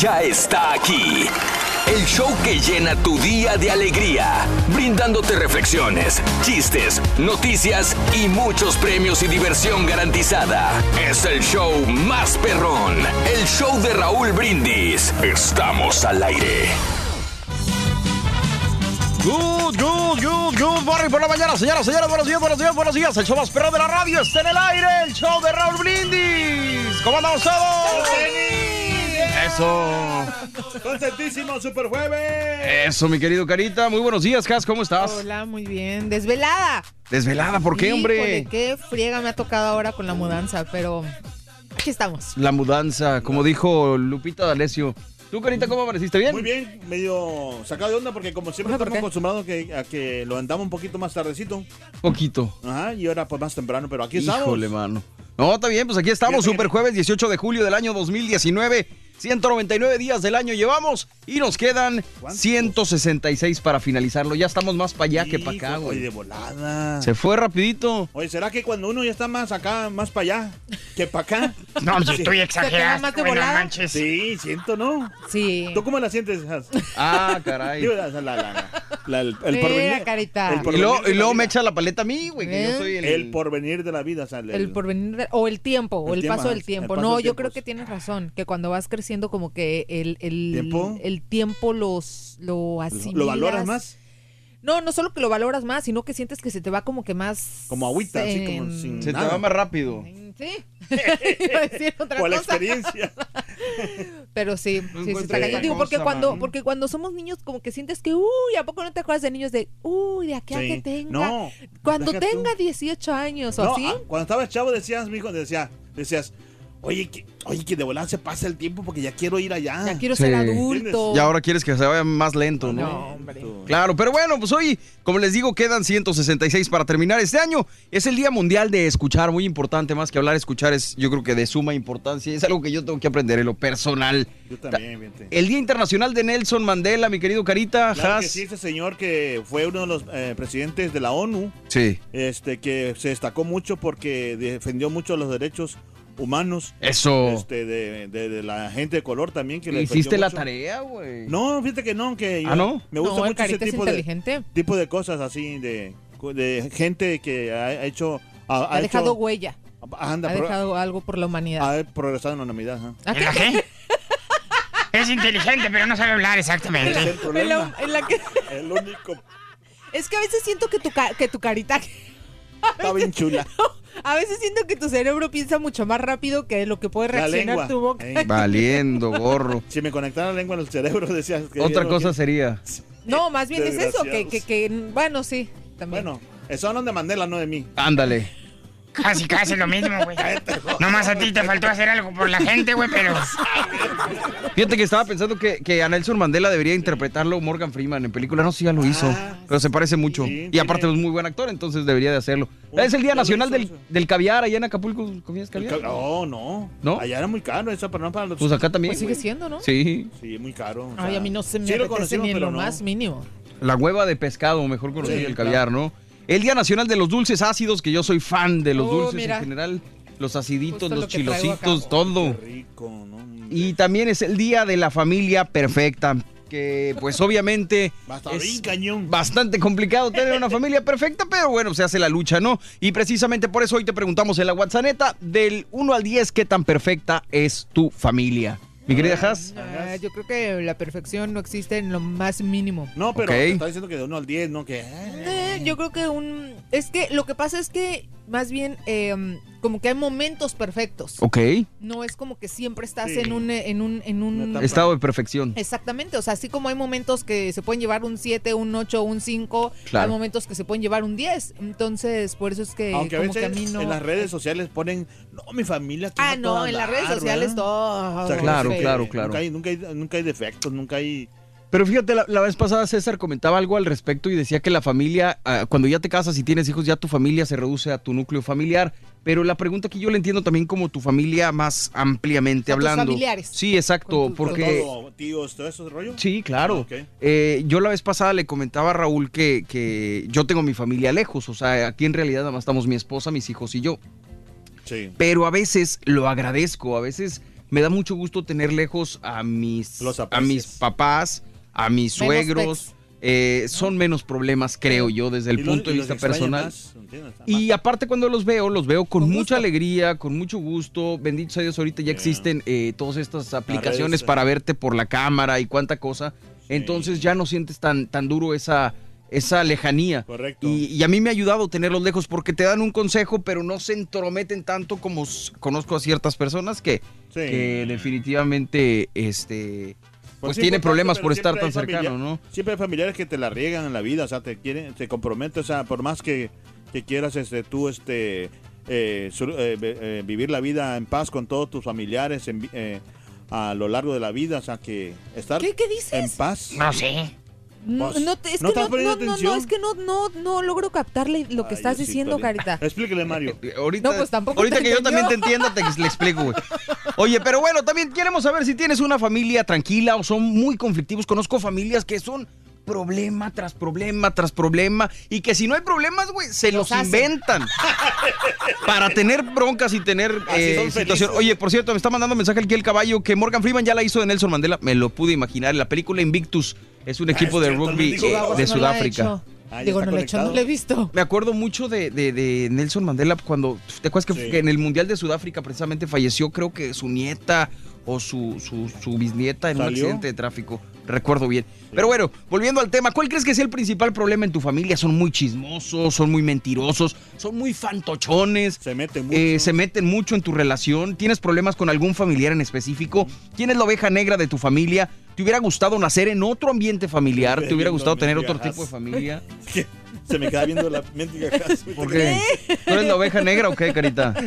Ya está aquí. El show que llena tu día de alegría, brindándote reflexiones, chistes, noticias y muchos premios y diversión garantizada. Es el show más perrón, el show de Raúl Brindis. Estamos al aire. Good, good, good, good morning por la mañana, señoras, señores, buenos días, buenos días, buenos días. El show más perrón de la radio está en el aire, el show de Raúl Brindis. ¿Cómo andamos todos? Eso. Contentísimo, super jueves. Eso, mi querido Carita. Muy buenos días, Cas, ¿cómo estás? Hola, muy bien. Desvelada. Desvelada, ¿por qué, hombre? Híjole, qué friega me ha tocado ahora con la mudanza, pero aquí estamos. La mudanza, como dijo Lupita D'Alessio. ¿Tú, Carita, cómo apareciste? ¿Bien? Muy bien, medio sacado de onda porque como siempre Ajá, ¿por estamos acostumbrados que, a que lo andamos un poquito más tardecito. Poquito. Ajá, y ahora pues más temprano, pero aquí estamos. Híjole, mano. No, está bien, pues aquí estamos, super jueves 18 de julio del año 2019. 199 días del año llevamos y nos quedan ¿Cuántos? 166 para finalizarlo. Ya estamos más para allá que para acá, Oye, de güey. volada. Se fue rapidito. Oye, ¿será que cuando uno ya está más acá, más para allá, que para acá? No, si Sí. tú ya ¿Te queda exageras, más de güey, no volada? manches. Sí, siento, ¿no? Sí. ¿Tú cómo la sientes, Has? Ah, caray. Digo, la- la- la- la- el, porvenir. carita. el Y luego, y me echa la paleta a mí, güey, que yo ¿Eh? soy el... El porvenir de la vida, o sea, el, El porvenir de- o el tiempo, o El tiempo, paso del tiempo. No, yo creo que tienes razón, que cuando vas creciendo como que el, el, ¿Tiempo? el tiempo los, lo asimilas. ¿Lo valoras más? No, no solo que lo valoras más, sino que sientes que se te va como que más... Como agüita, así como en- sin- Se te va más rápido. Sí. Iba a decir otra Por la experiencia. Pero sí, No sí, se encuentro está cayendo. otra Digo, porque cosa, cuando, man. porque cuando somos niños, como que sientes que, uy, ¿a poco no te acuerdas de niños de, uy, de aquí a Sí. que tenga? No, cuando deja tú. tenga 18 años o No, así. cuando estaba chavo decías, mijo, decía, decías, oye, que, oye, que de volar se pasa el tiempo porque ya quiero ir allá. Ya quiero Sí. ser adulto. Y ahora quieres que se vaya más lento, ¿no? No, hombre. Claro, pero bueno, pues hoy, como les digo, quedan 166 para terminar este año. Es el Día Mundial de Escuchar, muy importante, más que hablar, escuchar es yo creo que de suma importancia. Es algo que yo tengo que aprender en lo personal. Yo también, fíjate. El Día Internacional de Nelson Mandela, mi querido Carita, Claro Haas. que sí, este señor que fue uno de los eh, presidentes de la ONU, Sí, este, que se destacó mucho porque defendió mucho los derechos humanos eso. este, de, de- de la gente de color también. Que le ¿Hiciste la mucho. tarea, güey? No, fíjate que no, que yo- ¿Ah, no? me gusta no, mucho ese carita es tipo de, inteligente. tipo de cosas así, de, de gente que ha, hecho... Ha, Ha, dejado hecho- huella. anda, ha pro- dejado algo por la humanidad. ha progresado en la. ¿A ¿En qué? la qué? Es inteligente, pero no sabe hablar Ese es exactamente. el En la- problema. en la que- El único... es que a veces siento que tu, ca- que tu carita... Está bien chula. A veces siento que tu cerebro piensa mucho más rápido que lo que puede La reaccionar lengua. tu boca. Ey. Valiendo, gorro. Si me conectara la lengua en el cerebro, decías que... Otra cosa sería. No, más bien es eso, que, que, que- bueno, sí, también. Bueno, eso hablan de Mandela, no de mí. Ándale. Casi, casi lo mismo, güey. Nomás a ti te faltó hacer algo por la gente, güey, pero... Fíjate que estaba pensando que, que a Nelson Mandela debería interpretarlo Morgan Freeman en película. No sé si ya lo hizo, Ah, pero se parece mucho. sí, y aparte es muy buen actor, entonces debería de hacerlo. Es el Día Nacional hizo del, del caviar allá en Acapulco. ¿Comías caviar? ca- No, no. ¿No? Allá era muy caro eso, pero no para los... Pues acá también. Pues sigue siendo, ¿no? Sí, Sí, muy caro. o Ay, a mí no se me sí lo apetece ni en lo no. más mínimo. la hueva de pescado, mejor conocido Sí, el claro. caviar, ¿no? El Día Nacional de los Dulces Ácidos, que yo soy fan de los Oh, dulces mira. en general. Los aciditos, Justo los lo chilositos, todo. Qué rico, ¿no? Y también es el Día de la Familia Perfecta, que pues obviamente estar es cañón. bastante complicado tener una familia perfecta, pero bueno, se hace la lucha, ¿no? Y precisamente por eso hoy te preguntamos en la WhatsApp del 1 al 10, ¿qué tan perfecta es tu familia? Mi querida Haas. Ah, yo creo que la perfección no existe en lo más mínimo. No, pero Ok. te está diciendo que de 1 al 10, ¿no? Que... Eh, yo creo que un... Es que lo que pasa es que más bien eh, como que hay momentos perfectos. Ok. No es como que siempre estás Sí. en un... eh, En un, en un. Estado de perfección. Exactamente, o sea, así como hay momentos que se pueden llevar un 7, un 8, un 5, Claro. hay momentos que se pueden llevar un 10. Entonces, por eso es que Aunque a veces que a mí no... en las redes sociales ponen, no, mi familia. Ah, no, en las dar", redes sociales ¿verdad? todo. O sea, Claro, claro, claro. Nunca hay, nunca, hay, nunca hay defectos, nunca hay... Pero fíjate, la, la vez pasada César comentaba algo al respecto y decía que la familia, ah, cuando ya te casas y tienes hijos, ya tu familia se reduce a tu núcleo familiar. Pero la pregunta que yo le entiendo también como tu familia más ampliamente hablando. familiares. Sí, exacto, Con tu- porque... Todo, tíos, todo eso rollo. Sí, claro. Ok. Eh, yo la vez pasada le comentaba a Raúl que, que yo tengo mi familia lejos, o sea, aquí en realidad nada más estamos mi esposa, mis hijos y yo. Sí. Pero a veces lo agradezco, a veces me da mucho gusto tener lejos a mis, Los a mis papás, a mis Menos suegros. Eh, son menos problemas, creo yo, desde el Y los- punto de vista personal. Y aparte cuando los veo, los veo con, Con mucha gusto. alegría, con mucho gusto. Bendito sea Dios, ahorita ya existen eh, todas estas aplicaciones para verte por la cámara y cuánta cosa. Entonces ya no sientes tan, tan duro esa, esa lejanía. Correcto. Y, y a mí me ha ayudado tenerlos lejos porque te dan un consejo, pero no se entrometen tanto como conozco a ciertas personas que, Sí. que definitivamente este, pues, sí, tiene importante, problemas por estar tan cercano, ¿no? Siempre hay familiares que te la riegan en la vida, o sea, te quieren, te comprometen, o sea, por más que, que quieras este, tú este, eh, sur- eh, eh, vivir la vida en paz con todos tus familiares en eh, a lo largo de la vida, o sea, que estar ¿Qué, qué dices? en paz. No sé. No, no es ¿no que estás no, no, no, es que no, no, no logro captarle lo que Ay, estás diciendo. Carita. Explíquele, Mario. Eh, Ahorita, No, pues tampoco ahorita te que yo también te entienda, te le explico, güey. Oye, pero bueno, también queremos saber si tienes una familia tranquila o son muy conflictivos. Conozco familias que son problema tras problema tras problema y que si no hay problemas, güey, se los, inventan para tener broncas y tener eh, situación. Oye, por cierto, me está mandando mensaje aquí el caballo que Morgan Freeman ya la hizo de Nelson Mandela. Me lo pude imaginar. La película Invictus es un Ah, equipo de rugby eh, de No Sudáfrica. Ah, Digo, no lo he hecho, no lo he visto. Me acuerdo mucho de, de- de Nelson Mandela cuando, ¿te acuerdas Sí. que en el Mundial de Sudáfrica precisamente falleció, creo que su nieta o su, su, su bisnieta en un accidente de tráfico? Recuerdo bien. Pero bueno, volviendo al tema, ¿cuál crees que sea el principal problema en tu familia? ¿Son muy chismosos, son muy mentirosos, son muy fantochones? Se mete mucho. Eh, se meten mucho en tu relación. ¿Tienes problemas con algún familiar en específico? ¿Quién es la oveja negra de tu familia? ¿Te hubiera gustado nacer en otro ambiente familiar? ¿Te hubiera gustado tener otro tipo de familia? Se me queda viendo la mendiga. ¿Por qué? ¿Tú eres la oveja negra o qué, Carita?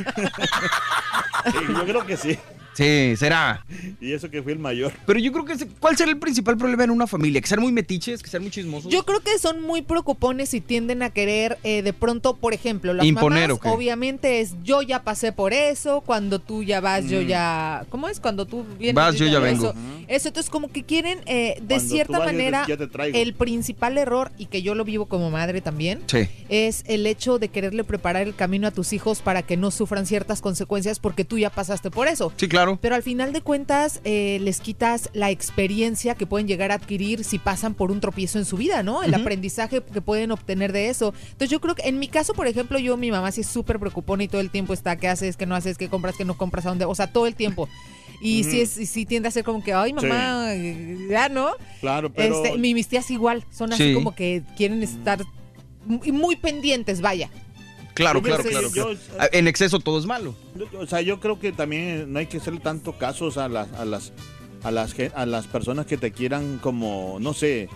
Sí, yo creo que sí. Sí, será. Y eso que fui el mayor. Pero yo creo que, ese- ¿cuál será el principal problema en una familia? ¿Que sean muy metiches? ¿Que sean muy chismosos? Yo creo que son muy preocupones y tienden a querer eh, de pronto, por ejemplo, las Imponer, mamás, obviamente es yo ya pasé por eso, cuando tú ya vas, yo Mm. ya... ¿Cómo es? Cuando tú vienes... Vas, yo ya eso. vengo. Eso, entonces como que quieren, eh, de Cuando cierta vas, yo te- manera, ya te el principal error, y que yo lo vivo como madre también, Sí. es el hecho de quererle preparar el camino a tus hijos para que no sufran ciertas consecuencias porque tú ya pasaste por eso. Sí, claro. Pero al final de cuentas eh, les quitas la experiencia que pueden llegar a adquirir si pasan por un tropiezo en su vida, ¿no? El aprendizaje que pueden obtener de eso. Entonces yo creo que en mi caso, por ejemplo, yo, mi mamá sí es súper preocupona y todo el tiempo está, ¿qué haces? ¿Qué no haces? ¿Qué compras? ¿Qué no compras? ¿A dónde? O sea, todo el tiempo. Y sí, es, sí tiende a ser como que, ay, mamá, ya, ¿no? Claro, pero. Este, mi- mis tías igual, son así Sí. como que quieren estar muy pendientes, vaya. Claro, Yo claro, creo claro. yo- claro. Ah, En exceso todo es malo. O sea, yo creo que también no hay que hacerle tanto casos a las, a las, a las, a las personas que te quieran como, no sé,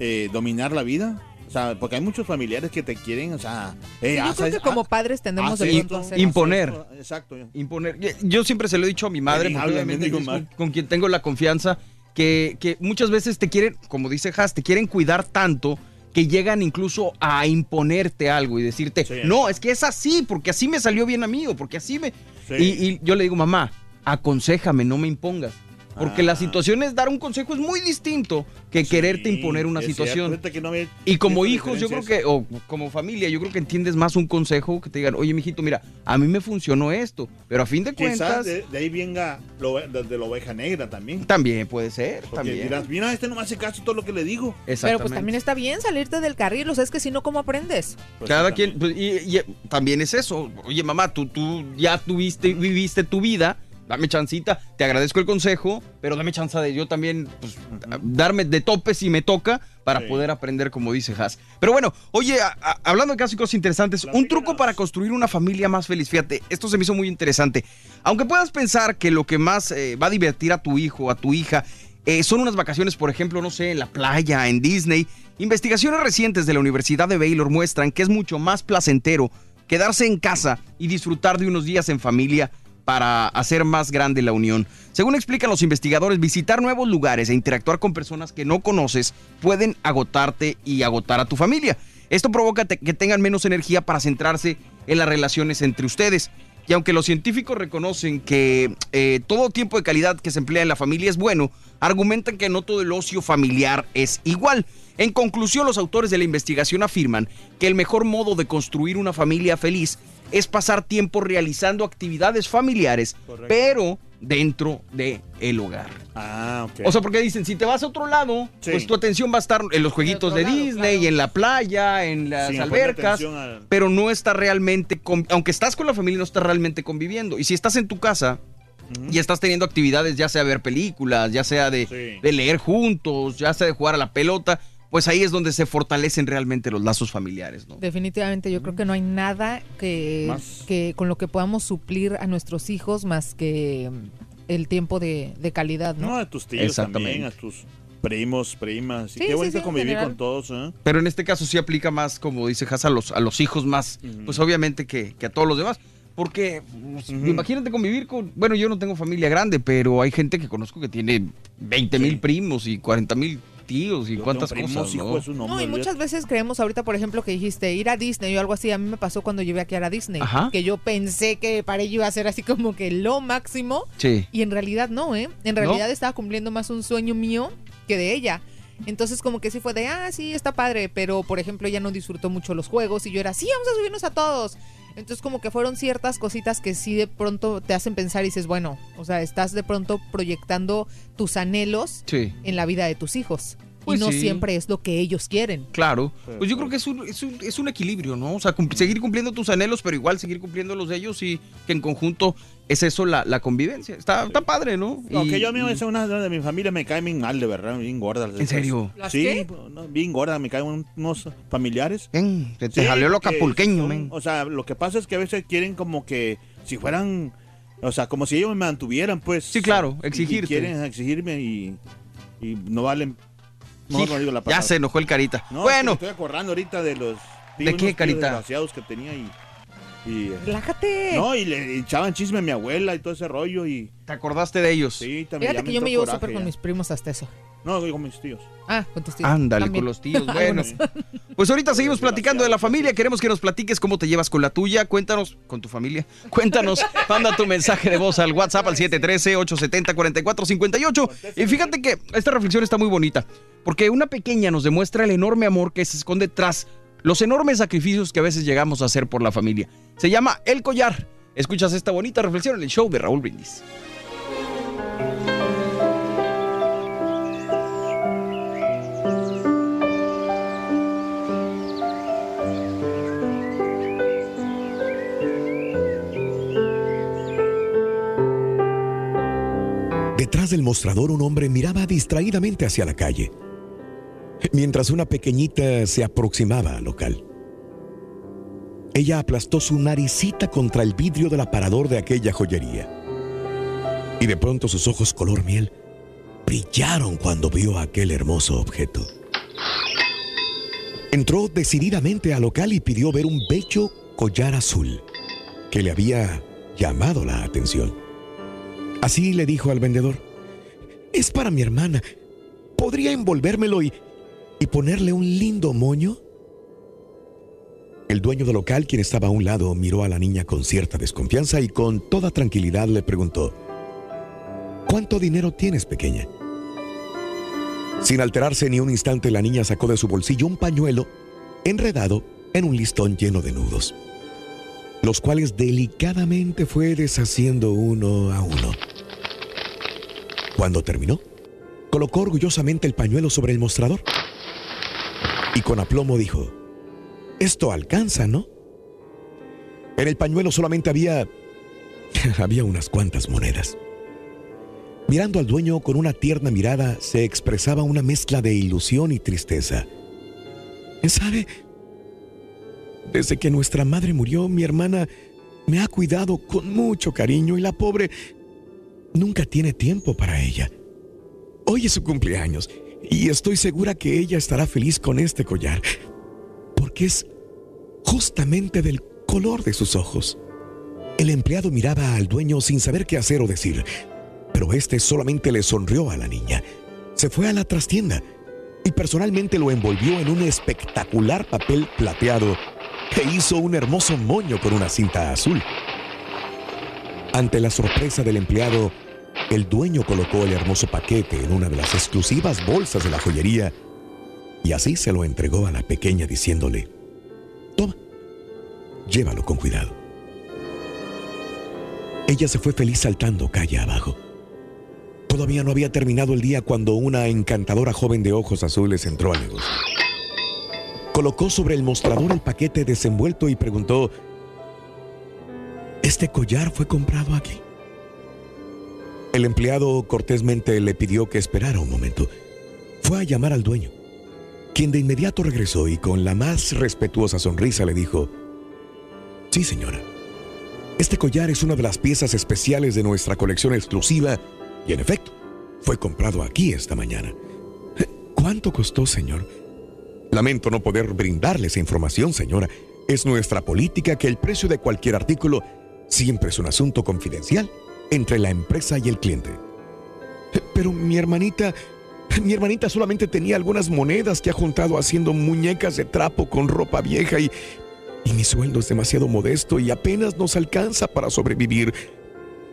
eh, dominar la vida. O sea, porque hay muchos familiares que te quieren, o sea, eh, Sí, yo haz- creo que haz- como padres haz hacer Imponer. esto. Exacto. imponer. Yo siempre se lo he dicho a mi madre, habla, obviamente con, mal. con quien tengo la confianza, que, que muchas veces te quieren, como dice Has, te quieren cuidar tanto que llegan incluso a imponerte algo y decirte, Sí. no, es que es así, porque así me salió bien a mí, o porque así me... Sí. Y, y yo le digo, mamá, aconsejame, no me impongas. Porque Ah. la situación es dar un consejo es muy distinto que quererte imponer una situación. que no Y como hijos, yo creo que, o como familia, yo creo que entiendes más un consejo que te digan, oye, mijito, mira, a mí me funcionó esto, pero a fin de Quizás cuentas, de, de ahí venga lo, de, la oveja negra también. también puede ser, Porque también. dirás, mira, este no me hace caso todo lo que le digo. Pero Exactamente. pues también está bien salirte del carril, o sea, es que si no, ¿cómo aprendes? Pues Cada sí, quien, pues, y, y también es eso. Oye, mamá, tú, tú ya tuviste, viviste tu vida, dame chancita, te agradezco el consejo, pero dame chance de yo también, pues, darme de tope si me toca para Sí. poder aprender, como dice Has. Pero bueno, oye, a- a- hablando de casos y cosas interesantes, un truco para construir una familia más feliz. Fíjate, esto se me hizo muy interesante. Aunque puedas pensar que lo que más eh, va a divertir a tu hijo, a tu hija, eh, son unas vacaciones, por ejemplo, no sé, en la playa, en Disney. Investigaciones recientes de la Universidad de Baylor muestran que es mucho más placentero quedarse en casa y disfrutar de unos días en familia para hacer más grande la unión. Según explican los investigadores, visitar nuevos lugares e interactuar con personas que no conoces pueden agotarte y agotar a tu familia. Esto provoca que tengan menos energía para centrarse en las relaciones entre ustedes. Y aunque los científicos reconocen que eh, todo tiempo de calidad que se emplea en la familia es bueno, argumentan que no todo el ocio familiar es igual. En conclusión, los autores de la investigación afirman que el mejor modo de construir una familia feliz es pasar tiempo realizando actividades familiares, Correcto. pero dentro de el hogar. Ah, ok. O sea, porque dicen, si te vas a otro lado, Sí. pues tu atención va a estar en los jueguitos de lado, Disney, claro. en la playa, en las albercas, al- pero no está realmente, con- aunque estás con la familia, no estás realmente conviviendo. Y si estás en tu casa y estás teniendo actividades, ya sea ver películas, ya sea de, Sí. de leer juntos, ya sea de jugar a la pelota, pues ahí es donde se fortalecen realmente los lazos familiares, ¿no? Definitivamente, yo creo que no hay nada que, con lo que podamos suplir a nuestros hijos más que mm, el tiempo de, de calidad, ¿no? No, a tus tíos también, a tus primos, primas. Y Sí, qué sí, bonito sí, convivir con todos, ¿eh? Pero en este caso sí aplica más, como dice Has, a los, a los hijos más, pues obviamente que, que a todos los demás. Porque pues, imagínate convivir con, bueno, yo no tengo familia grande, pero hay gente que conozco que tiene 20 mil primos y 40 mil tíos y Yo cuántas tengo primos, cosas, hijo ¿no? su nombre, No, y muchas veces creemos ahorita, por ejemplo, que dijiste ir a Disney o algo así. A mí me pasó cuando llevé aquí a Disney. Ajá. Que yo pensé que para ello iba a ser así como que lo máximo. Sí. Y en realidad no, ¿eh? En ¿No? realidad estaba cumpliendo más un sueño mío que de ella. Entonces como que sí fue de, ah, sí, está padre, pero por ejemplo ella no disfrutó mucho los juegos y yo era, sí, vamos a subirnos a todos. Entonces como que fueron ciertas cositas que sí de pronto te hacen pensar y dices, bueno, o sea, estás de pronto proyectando tus anhelos Sí. en la vida de tus hijos. Pues y no sí. siempre es lo que ellos quieren. Claro, pues yo creo que es un, es un, es un equilibrio, ¿no? O sea, cum- seguir cumpliendo tus anhelos, pero igual seguir cumpliendo los de ellos y que en conjunto es eso la, la convivencia. Está, está padre, ¿no? No, Y- que yo a mí y- me una de mi familia me cae bien mal, de verdad, bien gorda. ¿En serio? ¿Las Sí, qué? no, bien gorda, me caen un- unos familiares. Ven, te, te Sí, salió lo que capulqueño, men. O sea, lo que pasa es que a veces quieren como que si fueran, o sea, como si ellos me mantuvieran, pues. Sí, claro, y- y exigirte. quieren exigirme y, y no valen. No digo la ya palabra. se enojó el carita. No, bueno, es que me estoy acordando ahorita de los. ¿De qué, Carita? desgraciados que tenía y. y, Relájate. no, y le echaban chisme a mi abuela y todo ese rollo y. te acordaste de ellos. Sí, también. Fíjate que yo me llevo súper con mis primos hasta eso. No, digo mis tíos. Ah, con tus tíos. Ándale, También. con los tíos. Bueno, pues ahorita seguimos platicando de la pues, familia. Queremos que nos platiques cómo te llevas con la tuya. Cuéntanos, con tu familia. Cuéntanos, manda tu mensaje de voz al WhatsApp al 713-870-4458. Y fíjate que esta reflexión está muy bonita, porque una pequeña nos demuestra el enorme amor que se esconde tras los enormes sacrificios que a veces llegamos a hacer por la familia. Se llama El Collar. Escuchas esta bonita reflexión en el show de Raúl Brindis. Detrás del mostrador un hombre miraba distraídamente hacia la calle, mientras una pequeñita se aproximaba al local. Ella aplastó su naricita contra el vidrio del aparador de aquella joyería. Y de pronto sus ojos color miel brillaron cuando vio aquel hermoso objeto. Entró decididamente al local y pidió ver un bello collar azul que le había llamado la atención. Así le dijo al vendedor, es para mi hermana. ¿Podría envolvérmelo y, y ponerle un lindo moño? El dueño del local, quien estaba a un lado, miró a la niña con cierta desconfianza y con toda tranquilidad le preguntó, ¿Cuánto dinero tienes, pequeña? Sin alterarse ni un instante, la niña sacó de su bolsillo un pañuelo enredado en un listón lleno de nudos, los cuales delicadamente fue deshaciendo uno a uno. Cuando terminó, colocó orgullosamente el pañuelo sobre el mostrador y con aplomo dijo, esto alcanza, ¿no? En el pañuelo solamente había... había unas cuantas monedas. Mirando al dueño con una tierna mirada se expresaba una mezcla de ilusión y tristeza. ¿Sabe? Desde que nuestra madre murió, mi hermana me ha cuidado con mucho cariño y la pobre nunca tiene tiempo para ella. Hoy es su cumpleaños y estoy segura que ella estará feliz con este collar, porque es justamente del color de sus ojos. El empleado miraba al dueño sin saber qué hacer o decir, pero este solamente le sonrió a la niña. Se fue a la trastienda y personalmente lo envolvió en un espectacular papel plateado que hizo un hermoso moño con una cinta azul. Ante la sorpresa del empleado, el dueño colocó el hermoso paquete en una de las exclusivas bolsas de la joyería y así se lo entregó a la pequeña diciéndole, toma, llévalo con cuidado. Ella se fue feliz saltando calle abajo. Todavía no había terminado el día cuando una encantadora joven de ojos azules entró al negocio. Colocó sobre el mostrador el paquete desenvuelto y preguntó, ¿este collar fue comprado aquí? El empleado cortésmente le pidió que esperara un momento. Fue a llamar al dueño, quien de inmediato regresó y con la más respetuosa sonrisa le dijo, Sí, señora. Este collar es una de las piezas especiales de nuestra colección exclusiva y en efecto, fue comprado aquí esta mañana. ¿Cuánto costó, señor? Lamento no poder brindarle esa información, señora. Es nuestra política que el precio de cualquier artículo siempre es un asunto confidencial entre la empresa y el cliente. Pero mi hermanita, mi hermanita solamente tenía algunas monedas que ha juntado haciendo muñecas de trapo con ropa vieja y, y mi sueldo es demasiado modesto y apenas nos alcanza para sobrevivir.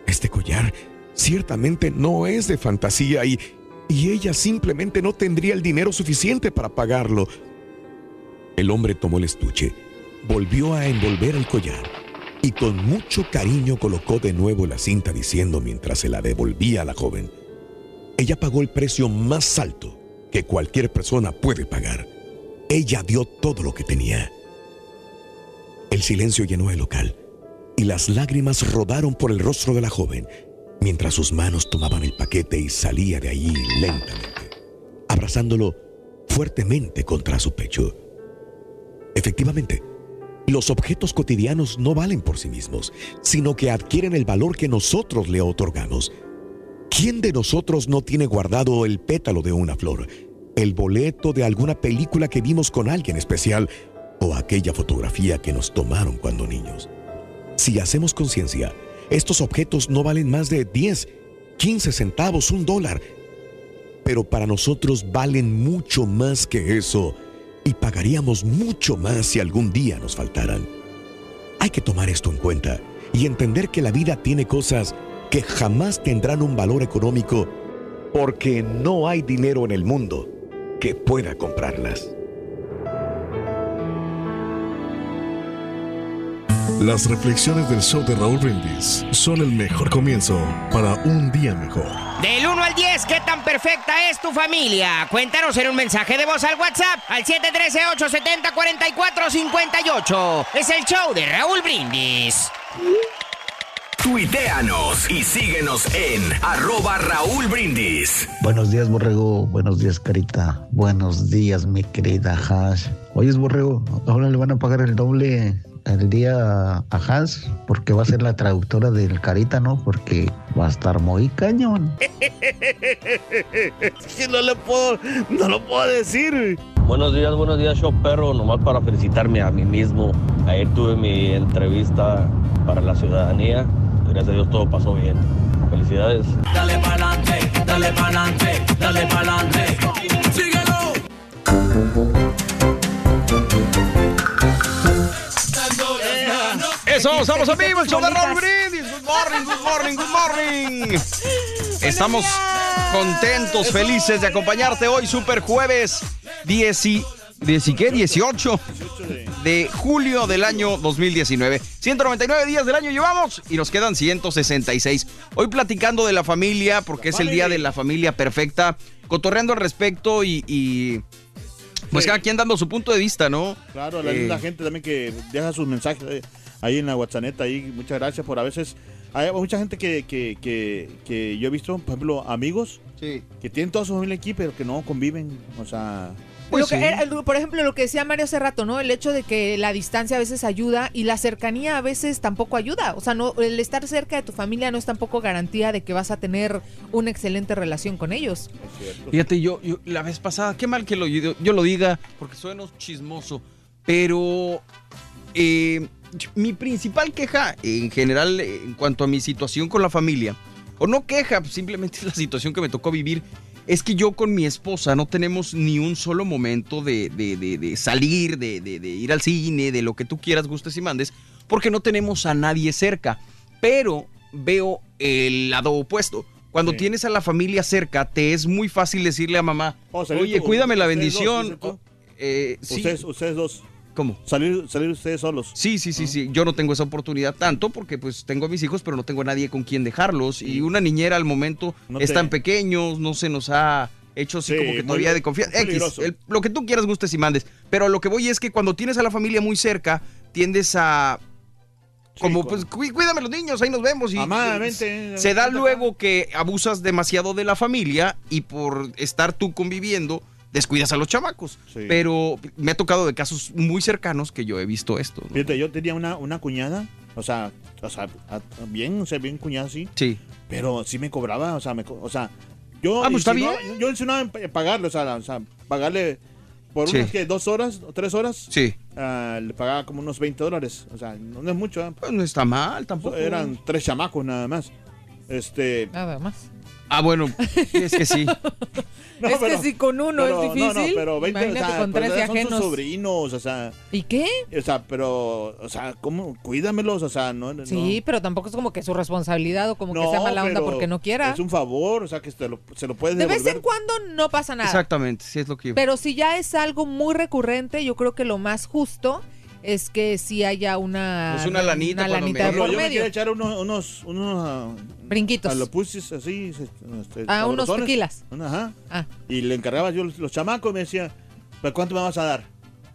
Este collar ciertamente no es de fantasía y, y ella simplemente no tendría el dinero suficiente para pagarlo. El hombre tomó el estuche, volvió a envolver el collar y con mucho cariño colocó de nuevo la cinta diciendo mientras se la devolvía a la joven, ella pagó el precio más alto que cualquier persona puede pagar. Ella dio todo lo que tenía. El silencio llenó el local y las lágrimas rodaron por el rostro de la joven mientras sus manos tomaban el paquete y salía de allí lentamente, abrazándolo fuertemente contra su pecho. Efectivamente, los objetos cotidianos no valen por sí mismos, sino que adquieren el valor que nosotros le otorgamos. ¿Quién de nosotros no tiene guardado el pétalo de una flor, el boleto de alguna película que vimos con alguien especial o aquella fotografía que nos tomaron cuando niños? Si hacemos conciencia, estos objetos no valen más de 10, 15 centavos, un dólar. Pero para nosotros valen mucho más que eso y pagaríamos mucho más si algún día nos faltaran. Hay que tomar esto en cuenta y entender que la vida tiene cosas que jamás tendrán un valor económico porque no hay dinero en el mundo que pueda comprarlas. Las reflexiones del show de Raúl Brindis son el mejor comienzo para un día mejor. Del 1 al 10, ¿qué tan perfecta es tu familia? Cuéntanos en un mensaje de voz al WhatsApp al 713-870-4458. Es el show de Raúl Brindis. Tuiteanos y síguenos en arroba Raúl Brindis. Buenos días, Borrego. Buenos días, Carita. Buenos días, mi querida Hash. Oye, Borrego, ahora le van a pagar el doble el día a Hans porque va a ser la traductora del Carita, ¿no? Porque va a estar muy cañón. no lo puedo, no lo puedo decir. Buenos días, buenos días, show perro. Nomás para felicitarme a mí mismo. Ayer tuve mi entrevista para la ciudadanía. Gracias a Dios todo pasó bien. Felicidades. Dale pa'lante, dale pa'lante, dale pa'lante. Síguelo. Eso, estamos en vivo, el show de Raúl Brindis. Good morning, good morning, good morning. Estamos contentos, felices de acompañarte hoy, super jueves 10 y, 10 y qué, 18 de julio del año 2019. 199 días del año llevamos y nos quedan 166. Hoy platicando de la familia, porque es el día de la familia perfecta, cotorreando al respecto y, y, pues cada quien dando su punto de vista, ¿no? Claro, la Eh, gente también que deja sus mensajes eh, ahí en la WhatsApp. Ahí, muchas gracias por a veces. Hay mucha gente que, que, que, que yo he visto, por ejemplo, amigos que tienen toda su familia aquí, pero que no conviven. O sea. Lo que era- el- por ejemplo, lo que decía Mario hace rato, ¿no? El hecho de que la distancia a veces ayuda y la cercanía a veces tampoco ayuda. O sea, no, el estar cerca de tu familia no es tampoco garantía de que vas a tener una excelente relación con ellos. Fíjate, yo, yo la vez pasada, qué mal que lo, yo, yo lo diga, porque sueno chismoso, pero eh, mi principal queja en general en cuanto a mi situación con la familia, o no queja, pues, simplemente es la situación que me tocó vivir, es que yo con mi esposa no tenemos ni un solo momento de, de- de- de salir, de, ir al cine, de lo que tú quieras, gustes y mandes, porque no tenemos a nadie cerca. Pero veo el lado opuesto. Cuando tienes a la familia cerca, te es muy fácil decirle a mamá, oye, tú- cuídame la dos, bendición. eh, sí. Ustedes, ustedes dos. ¿Cómo? Salir, salir ustedes solos. Sí, sí, sí, sí. Yo no tengo esa oportunidad tanto porque pues tengo a mis hijos, pero no tengo a nadie con quien dejarlos. Y una niñera al momento No están te- pequeños, no se nos ha hecho así Sí, como que todavía de confianza. X, el- lo que tú quieras, gustes y mandes. Pero lo que voy es que cuando tienes a la familia muy cerca, tiendes a... Como, pues, cuí- cuídame los niños, ahí nos vemos. Y, Amadamente, Se da vente acá. luego que abusas demasiado de la familia y por estar tú conviviendo, descuidas a los chamacos. Sí. Pero me ha tocado de casos muy cercanos que yo he visto esto. ¿no? Fíjate, yo tenía una, una cuñada, o sea, o sea, a- bien, o sea, bien cuñada, sí. Sí. Pero sí me cobraba, o sea, me, co- o sea, yo, Ah, pues está bien. yo insinuaba en pagarle, o sea, o sea, pagarle por Sí. unas que dos horas o tres horas. Sí. ah, le pagaba como unos 20 dólares, o sea, no, no es mucho. ¿eh? Pues no está mal tampoco. Eran tres chamacos nada más. Este. Nada más. Ah, bueno, es que sí. es que si con uno pero- es difícil, No, no, pero 20, o sea, con pero 13 son sus ajenos. sobrinos, o sea. ¿Y qué? O sea, pero, o sea, ¿cómo? Cuídamelos, o sea, no. no- Sí, pero tampoco es como que su responsabilidad o como que sea mala onda porque no quiera. Es un favor, o sea, que se lo, se lo puedes De vez devolver. en cuando no pasa nada. Exactamente, sí es lo que yo. Pero si ya es algo muy recurrente, yo creo que lo más justo es que sí haya una, Pues una lanita una lanita me- por yo me medio. quiero echar unos, unos, unos ah, Brinquitos. A los pusis así. se- este, Ah, unos tequilas. Ajá. Ah. Y le encargaba yo los, los chamacos, me decía, ¿pero cuánto me vas a dar?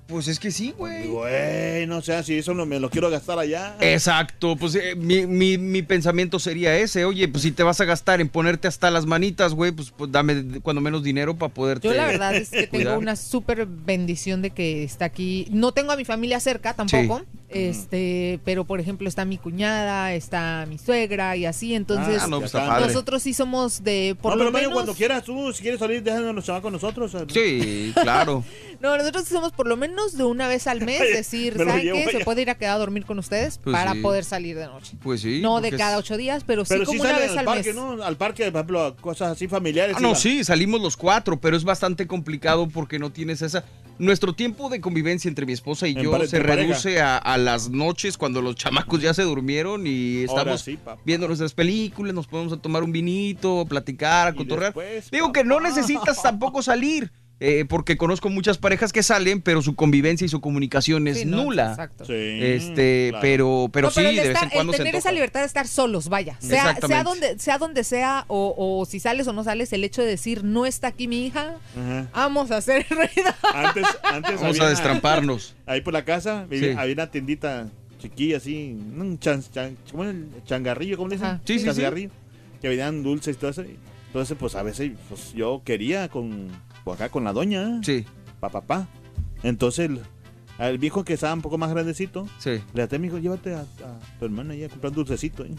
Pues es que sí, güey. Güey, no sé si eso no me lo quiero gastar allá. Exacto, pues eh, mi, mi- mi pensamiento sería ese, oye, pues si te vas a gastar en ponerte hasta las manitas, güey, pues, pues dame cuando menos dinero para poderte Yo la verdad es que tengo una súper bendición de que está aquí. No tengo a mi familia cerca tampoco, este, pero por ejemplo está mi cuñada, está mi suegra y así, entonces Ah, no, pues, nosotros sí somos de por no, lo pero menos cuando quieras tú, si quieres salir, déjanos los chamacos nosotros. Sí, claro. No, nosotros somos por lo menos de una vez al mes decir, Me ¿saben qué? Se puede ir a quedar a dormir con ustedes Pues para sí. poder salir de noche. Pues sí. no de cada ocho días, pero sí Pero sí como una salen vez al al parque, mes. ¿no? Al parque, por ejemplo, a cosas así familiares. Ah, no, sí, salimos los cuatro, pero es bastante complicado porque no tienes esa... Nuestro tiempo de convivencia entre mi esposa y En yo se reduce a, a las noches cuando los chamacos ya se durmieron y estamos sí, viendo nuestras películas, nos podemos a tomar un vinito, platicar, a Y cotorrear. después, Digo que no necesitas tampoco salir, eh, porque conozco muchas parejas que salen, pero su convivencia y su comunicación es Sí, no, nula. exacto. Sí, Este, claro. pero, pero No, sí, de vez en cuando el se tener esa libertad de estar solos, vaya. Sea, donde sea donde sea o, o si sales o no sales, el hecho de decir no está aquí mi hija, Ajá. vamos a hacer ruido. Antes, antes Vamos había- a destramparnos. Ahí por la casa vivía- Sí. había una tiendita chiquilla así, un chan, chan- ¿cómo es el changarrillo? ¿Cómo le dicen? Ajá. Sí, sí, sí. Changarrillo. Que vendían dulces y todo eso. Entonces, pues a veces pues, yo quería con pues, acá con la doña, Sí, pa papá. Entonces el, al viejo que estaba un poco más grandecito, sí. le dije, mi hijo, llévate a, a tu hermana ahí a comprar un dulcecito. ¿eh?".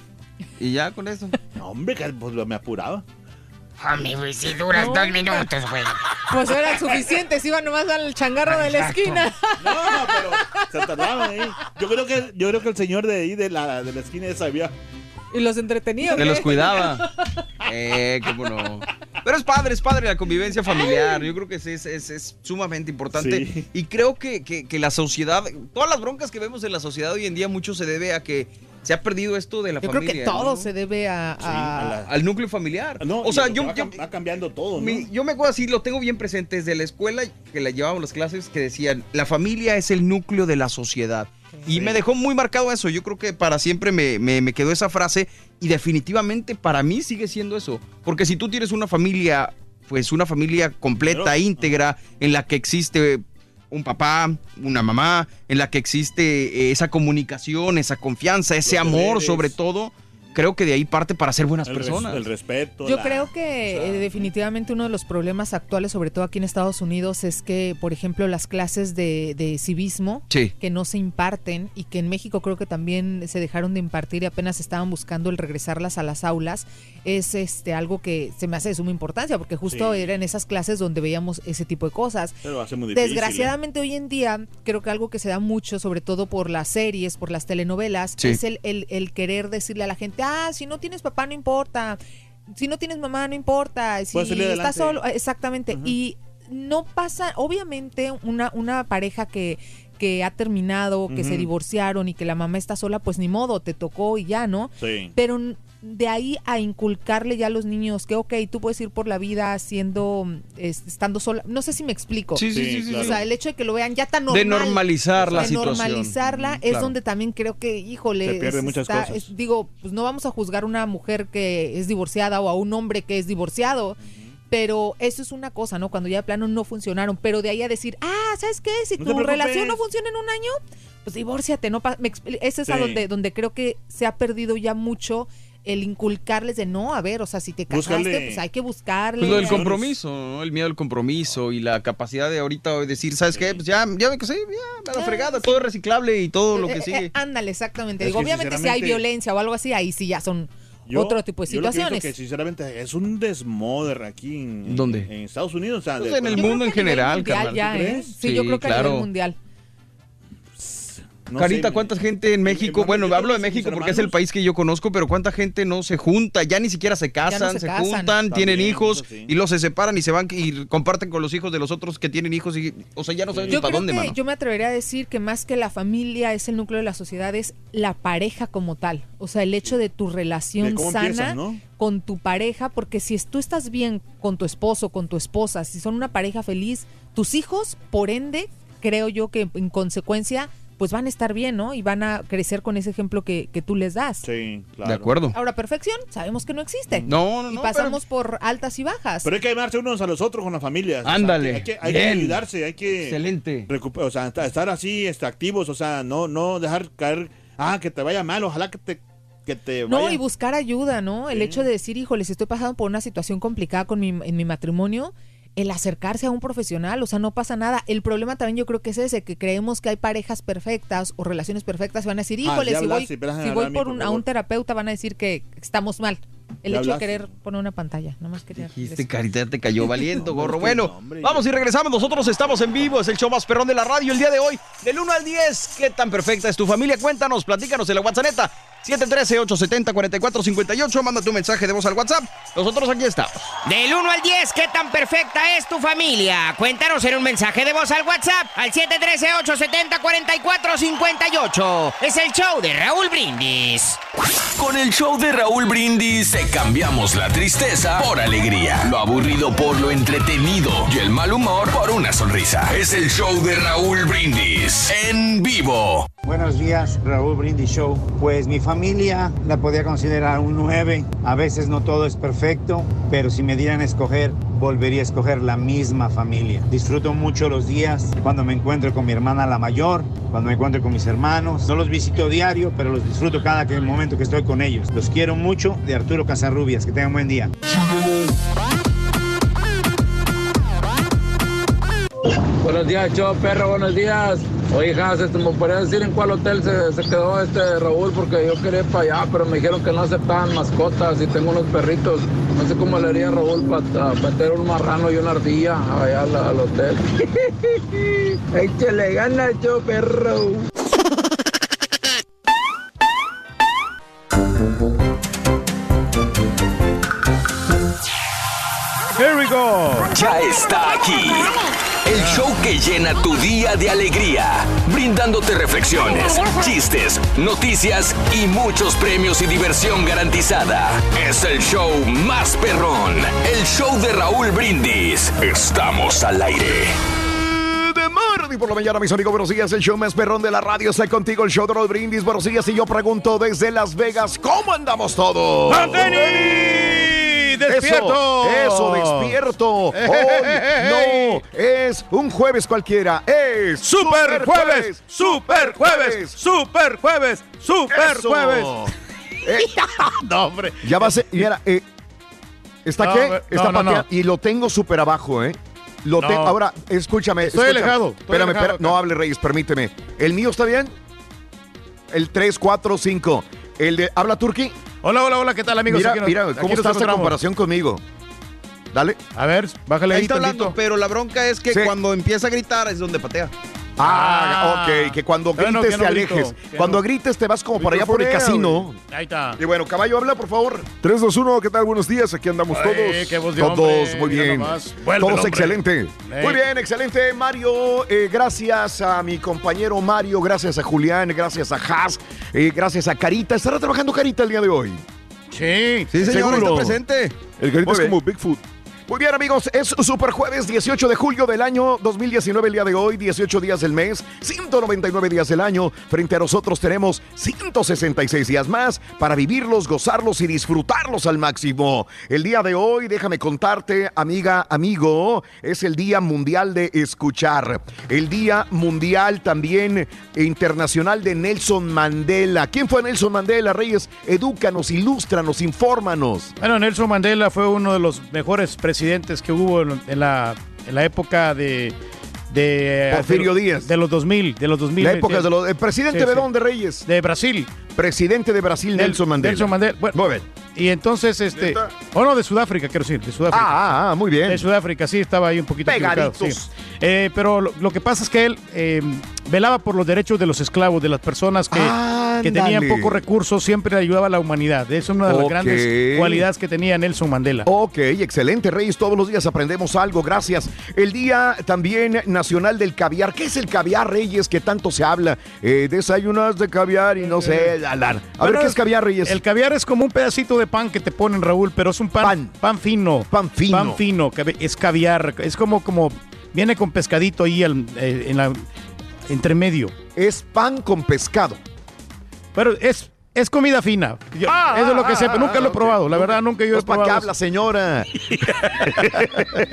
Y ya con eso. No, hombre, que pues, me apuraba. Hombre, güey, si duras dos minutos, güey. Pues era suficiente, si iba nomás al changarro de la esquina. No, no, pero se tardaban ahí. Yo creo que, yo creo que el señor de ahí de la, de la esquina ya sabía. Y los entretenía. Que ¿o los cuidaba. Eh, cómo no. Pero es padre, es padre la convivencia familiar. Yo creo que es, es, es- es sumamente importante. Sí. Y creo que, que- que la sociedad, todas las broncas que vemos en la sociedad hoy en día, mucho se debe a que se ha perdido esto de la Yo creo familia. que todo ¿no? se debe a... a- Al núcleo familiar. No, o sea, yo, va, yo- cam- va cambiando todo, ¿no? mi- yo me acuerdo así, lo tengo bien presente desde la escuela que la llevábamos las clases que decían, la familia es el núcleo de la sociedad. Y me dejó muy marcado eso. Yo creo que para siempre me, me- me quedó esa frase y definitivamente para mí sigue siendo eso. Porque si tú tienes una familia, pues una familia completa, Pero- íntegra, en la que existe un papá, una mamá, en la que existe eh, esa comunicación, esa confianza, ese Los amor deberes. sobre todo, creo que de ahí parte para ser buenas el, res- personas. el respeto. Yo la- creo que o sea, eh, definitivamente uno de los problemas actuales, sobre todo aquí en Estados Unidos, es que, por ejemplo, las clases de, de civismo Sí. que no se imparten y que en México creo que también se dejaron de impartir y apenas estaban buscando el regresarlas a las aulas, es este algo que se me hace de suma importancia porque justo Sí. era en esas clases donde veíamos ese tipo de cosas. Pero ser muy difícil. ¿eh? Desgraciadamente hoy en día creo que algo que se da mucho, sobre todo por las series, por las telenovelas, Sí. es el, el- el querer decirle a la gente, ah, si no tienes papá no importa, si no tienes mamá no importa, si estás solo, exactamente. Y no pasa, obviamente una, una pareja que que ha terminado, que se divorciaron y que la mamá está sola, pues ni modo, te tocó y ya, ¿no? Sí. Pero de ahí a inculcarle ya a los niños que, ok, tú puedes ir por la vida siendo, es- estando sola. No sé si me explico. Sí, sí, Sí, sí, sí, O sea, el hecho de que lo vean ya tan normal. De normalizar la de situación. normalizarla Mm, es claro. donde también creo que, híjole, Se muchas está- cosas. es- digo, pues no vamos a juzgar a una mujer que es divorciada o a un hombre que es divorciado. Pero eso es una cosa, ¿no? Cuando ya de plano no funcionaron. Pero de ahí a decir, ah, ¿sabes qué? Si No tu relación no funciona en un año, pues divórciate, ¿no? Pa- me Ese es a donde, donde creo que se ha perdido ya mucho el inculcarles de no, a ver, o sea, si te casaste, Búscale. pues hay que buscarle. Pues lo del hay- compromiso, ¿no? el miedo al compromiso y la capacidad de ahorita decir, ¿sabes qué? Pues ya, ya me casé, ya, me da Ah, fregada, todo es reciclable y todo lo Eh, que eh, sigue. eh, ándale, exactamente. Es Digo, que obviamente si hay violencia o algo así, ahí sí ya son Yo- otro tipo de yo lo pienso situaciones. que sinceramente es un desmoder aquí en, ¿Dónde? En, Estados Unidos. O sea, Pues de- en el Yo mundo que en a general, mundial carnal, ya, ¿tú ¿eh? crees? Sí, yo creo que a claro. nivel mundial. No Carita, sé, ¿cuánta gente en México? hermano, bueno, hablo de México porque es el país que yo conozco, pero ¿cuánta gente no se junta? Ya ni siquiera se casan, se se, casan. juntan, tienen hijos sí. y los se separan y se van y comparten con los hijos de los otros que tienen hijos y, o sea, ya no saben Yo ni para creo dónde, que mano. yo me atrevería a decir que más que la familia es el núcleo de la sociedad, es la pareja como tal. O sea, el hecho de tu relación De sana empiezas, ¿no? con tu pareja, porque si tú estás bien con tu esposo, con tu esposa, si son una pareja feliz, tus hijos, por ende, creo yo que en consecuencia, pues van a estar bien, ¿no? Y van a crecer con ese ejemplo que, que tú les das. Sí, claro. De acuerdo. Ahora, perfección, sabemos que no existe. No, no, y no. pasamos por altas y bajas. Pero hay que amarse unos a los otros con las familias. O sea, Ándale, hay, que, hay que ayudarse, hay que Excelente. o sea, esta- estar así, este, activos, o sea, no, no dejar caer, ah, que te vaya mal, ojalá que te, que te No, y buscar ayuda, ¿no? El Sí. hecho de decir, híjole, si estoy pasando por una situación complicada con mi, en mi matrimonio, el acercarse a un profesional, o sea, no pasa nada. El problema también yo creo que es ese, que creemos que hay parejas perfectas o relaciones perfectas y van a decir, Ah, híjole, si voy, si por por un- a un terapeuta van a decir que estamos mal. El hecho de querer poner una pantalla, nada más quería Dijiste, decir. carita, te cayó valiendo, No, gorro. Bueno, vamos y regresamos. Nosotros estamos en vivo. Es el show más perrón de la radio el día de hoy. Del 1 al 10, ¿qué tan perfecta es tu familia? Cuéntanos, platícanos en la WhatsApp. 713-870-4458. Manda tu mensaje de voz al WhatsApp. Nosotros aquí estamos. Del 1 al 10, ¿qué tan perfecta es tu familia? Cuéntanos en un mensaje de voz al WhatsApp al 713-870-4458. Es el show de Raúl Brindis. Con el show de Raúl Brindis te cambiamos la tristeza por alegría, lo aburrido por lo entretenido y el mal humor por una sonrisa. Es el show de Raúl Brindis en vivo. Buenos días, Raúl Brindis Show. Pues mi familia la podía considerar un 9. A veces no todo es perfecto, pero si me dieran a escoger, volvería a escoger la misma familia. Disfruto mucho los días cuando me encuentro con mi hermana la mayor, cuando me encuentro con mis hermanos. No los visito diario, pero los disfruto cada que- momento que estoy con ellos. Los quiero mucho de Arturo Casarrubias. Que tengan buen día. Buenos días, show perro, buenos días. Oye, Hans, este, ¿me podrías decir en cuál hotel se, se quedó este Raúl? Porque yo quería ir para allá, pero me dijeron que no aceptaban mascotas y tengo unos perritos. No sé cómo le haría Raúl para meter un marrano y una ardilla allá al, al hotel. Échale ganas, yo, perro. Here we go. Ya está aquí. El show que llena tu día de alegría, brindándote reflexiones, chistes, noticias y muchos premios y diversión garantizada. Es el show más perrón, el show de Raúl Brindis. Estamos al aire. de Mardi por la mañana, mis amigos. Buenos días, el show más perrón de la radio. Está contigo el show de Raúl Brindis. Buenos días, y yo pregunto desde Las Vegas, ¿cómo andamos todos? ¡Despierto! Eso, eso, despierto. Hoy no es un jueves cualquiera, es ¡Super jueves! ¡Super jueves! ¡Super jueves! ¡Super Eso. jueves! Eh, no, hombre. Ya va a ser, mira, eh, ¿está No, qué? hombre, Está no, no, no. y lo tengo súper abajo, ¿eh? Lo No. te- ahora, escúchame. Estoy escúchame. alejado, estoy Espérame, alejado espérame. No hable, Reyes, permíteme. ¿El mío está bien? El 3, 4, 5. ¿El de habla Turki? Hola, hola, hola, ¿qué tal, amigos? Mira, nos- mira, ¿cómo estás en comparación conmigo? Dale. A ver, bájale Ahí ahí, está tantito. hablando, pero la bronca es que Sí. cuando empieza a gritar es donde patea. Ah, ok, que cuando grites que no te alejes. Cuando no. grites te vas como para allá por el casino. Ahí está. Y bueno, caballo, habla, por favor. 3, 2, 1, ¿qué tal? Buenos días, aquí andamos Ay, todos. qué voz de Todos, hombre, muy bien. Vuelve Todos excelente. Ey. Muy bien, excelente, Mario. Eh, gracias a mi compañero Mario, gracias a Julián, gracias a Haas, eh, gracias a Carita. ¿Estará trabajando Carita el día de hoy? Sí. Sí, señor, Seguro. está presente. El Muy es bien. como Bigfoot. Muy bien, amigos, es Super Jueves 18 de julio del año 2019, el día de hoy, 18 días del mes, 199 días del año. Frente a nosotros tenemos 166 días más para vivirlos, gozarlos y disfrutarlos al máximo. El día de hoy, déjame contarte, amiga, amigo, es el Día Mundial de Escuchar. El Día Mundial también internacional de Nelson Mandela. ¿Quién fue Nelson Mandela, Reyes? Edúcanos, ilústranos, infórmanos. Bueno, Nelson Mandela fue uno de los mejores presidentes que hubo en, en la, en la época de... de Porfirio de- Díaz. De los 2000, de los 2000. La época de los... ¿El presidente Sí, de sí. dónde, Reyes? De Brasil. Presidente de Brasil, Nelson Mandela. Nelson Mandela. Bueno, Muy bien. Y entonces, este... ¿Neta? Oh, no, de Sudáfrica, quiero decir, de Sudáfrica. Ah, ah, muy bien. De Sudáfrica, sí, estaba ahí un poquito Pegaditos. sí. Eh, pero lo, lo que pasa es que él eh, velaba por los derechos de los esclavos, de las personas que, que tenían pocos recursos, siempre ayudaba a la humanidad. Esa es una de las grandes cualidades que tenía Nelson Mandela. Ok, excelente, Reyes. Todos los días aprendemos algo, gracias. El Día también Nacional del Caviar. ¿Qué es el caviar, Reyes, que tanto se habla? Eh, desayunas de caviar y no sé. La, la. A ver, ¿qué es caviar, Reyes? El caviar es como un pedacito de pan que te ponen, Raúl, pero es un pan, Pan. pan, fino. Pan fino. Pan fino, es caviar. Es como, como viene con pescadito ahí al- eh, en la entre medio. Es pan con pescado. Pero es, es comida fina. Yo- Ah, eso es lo que ah, sé, ah, pero nunca lo he probado. La verdad, nunca yo he Pues, ¿Para qué probado. habla, señora?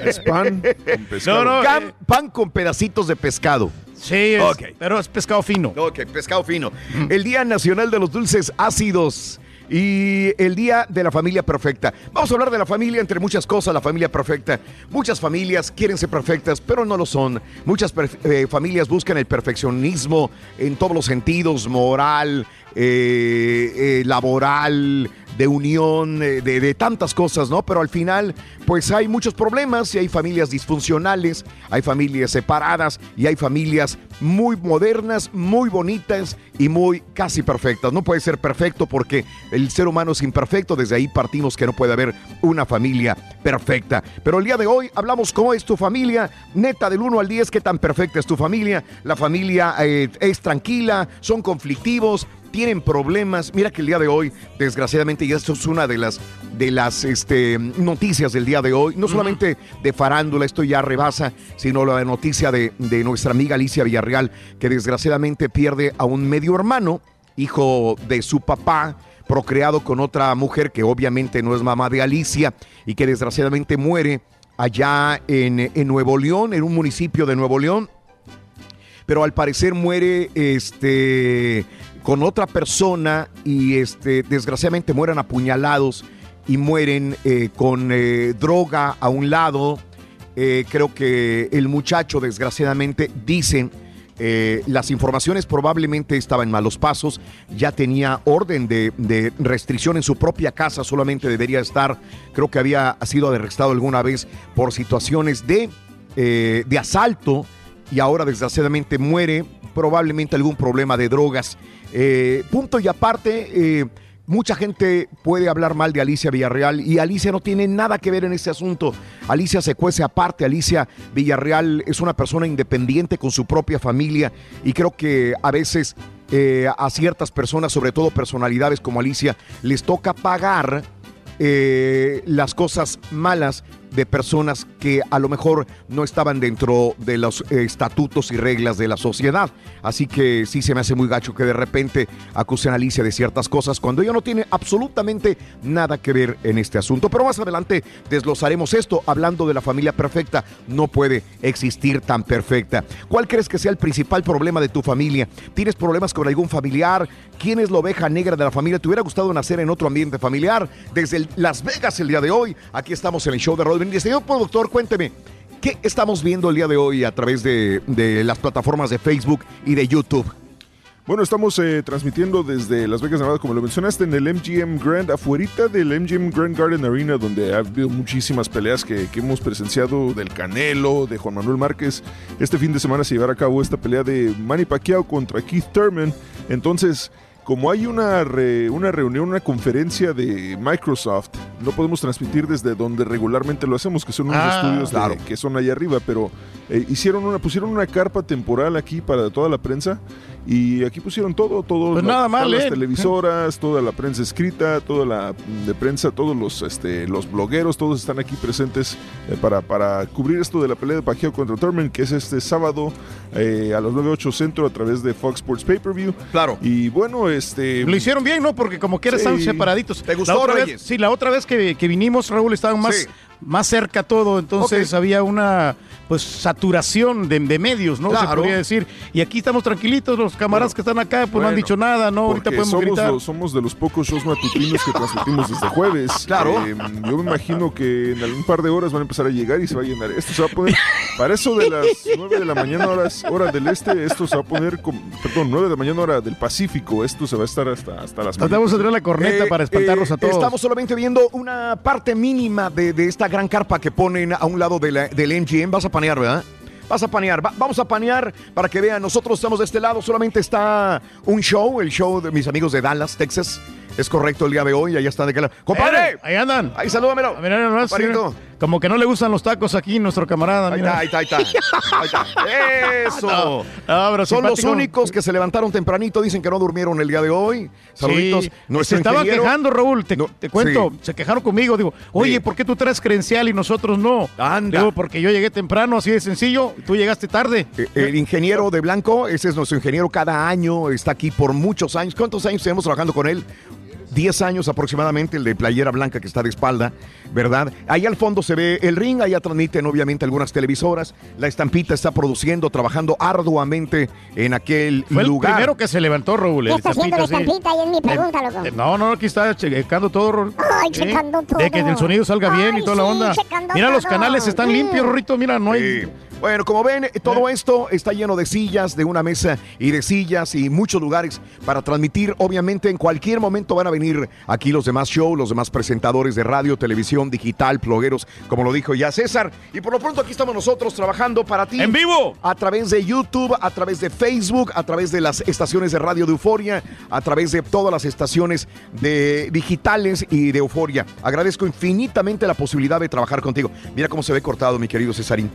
Es pan con pescado. No, no, Cam- eh, pan con pedacitos de pescado. sí, es- pero es pescado fino. Ok, pescado fino. El Día Nacional de los Dulces Ácidos. Y el Día de la Familia Perfecta. Vamos a hablar de la familia, entre muchas cosas, la familia perfecta. Muchas familias quieren ser perfectas, pero no lo son. Muchas eh, familias buscan el perfeccionismo en todos los sentidos, moral, eh, eh, laboral, de unión, eh, de, de tantas cosas, ¿no? Pero al final, pues hay muchos problemas y hay familias disfuncionales, hay familias separadas y hay familias muy modernas, muy bonitas y muy casi perfectas. No puede ser perfecto porque el ser humano es imperfecto, desde ahí partimos que no puede haber una familia perfecta. Pero el día de hoy hablamos cómo es tu familia, neta del 1 al 10, qué tan perfecta es tu familia. La familia eh, es tranquila, son conflictivos, tienen problemas. Mira que el día de hoy, desgraciadamente, y esto es una de las, de las este, noticias del día de hoy, no solamente de farándula, esto ya rebasa, sino la noticia de, de nuestra amiga Alicia Villarreal, que desgraciadamente pierde a un medio hermano, hijo de su papá, procreado con otra mujer que obviamente no es mamá de Alicia y que desgraciadamente muere allá en, en Nuevo León, en un municipio de Nuevo León pero al parecer muere este con otra persona y este desgraciadamente mueren apuñalados y mueren eh, con eh, droga a un lado. Eh, creo que el muchacho desgraciadamente dicen las informaciones probablemente estaban en malos pasos, ya tenía orden de, de restricción en su propia casa, solamente debería estar, creo que había sido arrestado alguna vez por situaciones de, de asalto y ahora desgraciadamente muere, probablemente algún problema de drogas. Eh, punto y aparte, eh, mucha gente puede hablar mal de Alicia Villarreal y Alicia no tiene nada que ver en este asunto. Alicia se cuece aparte, Alicia Villarreal es una persona independiente con su propia familia y creo que a veces eh, a ciertas personas, sobre todo personalidades como Alicia, les toca pagar las cosas malas de personas que a lo mejor no estaban dentro de los estatutos y reglas de la sociedad. Así que sí se me hace muy gacho que de repente acusen a Alicia de ciertas cosas cuando ella no tiene absolutamente nada que ver en este asunto. Pero más adelante desglosaremos esto hablando de la familia perfecta. No puede existir tan perfecta. ¿Cuál crees que sea el principal problema de tu familia? ¿Tienes problemas con algún familiar? ¿Quién es la oveja negra de la familia? ¿Te hubiera gustado nacer en otro ambiente familiar? Desde Las Vegas el día de hoy. Aquí estamos en el show de Rodríguez. Señor productor, cuénteme. ¿Qué estamos viendo el día de hoy a través de, las plataformas de Facebook y de YouTube? Bueno, estamos eh, transmitiendo desde Las Vegas, Nevada, como lo mencionaste, en el MGM Grand, afuerita del MGM Grand Garden Arena, donde ha habido muchísimas peleas que, que hemos presenciado del Canelo, de Juan Manuel Márquez. Este fin de semana se llevará a cabo esta pelea de Manny Pacquiao contra Keith Thurman. Entonces, como hay una, re- una reunión, una conferencia de Microsoft, no podemos transmitir desde donde regularmente lo hacemos, que son unos Ah, estudios de- que son allá arriba, pero eh, hicieron una, pusieron una carpa temporal aquí para toda la prensa y aquí pusieron todo, todo Pues la- nada mal, todas las ¿eh? televisoras, toda la prensa escrita, toda la mm, de prensa, todos los este, los blogueros, todos están aquí presentes eh, para, para cubrir esto de la pelea de Pacquiao contra Thurman, que es este sábado eh, a las 9.8 centro a través de Fox Sports Pay-Per-View. Claro. Y bueno, este... Lo hicieron bien, ¿no? Porque como quiera Sí. están separaditos. ¿Te gustó, la otra Reyes? vez, Sí, la otra vez que, que vinimos, Raúl, estaban más, Sí. Más cerca todo, entonces había una pues saturación de, de medios, ¿no? Se Claro. podría decir. Y aquí estamos tranquilitos, los camaradas que están acá, pues no han dicho nada, ¿no? Ahorita podemos somos, gritar. los- somos de los pocos shows matutinos que transmitimos desde jueves. Claro. Eh, yo me imagino que en algún par de horas van a empezar a llegar y se va a llenar. Esto se va a poner, para eso de las 9 de la mañana horas, hora del este, esto se va a poner, con- perdón, 9 de la mañana hora del Pacífico. Esto se va a estar hasta, hasta las Vamos a tener la corneta Eh, para espantarlos eh, a todos. Estamos solamente viendo una parte mínima de, de esta gran carpa que ponen a un lado de del MGM. Vas a panear, ¿verdad? Vas a panear. Va- vamos a panear para que vean. Nosotros estamos de este lado. Solamente está un show, el show de mis amigos de Dallas, Texas. Es correcto el día de hoy. Allá están de aquel lado. ¡Compadre! Eh, ahí andan. Ahí salúdamelo. Mira, mira, como que no le gustan los tacos aquí, nuestro camarada. Ahí mira. está, ahí está, ahí está. Eso. No, no, Son los únicos que se levantaron tempranito. Dicen que no durmieron el día de hoy. Saluditos. Sí, se estaban quejando, Raúl, te, te cuento, sí. se quejaron conmigo, digo, oye, Sí. ¿por qué tú traes credencial y nosotros no? Anda. Digo, porque yo llegué temprano, así de sencillo, y tú llegaste tarde. Eh, El ingeniero de Blanco, ese es nuestro ingeniero cada año, está aquí por muchos años. ¿Cuántos años tenemos trabajando con él? 10 años aproximadamente, el de playera blanca que está de espalda, ¿verdad? Ahí al fondo se ve el ring, allá transmiten obviamente algunas televisoras. La estampita está produciendo, trabajando arduamente en aquel Fue lugar. el primero que se levantó, Raúl. ¿Qué el está haciendo la estampita, sí. Ahí es mi pregunta, loco. Eh, No, no, aquí está checando todo, Raúl. Ay, Sí, checando todo. De que el sonido salga bien y toda la onda. Mira, los todo. canales están Mm. limpios, Rorrito, mira, no hay... Bueno, como ven, todo esto está lleno de sillas, de una mesa y de sillas y muchos lugares para transmitir. Obviamente, en cualquier momento van a venir aquí los demás shows, los demás presentadores de radio, televisión, digital, blogueros, como lo dijo ya César. Y por lo pronto aquí estamos nosotros trabajando para ti. ¡En vivo! A través de YouTube, a través de Facebook, a través de las estaciones de radio de Euforia, a través de todas las estaciones de digitales y de Euforia. Agradezco infinitamente la posibilidad de trabajar contigo. Mira cómo se ve cortado, mi querido Cesarín.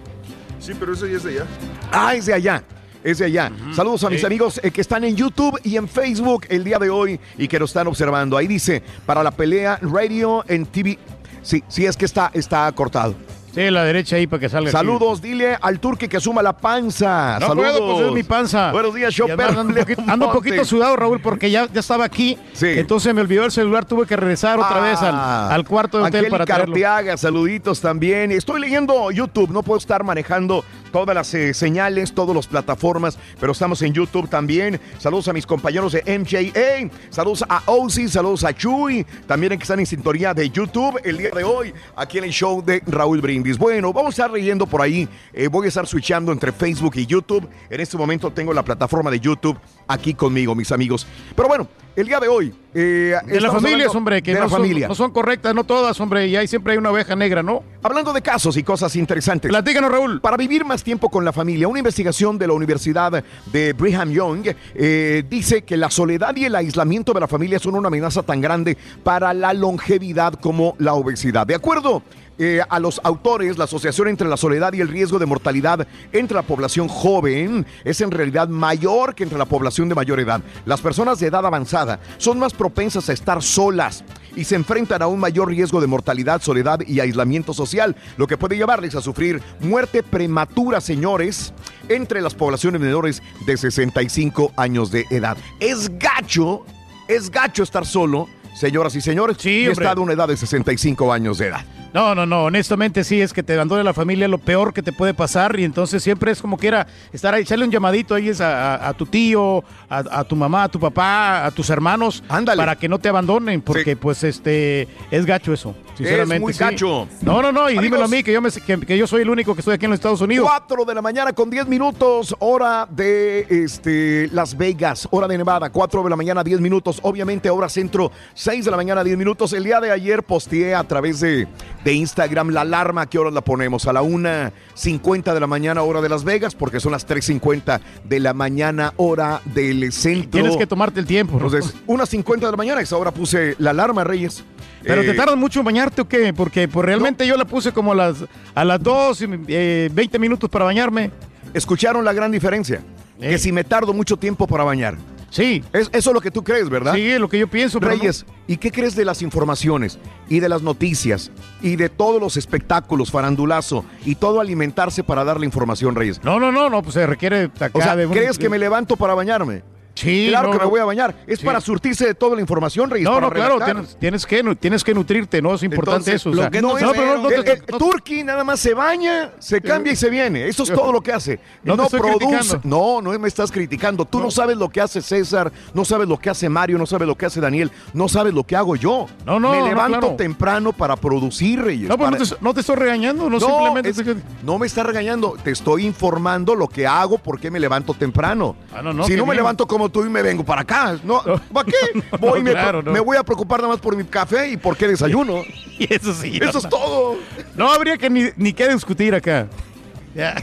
Sí, pero eso ya es de allá. Ah, es de allá. Es de allá. Saludos a mis Sí. amigos eh, que están en YouTube y en Facebook el día de hoy y que lo están observando. Ahí dice, para la pelea radio en TV. Sí, sí, es que está, está cortado. Sí, la derecha ahí para que salga. aquí. Saludos, dile al turque que suma la panza. No Saludos. puedo, pues es mi panza. Buenos días, Chopper. Ando un poquito, ando un poquito sudado, Raúl, porque ya, ya estaba aquí. Sí. Entonces me olvidó el celular, tuve que regresar otra vez al, Ah, al cuarto de hotel Angélica para traerlo. Arteaga, saluditos también. Estoy leyendo YouTube, no puedo estar manejando todas las eh, señales, todas las plataformas, pero estamos en YouTube también. Saludos a mis compañeros de MJA, saludos a Ozzy, saludos a Chuy, también que están en sintonía de YouTube el día de hoy, aquí en el show de Raúl Brindis. Bueno, vamos a estar leyendo por ahí, eh, voy a estar switchando entre Facebook y YouTube. En este momento tengo la plataforma de YouTube aquí conmigo, mis amigos. Pero bueno, el día de hoy. Eh, De las familias, hombre, que de no, la son, familia. no son correctas, no todas, hombre, y ahí siempre hay una oveja negra, ¿no? Hablando de casos y cosas interesantes. Platícanos, Raúl. Para vivir más tiempo con la familia, una investigación de la Universidad de Brigham Young eh, dice que la soledad y el aislamiento de la familia son una amenaza tan grande para la longevidad como la obesidad. De acuerdo eh, a los autores, la asociación entre la soledad y el riesgo de mortalidad entre la población joven es en realidad mayor que entre la población de mayor edad. Las personas de edad avanzada son más propensas a estar solas y se enfrentan a un mayor riesgo de mortalidad, soledad y aislamiento social, lo que puede llevarles a sufrir muerte prematura, señores, entre las poblaciones menores de 65 años de edad. Es gacho, es gacho estar solo, señoras y señores, y hombre. está de una edad de 65 años de edad. No, no, no, honestamente sí, es que te abandone la familia lo peor que te puede pasar y entonces siempre es como que era estar ahí, echarle un llamadito ahí es a, a- a tu tío, a, a tu mamá, a tu papá, a tus hermanos, para que no te abandonen, porque pues este, es gacho eso, sinceramente. muy sí. gacho. No, no, no, y Amigos. dímelo a mí, que yo, me, que, que yo soy el único que estoy aquí en los Estados Unidos. 4 de la mañana con 10 minutos, hora de este, Las Vegas, hora de Nevada, 4 de la mañana, 10 minutos, obviamente hora centro, 6 de la mañana, 10 minutos. El día de ayer posteé a través de, de Instagram la alarma, ¿a qué hora la ponemos? A la 1.50 de la mañana, hora de Las Vegas, porque son las 3.50 de la mañana, hora del centro. Tienes que tomarte el tiempo. ¿no? Entonces, 1.50 de la mañana, esa hora puse la alarma, Reyes. Pero te Eh, tardas mucho en bañarte o qué? Porque pues, realmente yo la puse como a las, a las 2, eh, 20 minutos para bañarme. ¿Escucharon la gran diferencia? Que si me tardo mucho tiempo para bañar. Sí. Es, eso es lo que tú crees, ¿verdad? Sí, es lo que yo pienso. no- Reyes, ¿y qué crees de las informaciones y de las noticias y de todos los espectáculos, farandulazo y todo alimentarse para dar la información, Reyes? No, no, no, no, pues se requiere acá O sea, de un- ¿crees que me levanto para bañarme? Sí, Claro no, que me voy a bañar. Es Sí. para surtirse de toda la información, Reyes. No, no, claro, tienes, tienes que, tienes que nutrirte, ¿no? Es importante Entonces, eso. o sea, lo que no, es, pero no, no te- el, el Turkey nada más se baña, se cambia y se viene. Eso es todo lo que hace. No No, produce. criticando. No, no me estás criticando. Tú no. sabes lo que hace César, no sabes lo que hace Mario, no sabes lo que hace Daniel, no sabes lo que hago yo. No, no, Me levanto claro. temprano para producir, Reyes. No, pero no para- te, no te estoy regañando, no, simplemente... es- no me está regañando, te estoy informando lo que hago porque me levanto temprano. Ah, no, no, si no me levanto como tú y me vengo para acá, no, ¿para qué? Voy me, claro, no. me voy a preocupar nada más por mi café y por qué desayuno. Y eso sí. Eso es todo. No habría que ni, ni que discutir acá.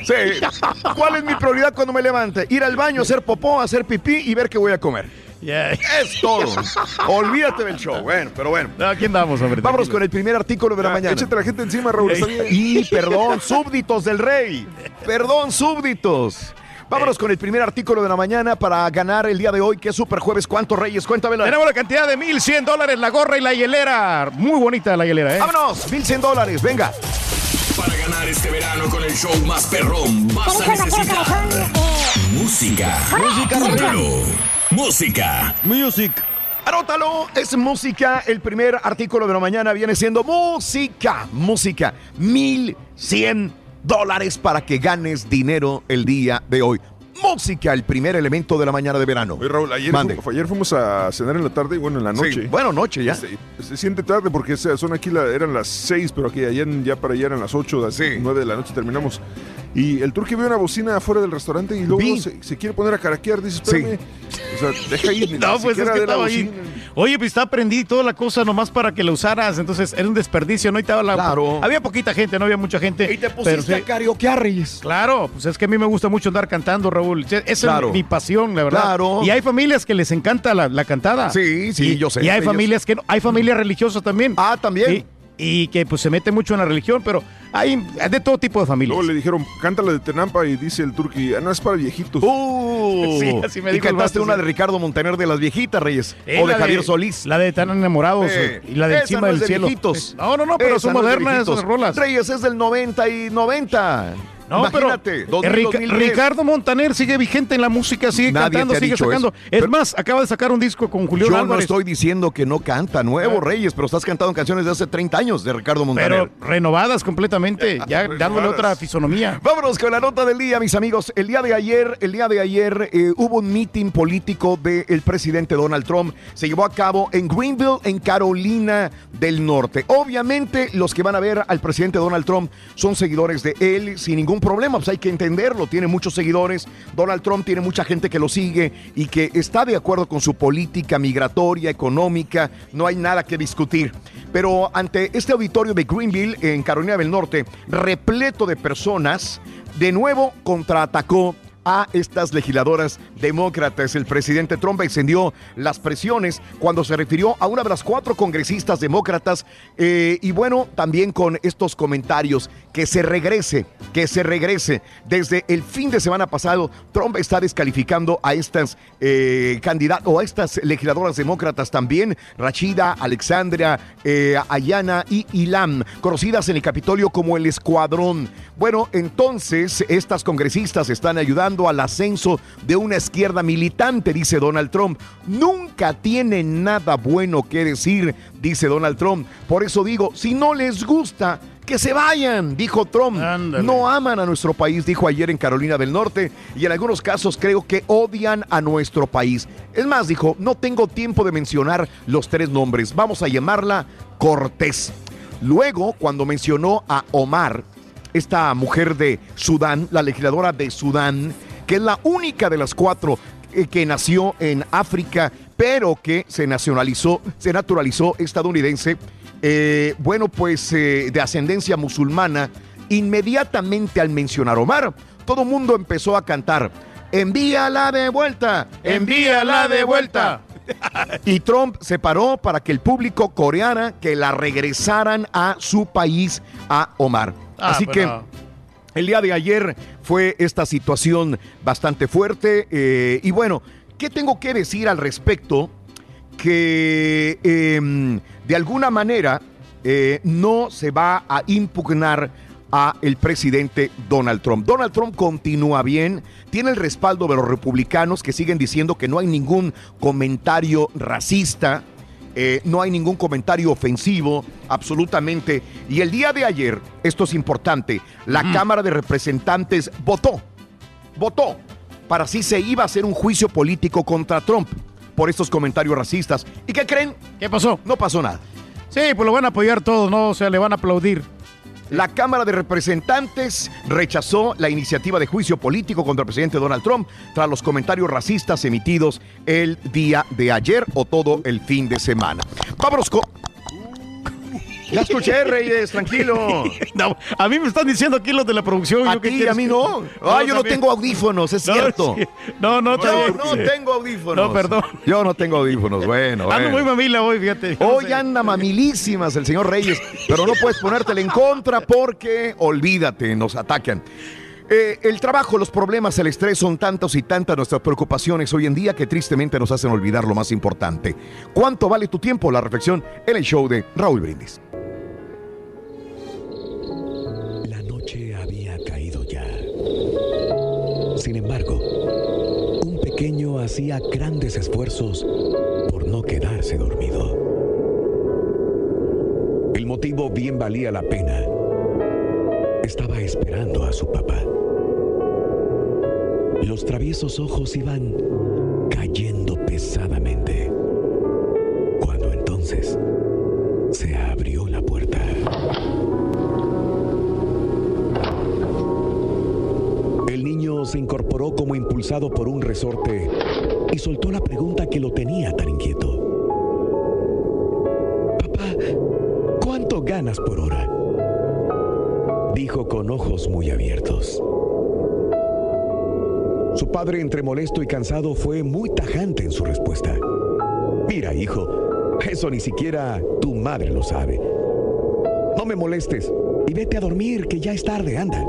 Sí. ¿Cuál es mi prioridad cuando me levante? Ir al baño, hacer popó, hacer pipí y ver qué voy a comer. Es todo. Olvídate del show. Bueno, pero bueno. No, aquí andamos, hombre. Vámonos con el primer artículo de la Ah, mañana. Échate la gente encima, Raúl. Y perdón, súbditos del rey. Perdón, súbditos. Vámonos con el primer artículo de la mañana para ganar el día de hoy, que es Super Jueves. ¿Cuántos reyes? Cuéntamelo. Tenemos la cantidad de 1.100 dólares, la gorra y la hielera. Muy bonita la hielera, ¿eh? Vámonos, 1100 dólares, venga. Para ganar este verano con el show más perrón, vas a necesitar música. Música. Música. Music. Anótalo, es música. El primer artículo de la mañana viene siendo música. Música. 1100 dólares para que ganes dinero el día de hoy. Música, el primer elemento de la mañana de verano. Oye, Raúl, ayer, fu- ayer fuimos a cenar en la tarde y bueno, en la noche. Sí, bueno, noche ya. Se siente tarde porque son aquí, la- eran las 6, pero aquí ayer ya para allá eran las 8, las 9 de la noche terminamos. Y el turque vio una bocina afuera del restaurante y luego se, se quiere poner a caraquear. Dice, espérame. O sea, deja ahí. ni No, pues es que estaba ahí. Oye, pues está prendida y toda la cosa nomás para que la usaras. Entonces era un desperdicio, ¿no? Y estaba la... Claro. Había poquita gente, no había mucha gente. Y te pero pusiste sí. a karaokear, Reyes. Claro, pues es que a mí me gusta mucho andar cantando, Raúl. Esa Claro. es mi pasión, la verdad. Claro. Y hay familias que les encanta la, la cantada. Sí, sí, Y- yo sé. Y hay Ellos- familias que no. Hay familias religiosas también. Ah, también. Y, y que pues se mete mucho en la religión, pero hay de todo tipo de familias. Luego le dijeron, cántala de Tenampa y dice el turqui, ah, no es para viejitos. Uh, Sí, así me y dijo cantaste una de Ricardo Montaner de las viejitas, Reyes. Eh, o de Javier Solís. La de Tan Enamorados Eh, y la de Encima no es del de Cielo. viejitos. No, no, no, pero Esa son modernas esas rolas. Reyes es del 90 y 90. No, Imagínate, pero 2000, Ric- 2010. Ricardo Montaner sigue vigente en la música, sigue Nadie cantando, sigue sacando. eso. Es Pero- más, acaba de sacar un disco con Julián Yo no estoy diciendo que no canta nuevo, Reyes, pero estás cantando canciones de hace 30 años de Ricardo Montaner. Pero renovadas completamente, ya dándole otra fisonomía. Vámonos con la nota del día, mis amigos. El día de ayer, el día de ayer eh, hubo un meeting político del presidente Donald Trump. Se llevó a cabo en Greenville, en Carolina del Norte. Obviamente, los que van a ver al presidente Donald Trump son seguidores de él sin ningún problema. Pues hay que entenderlo. Tiene muchos seguidores. Donald Trump tiene mucha gente que lo sigue y que está de acuerdo con su política migratoria, económica. No hay nada que discutir. Pero ante este auditorio de Greenville, en Carolina del Norte, repleto de personas, de nuevo contraatacó a estas legisladoras demócratas. El presidente Trump extendió las presiones cuando se refirió a una de las cuatro congresistas demócratas eh, y bueno, también con estos comentarios, que se regrese, que se regrese. Desde el fin de semana pasado, Trump está descalificando a estas eh, candidatas o a estas legisladoras demócratas también, Rachida, Alexandria, eh, Ayana y Ilam, conocidas en el Capitolio como el Escuadrón. Bueno, entonces estas congresistas están ayudando al ascenso de una izquierda militante, dice Donald Trump. Nunca tienen nada bueno que decir, dice Donald Trump. Por eso digo, si no les gusta, que se vayan, dijo Trump. No aman a nuestro país, dijo ayer en Carolina del Norte, y en algunos casos creo que odian a nuestro país. Es más, dijo, no tengo tiempo de mencionar los tres nombres. Vamos a llamarla Cortés. Luego, cuando mencionó a Omar, esta mujer de Sudán, la legisladora de Sudán, que es la única de las cuatro eh, que nació en África, pero que se nacionalizó, se naturalizó estadounidense, eh, bueno, pues eh, de ascendencia musulmana, inmediatamente al mencionar Omar, todo mundo empezó a cantar, envíala de vuelta, envíala de vuelta. Y Trump se paró para que el público coreana que la regresaran a su país, a Omar. Ah, Así pues que el día de ayer fue esta situación bastante fuerte. eh, y bueno, ¿qué tengo que decir al respecto? Que em, de alguna manera eh, no se va a impugnar a el presidente Donald Trump. Donald Trump continúa bien, tiene el respaldo de los republicanos que siguen diciendo que no hay ningún comentario racista, eh, no hay ningún comentario ofensivo, absolutamente. Y el día de ayer, esto es importante, la Cámara de Representantes votó, votó para si se iba a hacer un juicio político contra Trump por estos comentarios racistas. ¿Y qué creen? ¿Qué pasó? No pasó nada. Sí, pues lo van a apoyar todos, ¿no? O sea, le van a aplaudir. La Cámara de Representantes rechazó la iniciativa de juicio político contra el presidente Donald Trump tras los comentarios racistas emitidos el día de ayer o todo el fin de semana. Vámonos con... Ya escuché, Reyes, tranquilo. No, a mí me están diciendo aquí los de la producción. A ¿yo qué ti, a mí no. Ah, yo no tengo audífonos, es No, cierto. sí. No, no, Yo no tengo audífonos. No, perdón. Yo no tengo audífonos, bueno. Ando bueno. muy mamila hoy, fíjate. Hoy sé. anda mamilísimas el señor Reyes, pero no puedes ponértele en contra porque, olvídate, nos atacan. Eh, el trabajo, los problemas, el estrés son tantos y tantas nuestras preocupaciones hoy en día que tristemente nos hacen olvidar lo más importante. ¿Cuánto vale tu tiempo? La reflexión en el show de Raúl Brindis. Sin embargo, un pequeño hacía grandes esfuerzos por no quedarse dormido. El motivo bien valía la pena. Estaba esperando a su papá. Los traviesos ojos iban cayendo pesadamente. Se incorporó como impulsado por un resorte y soltó la pregunta que lo tenía tan inquieto. Papá, ¿cuánto ganas por hora? Dijo con ojos muy abiertos. Su padre, entre molesto y cansado, fue muy tajante en su respuesta. Mira, hijo, eso ni siquiera tu madre lo sabe. No me molestes y vete a dormir, que ya es tarde, anda.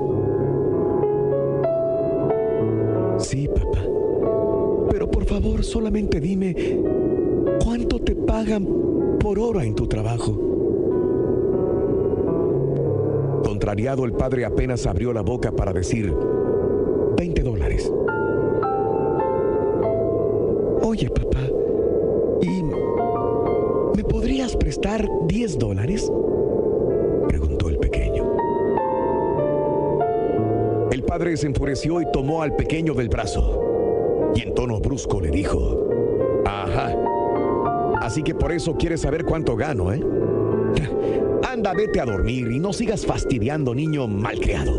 Solamente dime, ¿cuánto te pagan por hora en tu trabajo? Contrariado, el padre apenas abrió la boca para decir 20 dólares. Oye, papá, ¿y me podrías prestar 10 dólares? Preguntó el pequeño. El padre se enfureció y tomó al pequeño del brazo. Brusco le dijo, ajá, así que por eso quieres saber cuánto gano, ¿eh? Anda, vete a dormir y no sigas fastidiando, niño malcriado.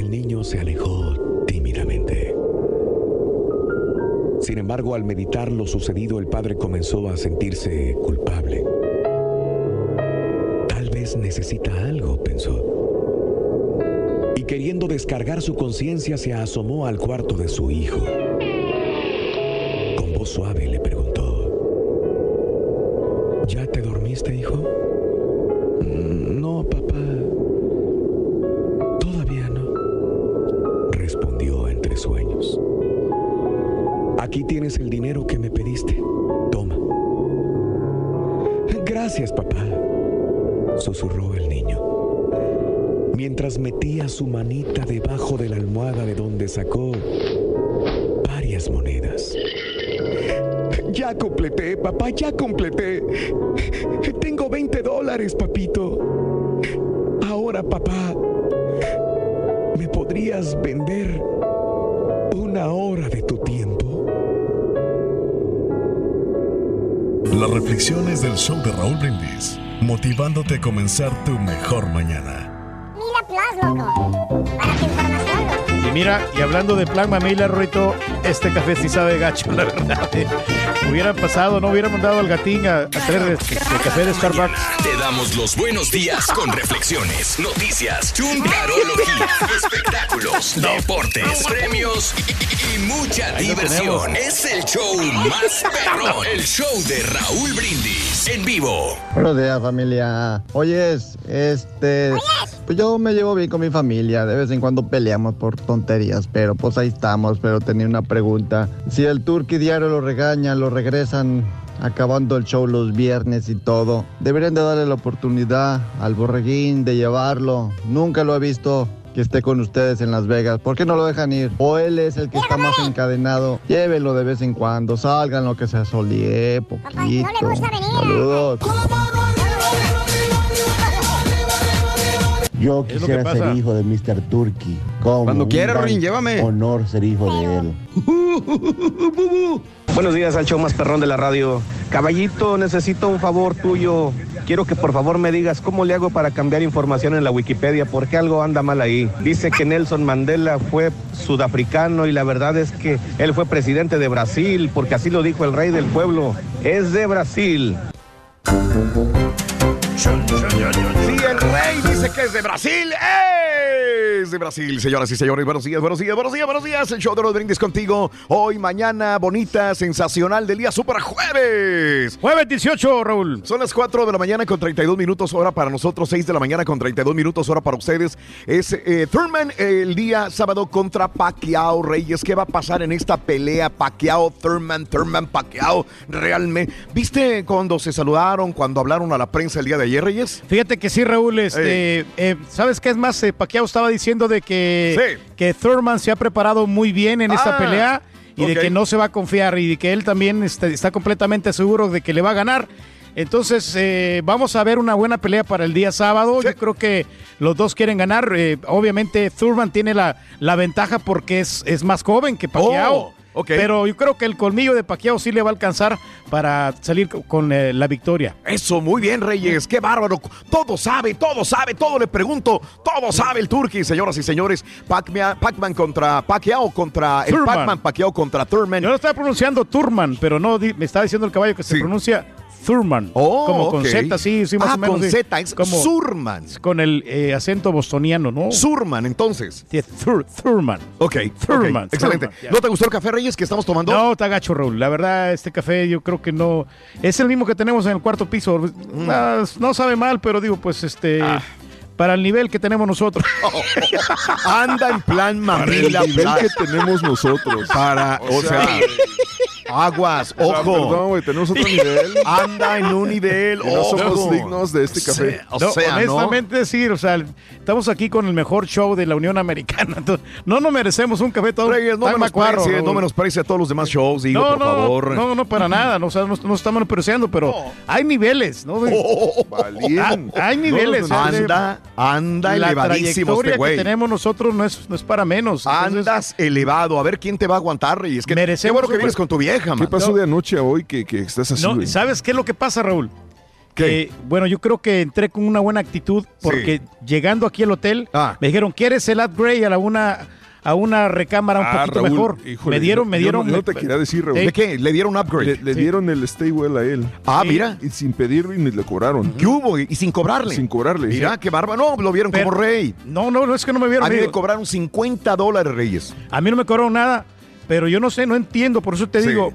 El niño se alejó tímidamente. Sin embargo, al meditar lo sucedido, el padre comenzó a sentirse culpable. Tal vez necesita algo, queriendo descargar su conciencia, se asomó al cuarto de su hijo. Papá, ya completé. Tengo 20 dólares, papito. Ahora, papá, ¿me podrías vender una hora de tu tiempo? Las reflexiones del show de Raúl Brindis, motivándote a comenzar tu mejor mañana. Mira Plus, loco. Para tu información, loco. Y mira, y hablando de plan mamila, Ruito, este café sí sabe gacho, la verdad. Hubieran pasado, no hubieran mandado al gatín a, a traer este, este café de Starbucks. Te damos los buenos días con reflexiones, noticias, chuntarología, espectáculos, deportes, premios y, y mucha Ahí diversión. Es el show más perrón, el show de Raúl Brindis en vivo. Buenos días, familia. Oyes, este. Pues yo me llevo bien con mi familia. De vez en cuando peleamos por tonterías, pero pues ahí estamos. Pero tenía una pregunta. Si el Turqui diario lo regaña, lo regresan acabando el show los viernes y todo, deberían de darle la oportunidad al borreguín de llevarlo. Nunca lo he visto. Que esté con ustedes en Las Vegas. ¿Por qué no lo dejan ir? O él es el que está más encadenado. Llévenlo de vez en cuando. Salgan lo que se solie, poquito. Saludos. Yo Es lo que quisiera ser hijo de Mr. Turkey. Como Cuando quiera, Rorín, llévame. Honor ser hijo de él. Buenos días al show más perrón de la radio. Caballito, necesito un favor tuyo. Quiero que por favor me digas cómo le hago para cambiar información en la Wikipedia, porque algo anda mal ahí. Dice que Nelson Mandela fue sudafricano y la verdad es que él fue presidente de Brasil, porque así lo dijo el rey del pueblo. Es de Brasil. Sí, el rey dice que es de Brasil. Es de Brasil, señoras y señores. Buenos días, buenos días, buenos días, buenos días. El show de los brindis contigo. Hoy, mañana, bonita, sensacional del día super jueves. Jueves 18, Raúl. Son las 4 de la mañana con 32 minutos hora para nosotros, 6 de la mañana con 32 minutos hora para ustedes. Es eh, Thurman el día sábado contra Pacquiao Reyes. ¿Qué va a pasar en esta pelea Pacquiao, Thurman, Thurman, Pacquiao? Realmente, ¿viste cuando se saludaron, cuando hablaron a la prensa el día de ayer, Reyes? Fíjate que sí, Raúl, este, eh, ¿sabes qué es más? Eh, Pacquiao estaba diciendo de que, que Thurman se ha preparado muy bien en esta Ah, pelea y de que no se va a confiar y de que él también está, está completamente seguro de que le va a ganar. Entonces, eh, vamos a ver una buena pelea para el día sábado. Yo creo que los dos quieren ganar. Eh, obviamente, Thurman tiene la, la ventaja porque es, es más joven que Pacquiao. Oh, ok. Pero yo creo que el colmillo de Pacquiao sí le va a alcanzar para salir co- con eh, la victoria. Eso, muy bien, Reyes. Qué bárbaro. Todo sabe, todo sabe, todo le pregunto. Todo sabe el Turkey, señoras y señores. Pac-Man contra Pacquiao contra el. Pac-Man Pacquiao contra Thurman. Yo lo estaba pronunciando Turman, pero no, me estaba diciendo el caballo que se pronuncia Thurman. Oh, como con. Z, sí, sí, más Ah, o menos. con sí. Z, es Surman. Con el eh, acento bostoniano, ¿no? Surman, entonces. Sí, Thur- Thurman. Ok, Thurman. ok, excelente. Thurman. ¿No te gustó el café, Reyes, que estamos tomando? No, está gacho, Raúl. La verdad, este café yo creo que no. Es el mismo que tenemos en el cuarto piso. Mm. No sabe mal, pero digo, pues este. Ah. Para el nivel que tenemos nosotros. Anda en plan Para el mamila. nivel plan. que tenemos nosotros. Para, o, O sea, sea, Aguas, Ah, ojo. Perdón, güey, tenemos otro nivel. Anda en un nivel. Y no somos dignos de este café. O No, sea, ¿no? honestamente sí, o sea, estamos aquí con el mejor show de la Unión Americana. Entonces, no nos merecemos un café todo Reyes, no tan macuarro, menosprecie, Raúl. no menosprecie a todos los demás shows, digo, no, por no, favor. No, no, para nada, no, o sea, no, no estamos menospreciando, pero hay niveles, ¿no? Ah, hay niveles. No, o sea, anda, anda la elevadísimo trayectoria este güey. que tenemos nosotros no es, no es para menos. entonces- Andas elevado. A ver quién te va a aguantar, Reyes. Que, Merecemos qué bueno que un- vienes con tu vieja, ¿Qué man. pasó de anoche a hoy que, que estás así, No, güey? ¿sabes qué es lo que pasa, Raúl? ¿Qué? Que, bueno, yo creo que entré con una buena actitud porque llegando aquí al hotel Ah. me dijeron, ¿quieres el upgrade a la una a una recámara un Ah, poquito Raúl, mejor? híjole, me dieron, me yo dieron. no- yo no te quería decir, Raúl. ¿De qué? ¿Le dieron upgrade? Le, le dieron el stay well a él. Ah, Sí. mira. Y sin pedir ni le cobraron. ¿Qué hubo? Y sin cobrarle. Sin cobrarle. Mira, qué barba. No, lo vieron Pero- como rey. No, no, no es que no me vieron. A mí me cobraron 50 dólares, Reyes. a mí no me cobraron nada, pero yo no sé, no entiendo, por eso te Sí. digo.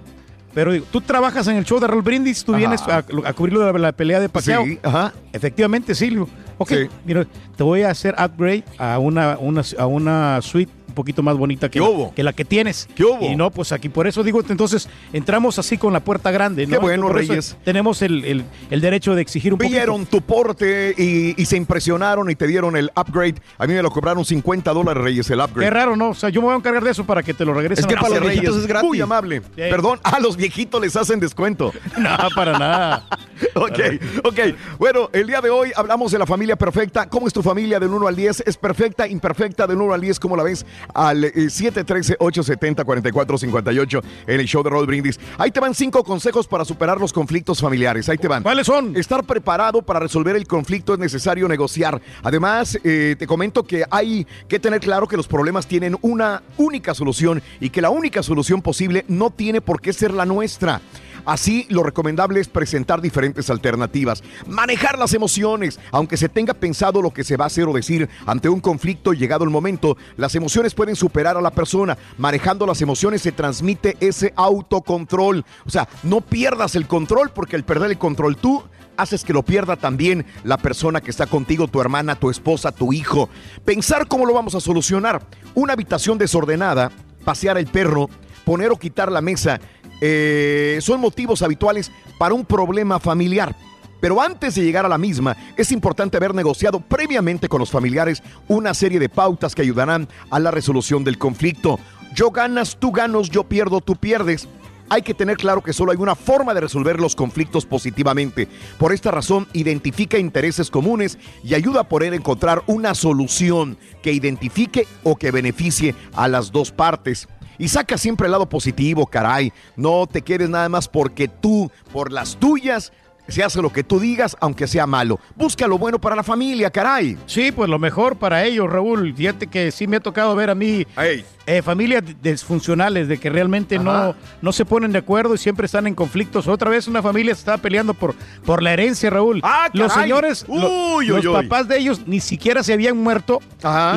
Pero digo, tú trabajas en el show de Raúl Brindis, tú Ajá. vienes a, a cubrir lo de la pelea de Pacquiao. Sí, ajá. Efectivamente, Silvio. Ok, Sí. mira, te voy a hacer upgrade a una, una, a una suite poquito más bonita que, ¿Qué la, que la que tienes. ¿Qué hubo? Y no, pues aquí por eso digo, entonces entramos así con la puerta grande. ¿no? Qué bueno, Reyes. Tenemos el, el- el derecho de exigir un poquito. Vieron tu porte y, y se impresionaron y te dieron el upgrade. A mí me lo cobraron 50 dólares, Reyes, el upgrade. Qué raro, ¿no? O sea, yo me voy a encargar de eso para que te lo regresen. Es que para los viejitos es gratis. Muy amable. Perdón, a los viejitos les hacen descuento. No, para nada. ok, ok. Bueno, el día de hoy hablamos de la familia perfecta. ¿Cómo es tu familia del 1 al 10? ¿Es perfecta, imperfecta del 1 al 10? ¿Cómo la ves? Al eh, 713-870-4458 en el show de Roll Brindis. Ahí te van cinco consejos para superar los conflictos familiares. Ahí te van. ¿Cuáles son? Estar preparado para resolver el conflicto es necesario negociar. Además, eh, te comento que hay que tener claro que los problemas tienen una única solución y que la única solución posible no tiene por qué ser la nuestra. Así, lo recomendable es presentar diferentes alternativas, manejar las emociones, aunque se tenga pensado lo que se va a hacer o decir ante un conflicto llegado el momento, las emociones pueden superar a la persona. Manejando las emociones se transmite ese autocontrol. O sea, no pierdas el control porque al perder el control tú haces que lo pierda también la persona que está contigo, tu hermana, tu esposa, tu hijo. Pensar cómo lo vamos a solucionar. Una habitación desordenada, pasear el perro, poner o quitar la mesa, eh, son motivos habituales para un problema familiar. Pero antes de llegar a la misma, es importante haber negociado previamente con los familiares una serie de pautas que ayudarán a la resolución del conflicto. Yo ganas, tú ganas, yo pierdo, tú pierdes. Hay que tener claro que solo hay una forma de resolver los conflictos positivamente. Por esta razón, identifica intereses comunes y ayuda a poder encontrar una solución que identifique o que beneficie a las dos partes. Y saca siempre el lado positivo, caray. No te quedes nada más porque tú, por las tuyas, se hace lo que tú digas, aunque sea malo. Busca lo bueno para la familia, caray. Sí, pues lo mejor para ellos, Raúl. Fíjate que sí me ha tocado ver a mí eh, familias disfuncionales, de que realmente no, no se ponen de acuerdo y siempre están en conflictos. Otra vez una familia se estaba peleando por, por la herencia, Raúl. Ah, los señores, Uy, los uy, uy. papás de ellos ni siquiera se habían muerto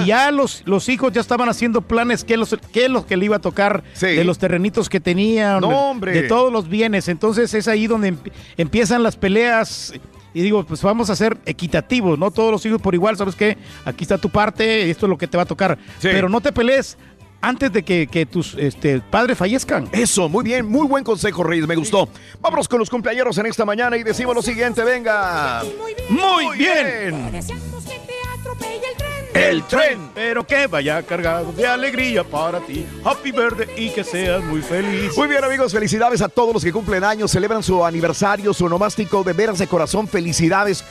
y ya los, los hijos ya estaban haciendo planes qué los, qué es lo que le iba a tocar de los terrenitos que tenían, No, de- todos los bienes. Entonces es ahí donde emp- empiezan las peleas. Y digo, pues vamos a ser equitativos, ¿no? Todos los hijos por igual, ¿sabes qué? Aquí está tu parte, esto es lo que te va a tocar. Pero no te pelees antes de que, que tus este, padres fallezcan. Eso, muy bien, muy buen consejo, Reyes, me gustó. Vámonos con los cumpleaños en esta mañana y decimos lo siguiente, venga. Muy bien. El tren, pero que vaya cargado de alegría para ti. Happy birthday y que seas muy feliz. Muy bien, amigos, felicidades a todos los que cumplen años, celebran su aniversario, su nomástico, de veras de corazón, felicidades.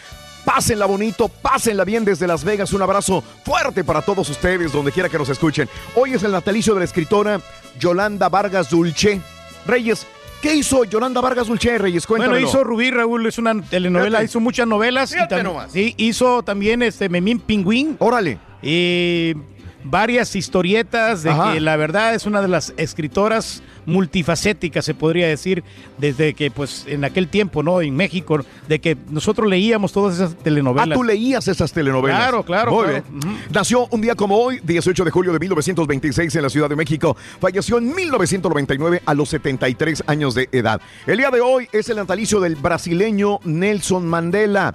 Pásenla bonito, pásenla bien desde Las Vegas. Un abrazo fuerte para todos ustedes, donde quiera que nos escuchen. Hoy es el natalicio de la escritora Yolanda Vargas Dulce. Reyes, ¿qué hizo Yolanda Vargas Dulce, Reyes? Cuéntanos. Bueno, hizo Rubí Raúl, es una telenovela, Fíjate. hizo muchas novelas. Fíjate tam- nomás. Sí, hizo también este Memín Pingüín. Órale. Y varias historietas de Ajá. que la verdad es una de las escritoras multifacéticas, se podría decir, desde que pues en aquel tiempo, ¿no? En México, de que nosotros leíamos todas esas Ah, telenovelas. tú leías esas telenovelas. Claro, claro, Muy claro. bien. Nació un día como hoy, 18 de julio de 1926 en la Ciudad de México. Falleció en 1999 a los 73 años de edad. El día de hoy es el natalicio del brasileño Nelson Mandela.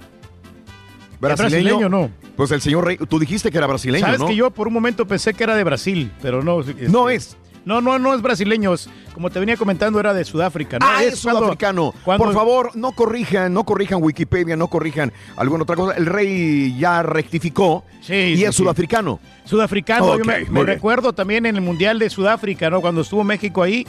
Brasileño no. Pues el señor Rey, tú dijiste que era brasileño, Sabes ¿no? que yo por un momento pensé que era de Brasil, pero no. este, No es. No, no, no es brasileño. es- como te venía comentando, era de Sudáfrica. ¿no? Ah, es cuando- sudafricano. cuando- Por favor, no corrijan, no corrijan Wikipedia, no corrijan alguna otra cosa. El rey ya rectificó y sí, es sí. sudafricano. Sudafricano, Ok, yo me, recuerdo también en el Mundial de Sudáfrica, ¿no? Cuando estuvo México ahí,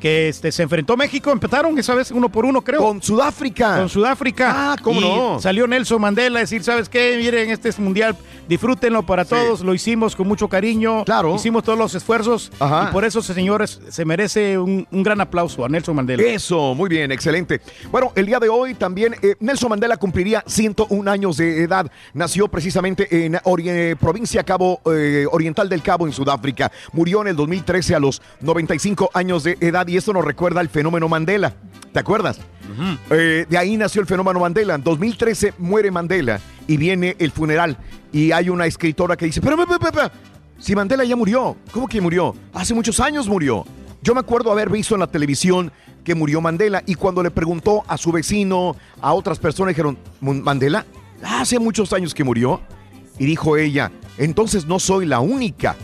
que este, se enfrentó México, empataron esa vez uno por uno, creo. Con Sudáfrica. Con Sudáfrica. Ah, ¿cómo Y no? Salió Nelson Mandela a decir, ¿sabes qué? Miren, este es Mundial, disfrútenlo para todos, lo hicimos con mucho cariño, claro. hicimos todos los esfuerzos Ajá. y por eso ese señor es- se merece un, un gran aplauso a Nelson Mandela. Eso, muy bien, excelente. Bueno, el día de hoy también eh, Nelson Mandela cumpliría 101 años de edad. Nació precisamente en Ori- provincia Cabo eh, Oriental del Cabo, en Sudáfrica. Murió en el 2013 a los 95 años de edad y esto nos recuerda al fenómeno Mandela. ¿Te acuerdas? Eh, de ahí nació el fenómeno Mandela. En 2013 muere Mandela y viene el funeral. Y hay una escritora que dice, pero, pero, pero, pero, si Mandela ya murió, ¿cómo que murió? Hace muchos años murió. Yo me acuerdo haber visto en la televisión que murió Mandela y cuando le preguntó a su vecino, a otras personas, dijeron, "¿Mun- ¿Mandela? Hace muchos años que murió. Y dijo ella, entonces no soy la única.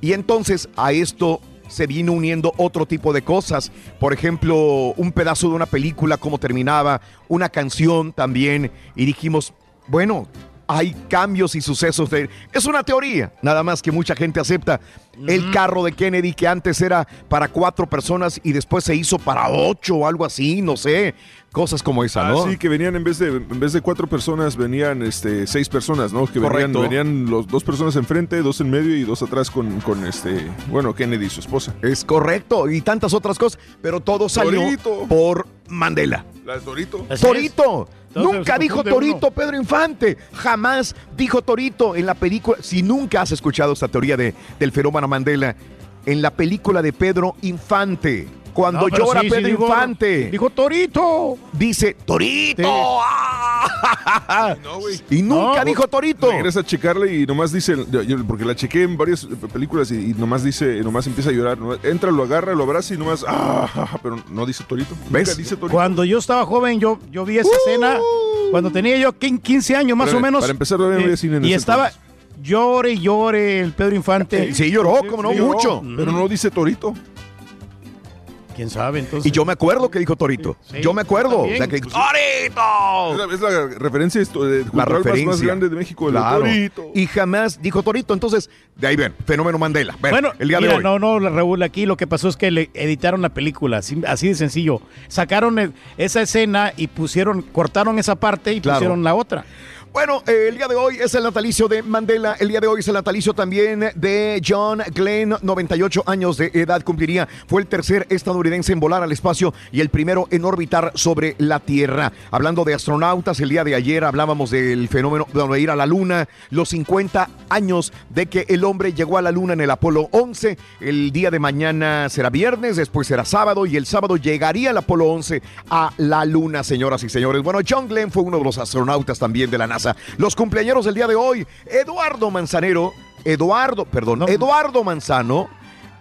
Y entonces a esto se vino uniendo otro tipo de cosas. Por ejemplo, un pedazo de una película, cómo terminaba, una canción también. Y dijimos, bueno, hay cambios y sucesos de... Es una teoría, nada más que mucha gente acepta. El carro de Kennedy que antes era para cuatro personas y después se hizo para ocho o algo así, no sé. Cosas como esa, ¿no? Sí, que venían en vez de en vez de cuatro personas, venían este seis personas, ¿no? Que venían, Correcto. venían los dos personas enfrente, dos en medio y dos atrás con, con este, bueno, Kennedy y su esposa. Es correcto, y tantas otras cosas, pero todo salió por Mandela. La de Torito. Torito. Entonces, nunca dijo Torito Pedro Infante. Jamás dijo Torito en la película. Si nunca has escuchado esta teoría de, del fenómeno Mandela, en la película de Pedro Infante, cuando No, llora sí, sí, Pedro dijo- Infante. Dijo Torito. Dice Torito. No. Y nunca No, dijo Torito. Regresa a checarle y nomás dice, porque la chequé en varias películas y, y nomás dice, nomás empieza a llorar. nomás entra, lo agarra, lo abraza y nomás, ah, pero no dice Torito. Nunca dice Torito. Cuando yo estaba joven, yo, yo vi esa escena, cuando tenía yo quin- 15 años más Para- o menos. para empezar, todavía no había cine en Y ese estaba, llore y llore el Pedro Infante. Eh, Sí, lloró, como no, lloró, mucho. Pero no dice Torito. ¿Quién sabe entonces? Y yo me acuerdo que dijo Torito. yo me acuerdo. O sea, que dijo, Es la, es la referencia esto, de la cultural más- referencia. más grande de México, el de Claro. Torito. Y jamás dijo Torito. Entonces, de ahí ven, fenómeno Mandela. Ven, Bueno, el día mira, de hoy. no, no, Raúl, aquí lo que pasó es que le editaron la película, así, así de sencillo. Sacaron el- esa escena y pusieron, cortaron esa parte y Claro. pusieron la otra. Bueno, eh, el día de hoy es el natalicio de Mandela. El día de hoy es el natalicio también de John Glenn, 98 años de edad cumpliría. Fue el tercer estadounidense en volar al espacio y el primero en orbitar sobre la Tierra. Hablando de astronautas, el día de ayer hablábamos del fenómeno de ir a la Luna, los 50 años de que el hombre llegó a la Luna en el Apolo 11. El día de mañana será viernes, después será sábado y el sábado llegaría el Apolo 11 a la Luna, señoras y señores. Bueno, John Glenn fue uno de los astronautas también de la NASA. Los cumpleaños del día de hoy, Eduardo Manzanero, Eduardo, perdón, Eduardo Manzano,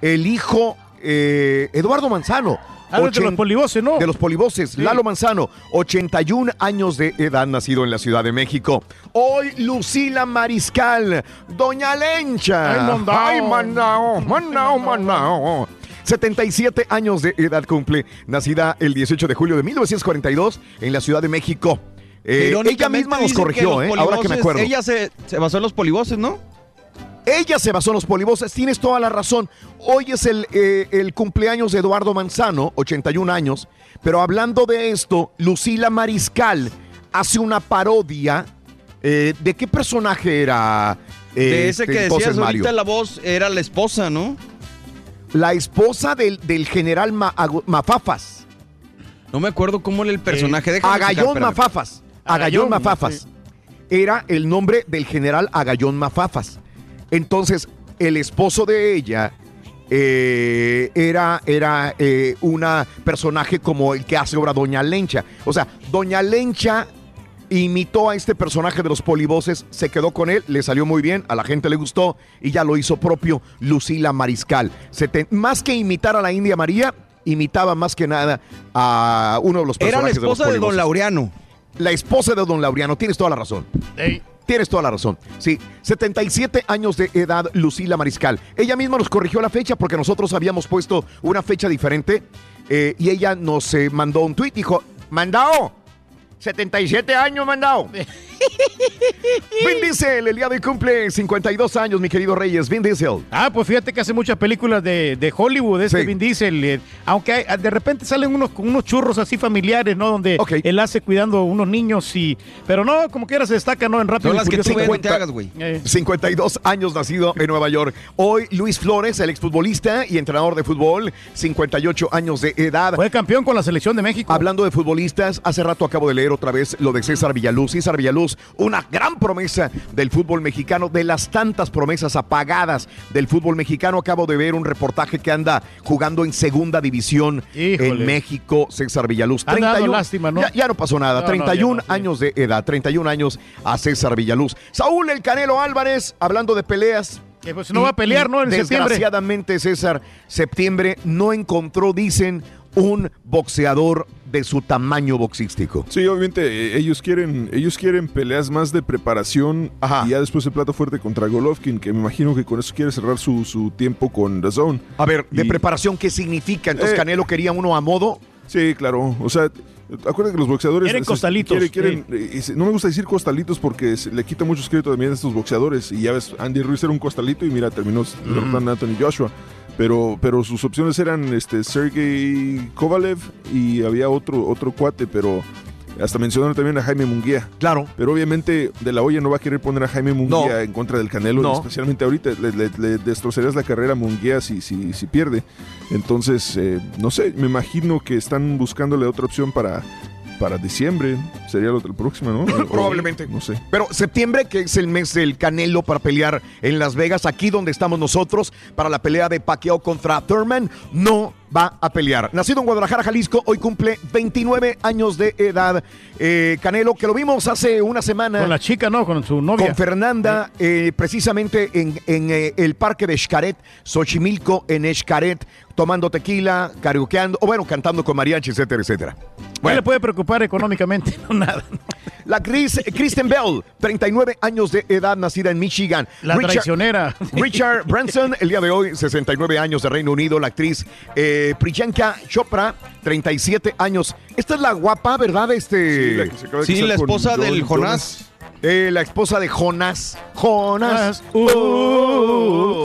el hijo, eh, Eduardo Manzano. Ah, de los ochen- polivoces, ¿no? De los polivoces, Lalo Manzano, 81 años de edad, nacido en la Ciudad de México. Hoy, Lucila Mariscal, Doña Lencha. Ay, mandao. Ay, mandao, mandao, mandao. 77 años de edad cumple, nacida el 18 de julio de 1942 en la Ciudad de México. Eh, ella misma nos corrigió, eh, ahora que me acuerdo. Ella se, se basó en los polivoces, ¿no? Ella se basó en los polivoces, tienes toda la razón. Hoy es el, eh, el cumpleaños de Eduardo Manzano, 81 años, pero hablando de esto, Lucila Mariscal hace una parodia. eh, ¿De qué personaje era? eh, De ese este, que decías Mario? ahorita la voz era la esposa, ¿no? La esposa del, del general Ma- Mafafas. No me acuerdo cómo era el personaje. Checar, Agallón. Mafafas. Agallón Mafafas. Era el nombre del general Agallón Mafafas. Entonces, el esposo de ella eh, era, era eh, una personaje como el que hace obra Doña Lencha. O sea, Doña Lencha imitó a este personaje de los polivoces, se quedó con él, le salió muy bien, a la gente le gustó y ya lo hizo propio Lucila Mariscal. Seten- más que imitar a la India María, imitaba más que nada a uno de los Era la personajes esposa de, de los don polivoces. Laureano. La esposa de don Laureano, tienes toda la razón. Tienes toda la razón. Sí, 77 años de edad, Lucila Mariscal. Ella misma nos corrigió la fecha porque nosotros habíamos puesto una fecha diferente eh, y ella nos eh, mandó un tweet. Dijo, mandado, 77 años, mandado. Vin Diesel, el día de hoy cumple 52 años, mi querido Reyes. Vin Diesel. Ah, pues fíjate que hace muchas películas de, de Hollywood, este Sí. Vin Diesel. eh, aunque hay- de repente salen unos unos churros así familiares, ¿no? Donde él hace cuidando unos niños y. Pero no, como quiera se destaca, ¿no? En rápido. Son y las que tú hagas, güey. 52 años nacido en Nueva York. Hoy Luis Flores, el exfutbolista y entrenador de fútbol, 58 años de edad. Fue campeón con la selección de México. Hablando de futbolistas, hace rato acabo de leer otra vez lo de César Villaluz. César Villaluz, una gran promesa del fútbol mexicano, de las tantas promesas apagadas del fútbol mexicano. Acabo de ver un reportaje que anda jugando en segunda división Híjole. en México, César Villaluz. Han dado lástima, ¿no? Ya, ya no pasó nada. No, no, ya 31 no, sí. años de edad, 31 años a César Villaluz. Saúl El Canelo Álvarez, hablando de peleas. Que pues no va a pelear, ¿no? En septiembre. Desgraciadamente, César, septiembre no encontró, dicen, un boxeador de su tamaño boxístico. Sí, obviamente eh, ellos quieren, ellos quieren peleas más de preparación y ya después el plato fuerte contra Golovkin, que me imagino que con eso quiere cerrar su, su tiempo con The Zone. A ver, de Y- preparación, ¿qué significa? Entonces, Eh, Canelo quería uno a modo. Sí, claro. O sea, acuérdate que los boxeadores. Quieren costalitos, quieren- quieren- eh, no me gusta decir costalitos porque se- le quita mucho crédito también a estos boxeadores. Y ya ves, Andy Ruiz era un costalito y mira, terminó derrotando a Anthony Joshua. Pero, pero sus opciones eran este Sergey Kovalev y había otro, otro cuate, pero. Hasta mencionaron también a Jaime Munguía. Claro. Pero obviamente De La Hoya no va a querer poner a Jaime Munguía No. en contra del Canelo, No. especialmente ahorita. Le, le- le destrozarías la carrera a Munguía si, si, si pierde. Entonces, eh, no sé, me imagino que están buscándole otra opción para, para diciembre. Sería lo del próximo, ¿no? Probablemente. No sé. Pero septiembre, que es el mes del Canelo para pelear en Las Vegas, aquí donde estamos nosotros, para la pelea de Pacquiao contra Thurman, no va a pelear. Nacido en Guadalajara, Jalisco, hoy cumple 29 años de edad. Eh, Canelo, que lo vimos hace una semana. Con la chica, ¿no? Con su novia. Con Fernanda, eh, precisamente en, en, eh, el parque de Xcaret, Xochimilco, en Xcaret, tomando tequila, karaokeando, o bueno, cantando con mariachi, etcétera, etcétera. ¿Qué le puede preocupar económicamente? No, nada. La actriz Kristen Bell, 39 años de edad, nacida en Michigan. La traicionera. Richard Branson, el día de hoy, 69 años de Reino Unido. La actriz eh, Priyanka Chopra, 37 años. Esta es la guapa, ¿verdad? Este... Sí, la que se acaba de Sí, casar la con esposa del Jonas. Jonás. Eh, la esposa de Jonas. Jonas. Uh,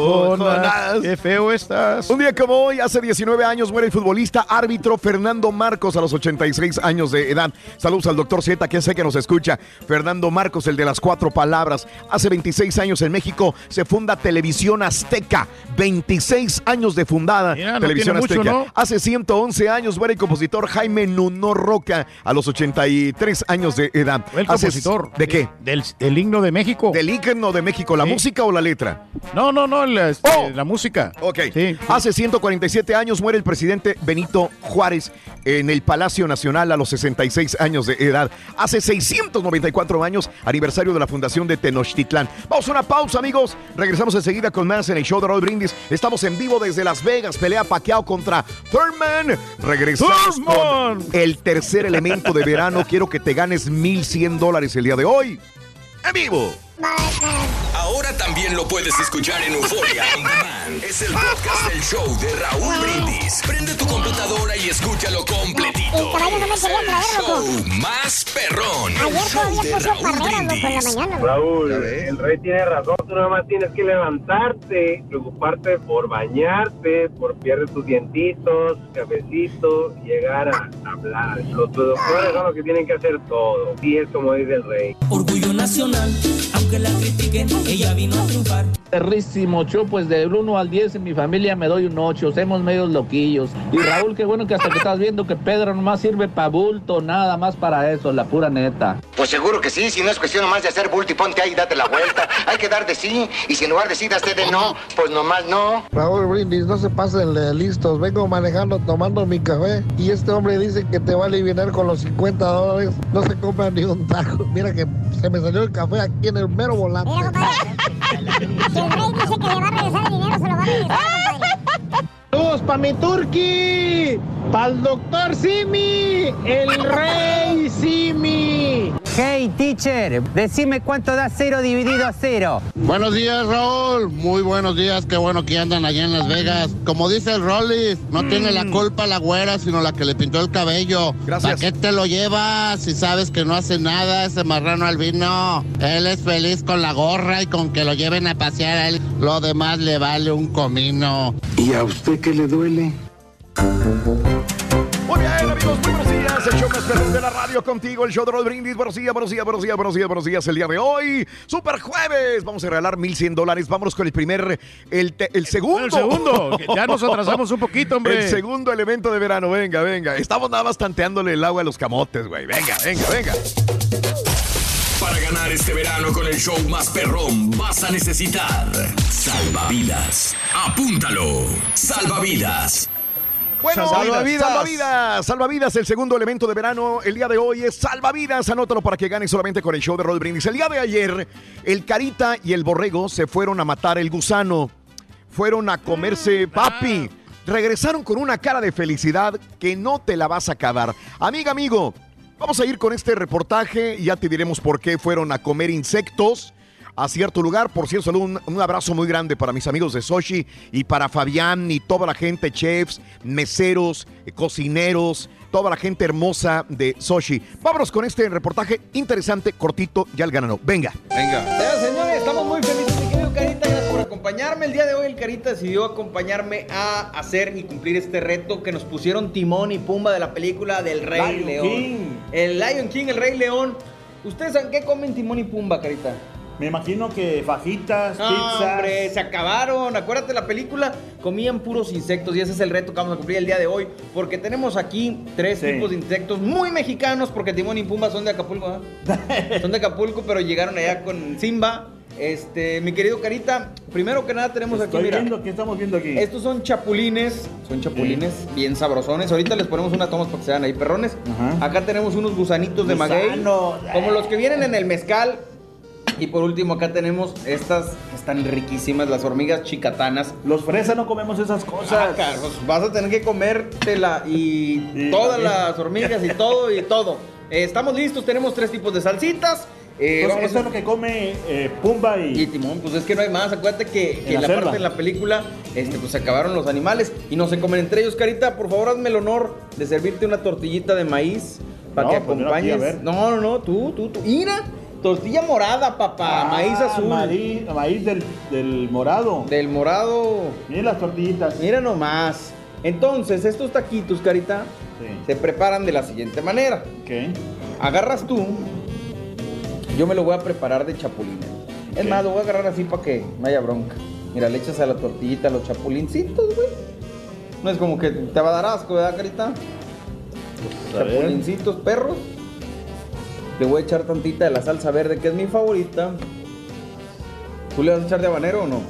Oh, Jonas, Qué feo estás. Un día como hoy, hace 19 años, muere el futbolista árbitro Fernando Marcos a los 86 años de edad. Saludos al doctor Z, que sé que nos escucha. Fernando Marcos, el de las cuatro palabras. Hace 26 años en México se funda Televisión Azteca. 26 años de fundada no Televisión mucho, Azteca. ¿no? Hace 111 años muere el compositor Jaime Nuno Roca a los 83 años de edad. El compositor. ¿De qué? Del, del himno de México. ¿Del himno de México? ¿La Sí. música o la letra? No, no, no, la, este, Oh. la música. Ok. Sí. Hace 147 años muere el presidente Benito Juárez en el Palacio Nacional a los 66 años de edad. Hace 694 años, aniversario de la fundación de Tenochtitlán. Vamos a una pausa, amigos. Regresamos enseguida con más en el show de Raúl Brindis. Estamos en vivo desde Las Vegas. Pelea Pacquiao contra Thurman. Regresamos con el tercer elemento de verano. Quiero que te ganes 1,100 dólares el día de hoy. En vivo. Ahora también lo puedes escuchar en Euforia On Demand. Es el podcast del show de Raúl Brindis. Prende tu computadora y escúchalo completito. El caballo no me quería traer, loco. show más perrón. Ayer todavía puso Raúl carreras, loco, en la mañana. Raúl, el rey tiene razón, tú nada más tienes que levantarte, preocuparte por bañarte, por pierdes tus dientitos, cafecito, llegar a hablar. Los productores son los que tienen que hacer todo. Sí es como dice el rey. Orgullo nacional, aunque la critiquen, ella vino a triunfar. Perrísimo, yo pues del 1 al 10 en mi familia me doy un 8, somos medios loquillos. Y Raúl, qué bueno que hasta que estás viendo que Pedro nomás sirve para bulto, nada más para eso, la pura neta. Pues seguro que sí, si no es cuestión nomás de hacer bulto y ponte ahí y date la vuelta. Hay que dar de sí, y si en lugar de sí das de no, pues nomás no. Raúl Brindis, no se pasen listos. Vengo manejando, tomando mi café y este hombre dice que te va a aliviar con los 50 dólares. No se compra ni un taco. Mira que se me salió el café aquí en el mero volante. Si el rey dice que le va a regresar el dinero, se lo va a regresar, compadre. Saludos para mi turqui, para el doctor Simi, el rey Simi. Hey, teacher, decime cuánto da cero dividido a cero. Buenos días, Raúl. Muy buenos días. Qué bueno que andan allá en Las Vegas. Como dice el Rollis, no Mm. tiene la culpa la güera, sino la que le pintó el cabello. Gracias. ¿Para qué te lo llevas si sabes que no hace nada ese marrano albino? Él es feliz con la gorra y con que lo lleven a pasear a él. Lo demás le vale un comino. ¿Y a usted qué le duele? Muy bien, amigos, muy buenos días. El show más perrón de la radio contigo, el show de Rod Brindis. Buenos días, buenos días, buenos días, buenos días, buenos días. El día de hoy, super jueves. Vamos a regalar 1100 dólares. Vámonos con el primer, el, te- el segundo. El segundo, que ya nos atrasamos un poquito, hombre. El segundo elemento de verano. Venga, venga. Estamos nada más tanteándole el agua a los camotes, güey. Venga, venga, venga. Para ganar este verano con el show más perrón vas a necesitar salvavidas. Apúntalo. Salvavidas. Bueno, Salvavidas. salvavidas, salvavidas, el segundo elemento de verano el día de hoy es salvavidas. Anótalo para que ganes solamente con el show de Rod Brindis. El día de ayer, el Carita y el Borrego se fueron a matar el gusano. Fueron a comerse papi. Regresaron con una cara de felicidad que no te la vas a acabar. Amiga, amigo, vamos a ir con este reportaje y ya te diremos por qué fueron a comer insectos a cierto lugar. Por cierto, salud, un, un abrazo muy grande para mis amigos de Soshi y para Fabián y toda la gente, chefs, meseros, eh, cocineros, toda la gente hermosa de Soshi. Vámonos con este reportaje interesante, cortito, ya el ganano. Venga. Venga. Señores, estamos muy felices, mi querido Carita, gracias por acompañarme. El día de hoy el Carita decidió acompañarme a hacer y cumplir este reto que nos pusieron Timón y Pumba de la película del Rey Lion León. King. El Lion King, el Rey León. ¿Ustedes saben qué comen Timón y Pumba, Carita? Me imagino que fajitas, No, pizzas. hombre, se acabaron. Acuérdate la película, comían puros insectos y ese es el reto que vamos a cumplir el día de hoy. Porque tenemos aquí tres Sí. tipos de insectos muy mexicanos, porque Timón y Pumba son de Acapulco, ¿eh? son de Acapulco, pero llegaron allá con Simba. Este, mi querido Carita, primero que nada tenemos aquí, mira. viendo, ¿qué estamos viendo aquí? Estos son chapulines, son chapulines bien sabrosones. Ahorita les ponemos unas tomas para que se vean ahí perrones. Acá tenemos unos gusanitos de maguey, como los que vienen en el mezcal. Y por último acá tenemos estas que están riquísimas, las hormigas chicatanas. Los fresas no comemos esas cosas. Ah, Carlos, vas a tener que comértela y todas también. las hormigas y todo y todo. Eh, estamos listos, tenemos tres tipos de salsitas. Eh, Entonces, vamos eso es lo que come eh, Pumba y... y Timón, pues es que no hay más. Acuérdate que, que En la parte de la película, este, pues se acabaron los animales y no se comen entre ellos. Carita, por favor, hazme el honor de servirte una tortillita de maíz para No, que pues, acompañes. no, no, no, tú, tú, tú. Mira, tortilla morada, papá, Ah, maíz azul. Maíz, maíz del, del morado. Del morado. Miren las tortillitas. Mira nomás. Entonces, estos taquitos, Carita, se preparan de la siguiente manera. Agarras tú, yo me lo voy a preparar de chapulines. Es más, lo voy a agarrar así para que no haya bronca. Mira, le echas a la tortillita los chapulincitos, güey. No es como que te va a dar asco, ¿verdad, Carita? ver. chapulincitos, perros. Le voy a echar tantita de la salsa verde, que es mi favorita. ¿Tú le vas a echar de habanero o no?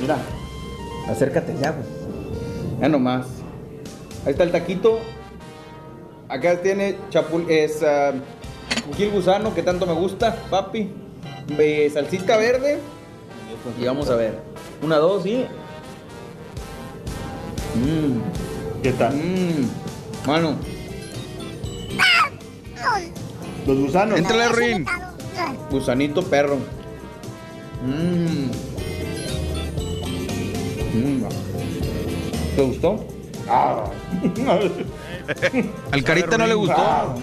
Mira. Acércate ya, güey. Ya nomás. Ahí está el taquito. Acá tiene chapul es Gil gusano que tanto me gusta, papi. Eh, salsita verde. Y vamos a ver. Una, dos y. Mmm. ¿Qué tal? Mmm. Mano. Los gusanos. Entrale, Rin. Gusanito perro. Mmm. Mmm. ¿Te gustó? Ah. Al carita no le gustó.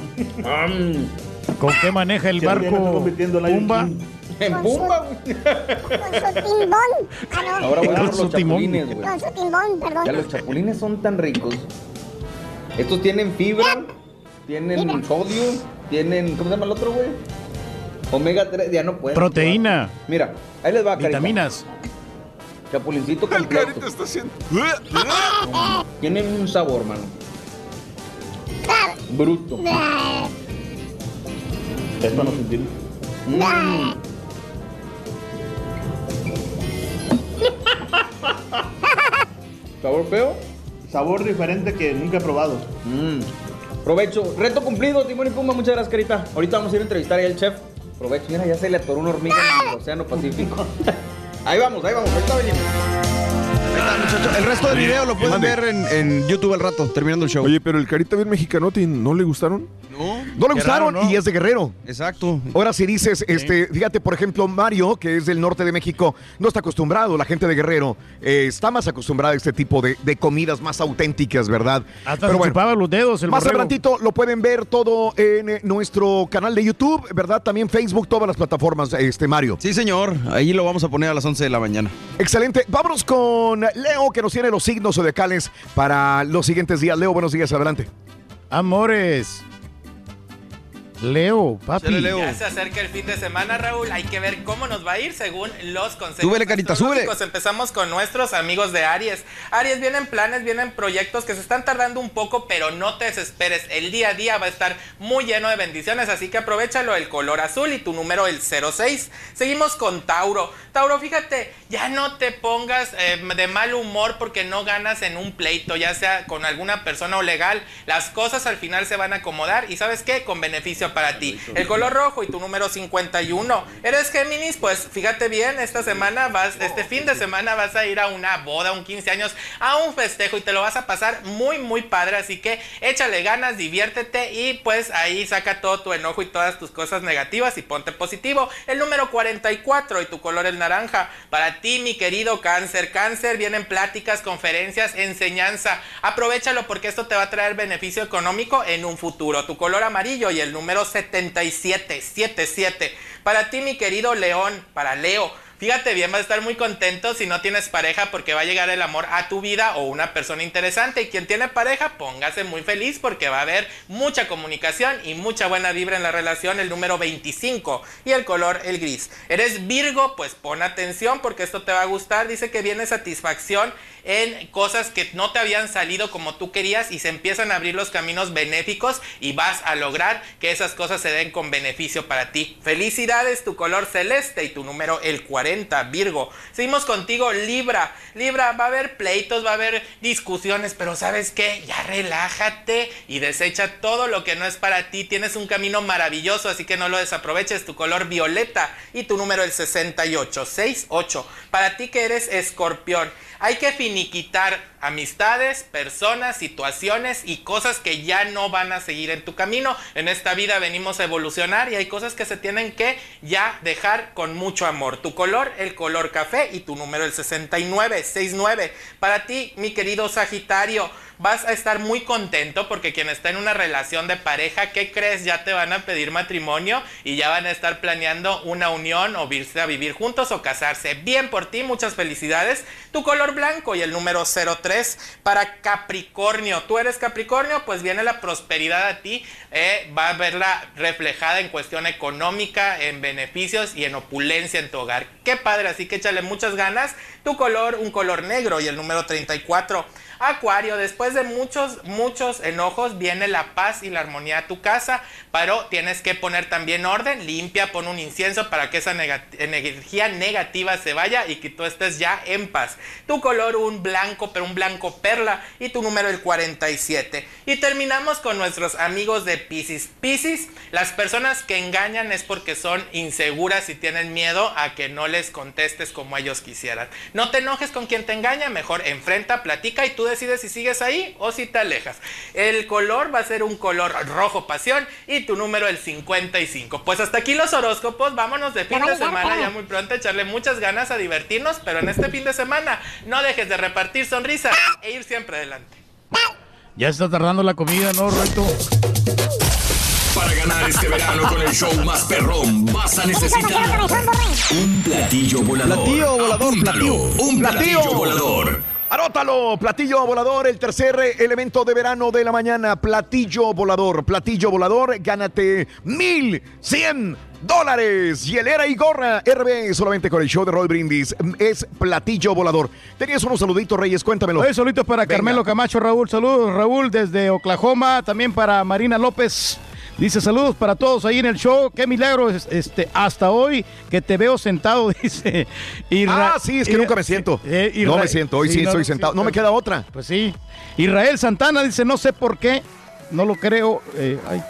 ¿Con qué maneja el barco Pumba? En Pumba, güey. Con su timbón. Ah, no. Ahora voy a Su los timón. chapulines, güey. Con su timbón, perdón. Ya los chapulines son tan ricos. Estos tienen fibra, tienen sodio, tienen. ¿Cómo se llama el otro, güey? Omega 3, ya no puede. Proteína. Mira, ahí les va, carita. Vitaminas. Chapulincito completo. está haciendo. Tienen un sabor, mano. Bruto. Esto no sentir. Mm. ¿Sabor feo? Sabor diferente que nunca he probado. Mm. Provecho. Reto cumplido, Timón y Pumba. Muchas gracias, Carita. Ahorita vamos a ir a entrevistar al chef. Provecho. Mira, ya se le atoró una hormiga en el Océano Pacífico. ahí vamos, ahí vamos. Ahorita venimos. Ahí está, muchacho. El resto del video lo pueden ver en, en YouTube al rato, terminando el show. Oye, pero el carita bien mexicanote, ¿no le gustaron? No, No le gustaron raro, ¿no? y es de Guerrero. Exacto. Ahora si dices, este, fíjate, por ejemplo, Mario, que es del norte de México, no está acostumbrado, la gente de Guerrero eh, está más acostumbrada a este tipo de, de comidas más auténticas, ¿verdad? Hasta se chupaba los dedos el Más adelantito lo pueden ver todo en eh, nuestro canal de YouTube, ¿verdad? También Facebook, todas las plataformas, este Mario. Sí, señor. Ahí lo vamos a poner a las 11 de la mañana. Excelente. Vámonos con Leo, que nos tiene los signos zodiacales para los siguientes días. Leo, buenos días, adelante. Amores. Leo, papi. Ya se acerca el fin de semana, Raúl. Hay que ver cómo nos va a ir según los consejos Súbele, carita, súbele. Empezamos con nuestros amigos de Aries. Aries, vienen planes, vienen proyectos que se están tardando un poco, pero no te desesperes. El día a día va a estar muy lleno de bendiciones, así que aprovechalo. El color azul y tu número el 06. Seguimos con Tauro. Tauro, fíjate, ya no te pongas eh, de mal humor porque no ganas en un pleito, ya sea con alguna persona o legal. Las cosas al final se van a acomodar y ¿sabes qué? Con beneficio para ti. El color rojo y tu número 51. ¿Eres Géminis? Pues fíjate bien, esta semana vas, este fin de semana vas a ir a una boda, un 15 años, a un festejo y te lo vas a pasar muy, muy padre. Así que échale ganas, diviértete y pues ahí saca todo tu enojo y todas tus cosas negativas y ponte positivo. El número 44 y tu color el naranja. Para ti, mi querido cáncer. Cáncer, vienen pláticas, conferencias, enseñanza. Aprovechalo porque esto te va a traer beneficio económico en un futuro. Tu color amarillo y el número 77, 77. Para ti, mi querido León, para Leo. Fíjate bien, vas a estar muy contento si no tienes pareja porque va a llegar el amor a tu vida o una persona interesante. Y quien tiene pareja, póngase muy feliz porque va a haber mucha comunicación y mucha buena vibra en la relación. El número 25 y el color el gris. ¿Eres Virgo? Pues pon atención porque esto te va a gustar. Dice que viene satisfacción en cosas que no te habían salido como tú querías y se empiezan a abrir los caminos benéficos y vas a lograr que esas cosas se den con beneficio para ti. Felicidades, tu color celeste y tu número el 40, Virgo. Seguimos contigo, Libra. Libra, va a haber pleitos, va a haber discusiones, pero ¿sabes qué? Ya relájate y desecha todo lo que no es para ti. Tienes un camino maravilloso, así que no lo desaproveches. Tu color violeta y tu número el 68, 68. Para ti que eres escorpión. Hay que finiquitar amistades, personas, situaciones y cosas que ya no van a seguir en tu camino. En esta vida venimos a evolucionar y hay cosas que se tienen que ya dejar con mucho amor. Tu color, el color café y tu número el 69, 69. Para ti, mi querido Sagitario, vas a estar muy contento porque quien está en una relación de pareja, ¿qué crees? Ya te van a pedir matrimonio y ya van a estar planeando una unión o irse a vivir juntos o casarse. Bien por ti, muchas felicidades. Tu color blanco y el número 03 para Capricornio. ¿Tú eres Capricornio? Pues viene la prosperidad a ti. eh, va a verla reflejada en cuestión económica, en beneficios y en opulencia en tu hogar. Qué padre, así que échale muchas ganas. Tu color, un color negro y el número 34. Acuario, después de muchos, muchos enojos, viene la paz y la armonía a tu casa, pero tienes que poner también orden, limpia, pon un incienso para que esa energía negativa se vaya y que tú estés ya en paz. Tu color, un blanco, pero un blanco perla, y tu número, el 47. Y terminamos con nuestros amigos de Pisces. Pisces, las personas que engañan es porque son inseguras y tienen miedo a que no les contestes como ellos quisieran. No te enojes con quien te engaña, mejor enfrenta, platica y tú decides si sigues ahí o si te alejas. El color va a ser un color rojo pasión y tu número el 55. Pues hasta aquí los horóscopos, vámonos de fin de semana ya muy pronto, echarle muchas ganas a divertirnos, pero en este fin de semana no dejes de repartir sonrisas e ir siempre adelante. Ya está tardando la comida, ¿no, Roito? Este verano con el show más perrón, vas a necesitar un platillo volador. Platillo volador, Apúntalo, platillo. Un platillo Platillo. volador. Anótalo, platillo volador, el tercer elemento de verano de la mañana, platillo volador, platillo volador, gánate mil cien dólares. Hielera y gorra, RB, solamente con el show de Roll Brindis, es platillo volador. Tenías unos saluditos, Reyes, cuéntamelo. Oye, solitos para Venga. Carmelo Camacho, Raúl. Saludos, Raúl, desde Oklahoma. También para Marina López. Dice saludos para todos ahí en el show. Qué milagro es- este, hasta hoy que te veo sentado, dice. Ah, sí, es que nunca me siento. eh, No me siento, hoy sí estoy sentado. No me queda otra. Pues sí. Israel Santana dice, no sé por qué, no lo creo. eh, ay,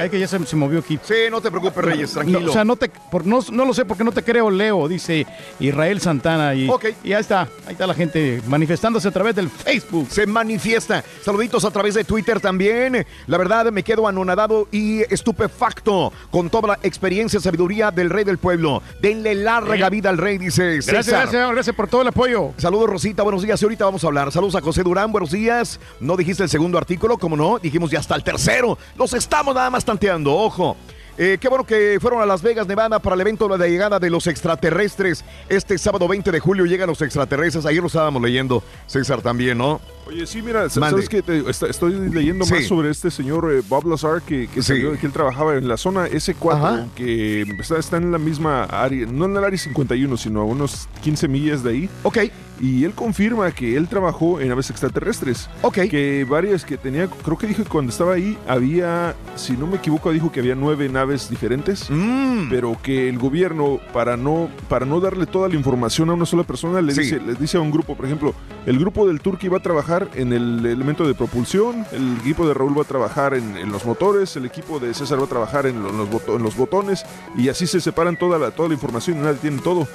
ay, que ya se, se movió aquí. Sí, no te preocupes, Reyes, tranquilo. No, o sea, no, te, por- no, no lo sé porque no te creo, Leo, dice Israel Santana. Y, y ahí está, ahí está la gente manifestándose a través del Facebook. Se manifiesta. Saluditos a través de Twitter también. La verdad, me quedo anonadado y estupefacto con toda la experiencia y sabiduría del rey del pueblo. Denle larga Sí. vida al rey, dice Gracias, César. gracias, gracias por todo el apoyo. Saludos, Rosita, buenos días. Y ahorita vamos a hablar. Saludos a José Durán, buenos días. No dijiste el segundo artículo, como no, dijimos ya hasta el tercero. Los estamos nada más tanteando, ojo. Eh, qué bueno que fueron a Las Vegas, Nevada, para el evento de la llegada de los extraterrestres. Este sábado 20 de julio llegan los extraterrestres. Ayer lo estábamos leyendo, César también, ¿no? Oye, sí, mira, Mande. ¿sabes está- estoy leyendo Sí. más sobre este señor eh, Bob Lazar, que, que, salió- que él trabajaba en la zona S4, que está, está en la misma área, no en el área 51, sino a unos 15 millas de ahí. Ok. Y él confirma que él trabajó en naves extraterrestres. Ok. Que varias que tenía, creo que dijo que cuando estaba ahí había, si no me equivoco, dijo que había nueve naves diferentes, Mm. pero que el gobierno, para no, para no darle toda la información a una sola persona, le Sí. dice, les dice a un grupo, por ejemplo, el grupo del Turqui va a trabajar en el elemento de propulsión, el equipo de Raúl va a trabajar en, en los motores, el equipo de César va a trabajar los, en los botones, y así se separan toda la, toda la información y nadie tiene todo.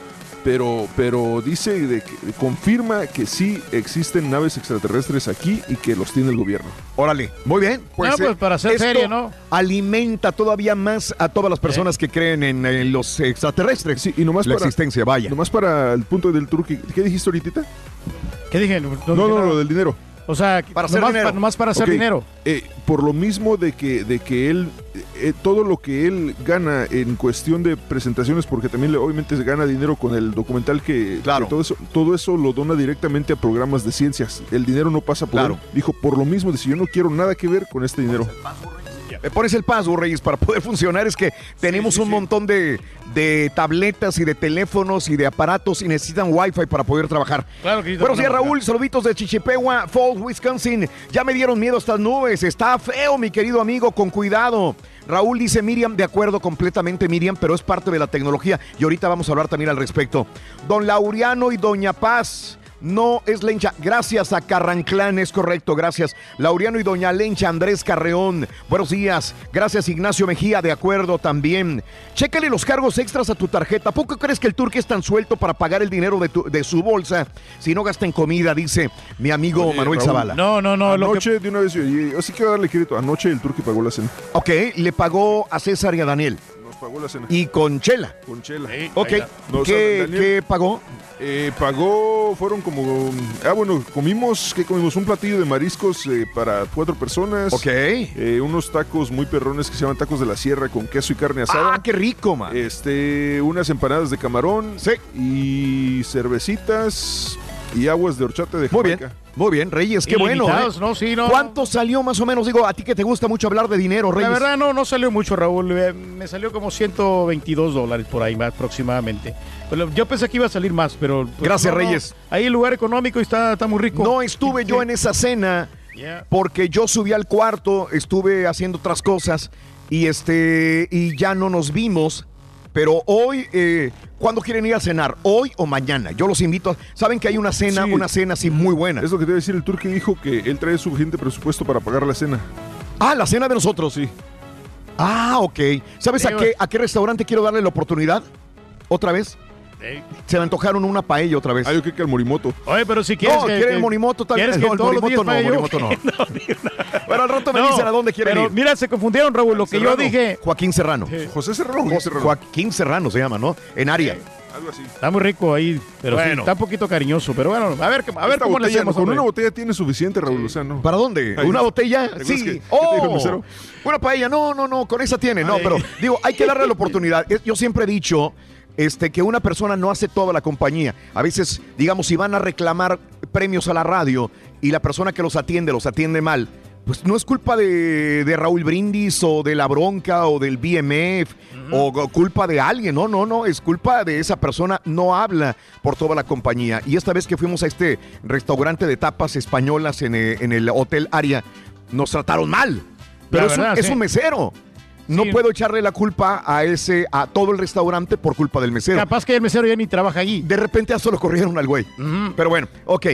Pero, pero dice, de que, confirma que sí existen naves extraterrestres aquí y que los tiene el gobierno. Órale, muy bien. Pues, Ah, pues, eh, para ser esto serio, ¿no? Alimenta todavía más a todas las personas que creen en, en los extraterrestres. Sí, y nomás la para- existencia, vaya. Nomás para el punto del Turqui, ¿qué dijiste ahorita? ¿Qué dije? No, no, no, lo del dinero. O sea, Para hacer nomás, dinero. pa- nomás para hacer dinero. eh, por lo mismo de que, de que él, eh, todo lo que él gana en cuestión de presentaciones, porque también le- obviamente se gana dinero con el documental que, Claro. que todo, eso, todo eso lo dona directamente a programas de ciencias. El dinero no pasa por Claro. él. Dijo, por lo mismo, dice, yo no quiero nada que ver con este dinero. Me pones el password, Reyes, para poder funcionar. Es que tenemos un montón de, de tabletas y de teléfonos y de aparatos y necesitan Wi-Fi para poder trabajar. Claro que Buenos días, Raúl. Saluditos de Chichipegua, Falls, Wisconsin. Ya me dieron miedo estas nubes. Está feo, mi querido amigo. Con cuidado. Raúl dice Miriam, de acuerdo completamente Miriam, pero es parte de la tecnología y ahorita vamos a hablar también al respecto. Don Lauriano y Doña Paz. No es Lencha. Gracias a Carranclán, es correcto, gracias. Lauriano y Doña Lencha, Andrés Carreón. Buenos días. Gracias, Ignacio Mejía, de acuerdo también. Chécale los cargos extras a tu tarjeta. ¿A poco crees que el turque es tan suelto para pagar el dinero de, tu- de su bolsa si no gasta en comida? Dice mi amigo Oye, Manuel Raúl, Zavala. No, no, no. Lo que, Anoche, de una vez, yo, yo sí quiero darle crédito. Anoche el Turqui pagó la cena. Ok, le pagó a César y a Daniel. Nos pagó la cena. Y con Chela. Con Chela. Ok, No, o sea, ¿qué, Daniel- qué pagó? Eh, pagó, fueron como... Ah, bueno, comimos, ¿qué comimos? Un platillo de mariscos eh, para cuatro personas. Ok. Eh, unos tacos muy perrones que se llaman tacos de la sierra con queso y carne asada. Ah, qué rico, man. Este, unas empanadas de camarón. Sí. Y cervecitas y aguas de horchata de Muy bien, Jamaica. Muy bien, Reyes, qué bueno. ¿eh? ¿no? Sí, no. ¿Cuánto salió más o menos? Digo, a ti que te gusta mucho hablar de dinero, Reyes. La verdad no, no salió mucho, Raúl. Eh, Me salió como 122 dólares por ahí aproximadamente. Yo pensé que iba a salir más, pero... pues, Gracias. Reyes. Ahí el lugar económico está, está muy rico. No estuve yo en esa cena Yeah. porque yo subí al cuarto, estuve haciendo otras cosas y este y ya no nos vimos. Pero hoy, eh, ¿cuándo quieren ir a cenar? ¿Hoy o mañana? Yo los invito. a- Saben que hay una cena, Sí. una cena así muy buena. Es lo que te iba a decir, el Turqui dijo que él trae suficiente presupuesto para pagar la cena. Ah, la cena de nosotros. Sí. Ah, ok. ¿Sabes a qué, a qué restaurante quiero darle la oportunidad? ¿Otra vez? Se me antojaron una paella otra vez. Ah, yo creo que al Morimoto. Oye, pero si quieres no, que... quiere el Morimoto tal ¿Quieres no, que el Morimoto no? Morimoto no. Bueno, al rato me No, dicen a dónde quieren pero ir. mira, se confundieron, Raúl. Lo que yo dije... Joaquín Serrano. José Serrano. Joaquín Serrano. Joaquín Serrano se llama, ¿no? En área. Algo así. Está muy rico ahí, pero sí, Bueno. está un poquito cariñoso. Pero bueno, a ver, a ver Esta cómo le hacemos. Con una botella tiene suficiente, Raúl. O sea, no. ¿Para dónde? ¿Una botella? ¿te acuerdas Sí. que- qué te dijo el ¡Oh! Una paella. No, no, no. Con esa tiene. No, Ay. pero digo, hay que darle la oportunidad. Yo siempre he dicho este, que una persona no hace toda la compañía. A veces, digamos, si van a reclamar premios a la radio y la persona que los atiende los atiende mal, pues no es culpa de, de Raúl Brindis o de La Bronca o del BMF o culpa de alguien. No, no, no. Es culpa de esa persona. No habla por toda la compañía. Y esta vez que fuimos a este restaurante de tapas españolas en, eh, en el Hotel Aria, nos trataron mal. Pero es, un, es un mesero. No Sí. puedo echarle la culpa a ese, a todo el restaurante por culpa del mesero. Capaz que el mesero ya ni trabaja allí. De repente ya solo corrieron al güey. Pero bueno, ok.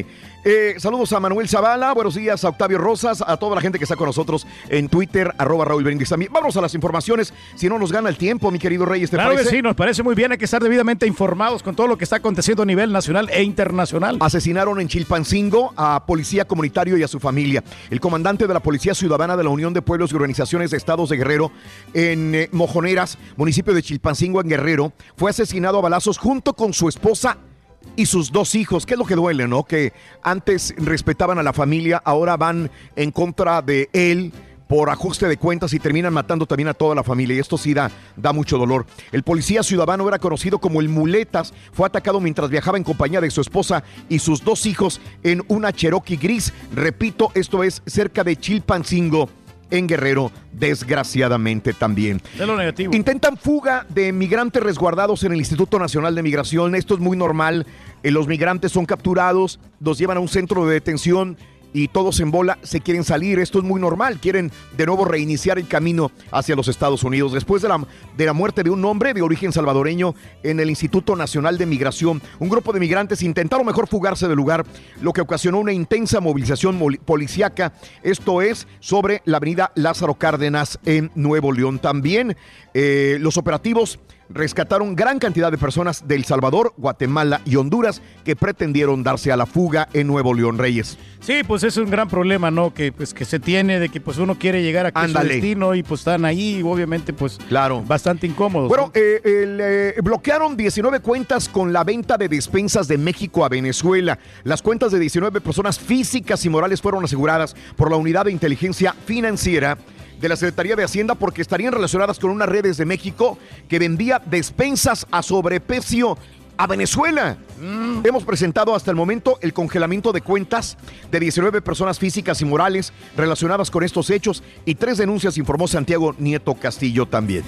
Eh, saludos a Manuel Zavala, buenos días a Octavio Rosas, a toda la gente que está con nosotros en Twitter, arroba Raúl Brindis también. Vamos a las informaciones, si no nos gana el tiempo, mi querido Reyes, ¿te Claro que parece? sí, nos parece muy bien. Hay que estar debidamente informados con todo lo que está aconteciendo a nivel nacional e internacional. Asesinaron en Chilpancingo a policía comunitario y a su familia. El comandante de la Policía Ciudadana de la Unión de Pueblos y Organizaciones de Estados de Guerrero en eh, Mojoneras, municipio de Chilpancingo en Guerrero, fue asesinado a balazos junto con su esposa y sus dos hijos. ¿Qué es lo que duele, no? Que antes respetaban a la familia, ahora van en contra de él por ajuste de cuentas y terminan matando también a toda la familia. Y esto sí da, da mucho dolor. El policía ciudadano era conocido como el Muletas. Fue atacado mientras viajaba en compañía de su esposa y sus dos hijos en una Cherokee gris. Repito, esto es cerca de Chilpancingo. En Guerrero, desgraciadamente también. Es lo negativo. Intentan fuga de migrantes resguardados en el Instituto Nacional de Migración. Esto es muy normal. Eh, Los migrantes son capturados, los llevan a un centro de detención y todos en bola se quieren salir. Esto es muy normal. Quieren de nuevo reiniciar el camino hacia los Estados Unidos. Después de la, de la muerte de un hombre de origen salvadoreño en el Instituto Nacional de Migración, un grupo de migrantes intentaron mejor fugarse del lugar, lo que ocasionó una intensa movilización policíaca. Esto es sobre la avenida Lázaro Cárdenas en Nuevo León. También eh, los operativos rescataron gran cantidad de personas de El Salvador, Guatemala y Honduras que pretendieron darse a la fuga en Nuevo León Reyes. Sí, pues es un gran problema, ¿no? Que pues que se tiene de que pues uno quiere llegar aquí a su destino y pues están ahí y obviamente pues claro. bastante incómodos. Bueno, ¿no? eh, eh, bloquearon 19 cuentas con la venta de despensas de México a Venezuela. Las cuentas de 19 personas físicas y morales fueron aseguradas por la Unidad de Inteligencia Financiera de la Secretaría de Hacienda porque estarían relacionadas con unas redes de México que vendía despensas a sobreprecio a Venezuela. Hemos presentado hasta el momento el congelamiento de cuentas de 19 personas físicas y morales relacionadas con estos hechos y tres denuncias, informó Santiago Nieto Castillo también.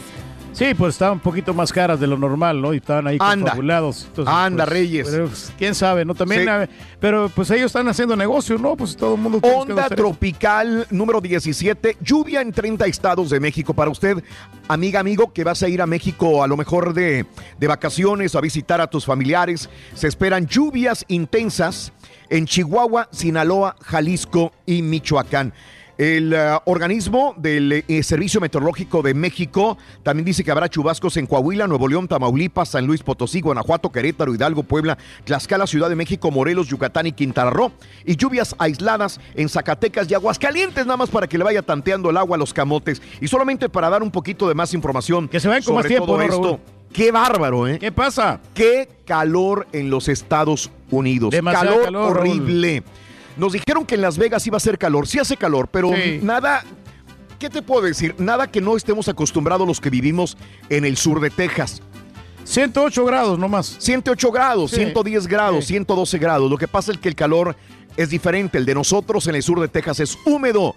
Sí, pues estaban un poquito más caras de lo normal, ¿no? Y estaban ahí Anda. confabulados. Entonces, Anda, pues, Reyes. pero, pues, quién sabe, ¿no? También, Sí. a ver, pero pues ellos están haciendo negocio, ¿no? Pues todo el mundo... Onda eso. tropical número 17, lluvia en 30 estados de México. Para usted, amiga, amigo, que vas a ir a México a lo mejor de, de vacaciones, a visitar a tus familiares, se esperan lluvias intensas en Chihuahua, Sinaloa, Jalisco y Michoacán. El eh, organismo del eh, Servicio Meteorológico de México también dice que habrá chubascos en Coahuila, Nuevo León, Tamaulipas, San Luis Potosí, Guanajuato, Querétaro, Hidalgo, Puebla, Tlaxcala, Ciudad de México, Morelos, Yucatán y Quintana Roo. Y lluvias aisladas en Zacatecas y Aguascalientes, nada más para que le vaya tanteando el agua a los camotes. Y solamente para dar un poquito de más información. Que se vayan con sobre más tiempo, todo ¿no, esto. Raúl? Qué bárbaro, ¿eh? ¿Qué pasa? Qué calor en los Estados Unidos. Demasiado calor, calor, Raúl. Nos dijeron que en Las Vegas iba a ser calor. Sí hace calor, pero Sí. nada. ¿Qué te puedo decir? Nada que no estemos acostumbrados los que vivimos en el sur de Texas. 108 grados nomás. 108 grados, Sí. 110 grados, Sí. 112 grados. Lo que pasa es que el calor es diferente. El de nosotros en el sur de Texas es húmedo.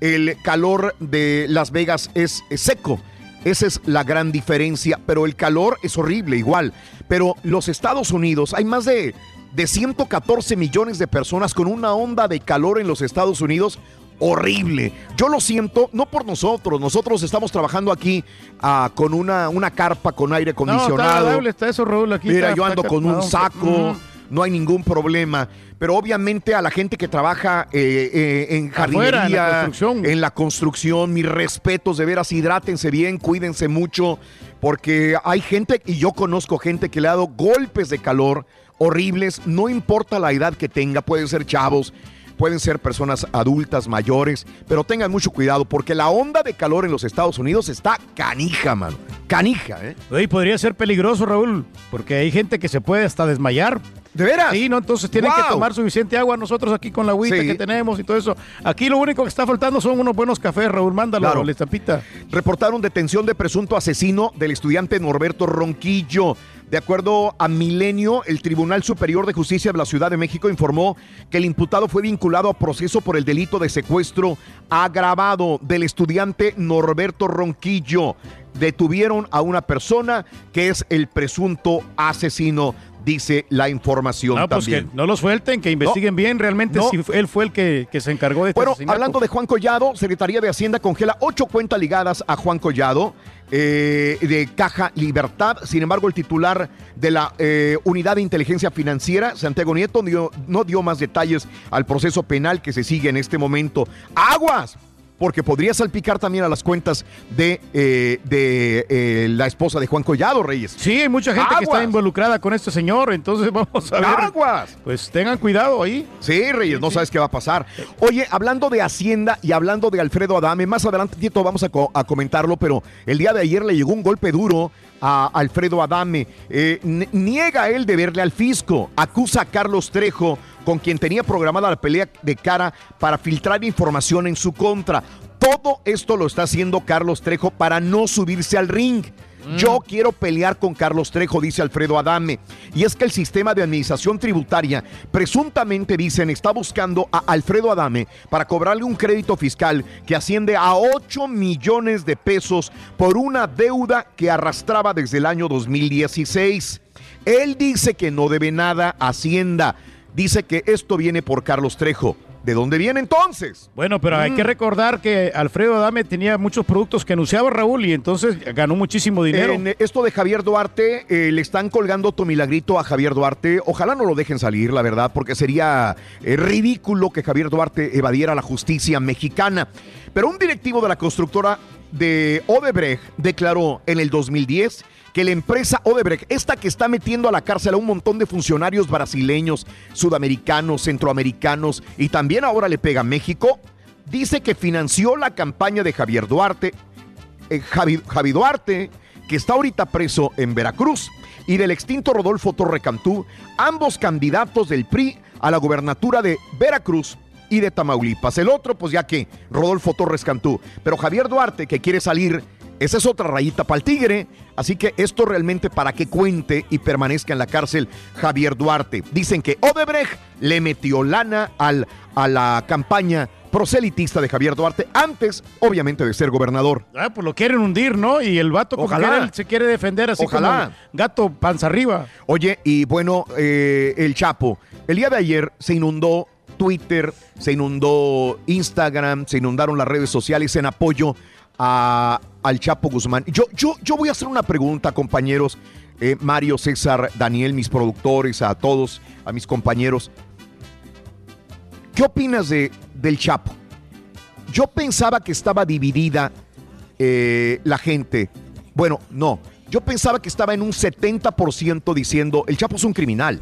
El calor de Las Vegas es, es seco. Esa es la gran diferencia. Pero el calor es horrible igual. Pero los Estados Unidos, hay más de, de 114 millones de personas con una onda de calor en los Estados Unidos horrible. Yo lo siento, no por nosotros. Nosotros estamos trabajando aquí ah, con una, una carpa con aire No, está acondicionado. está eso, Raúl, aquí. Mira, está- yo ando con un saco, no hay ningún problema. Pero obviamente a la gente que trabaja eh, eh, en Afuera, en la jardinería, construcción. en la construcción, mis respetos, de veras, hidrátense bien, cuídense mucho, porque hay gente, y yo conozco gente que le ha dado golpes de calor horribles, no importa la edad que tenga, pueden ser chavos, pueden ser personas adultas, mayores, pero tengan mucho cuidado, porque la onda de calor en los Estados Unidos está canija, mano. Canija, ¿eh? Oye, podría ser peligroso, Raúl, porque hay gente que se puede hasta desmayar. ¿De veras? Sí, ¿no? Entonces tienen que tomar suficiente agua nosotros aquí con la agüita Sí. que tenemos y todo eso. Aquí lo único que está faltando son unos buenos cafés, Raúl. Mándalo, Claro. la estampita. reportaron detención de presunto asesino del estudiante Norberto Ronquillo. De acuerdo a Milenio, el Tribunal Superior de Justicia de la Ciudad de México informó que el imputado fue vinculado a proceso por el delito de secuestro agravado del estudiante Norberto Ronquillo. Detuvieron a una persona que es el presunto asesino, dice la información No, pues que también. no lo suelten, que investiguen bien realmente No. si él fue el que, que se encargó de este Bueno, asesinato. hablando de Juan Collado, Secretaría de Hacienda congela ocho cuentas ligadas a Juan Collado. Eh, de Caja Libertad. Sin embargo, el titular de la eh, Unidad de Inteligencia Financiera, Santiago Nieto, no dio más detalles al proceso penal que se sigue en este momento. ¡Aguas! Porque podría salpicar también a las cuentas de, eh, de eh, la esposa de Juan Collado, Reyes. Sí, hay mucha gente que está involucrada con este señor, entonces vamos a ver. ¡Aguas! Pues tengan cuidado ahí. Sí, Reyes, no sabes qué va a pasar. Oye, hablando de Hacienda y hablando de Alfredo Adame, más adelante Tito, vamos a, co- a comentarlo, pero el día de ayer le llegó un golpe duro a Alfredo Adame. Eh, niega él de verle al fisco, acusa a Carlos Trejo, con quien tenía programada la pelea de cara para filtrar información en su contra. Todo esto lo está haciendo Carlos Trejo para no subirse al ring. Yo quiero pelear con Carlos Trejo, dice Alfredo Adame. Y es que el sistema de administración tributaria presuntamente dicen está buscando a Alfredo Adame para cobrarle un crédito fiscal que asciende a 8 millones de pesos por una deuda que arrastraba desde el año 2016. Él dice que no debe nada a Hacienda. Dice que esto viene por Carlos Trejo. ¿De dónde viene entonces? Bueno, pero hay que recordar que Alfredo Adame tenía muchos productos que anunciaba Raúl y entonces ganó muchísimo dinero. En esto de Javier Duarte, eh, le están colgando otro milagrito a Javier Duarte. Ojalá no lo dejen salir, la verdad, porque sería eh, ridículo que Javier Duarte evadiera la justicia mexicana. Pero un directivo de la constructora de Odebrecht declaró en el 2010 que la empresa Odebrecht, esta que está metiendo a la cárcel a un montón de funcionarios brasileños, sudamericanos, centroamericanos y también ahora le pega a México, dice que financió la campaña de Javier Duarte eh, Javi, Javi Duarte, que está ahorita preso en Veracruz, y del extinto Rodolfo Torre Cantú, ambos candidatos del PRI a la gubernatura de Veracruz y de Tamaulipas. El otro, pues ya que Rodolfo Torres Cantú, pero Javier Duarte, que quiere salir, esa es otra rayita para el tigre. Así que esto realmente para que cuente y permanezca en la cárcel Javier Duarte. Dicen que Odebrecht le metió lana al, a la campaña proselitista de Javier Duarte antes, obviamente, de ser gobernador. Ah, pues lo quieren hundir, ¿no? Y el vato como que él se quiere defender así Ojalá. como gato panza arriba. Oye, y bueno, eh, el Chapo, el día de ayer se inundó Twitter, se inundó Instagram, se inundaron las redes sociales en apoyo a- al Chapo Guzmán. Yo, yo, yo voy a hacer una pregunta, compañeros, eh, Mario, César, Daniel, mis productores, a todos, a mis compañeros. ¿Qué opinas de, del Chapo? Yo pensaba que estaba dividida eh, la gente. Bueno, no. Yo pensaba que estaba en un 70% diciendo, el Chapo es un criminal.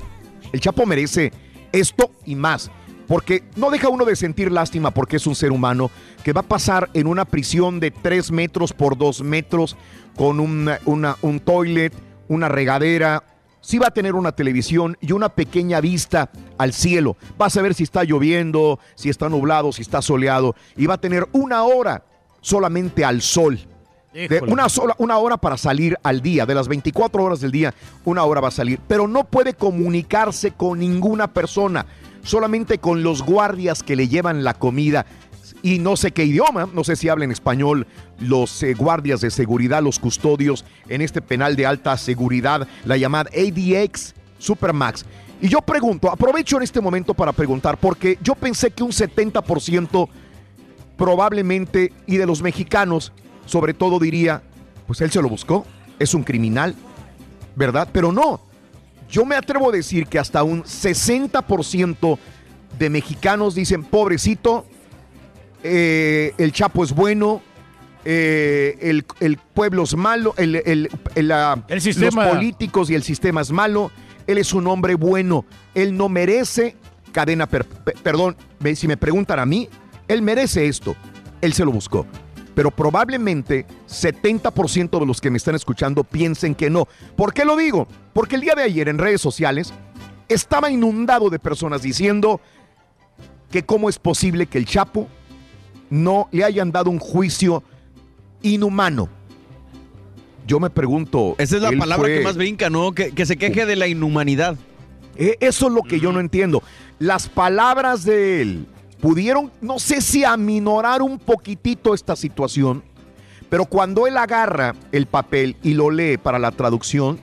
El Chapo merece esto y más. Porque no deja uno de sentir lástima porque es un ser humano que va a pasar en una prisión de 3 metros por 2 metros con una- una- un toilet, una regadera. Sí va a tener una televisión y una pequeña vista al cielo. Vas a ver si está lloviendo, si está nublado, si está soleado. Y va a tener una hora solamente al sol. De una sola, una hora para salir al día, de las 24 horas del día, una hora va a salir, pero no puede comunicarse con ninguna persona, solamente con los guardias que le llevan la comida y no sé qué idioma, no sé si hablan español los eh, guardias de seguridad, los custodios en este penal de alta seguridad, la llamada ADX Supermax. Y yo pregunto, aprovecho en este momento para preguntar, porque yo pensé que un 70% probablemente, y de los mexicanos, sobre todo diría, pues él se lo buscó, es un criminal, ¿verdad? Pero no, yo me atrevo a decir que hasta un 60% de mexicanos dicen, pobrecito, eh, el Chapo es bueno, eh, el, el pueblo es malo, el, el- sistema. los políticos y el sistema es malo, él es un hombre bueno, él no merece cadena, per- pe- perdón, si me preguntan a mí, él merece esto, él se lo buscó. Pero probablemente 70% de los que me están escuchando piensen que no. ¿Por qué lo digo? Porque el día de ayer en redes sociales estaba inundado de personas diciendo que cómo es posible que el Chapo no le hayan dado un juicio inhumano. Yo me pregunto. Esa es la palabra fue- que más brinca, ¿no? Que, que se queje de la inhumanidad. Eh, Eso es lo que yo no entiendo. Las palabras de él pudieron, no sé si aminorar un poquitito esta situación, pero cuando él agarra el papel y lo lee para la traducción,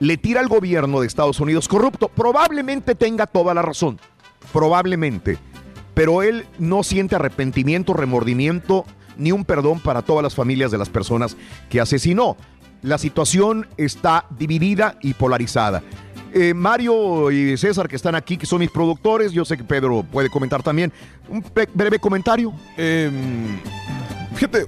le tira al gobierno de Estados Unidos corrupto. Probablemente tenga toda la razón, probablemente, pero él no siente arrepentimiento, remordimiento ni un perdón para todas las familias de las personas que asesinó. La situación está dividida y polarizada. Eh, Mario y César, que están aquí, que son mis productores, yo sé que Pedro puede comentar también. Un breve comentario. Em, fíjate,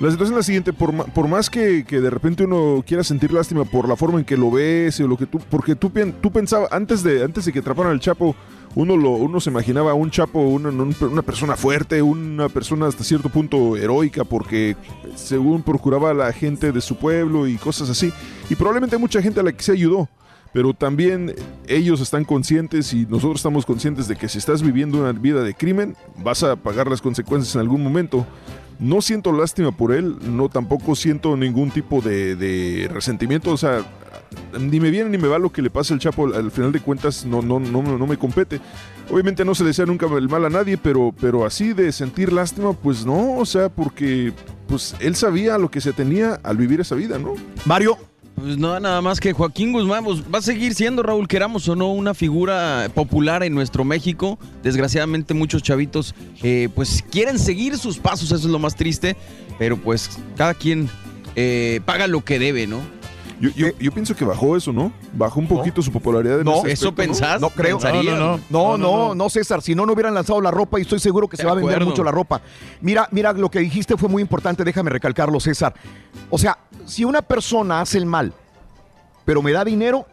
la situación es la siguiente, por, por más que, de repente uno quiera sentir lástima por la forma en que lo ves o lo que tú, porque tú, pen- tú pensabas, antes de, antes de que atraparan al Chapo, uno, lo, uno se imaginaba un Chapo, una, un- una persona fuerte, una persona hasta cierto punto heroica, porque según procuraba a la gente de su pueblo y cosas así, y probablemente mucha gente a la que se ayudó. Pero también ellos están conscientes y nosotros estamos conscientes de que si estás viviendo una vida de crimen, vas a pagar las consecuencias en algún momento. No siento lástima por él, no tampoco siento ningún tipo de, de resentimiento, o sea, ni me viene ni me va lo que le pasa al Chapo, al, al final de cuentas no, no, no, no me compete. Obviamente no se desea nunca el mal a nadie, pero, pero así de sentir lástima, pues no, o sea, porque pues él sabía lo que se tenía al vivir esa vida, ¿no? Mario. Pues no, nada más que Joaquín Guzmán pues, va a seguir siendo, Raúl, queramos o no, una figura popular en nuestro México. Desgraciadamente muchos chavitos eh, pues quieren seguir sus pasos, eso es lo más triste, pero pues cada quien eh, paga lo que debe, ¿no? Yo, yo, yo pienso que bajó eso, ¿no? Bajó un poquito su popularidad. en No, ese ¿eso pensás? No creo. Pensaría. No, no, no, no, César. Si no, no hubieran lanzado la ropa y estoy seguro que se va a vender acuerdo. mucho la ropa. Mira, mira, lo que dijiste fue muy importante. Déjame recalcarlo, César. O sea, si una persona hace el mal, pero me da dinero,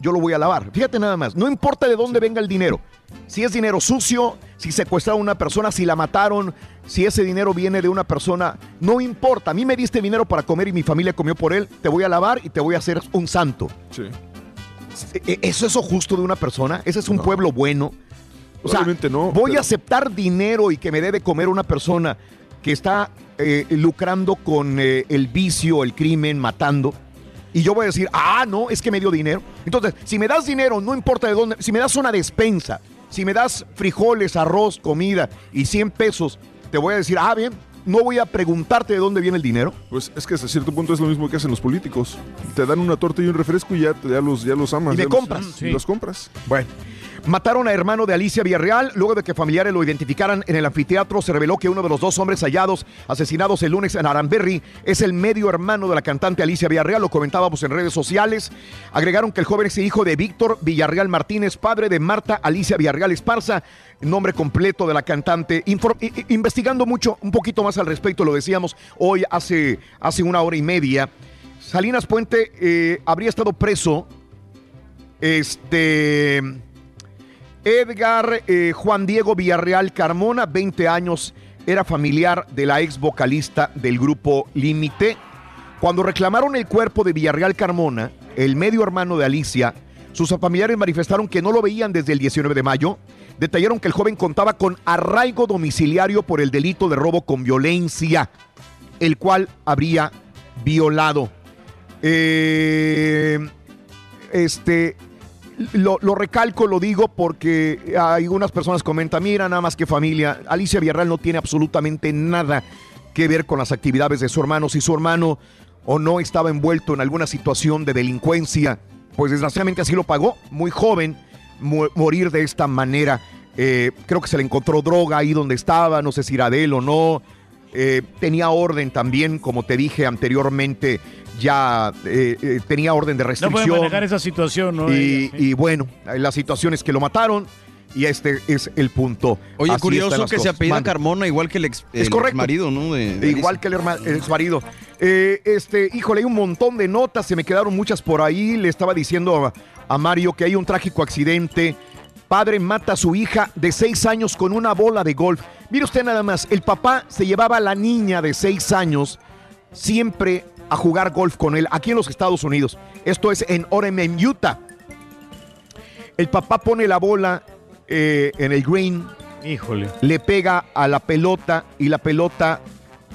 yo lo voy a lavar. Fíjate nada más. No importa de dónde venga el dinero. Si es dinero sucio, si secuestraron a una persona, si la mataron, si ese dinero viene de una persona, no importa. A mí me diste dinero para comer y mi familia comió por él. Te voy a lavar y te voy a hacer un santo. Sí. ¿E- ¿Eso es eso justo de una persona? ¿Ese es un pueblo bueno? O sea, no, voy pero- a aceptar dinero y que me debe comer una persona que está eh, lucrando con eh, el vicio, el crimen, matando. Y yo voy a decir, ah, no, es que me dio dinero. Entonces, si me das dinero, no importa de dónde, si me das una despensa, si me das frijoles, arroz, comida y 100 pesos, te voy a decir, ah, bien, no voy a preguntarte de dónde viene el dinero. Pues es que hasta cierto punto es lo mismo que hacen los políticos. Te dan una torta y un refresco y ya, ya, los, ya los amas. Y me ya los- compras. y los compras. Bueno. Mataron a hermano de Alicia Villarreal. Luego de que familiares lo identificaran en el anfiteatro, se reveló que uno de los dos hombres hallados, asesinados el lunes en Aranberry, es el medio hermano de la cantante Alicia Villarreal. Lo comentábamos en redes sociales. Agregaron que el joven es hijo de Víctor Villarreal Martínez, padre de Marta Alicia Villarreal Esparza, nombre completo de la cantante. Investigando mucho, un poquito más al respecto, lo decíamos hoy hace, hace una hora y media. Salinas Puente eh, habría estado preso. Este. Edgar eh, Juan Diego Villarreal Carmona, 20 años, era familiar de la ex vocalista del grupo Límite. Cuando reclamaron el cuerpo de Villarreal Carmona, el medio hermano de Alicia, sus familiares manifestaron que no lo veían desde el 19 de mayo. Detallaron que el joven contaba con arraigo domiciliario por el delito de robo con violencia, el cual habría violado. Eh, este, lo, lo recalco, lo digo porque algunas personas comentan, mira, nada más que familia, Alicia Villarreal no tiene absolutamente nada que ver con las actividades de su hermano. Si su hermano o no estaba envuelto en alguna situación de delincuencia, pues desgraciadamente así lo pagó, muy joven, morir de esta manera. Eh, creo que se le encontró droga ahí donde estaba, no sé si era de él o no. Eh, tenía orden también, como te dije anteriormente, ya eh, eh, tenía orden de No restricción. puede manejar esa situación, ¿no? Y, y bueno, la situación es que lo mataron y este es el punto. Oye, Así curioso que se apellida. Carmona, igual que el ex Es correcto. marido, ¿no? De- de Igual que el, herma- el ex marido. Eh, este, híjole, hay un montón de notas, se me quedaron muchas por ahí. Le estaba diciendo a, a Mario que hay un trágico accidente. Padre mata a su hija de seis años con una bola de golf. Mire usted nada más, el papá se llevaba a la niña de seis años siempre a jugar golf con él aquí en los Estados Unidos. Esto es en Orem, Utah. El papá pone la bola eh, en el green. Híjole. Le pega a la pelota y la pelota,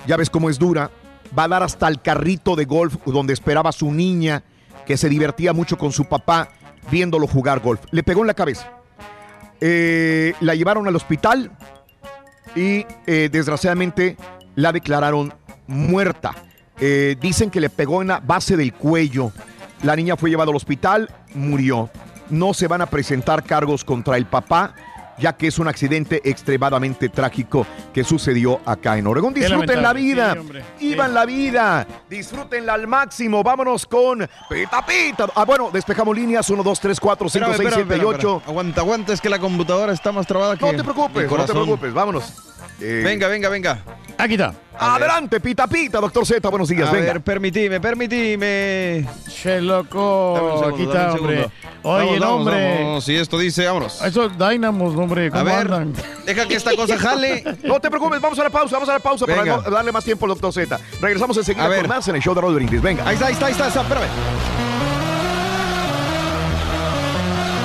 ya ves cómo es dura, va a dar hasta el carrito de golf donde esperaba su niña, que se divertía mucho con su papá viéndolo jugar golf. Le pegó en la cabeza. Eh, la llevaron al hospital y eh, desgraciadamente la declararon muerta. Eh, dicen que le pegó en la base del cuello. La niña fue llevada al hospital, murió. No se van a presentar cargos contra el papá ya que es un accidente extremadamente trágico que sucedió acá en Oregón. Disfruten la vida, Sí, hombre. iban la vida, disfrútenla al máximo. Vámonos con Pita Pita. Ah, bueno, despejamos líneas 1, 2, 3, 4, 5, Espérame, 6, espérame, 7 y espérame, 8. espérame. Aguanta, aguanta, es que la computadora está más trabada que. No te preocupes, no te preocupes, vámonos. Eh, Venga, venga, venga. Aquí está. Adelante, Pita Pita, doctor Z, buenos días, A venga. ver, permitime, permitime. Che, loco. Dame un segundo, Aquí está, hombre. Oye, Vamos, hombre. vamos. Si esto dice, vámonos. Eso es Dynamos, hombre. ¿Cómo A ver, andan? deja que esta cosa jale. No te preocupes, vamos a la pausa, vamos a la pausa para Venga. darle más tiempo al doctor Z. Regresamos enseguida A ver. con más en el show de Brindis. Venga. Ahí está, ahí está, ahí está, está, espérame.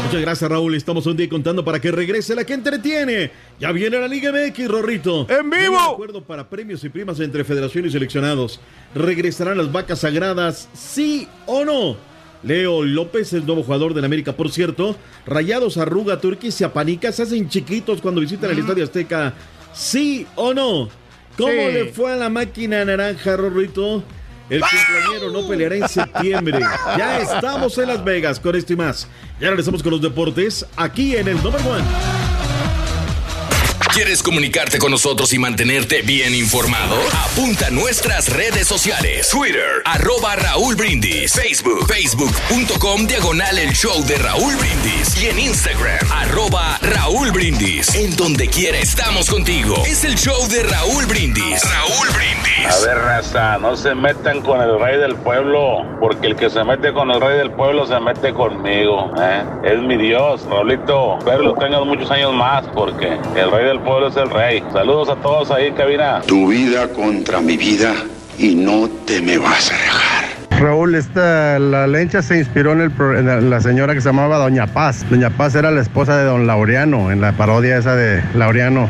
Muchas gracias, Raúl. Estamos un día contando para que regrese la que entretiene. Ya viene la Liga MX, Rorrito. ¡En vivo! De acuerdo para premios y primas entre federación y seleccionados. ¿Regresarán las vacas sagradas, sí o no? Leo López es nuevo jugador del América, por cierto. Rayados arruga, Turquía se apanica, se hacen chiquitos cuando visitan el Estadio Azteca. ¿Sí o no? ¿Cómo Sí. le fue a la máquina naranja, Rorrito? El cumpleañero no peleará en septiembre. Ya estamos en Las Vegas con esto y más. Ya regresamos con los deportes aquí en el Number One. ¿Quieres comunicarte con nosotros y mantenerte bien informado? Apunta a nuestras redes sociales. Twitter, arroba Raúl Brindis. Facebook, facebook.com, diagonal el show de Raúl Brindis. Y en Instagram, arroba Raúl Brindis. En donde quiera estamos contigo. Es el show de Raúl Brindis. Raúl Brindis. A ver, raza, no se metan con el rey del pueblo, porque el que se mete con el rey del pueblo se mete conmigo. ¿eh? Es mi Dios, Raulito. Espero lo tengas muchos años más, porque el rey del pueblo es el rey. Saludos a todos ahí en cabina. Tu vida contra mi vida y no te me vas a dejar. Raúl, esta, la lencha se inspiró en, el, pro- en la, señora que se llamaba Doña Paz. Doña Paz era la esposa de Don Laureano, en la parodia esa de Laureano.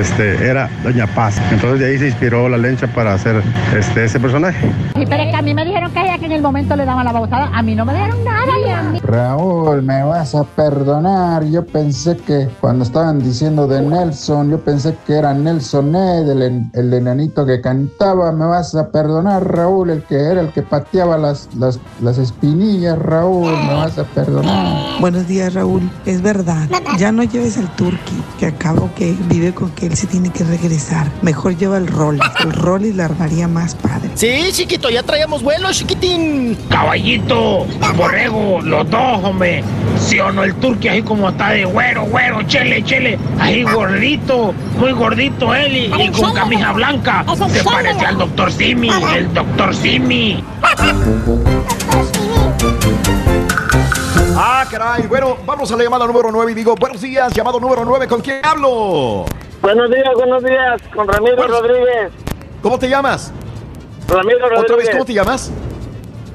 Este, era Doña Paz. Entonces de ahí se inspiró la lencha para hacer este, ese personaje. Sí, pero es que a mí me dijeron que ella que en el momento le daban la babosada. A mí no me dieron nada. mí. Raúl, me vas a perdonar. Yo pensé que cuando estaban diciendo de Nelson, yo pensé que era Nelson Ed, el, en- el enanito que cantaba. Me vas a perdonar, Raúl, el que era el que pateaba las, las, las espinillas, Raúl. Me vas a perdonar. Buenos días, Raúl. Es verdad. Ya no lleves al turqui, que acabo que vive con que él se tiene que regresar. Mejor lleva el Rollis. El Rollis la armaría más padre. Sí, chiquito, ya traíamos vuelo, chiquitín. Caballito, borrego, los dos, hombre. Sí o no, el turqui así como está de güero, güero, chele, chele. Ahí gordito, muy gordito él y, y con camisa blanca. Se parece al doctor Simi, el doctor Simi. Ah, caray. Bueno, vamos a la llamada número 9 y digo, buenos días, llamado número 9, ¿con quién hablo? Buenos días, buenos días, con Ramiro Buenos- Rodríguez. ¿Cómo te llamas? Ramiro Rodríguez. Otra vez, ¿cómo te llamas?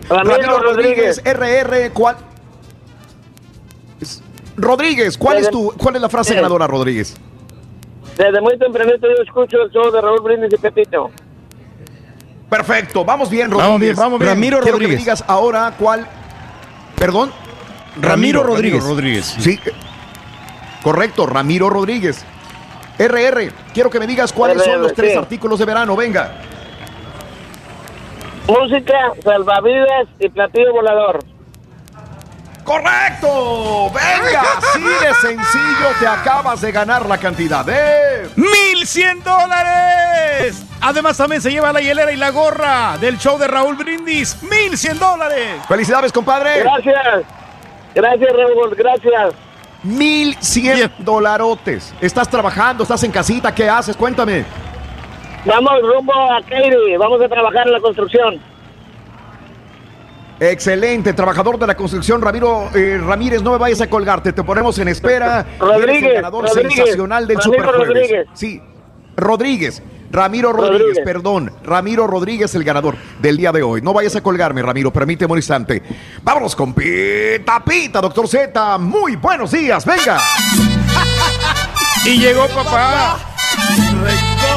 Ramiro Rodríguez. RR, ¿cuál? Rodríguez, ¿cuál es tu, cuál es la frase Sí. ganadora, Rodríguez? Desde muy tempranito yo escucho el show de Raúl Brindis y Pepito. Perfecto, vamos bien, Rodríguez. Vamos bien, vamos bien. Ramiro Quiero Rodríguez. que me digas ahora cuál. Perdón. Ramiro Rodríguez. Sí. eh, Correcto, Ramiro Rodríguez. RR, quiero que me digas cuáles son los tres sí. artículos de verano. Venga. Música, salvavidas y platillo volador. ¡Correcto! ¡Venga! Así de sencillo te acabas de ganar la cantidad de... ¡1100 dólares! Además también se lleva la hielera y la gorra del show de Raúl Brindis. ¡1100 dólares! ¡Felicidades, compadre! Gracias. Gracias, Raúl, gracias. 1100 dolarotes. ¿Estás trabajando? ¿Estás en casita? ¿Qué haces? Cuéntame. Vamos rumbo a Katy, vamos a trabajar en la construcción. Excelente, trabajador de la construcción, Ramiro eh, Ramírez, no me vayas a colgarte, te ponemos en espera. Rodríguez, Eres el ganador Rodríguez, sensacional del Ramiro Super. Rodríguez. Sí, Rodríguez, Ramiro Rodríguez, Rodríguez. perdón, Ramiro Rodríguez, el ganador del día de hoy. No vayas a colgarme, Ramiro, permíteme un instante. Vámonos con Pita Pita, doctor Z. Muy buenos días, venga. Y llegó papá.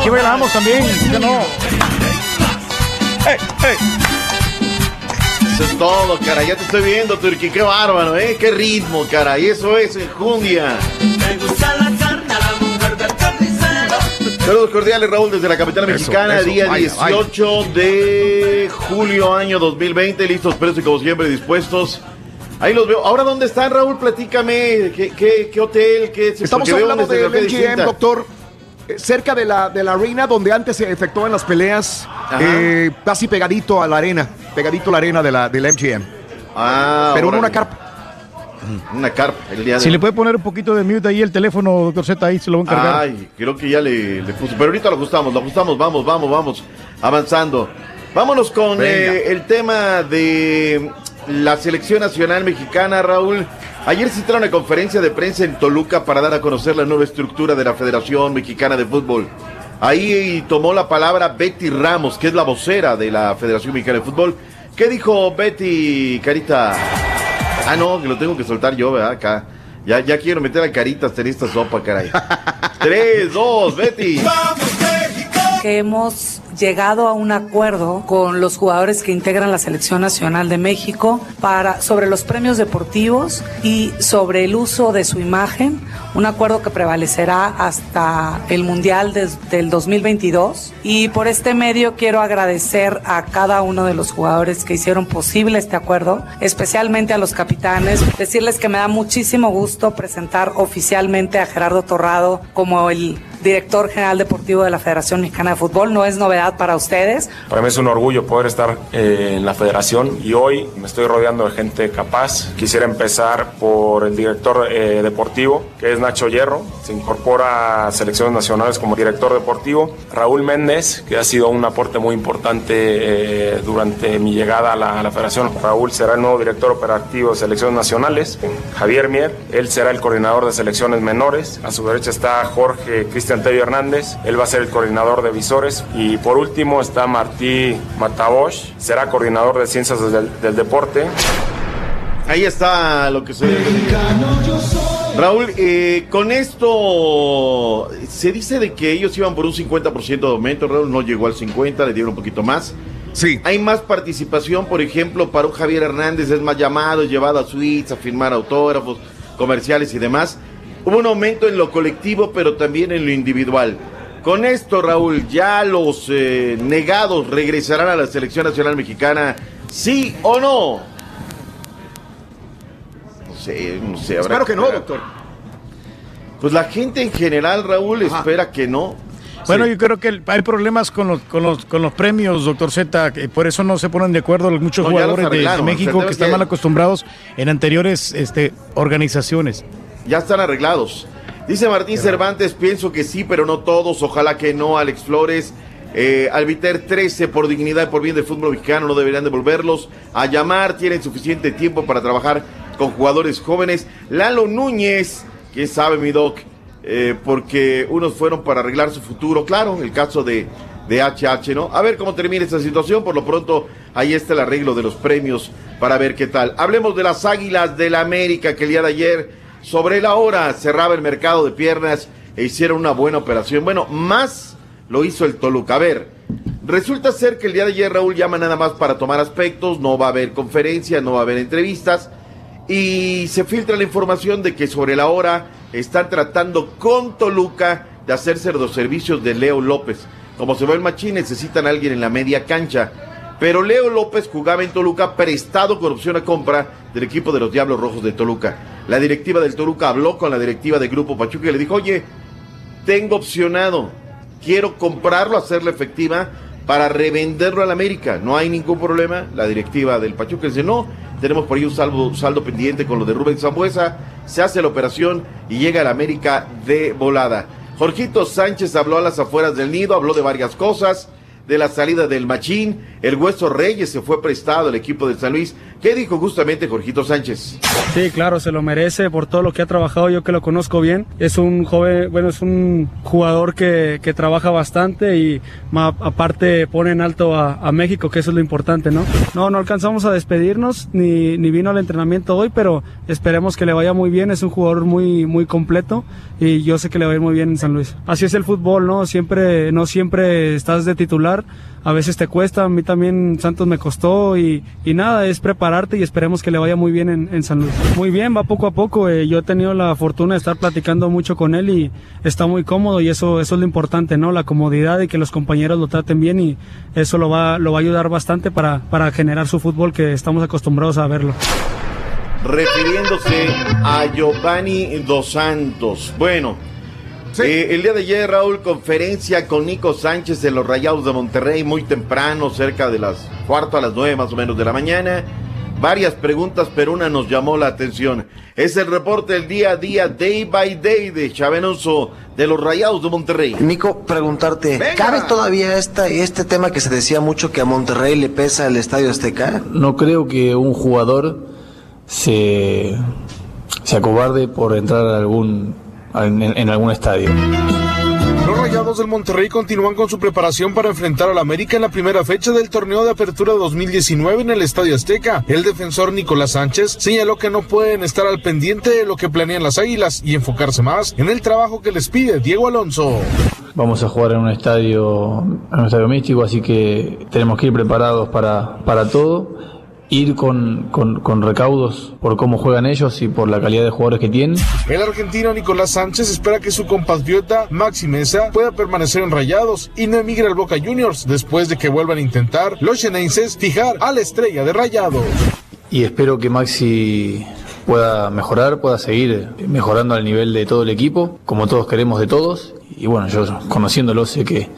¿Qué bailamos también? ¿Qué no? Eso es todo, cara. Ya te estoy viendo, Turki. Qué bárbaro, ¿eh? Qué ritmo, cara. Y eso es enjundia. Saludos cordiales, Raúl, desde la capital mexicana. eso, día vaya, 18 de julio, año 2020. Listos, presos y como siempre dispuestos Ahí los veo. Ahora, ¿dónde están, Raúl? Platícame. ¿Qué, qué, qué hotel? Qué, Estamos hablando del MGM, doctor. Eh, Cerca de la, de la arena donde antes se efectuaban las peleas, eh, casi pegadito a la arena, pegadito a la arena de la, del MGM. Ah, Pero en una carpa. Una carpa, el día de Si le puede poner un poquito de mute ahí el teléfono, doctor Z, ahí se lo voy a encargar. Ay, creo que ya le, le puso. Pero ahorita lo ajustamos, lo ajustamos. Vamos, vamos, vamos. Avanzando. Vámonos con eh, el tema de la selección nacional mexicana, Raúl. Ayer se trajo una conferencia de prensa en Toluca para dar a conocer la nueva estructura de la Federación Mexicana de Fútbol. Ahí tomó la palabra Betty Ramos, que es la vocera de la Federación Mexicana de Fútbol. ¿Qué dijo Betty, Carita? Ah, no, que lo tengo que soltar yo, ¿verdad? Acá. Ya, ya quiero meter a Caritas en esta sopa, caray. Tres, dos, Betty. Que hemos llegado a un acuerdo con los jugadores que integran la selección nacional de México para sobre los premios deportivos y sobre el uso de su imagen, un acuerdo que prevalecerá hasta el Mundial des- del 2022 y por este medio quiero agradecer a cada uno de los jugadores que hicieron posible este acuerdo, especialmente a los capitanes, decirles que me da muchísimo gusto presentar oficialmente a Gerardo Torrado como el director general deportivo de la Federación Mexicana de Fútbol. No es novedad para ustedes. Para mí es un orgullo poder estar eh, en la federación y hoy me estoy rodeando de gente capaz. Quisiera empezar por el director eh, deportivo, que es Nacho Hierro. Se incorpora a selecciones nacionales como director deportivo. Raúl Méndez, que ha sido un aporte muy importante eh, durante mi llegada a la, a la federación. Raúl será el nuevo director operativo de selecciones nacionales. Javier Mier, él será el coordinador de selecciones menores. A su derecha está Jorge Cristian Tevio Hernández, él va a ser el coordinador de visores. Y por último está Martí Matabosch, será coordinador de ciencias del, del deporte. Ahí está lo que se. Raúl, eh, con esto se dice de que ellos iban por un 50% de aumento. Raúl no llegó al 50, le dieron un poquito más. Sí. Hay más participación, por ejemplo, para un Javier Hernández es más llamado, es llevado a suites a firmar autógrafos, comerciales y demás. Hubo un aumento en lo colectivo, pero también en lo individual. Con esto, Raúl, ya los eh, negados regresarán a la selección nacional mexicana, ¿sí o no? No sé, no sé. habrá Espero que no, doctor. Pues la gente en general, Raúl, espera que no. Bueno, yo creo que hay problemas con los, con los, con los premios, doctor Z, que por eso no se ponen de acuerdo muchos No, ya los jugadores de- México que es están mal acostumbrados en anteriores este, organizaciones. Ya están arreglados. Dice Martín Cervantes, pienso que sí, pero no todos. Ojalá que no, Alex Flores. Eh, Albiter 13, por dignidad y por bien del fútbol mexicano, no deberían devolverlos a llamar. Tienen suficiente tiempo para trabajar con jugadores jóvenes. Lalo Núñez, quién sabe, mi doc, eh, porque unos fueron para arreglar su futuro. Claro, el caso de, de HH, ¿no? A ver cómo termina esta situación. Por lo pronto, ahí está el arreglo de los premios para ver qué tal. Hablemos de las Águilas del la América que el día de ayer, sobre la hora, cerraba el mercado de piernas e hicieron una buena operación. Bueno, más lo hizo el Toluca. A ver, resulta ser que el día de ayer Raúl llama nada más para tomar aspectos, no va a haber conferencia, no va a haber entrevistas y se filtra la información de que sobre la hora están tratando con Toluca de hacerse los servicios de Leo López. Como se ve el machín, necesitan a alguien en la media cancha. Pero Leo López jugaba en Toluca prestado con opción a compra del equipo de los Diablos Rojos de Toluca. La directiva del Toluca habló con la directiva del Grupo Pachuca y le dijo, oye, tengo opcionado, quiero comprarlo, hacerlo efectiva para revenderlo al América. No hay ningún problema. La directiva del Pachuca dice, no, tenemos por ahí un saldo, pendiente con lo de Rubén Zambuesa. Se hace la operación y llega al América de volada. Jorgito Sánchez habló a las afueras del nido, habló de varias cosas, de la salida del Machín, el Hueso Reyes se fue prestado al equipo de San Luis. ¿Qué dijo justamente Jorgito Sánchez? Sí, claro, se lo merece por todo lo que ha trabajado, yo que lo conozco bien. Es un joven, bueno, es un jugador que, que trabaja bastante y ma- aparte pone en alto a, a México, que eso es lo importante, ¿no? No, no alcanzamos a despedirnos, ni, ni vino al entrenamiento hoy, pero esperemos que le vaya muy bien, es un jugador muy, muy completo y yo sé que le va a ir muy bien en San Luis. Así es el fútbol, ¿no? Siempre, no siempre estás de titular, a veces te cuesta, a mí también Santos me costó y, y nada, es prepararte y esperemos que le vaya muy bien en, en San Luis. Muy bien, va poco a poco, eh, yo he tenido la fortuna de estar platicando mucho con él y está muy cómodo y eso, eso es lo importante, ¿no? La comodidad y que los compañeros lo traten bien y eso lo va, lo va a ayudar bastante para, para generar su fútbol que estamos acostumbrados a verlo. refiriéndose a Giovanni Dos Santos. Bueno, eh, el día de ayer, Raúl, conferencia con Nico Sánchez de los Rayados de Monterrey, muy temprano, cerca de las cuarto a las nueve más o menos de la mañana. Varias preguntas, pero una nos llamó la atención. Es el reporte del día a día, day by day, de Chavenoso de los Rayados de Monterrey. Nico, preguntarte, ¿cabe todavía esta, este tema que se decía mucho que a Monterrey le pesa el Estadio Azteca? No creo que un jugador se, se acobarde por entrar a algún, en, en algún estadio. Los Rayados del Monterrey continúan con su preparación para enfrentar al América en la primera fecha del torneo de apertura 2019 en el Estadio Azteca. El defensor Nicolás Sánchez señaló que no pueden estar al pendiente de lo que planean las Águilas y enfocarse más en el trabajo que les pide Diego Alonso. Vamos a jugar en un estadio, en un estadio místico, así que tenemos que ir preparados para, para todo ir con, con, con, recaudos por cómo juegan ellos y por la calidad de jugadores que tienen. El argentino Nicolás Sánchez espera que su compatriota Maxi Mesa pueda permanecer en Rayados y no emigre al Boca Juniors después de que vuelvan a intentar los chenenses fijar a la estrella de Rayados. Y espero que Maxi pueda mejorar, pueda seguir mejorando al nivel de todo el equipo, como todos queremos de todos. Y bueno, yo conociéndolo sé que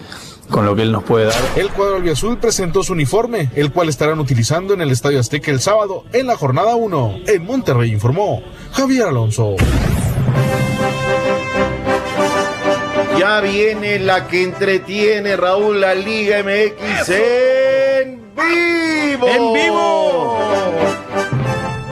con lo que él nos puede dar. El cuadro albiazul presentó su uniforme, el cual estarán utilizando en el Estadio Azteca el sábado en la jornada 1. En Monterrey informó Javier Alonso. Ya viene la que entretiene Raúl la Liga MX en vivo. En vivo.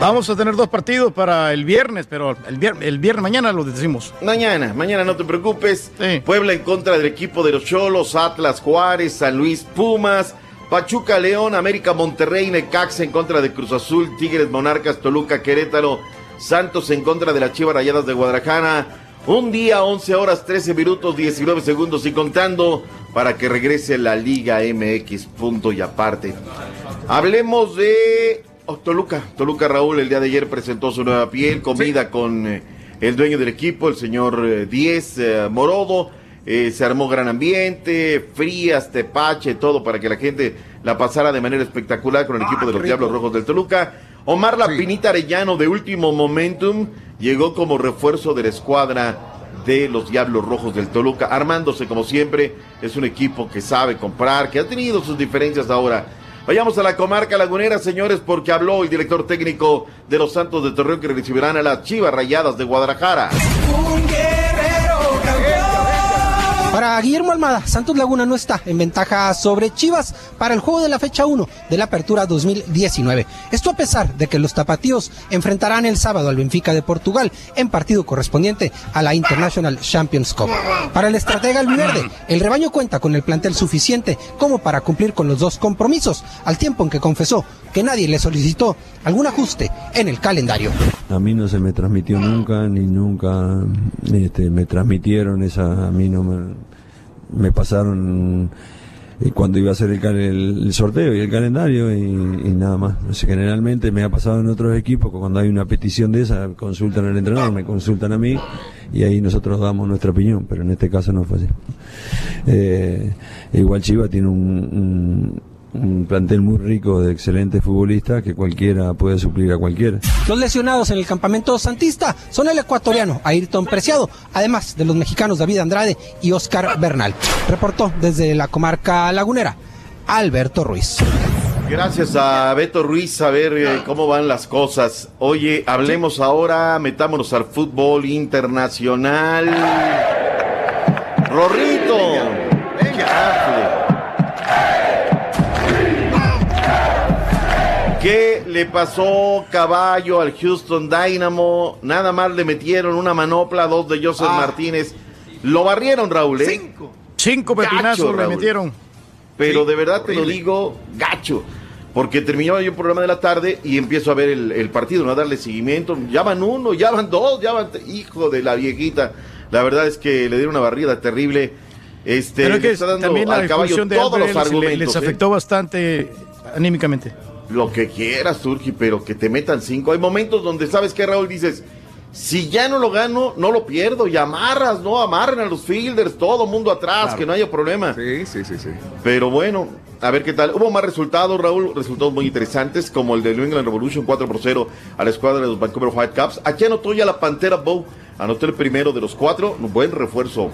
Vamos a tener dos partidos para el viernes, pero el viernes, el viernes mañana lo decimos. Mañana, mañana no te preocupes. Puebla en contra del equipo de los Cholos, Atlas Juárez, San Luis Pumas, Pachuca León, América Monterrey, Necaxa en contra de Cruz Azul, Tigres Monarcas, Toluca Querétaro, Santos en contra de las Chivas Rayadas de Guadalajara. Un día, 11 horas, 13 minutos, 19 segundos y contando para que regrese la Liga MX. Punto y aparte. Hablemos de Oh, Toluca, Toluca Raúl el día de ayer presentó su nueva piel, comida con eh, el dueño del equipo, el señor eh, Diez eh, Morodo. se armó gran ambiente, frías, tepache, todo para que la gente la pasara de manera espectacular con el equipo de los Diablos Rojos del Toluca. Omar La Pinita Arellano de último momentum llegó como refuerzo de la escuadra de los Diablos Rojos del Toluca, armándose como siempre. Es un equipo que sabe comprar, que ha tenido sus diferencias ahora Vayamos a la comarca lagunera, señores, porque habló el director técnico de los Santos de Torreón que recibirán a las Chivas Rayadas de Guadalajara. Para Guillermo Almada, Santos Laguna no está en ventaja sobre Chivas para el juego de la fecha 1 de la Apertura 2019. Esto a pesar de que los tapatíos enfrentarán el sábado al Benfica de Portugal en partido correspondiente a la International Champions Cup. Para el estratega albiverde, el rebaño cuenta con el plantel suficiente como para cumplir con los dos compromisos, al tiempo en que confesó que nadie le solicitó algún ajuste en el calendario. A mí no se me transmitió nunca, ni nunca este, me transmitieron esa, a mí no me, me pasaron eh, cuando iba a hacer el, sorteo y el calendario y, nada más. generalmente me ha pasado en otros equipos que cuando hay una petición de esa consultan al entrenador, me consultan a mí y ahí nosotros damos nuestra opinión, pero en este caso no fue así. Eh, igual Chiva tiene un plantel muy rico de excelentes futbolistas que cualquiera puede suplir a cualquiera. Los lesionados en el campamento santista son el ecuatoriano Ayrton Preciado, además de los mexicanos David Andrade y Oscar Bernal. Reportó desde la comarca lagunera Alberto Ruiz. Gracias a Beto Ruiz a ver eh, cómo van las cosas. Oye, hablemos ahora, metámonos al fútbol internacional. Rorrito. Le pasó caballo al Houston Dynamo? Nada más le metieron una manopla, dos de Joseph ah. Martínez. Lo barrieron, Raúl, ¿eh? Cinco. Cinco pepinazos le metieron. Pero de verdad te lo digo, gacho. Porque terminaba yo el programa de la tarde y empiezo a ver el, partido, ¿no? A darle seguimiento. Ya van uno, ya van dos, ya van. Hijo de la viejita. La verdad es que le dieron una barrida terrible. Este, Pero que está dando también la al caballo todos los argumentos. Les ¿eh? afectó bastante anímicamente lo que quieras, Turki, pero que te metan cinco. Hay momentos donde sabes que Raúl dices, Si ya no lo gano, no lo pierdo. Y amarras, ¿no? Amarren a los fielders, todo mundo atrás, Claro. que no haya problema. Sí, sí, sí, sí. Pero bueno, a ver qué tal. Hubo más resultados, Raúl, resultados muy interesantes, como el de New England Revolution 4 por 0 a la escuadra de los Vancouver Whitecaps. Aquí anotó ya la Pantera Bow, anotó el primero de los cuatro, un buen refuerzo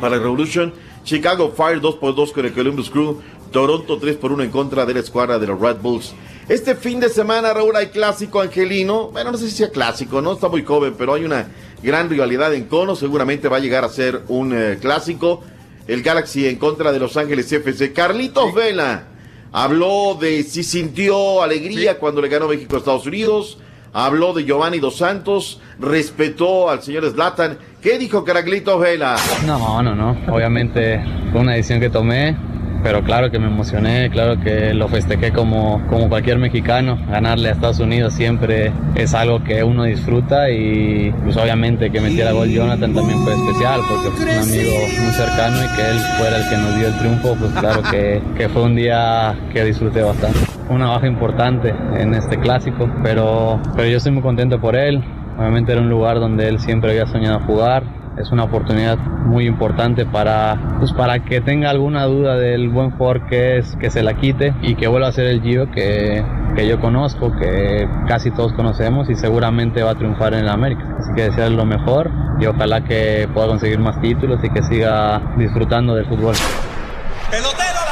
para el Revolution. Chicago Fire 2 por 2 con el Columbus Crew. Toronto 3 por 1 en contra de la escuadra de los Red Bulls. Este fin de semana, Raúl, hay clásico angelino. Bueno, no sé si sea clásico, no está muy joven, pero hay una gran rivalidad en cono. Seguramente va a llegar a ser un eh, clásico. El Galaxy en contra de Los Ángeles FC. Carlitos Vela habló de si sintió alegría cuando le ganó México a Estados Unidos. Habló de Giovanni Dos Santos. Respetó al señor Zlatan. ¿Qué dijo Carlitos Vela? No, no, no. Obviamente fue una decisión que tomé, pero claro que me emocioné, claro que lo festejé como, como cualquier mexicano. Ganarle a Estados Unidos siempre es algo que uno disfruta y pues obviamente que metiera gol Jonathan también fue especial porque fue un amigo muy cercano y que él fuera el que nos dio el triunfo, pues claro que, que fue un día que disfruté bastante. Una baja importante en este clásico, pero, pero yo estoy muy contento por él. Obviamente era un lugar donde él siempre había soñado jugar. Es una oportunidad muy importante para, pues para que tenga alguna duda del buen jugador que es, que se la quite y que vuelva a ser el Gio que, que yo conozco, que casi todos conocemos y seguramente va a triunfar en el América. Así que desearle lo mejor y ojalá que pueda conseguir más títulos y que siga disfrutando del fútbol.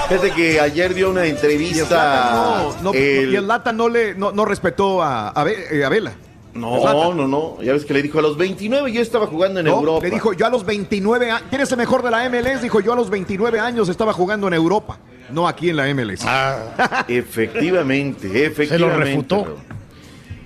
Fíjate que ayer dio una entrevista. No, no, el- Y el Lata no le no, no respetó a, a, eh, a Vela. No, no, no. Ya ves que le dijo a los 29 yo estaba jugando en No, Europa. Le dijo, yo a los 29 años, ¿quién es el mejor de la MLS? Dijo, yo a los 29 años estaba jugando en Europa, no aquí en la MLS. Efectivamente, efectivamente. Se lo refutó.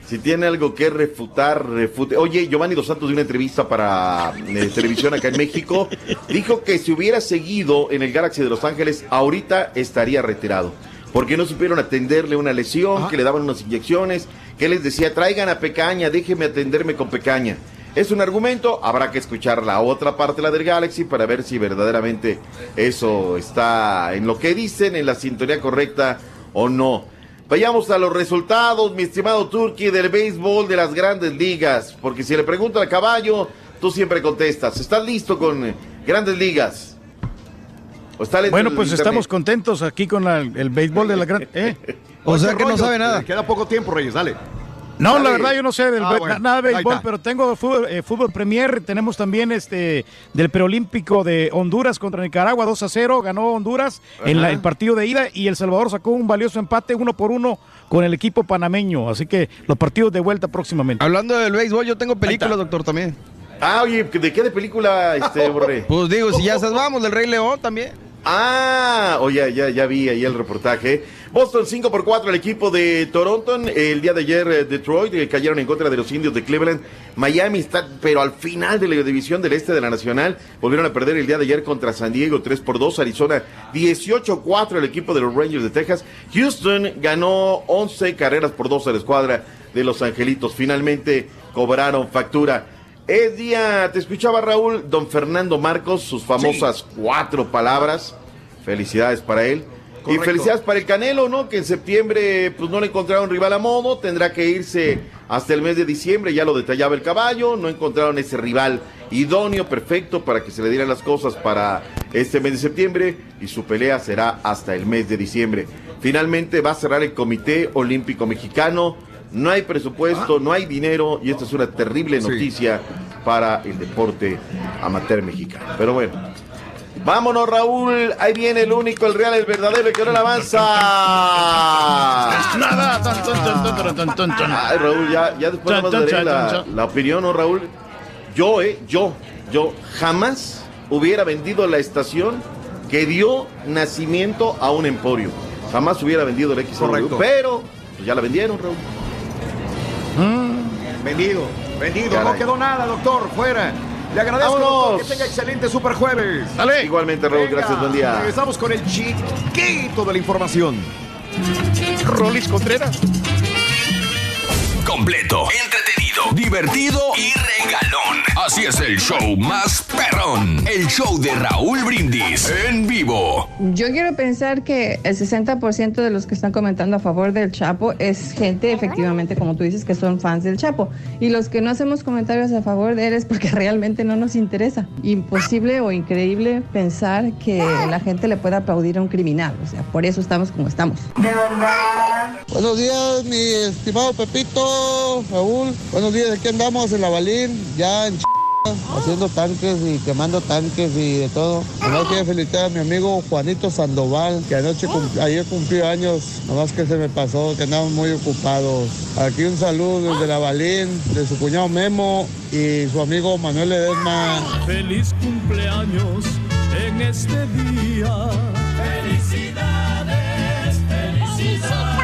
Si tiene algo que refutar, refute. Oye, Giovanni Dos Santos dio una entrevista para eh, televisión acá en México. Dijo que si hubiera seguido en el Galaxy de Los Ángeles, ahorita estaría retirado. Porque no supieron atenderle una lesión, que le daban unas inyecciones, que les decía, traigan a Pecaña, déjenme atenderme con Pecaña. Es un argumento, habrá que escuchar la otra parte, la del Galaxy, para ver si verdaderamente eso está en lo que dicen, en la sintonía correcta o no. Vayamos a los resultados, mi estimado Turki, del béisbol de las grandes ligas. Porque si le pregunto al caballo, tú siempre contestas. ¿Estás listo con grandes ligas? ¿O está lento Bueno, pues estamos contentos aquí con la- el béisbol de la gran... ¿eh? O sea que no sabe nada. Queda poco tiempo, Reyes, dale. No, Dale. la verdad yo no sé del Ah, bueno, nada de béisbol, pero tengo fútbol, eh, fútbol Premier, tenemos también este del preolímpico de Honduras contra Nicaragua 2 a 0, ganó Honduras en la- el partido de ida y El Salvador sacó un valioso empate uno por uno con el equipo panameño, así que los partidos de vuelta próximamente. Hablando del béisbol, yo tengo películas, doctor, también. Ah, oye, ¿de qué de película, este, Borré? Pues digo, si ya estás, vamos, del Rey León también. Ah, oye, ya, ya vi ahí el reportaje. Boston 5 por 4 el equipo de Toronto. El día de ayer eh, Detroit eh, cayeron en contra de los indios de Cleveland. Miami está, pero al final de la división del este de la Nacional, volvieron a perder el día de ayer contra San Diego 3 por 2. Arizona 18-4 el equipo de los Rangers de Texas. Houston ganó 11 carreras por 2 a la escuadra de los Angelitos. Finalmente cobraron factura. Es día, te escuchaba Raúl, don Fernando Marcos, sus famosas cuatro palabras. Felicidades para él. Y felicidades para el Canelo, ¿no? Que en septiembre pues no le encontraron rival a modo, tendrá que irse hasta el mes de diciembre, ya lo detallaba el caballo, no encontraron ese rival idóneo, perfecto para que se le dieran las cosas para este mes de septiembre y su pelea será hasta el mes de diciembre. Finalmente va a cerrar el Comité Olímpico Mexicano, no hay presupuesto, no hay dinero y esta es una terrible noticia para el deporte amateur mexicano. Pero bueno, Vámonos, Raúl. Ahí viene el único, el real, el verdadero, el que no le avanza. Nada. Ay, Raúl, ya, ya después más daré la, la opinión, ¿no, Raúl? Yo, eh, yo, yo jamás hubiera vendido la estación que dio nacimiento a un emporio. Jamás hubiera vendido el Correcto. pero pues, ya la vendieron, Raúl. Vendido, vendido, Caray. no quedó nada, doctor, fuera. Le agradezco, doctor, que tenga excelente super jueves. Igualmente, Raúl, gracias, buen día. Regresamos con el chiquito de la información. Rolis Contreras. Completo, entretenido, divertido y regalón. Así es el show más perrón. El show de Raúl Brindis en vivo. Yo quiero pensar que el 60% de los que están comentando a favor del Chapo es gente, efectivamente, como tú dices, que son fans del Chapo. Y los que no hacemos comentarios a favor de él es porque realmente no nos interesa. Imposible o increíble pensar que la gente le pueda aplaudir a un criminal. O sea, por eso estamos como estamos. De verdad. Buenos días, mi estimado Pepito, Raúl. Buenos días, aquí andamos en la Balín, ya en Ch... haciendo tanques y quemando tanques y de todo. Además quiero felicitar a mi amigo Juanito Sandoval, que anoche cum- ayer cumplió años, nomás que se me pasó, que andamos muy ocupados. Aquí un saludo desde la Balín, de su cuñado Memo y su amigo Manuel Edesma. Feliz cumpleaños en este día. Felicidades, felicidades.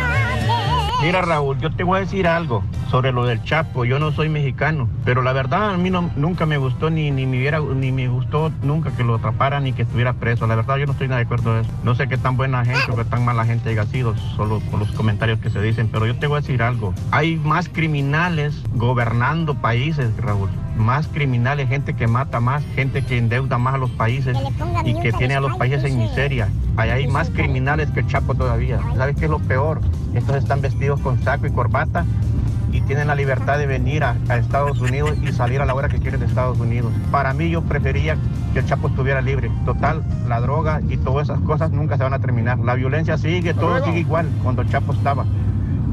Mira Raúl, yo te voy a decir algo sobre lo del Chapo. Yo no soy mexicano, pero la verdad a mí no, nunca me gustó ni, ni me hubiera ni me gustó nunca que lo atraparan ni que estuviera preso. La verdad yo no estoy nada de acuerdo de eso. No sé qué tan buena gente o qué tan mala gente haya sido, solo por los comentarios que se dicen. Pero yo te voy a decir algo. Hay más criminales gobernando países, Raúl. Más criminales, gente que mata más, gente que endeuda más a los países y que tiene a los países en miseria. Ahí hay más criminales que el Chapo todavía. ¿Sabes qué es lo peor? Estos están vestidos con saco y corbata y tienen la libertad de venir a, a Estados Unidos y salir a la hora que quieren de Estados Unidos. Para mí yo prefería que el Chapo estuviera libre. Total, la droga y todas esas cosas nunca se van a terminar. La violencia sigue, todo sigue igual cuando el Chapo estaba.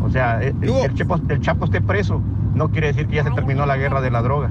O sea, el, el Chapo, el Chapo esté preso no quiere decir que ya se terminó la guerra de la droga.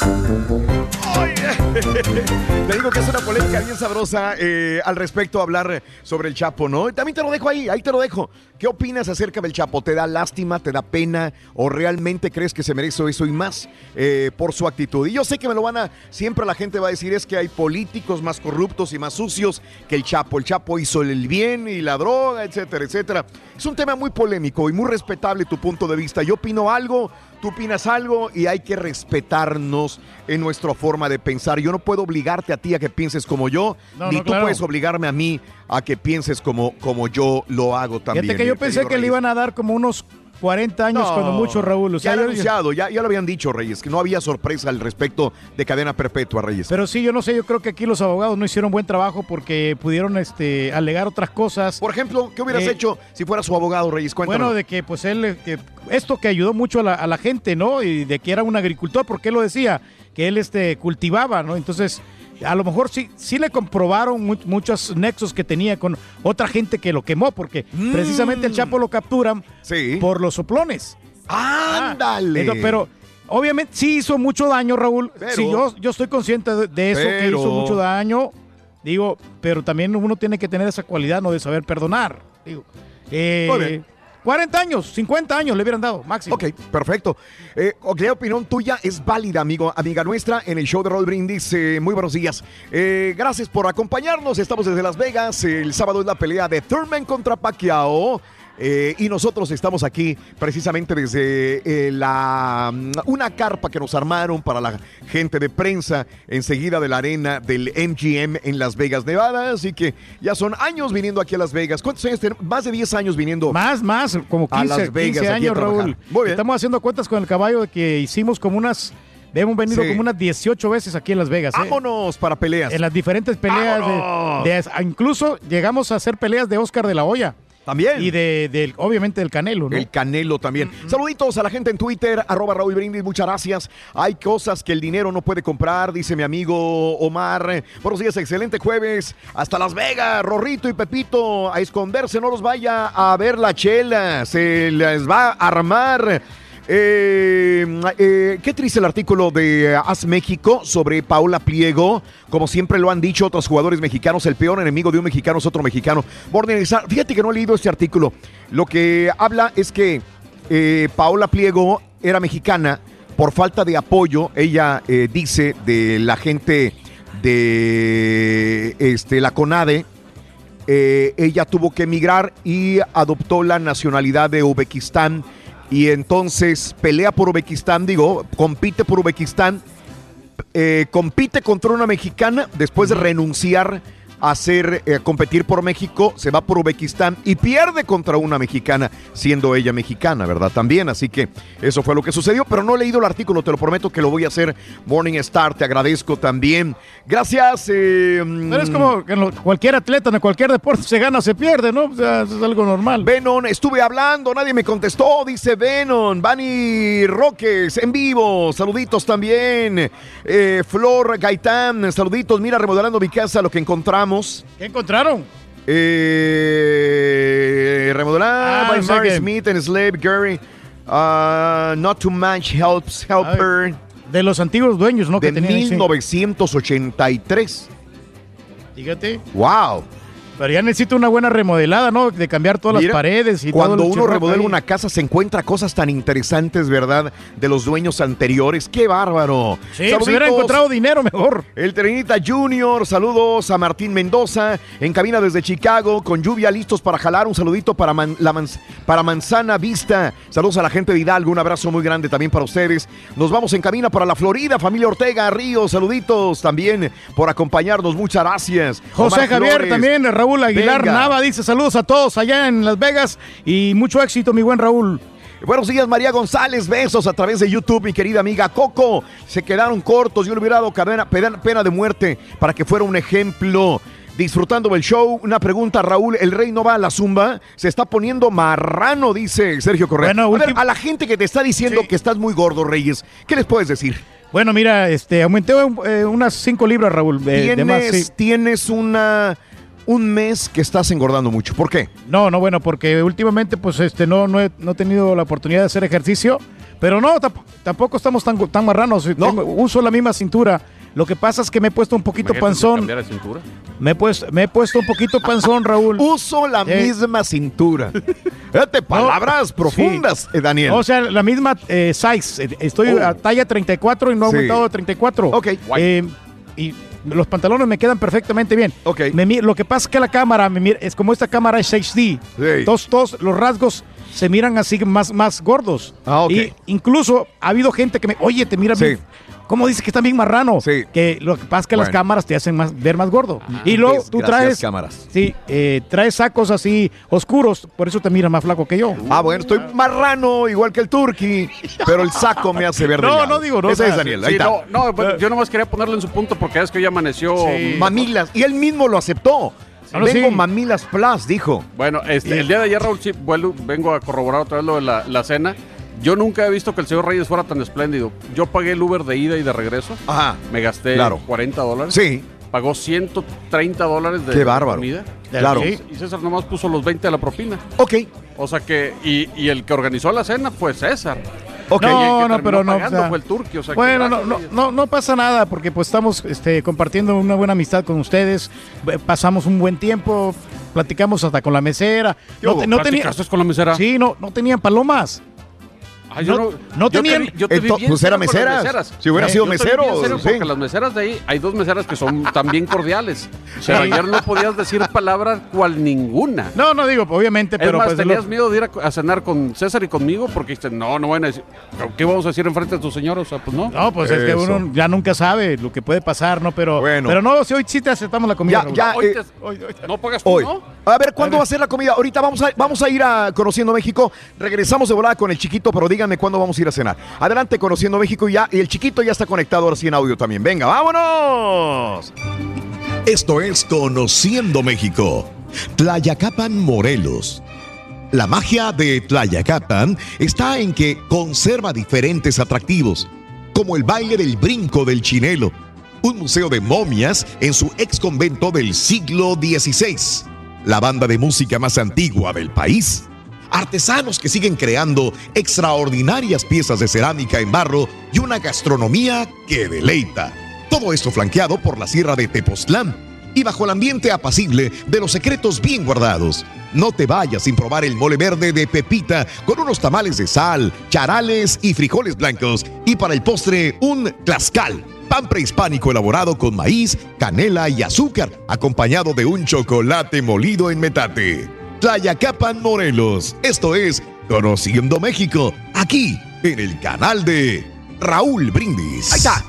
Te digo que es una polémica bien sabrosa eh, al respecto a hablar sobre el Chapo, ¿no? También te lo dejo ahí, ahí te lo dejo. ¿Qué opinas acerca del Chapo? ¿Te da lástima, te da pena o realmente crees que se merece eso y más eh, por su actitud? Y yo sé que me lo van a, siempre la gente va a decir es que hay políticos más corruptos y más sucios que el Chapo. El Chapo hizo el bien y la droga, etcétera, etcétera. Es un tema muy polémico y muy respetable tu punto de vista. Yo opino algo, tú opinas algo y hay que respetarnos en nuestra forma de pensar. Yo no puedo obligarte a ti a que pienses como yo, No, ni no, tú claro. puedes obligarme a mí a que pienses como, como yo lo hago también. Fíjate que yo pensé que le iban a dar como unos 40 años No, cuando mucho, Raúl. O sea, ya lo yo- han anunciado, ya, ya lo habían dicho, Reyes, que no había sorpresa al respecto de cadena perpetua, Reyes. Pero sí, yo no sé, yo creo que aquí los abogados no hicieron buen trabajo porque pudieron este, alegar otras cosas. Por ejemplo, ¿qué hubieras Eh, hecho si fuera su abogado, Reyes? Cuéntanos. Bueno, de que pues él, eh, que esto que ayudó mucho a la, a la gente, ¿no? Y de que era un agricultor, porque él lo decía, que él este, cultivaba, ¿no? Entonces, a lo mejor sí, sí le comprobaron mu- muchos nexos que tenía con otra gente que lo quemó, porque Mm. precisamente el Chapo lo capturan por los soplones. ¡Ándale! Entonces, pero obviamente sí hizo mucho daño, Raúl. Pero- sí, yo, yo estoy consciente de, de eso, que hizo mucho daño. Digo, pero también uno tiene que tener esa cualidad, ¿no? De saber perdonar. Digo, eh, Muy bien. 40 años, 50 años le hubieran dado, máximo. Ok, perfecto. Eh, la opinión tuya es válida, amigo, amiga nuestra, en el show de Roll Brindis. Eh, muy buenos días. Eh, gracias por acompañarnos. Estamos desde Las Vegas. El sábado es la pelea de Thurman contra Pacquiao. Eh, y nosotros estamos aquí precisamente desde eh, la, una carpa que nos armaron para la gente de prensa enseguida de la arena del MGM en Las Vegas, Nevada. Así que ya son años viniendo aquí a Las Vegas. ¿Cuántos años tenemos? Más de 10 años viniendo. Más, más, como 15, a Las Vegas 15 aquí a años. Raúl. Muy bien. Estamos haciendo cuentas con el caballo de que hicimos como unas... Hemos venido Sí. como unas 18 veces aquí en Las Vegas. ¿eh? Vámonos para peleas. En las diferentes peleas. de- incluso llegamos a hacer peleas de Oscar de la Hoya. También. Y de, del- obviamente del Canelo, ¿no? El Canelo también. Saluditos a la gente en Twitter, arroba Raúl Brindis, muchas gracias. Hay cosas que el dinero no puede comprar, dice mi amigo Omar. Buenos días, excelente jueves. Hasta Las Vegas, Rorrito y Pepito, a esconderse, no los vaya a ver la chela, se les va a armar. Eh, eh, qué triste el artículo de Haz México sobre Paula Pliego. Como siempre lo han dicho otros jugadores mexicanos, el peor enemigo de un mexicano es otro mexicano. Fíjate que no he leído este artículo. Lo que habla es que eh, Paola Pliego era mexicana por falta de apoyo, ella eh, dice, de la gente de este, la CONADE. Eh, ella tuvo que emigrar y adoptó la nacionalidad de Uzbekistán y entonces pelea por Uzbekistán, digo, compite por Uzbekistán, eh, compite contra una mexicana después de renunciar a hacer, eh, competir por México, se va por Uzbekistán y pierde contra una mexicana, siendo ella mexicana, ¿verdad? También, así que eso fue lo que sucedió, pero no he leído el artículo, te lo prometo que lo voy a hacer. Morning Star, te agradezco también. Gracias. eh, Pero es como que en lo- cualquier atleta, en cualquier deporte se gana o se pierde, ¿no? O sea, eso es algo normal. Venom, estuve hablando, nadie me contestó, dice Venom. Bani Roques, en vivo, saluditos también. Eh, Flor Gaitán, saluditos. Mira, remodelando mi casa, lo que encontramos. ¿Qué encontraron? Eh, remodelada Ah, by Mary que- Smith and Slave Gary. Uh, not too much helps helper. De los antiguos dueños, ¿no? De que tenían, sí. 1983. Fíjate. Wow. Pero ya necesita una buena remodelada, ¿no? De cambiar todas Mira, las paredes y Cuando todo uno remodela ahí. una casa se encuentra cosas tan interesantes, ¿verdad? De los dueños anteriores. ¡Qué bárbaro! Sí, pues hubiera encontrado dinero mejor. El Trenita Junior, saludos a Martín Mendoza, en cabina desde Chicago, con lluvia listos para jalar. Un saludito para, Man- la Manz- para Manzana Vista. Saludos a la gente de Hidalgo, un abrazo muy grande también para ustedes. Nos vamos en cabina para la Florida, familia Ortega, Ríos, saluditos también por acompañarnos. Muchas gracias. José Omar Javier Flores. también, Raúl Aguilar Venga. Nava dice saludos a todos allá en Las Vegas y mucho éxito, mi buen Raúl. Buenos días, María González. Besos a través de YouTube, mi querida amiga Coco. Se quedaron cortos. Yo le hubiera dado cadena- pena, de muerte para que fuera un ejemplo. Disfrutando del show, una pregunta, Raúl. El rey no va a la zumba. Se está poniendo marrano, dice Sergio Correa. Bueno, a, ver, últim- a la gente que te está diciendo que estás muy gordo, Reyes, ¿qué les puedes decir? Bueno, mira, este, aumenté eh, unas 5 libras, Raúl. eh, de más, tienes sí. tienes una, un mes que estás engordando mucho. ¿Por qué? No, no, bueno, porque últimamente pues este no, no, he, no he tenido la oportunidad de hacer ejercicio, pero no, tamp- tampoco estamos tan, tan marranos, tengo- uso la misma cintura. Lo que pasa es que me he puesto un poquito panzón. cambiar de cintura? Me he, puesto, me he puesto un poquito panzón, Raúl. Uso la Eh, misma cintura. Fíjate, palabras profundas, eh, Daniel. O sea, la misma eh, size. Eh, Estoy Oh. a talla 34 y no he Sí. aumentado de 34. Ok. Eh, y los pantalones me quedan perfectamente bien. Me mi- lo que pasa es que la cámara, me mira- es como esta cámara es HD. Todos, todos los rasgos se miran así más, más gordos. Ah, ok. Y incluso ha habido gente que me, oye, te mira Sí. bien. ¿Cómo dice que está bien marrano? Que lo que pasa es que las cámaras te hacen más, ver más gordo. y luego tú traes. cámaras. Sí, eh, traes sacos así oscuros, por eso te mira más flaco que yo. Ah, bueno, estoy marrano igual que el turqui, pero el saco me hace ver No, delgado. no digo, no, Ese o es Daniel, Sí, ahí está. no, no, bueno, yo nomás quería ponerlo en su punto porque es que hoy amaneció. Mamilas, y él mismo lo aceptó. Ah, no, Vengo sí. Mamilas Plus, dijo. Bueno, este, el día de ayer, Raúl, sí, vuelo- vengo a corroborar otra vez lo de la, la cena. Yo nunca he visto que el señor Reyes fuera tan espléndido. Yo pagué el Uber de ida y de regreso. Ajá. Me gasté Claro. 40 dólares. Sí. Pagó 130 dólares de Qué bárbaro. comida. Claro. Sí, Y César nomás puso los 20 de la propina. Ok. O sea que, y, y el que organizó la cena fue César. Ok. Y el que No, no, pero no. pagando o sea, fue el turqui. O sea que bueno, no, no, no, no pasa nada porque pues estamos este, compartiendo una buena amistad con ustedes. Pasamos un buen tiempo, platicamos hasta con la mesera. ¿Qué hubo? ¿Platicaste con la mesera? Sí, no, no tenían palomas. Ay, yo no, no, no yo te tenían. vi- yo te vi pues era meseras. Si hubiera Eh, sido mesero, sí. Porque las meseras de ahí, hay dos meseras que son también cordiales. Pero ayer no podías decir palabra cual ninguna. No, no digo, obviamente, Es pero más, pues, tenías lo- miedo de ir a, a cenar con César y conmigo porque dijiste, no, no van a decir, ¿pero ¿qué vamos a decir enfrente de tu señor? O sea, pues no. No, pues es que uno ya nunca sabe lo que puede pasar, ¿no? Pero, Bueno. pero no, si hoy sí te aceptamos la comida. Ya, ya, Hoy eh, te- no pagas tú, Hoy. ¿no? A ver, ¿cuándo va a ser la comida? Ahorita vamos a, vamos a ir a Conociendo México. Regresamos de volada con el chiquito, pero díganme cuándo vamos a ir a cenar. Adelante, Conociendo México ya. Y el chiquito ya está conectado ahora sí en audio también. Venga, vámonos. Esto es Conociendo México. Tlayacapan, Morelos. La magia de Tlayacapan está en que conserva diferentes atractivos, como el baile del brinco del chinelo, un museo de momias en su ex convento del siglo XVI, la banda de música más antigua del país, artesanos que siguen creando extraordinarias piezas de cerámica en barro y una gastronomía que deleita. Todo esto flanqueado por la sierra de Tepoztlán y bajo el ambiente apacible de los secretos bien guardados. No te vayas sin probar el mole verde de Pepita con unos tamales de sal, charales y frijoles blancos y para el postre un tlaxcal. Pan prehispánico elaborado con maíz, canela y azúcar, acompañado de un chocolate molido en metate. Tlayacapan, Morelos. Esto es Conociendo México, aquí en el canal de Raúl Brindis. Ahí está,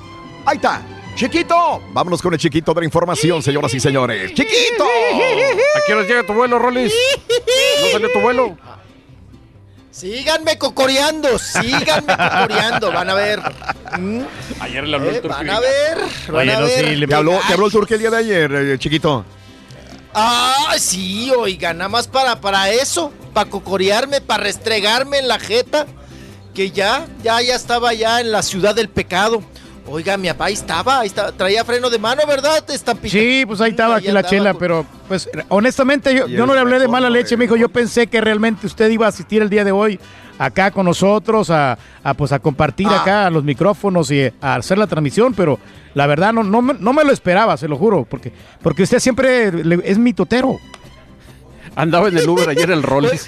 ahí está. Chiquito, vámonos con el chiquito de la información, señoras y señores. Chiquito. ¿A qué hora llega tu vuelo, Rolis? ¿No salió tu vuelo? Síganme cocoreando, síganme cocoreando, van a ver. ¿Mm? Ayer le habló el Eh, turco. van a ver, van a ver. ¿Te habló, te habló el turque el día de ayer, eh, chiquito? Ah, sí, oiga, nada más para, para eso, para cocorearme, para restregarme en la jeta, que ya, ya, ya estaba ya en la ciudad del pecado. Oiga, mi papá ahí estaba, ahí estaba, traía freno de mano, ¿verdad? Estampita? Sí, pues ahí estaba aquí la chela, con- pero pues honestamente yo, yo no le hablé de mala leche, me dijo, yo pensé que realmente usted iba a asistir el día de hoy acá con nosotros a, a, pues a compartir Ah. acá los micrófonos y a hacer la transmisión, pero la verdad no, no, me- no me lo esperaba, se lo juro, porque, porque usted siempre le- es mi totero. Andaba en el Uber ayer el Rolis.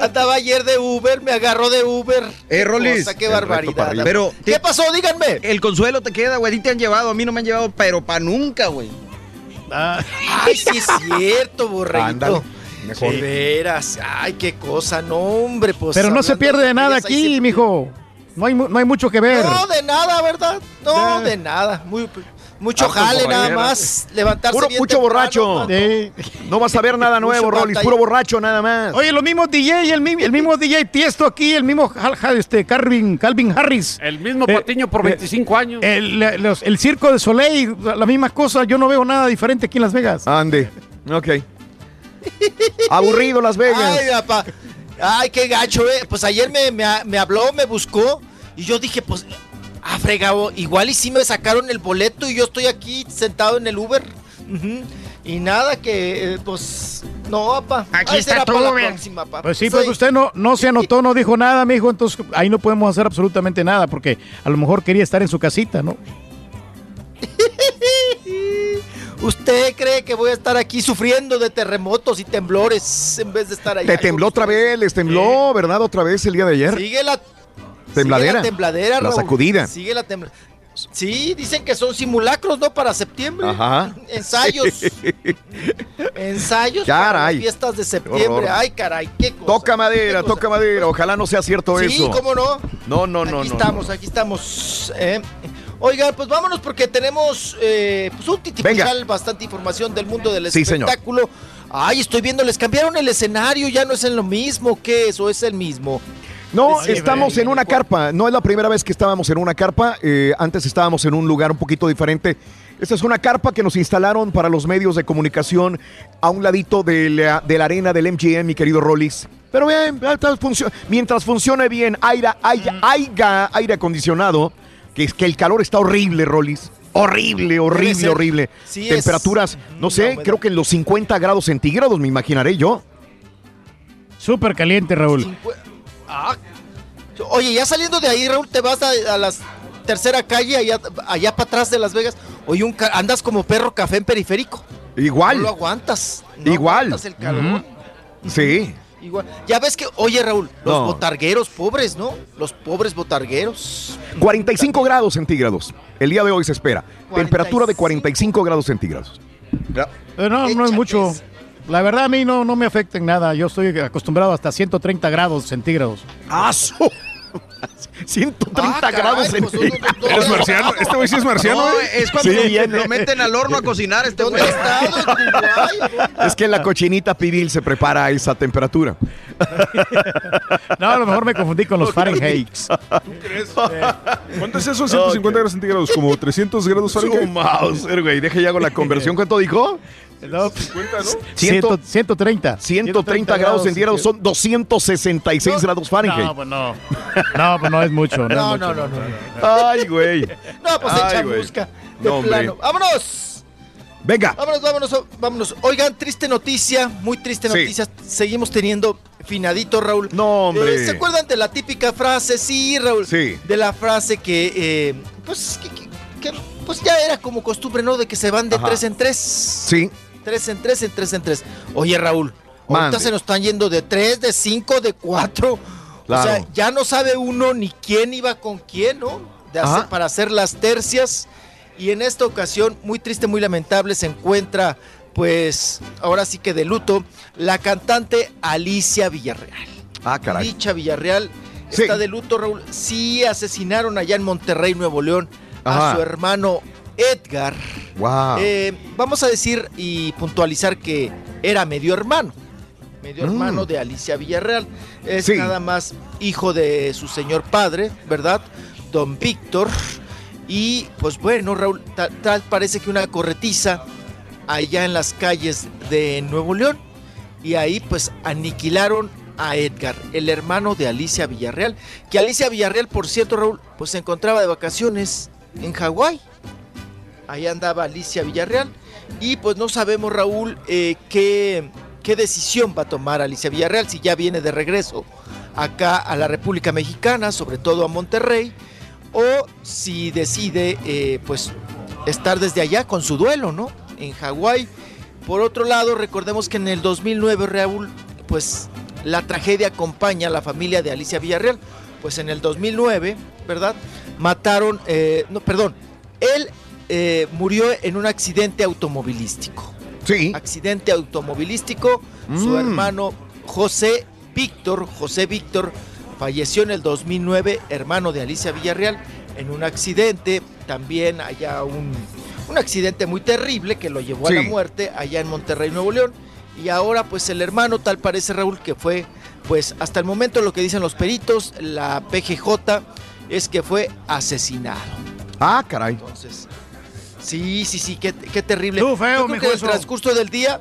Andaba ayer de Uber, me agarró de Uber. Eh. Cosa, qué barbaridad. Pero, ¿Qué pasó? Díganme. El consuelo te queda, güey. A ti te han llevado, a mí no me han llevado, pero pa' nunca, güey. Ay, sí es cierto, borreguito. Ándale, mejor. De veras, ay, qué cosa, no, hombre, pues. pero no se pierde de nada aquí, se- mijo. No hay, no hay mucho que ver. No, de nada, ¿verdad? No, de nada. Muy, mucho jale nada más. Levantarse Puro, bien mucho temprano, borracho. No vas a ver nada nuevo, Rolis. batalla. Puro borracho nada más. Oye, los mismos DJ, el, mi- el mismo DJ Tiesto aquí, el mismo este, Calvin, Calvin Harris. El mismo Eh, Patiño por eh, 25 años. El, los- el circo de Soleil, la, la misma cosa, yo no veo nada diferente aquí en Las Vegas. Ande. Ok. Aburrido Las Vegas. Ay, papá. Ay, qué gacho, eh. Pues ayer me, me, me habló, me buscó. Y yo dije, pues, ah, fregado, igual y sí me sacaron el boleto y yo estoy aquí sentado en el Uber. Y nada, que, eh, pues, no, papá. Aquí Ahí está para la próxima, papá. Pues sí, Soy- pues usted no, no se anotó, no dijo nada, mijo, entonces ahí no podemos hacer absolutamente nada, porque a lo mejor quería estar en su casita, ¿no? ¿Usted cree que voy a estar aquí sufriendo de terremotos y temblores en vez de estar allá? Te tembló otra vez, les tembló, ¿verdad? Otra vez el día de ayer. Sigue la Tembladera. Sigue la tembladera, La sacudida. Sigue la tembladera. Sí, dicen que son simulacros, ¿no? Para septiembre. Ajá. Ensayos. Ensayos para Caray. las fiestas de septiembre. Ay, caray, qué cosa. Toca madera, toca madera. Ojalá no sea cierto Sí, eso. cómo no. No, no, no, aquí no. estamos, aquí estamos. eh. Oigan, pues vámonos porque tenemos eh, pues un titipuchal, bastante información del mundo del Sí, señor. espectáculo. Ay, estoy viendo, les cambiaron el escenario, ya no es en lo mismo, ¿qué es? ¿O es el mismo? No, estamos en una carpa. No es la primera vez que estábamos en una carpa. eh, antes estábamos en un lugar un poquito diferente. Esta es una carpa que nos instalaron para los medios de comunicación a un ladito de la, de la arena del MGM, mi querido Rollis. Pero bien, mientras funcio- mientras funcione bien, aire, aire, aire, aire acondicionado, que es que el calor está horrible, Rollis. Horrible, horrible, horrible. Sí, es- Temperaturas, no sé, creo que en los 50 grados centígrados, me imaginaré yo. Súper caliente, Raúl. Ah, oye, ya saliendo de ahí, Raúl, te vas a, a la tercera calle, allá, allá para atrás de Las Vegas. Oye, un ca- andas como perro café en periférico. Igual. No lo aguantas. no Igual. aguantas el calor. Sí. Igual. Ya ves que, oye, Raúl, los No. botargueros pobres, ¿no? Los pobres botargueros. 45 grados centígrados. El día de hoy se espera. Temperatura de 45 grados centígrados. Eh, no, no es mucho. La verdad a mí no, no me afecta en nada. Yo estoy acostumbrado hasta 130 grados centígrados. ¡Aso! 130 Ah, grados caray, pues, centígrados. ¿dónde- ¿Eres marciano? Este güey sí es marciano, No, ¿eh? es cuando Sí, lo- viene. lo meten al horno a cocinar este ¿Dónde güey. Es que la cochinita pibil se prepara a esa temperatura. No, a lo mejor me confundí con los Fahrenheit. ¿Cuánto es eso? 150 grados centígrados, como 300 grados Su Fahrenheit. Mauser, güey. Deje ya hago la conversión. ¿Cuánto dijo? No, 50, ¿no? Ciento- 130. 130 grados centígrados son 266 grados Fahrenheit. No, pues no. No, pues no es mucho. No, No, es no, mucho. no, no. Ay, güey. No, pues echa busca. De No, plano. ¡Vámonos! Venga. Vámonos, vámonos, vámonos. Oigan, triste noticia, muy triste Sí. noticia. Seguimos teniendo finadito, Raúl. No, hombre. Eh, ¿Se acuerdan de la típica frase? Sí, Raúl. Sí. De la frase que, eh, pues, que, que- que, pues ya era como costumbre, ¿no? De que se van de Ajá. tres en tres. Sí. Tres en tres, en tres en tres. Oye, Raúl, ahorita Mande. se nos están yendo de tres, de cinco, de cuatro. Claro. O sea, ya no sabe uno ni quién iba con quién, ¿no? De hacer- para hacer las tercias. Y en esta ocasión, muy triste, muy lamentable, se encuentra, pues, ahora sí que de luto, la cantante Alicia Villarreal. Ah, caray. Alicia Villarreal Sí. está de luto, Raúl. Sí asesinaron allá en Monterrey, Nuevo León, Ajá. a su hermano Edgar, Wow. eh, vamos a decir y puntualizar que era medio hermano. Medio Mm. hermano de Alicia Villarreal. Es Sí. nada más hijo de su señor padre, ¿verdad? Don Víctor. Y pues bueno, Raúl, ta- tal parece que una corretiza allá en las calles de Nuevo León. Y ahí pues aniquilaron a Edgar, el hermano de Alicia Villarreal. Que Alicia Villarreal, por cierto, Raúl, pues se encontraba de vacaciones en Hawái. Ahí andaba Alicia Villarreal. Y pues no sabemos, Raúl, eh, qué, qué decisión va a tomar Alicia Villarreal si ya viene de regreso acá a la República Mexicana, sobre todo a Monterrey, o si decide eh, pues estar desde allá con su duelo, ¿no? En Hawái. Por otro lado, recordemos que en el 2009, Raúl, pues la tragedia acompaña a la familia de Alicia Villarreal. Pues en el 2009, ¿verdad? Mataron, eh, no, perdón, él eh, murió en un accidente automovilístico. Sí. Accidente automovilístico. Su Mm. hermano José Víctor, José Víctor, falleció en el 2009, hermano de Alicia Villarreal, en un accidente. También allá un, un accidente muy terrible que lo llevó a la muerte allá en Monterrey, Nuevo León. Y ahora pues el hermano, tal parece Raúl, que fue, pues hasta el momento lo que dicen los peritos, la PGJ, es que fue asesinado. Ah, caray. Entonces, sí, sí, sí, qué, qué terrible. Tú, feo, Yo creo que en el transcurso del día,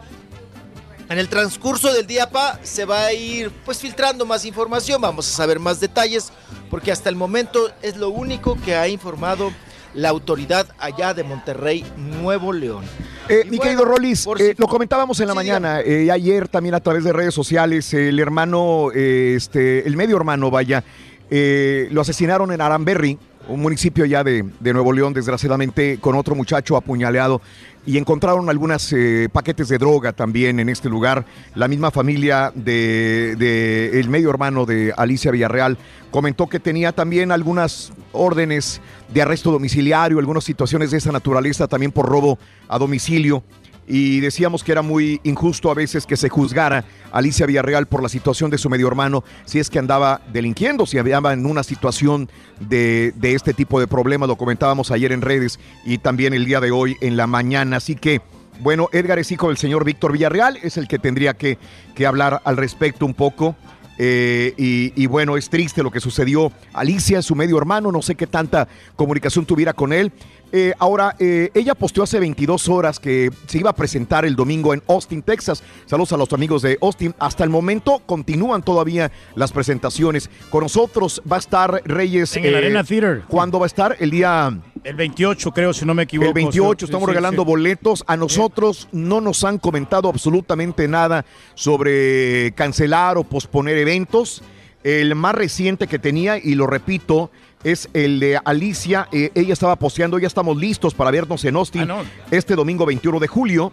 en el transcurso del día, pa, se va a ir pues filtrando más información, vamos a saber más detalles, porque hasta el momento es lo único que ha informado la autoridad allá de Monterrey, Nuevo León. Eh, mi bueno, querido Rolis, por eh, lo comentábamos en la Sí, mañana, eh, ayer también a través de redes sociales, el hermano, eh, este, el medio hermano, vaya, eh, lo asesinaron en Aramberry, un municipio ya de, de Nuevo León, desgraciadamente, con otro muchacho apuñaleado. Y encontraron algunos paquetes de droga también en este lugar. La misma familia de, de el medio hermano de Alicia Villarreal comentó que tenía también algunas órdenes de arresto domiciliario, algunas situaciones de esa naturaleza también por robo a domicilio y decíamos que era muy injusto a veces que se juzgara Alicia Villarreal por la situación de su medio hermano, si es que andaba delinquiendo, si andaba en una situación de, de este tipo de problemas, lo comentábamos ayer en redes y también el día de hoy en la mañana, así que... Bueno, Edgar es hijo del señor Víctor Villarreal, es el que tendría que, que hablar al respecto un poco. Eh, y, y bueno, es triste lo que sucedió. Alicia, su medio hermano, no sé qué tanta comunicación tuviera con él. Eh, ahora, eh, ella posteó hace 22 horas que se iba a presentar el domingo en Austin, Texas. Saludos a los amigos de Austin. Hasta el momento continúan todavía las presentaciones. Con nosotros va a estar Reyes. En el eh, Arena Theater. ¿Cuándo va a estar? El día... El 28, creo, si no me equivoco. El 28 Sí, estamos sí, regalando sí. boletos. A nosotros no nos han comentado absolutamente nada sobre cancelar o posponer eventos. El más reciente que tenía, y lo repito, es el de Alicia. Eh, ella estaba posteando, ya estamos listos para vernos en Austin Ah, no. este domingo 21 de julio.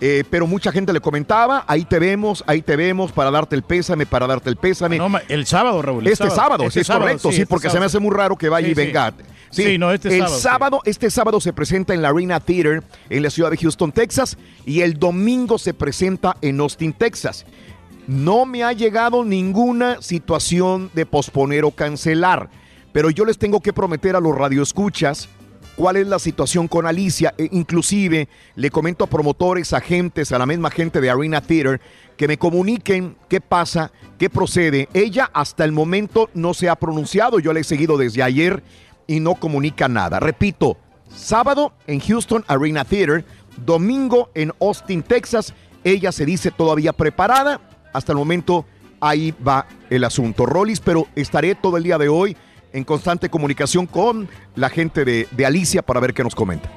Eh, pero mucha gente le comentaba, ahí te vemos, ahí te vemos, para darte el pésame, para darte el pésame. No, ma- el sábado, Raúl. el Este sábado, Este sí, es sábado, correcto, sí, este porque se me hace muy raro que vaya Sí, y venga. Sí, no, este el sábado, este sábado se presenta en la Arena Theater en la ciudad de Houston, Texas, y el domingo se presenta en Austin, Texas. No me ha llegado ninguna situación de posponer o cancelar, pero yo les tengo que prometer a los radioescuchas cuál es la situación con Alicia. E inclusive le comento a promotores, agentes, a la misma gente de Arena Theater que me comuniquen qué pasa, qué procede. Ella hasta el momento no se ha pronunciado, yo la he seguido desde ayer y no comunica nada. Repito, sábado en Houston Arena Theater, domingo en Austin, Texas. Ella se dice todavía preparada. Hasta el momento ahí va el asunto. Rollis, pero estaré todo el día de hoy en constante comunicación con la gente de, de Alicia para ver qué nos comenta.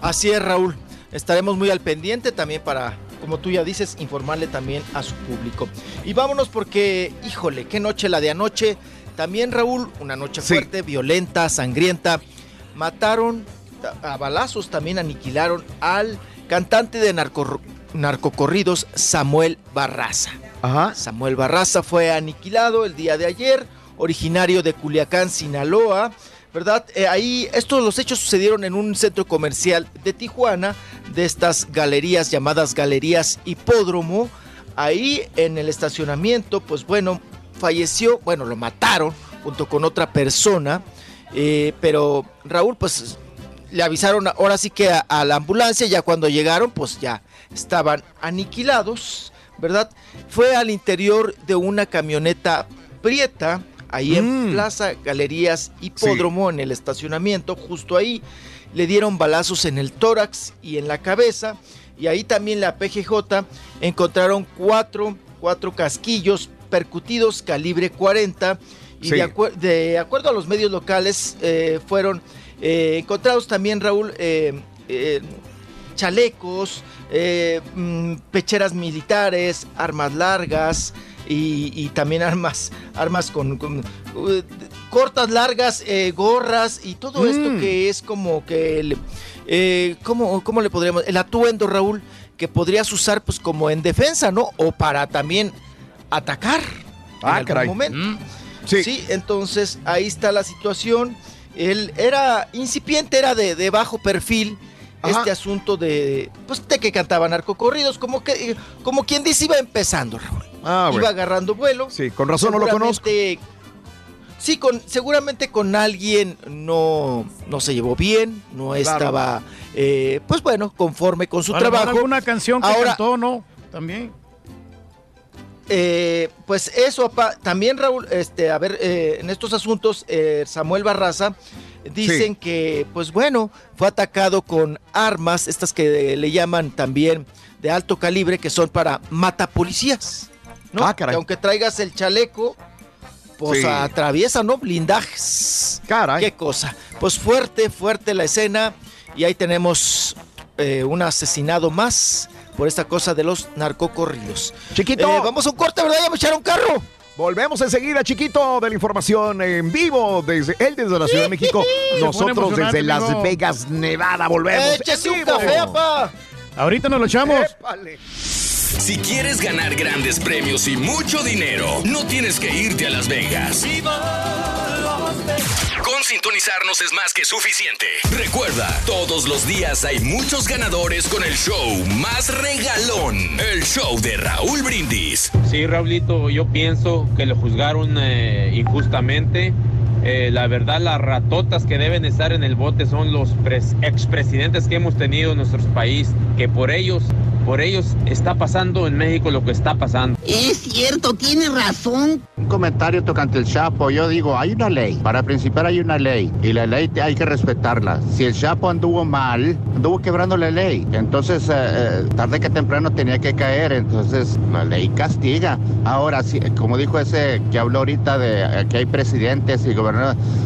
Así es, Raúl. Estaremos muy al pendiente también para, como tú ya dices, informarle también a su público. Y vámonos porque, híjole, qué noche la de anoche. También, Raúl, una noche Sí. fuerte, violenta, sangrienta. Mataron a balazos, también aniquilaron al cantante de narco- narcocorridos Samuel Barraza. Ajá. Samuel Barraza fue aniquilado el día de ayer, originario de Culiacán, Sinaloa. ¿Verdad? Eh, ahí, estos los hechos sucedieron en un centro comercial de Tijuana, de estas galerías llamadas Galerías Hipódromo. Ahí en el estacionamiento, pues bueno, falleció, bueno, lo mataron junto con otra persona. eh, pero Raúl, pues le avisaron ahora sí que a, a la ambulancia, ya cuando llegaron, pues ya estaban aniquilados, ¿verdad? Fue al interior de una camioneta prieta, ahí en Plaza Galerías Hipódromo, en el estacionamiento, justo ahí. Le dieron balazos en el tórax y en la cabeza. Y ahí también la PGJ encontraron cuatro, cuatro casquillos percutidos calibre 40. Y Sí. de, de acuerdo a los medios locales, eh, fueron eh, encontrados también, Raúl, eh, eh, chalecos, eh, mm, pecheras militares, armas largas y, y también armas, armas con, con, uh, cortas, largas, eh, gorras y todo esto Mm. que es como que el, eh, ¿cómo, cómo le podríamos? El atuendo, Raúl, que podrías usar pues como en defensa, ¿no? O para también atacar. Ah, en algún caray. momento. Sí. entonces ahí está la situación. Él era incipiente, era de, de bajo perfil. Este asunto de, pues, de que cantaban narcocorridos, como que, como quien dice, iba empezando, Raúl. Ah, iba agarrando vuelo. Sí, con razón no lo conozco. Seguramente- Sí, con, seguramente con alguien no, no se llevó bien, no estaba, eh, pues bueno, conforme con su trabajo. alguna canción que Ahora, cantó, ¿no? También. eh, pues eso, apa- también Raúl, este, a ver, eh, en estos asuntos, eh, Samuel Barraza dicen que, pues bueno, fue atacado con armas, estas que le llaman también de alto calibre, que son para matapolicías, ¿no? Ah, caray. Que aunque traigas el chaleco, pues Sí. atraviesa, ¿no? Blindajes. Caray. Qué cosa. Pues fuerte, fuerte la escena, y ahí tenemos eh, un asesinado más por esta cosa de los narcocorridos. Chiquito. Eh, vamos a un corte, ¿verdad? Ya me echaron carro. Volvemos enseguida, chiquito, de la información en vivo desde él desde la Ciudad de México, nosotros desde Las amigo. Vegas, Nevada, volvemos. Échese un café, apa. Ahorita nos lo echamos. Si quieres ganar grandes premios y mucho dinero, no tienes que irte a Las Vegas. Con sintonizarnos es más que suficiente. Recuerda, todos los días hay muchos ganadores con el show más regalón. El show de Raúl Brindis. Sí, Raulito, yo pienso que lo juzgaron eh, injustamente. Eh, la verdad, las ratotas que deben estar en el bote son los pres- expresidentes que hemos tenido en nuestro país, que por ellos, por ellos está pasando en México lo que está pasando. Es cierto, tiene razón. Un comentario tocante el Chapo. Yo digo, hay una ley. Para principar hay una ley. Y la ley hay que respetarla. Si el Chapo anduvo mal, anduvo quebrando la ley. Entonces, eh, eh, tarde que temprano tenía que caer. Entonces, la ley castiga. Ahora, sí, como dijo ese que habló ahorita de eh, que hay presidentes y gobernadores,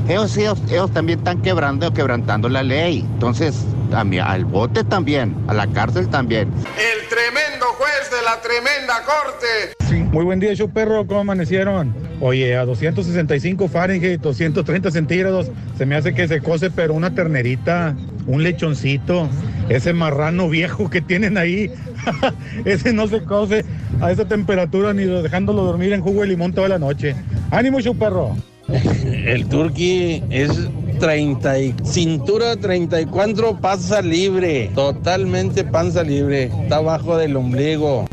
ellos, ellos, ellos también están quebrando, quebrantando la ley. Entonces, a mí- al bote también, a la cárcel también. El tremendo juez de la tremenda corte. Muy buen día, show perro. ¿Cómo amanecieron? Oye, a 265 Fahrenheit, 230 centígrados, se me hace que se cose, pero una ternerita, un lechoncito, ese marrano viejo que tienen ahí, ese no se cose a esa temperatura ni lo- dejándolo dormir en jugo de limón toda la noche. ¡Ánimo, show perro! El turqui es 30 y cintura 34 panza libre, totalmente panza libre, está abajo del ombligo.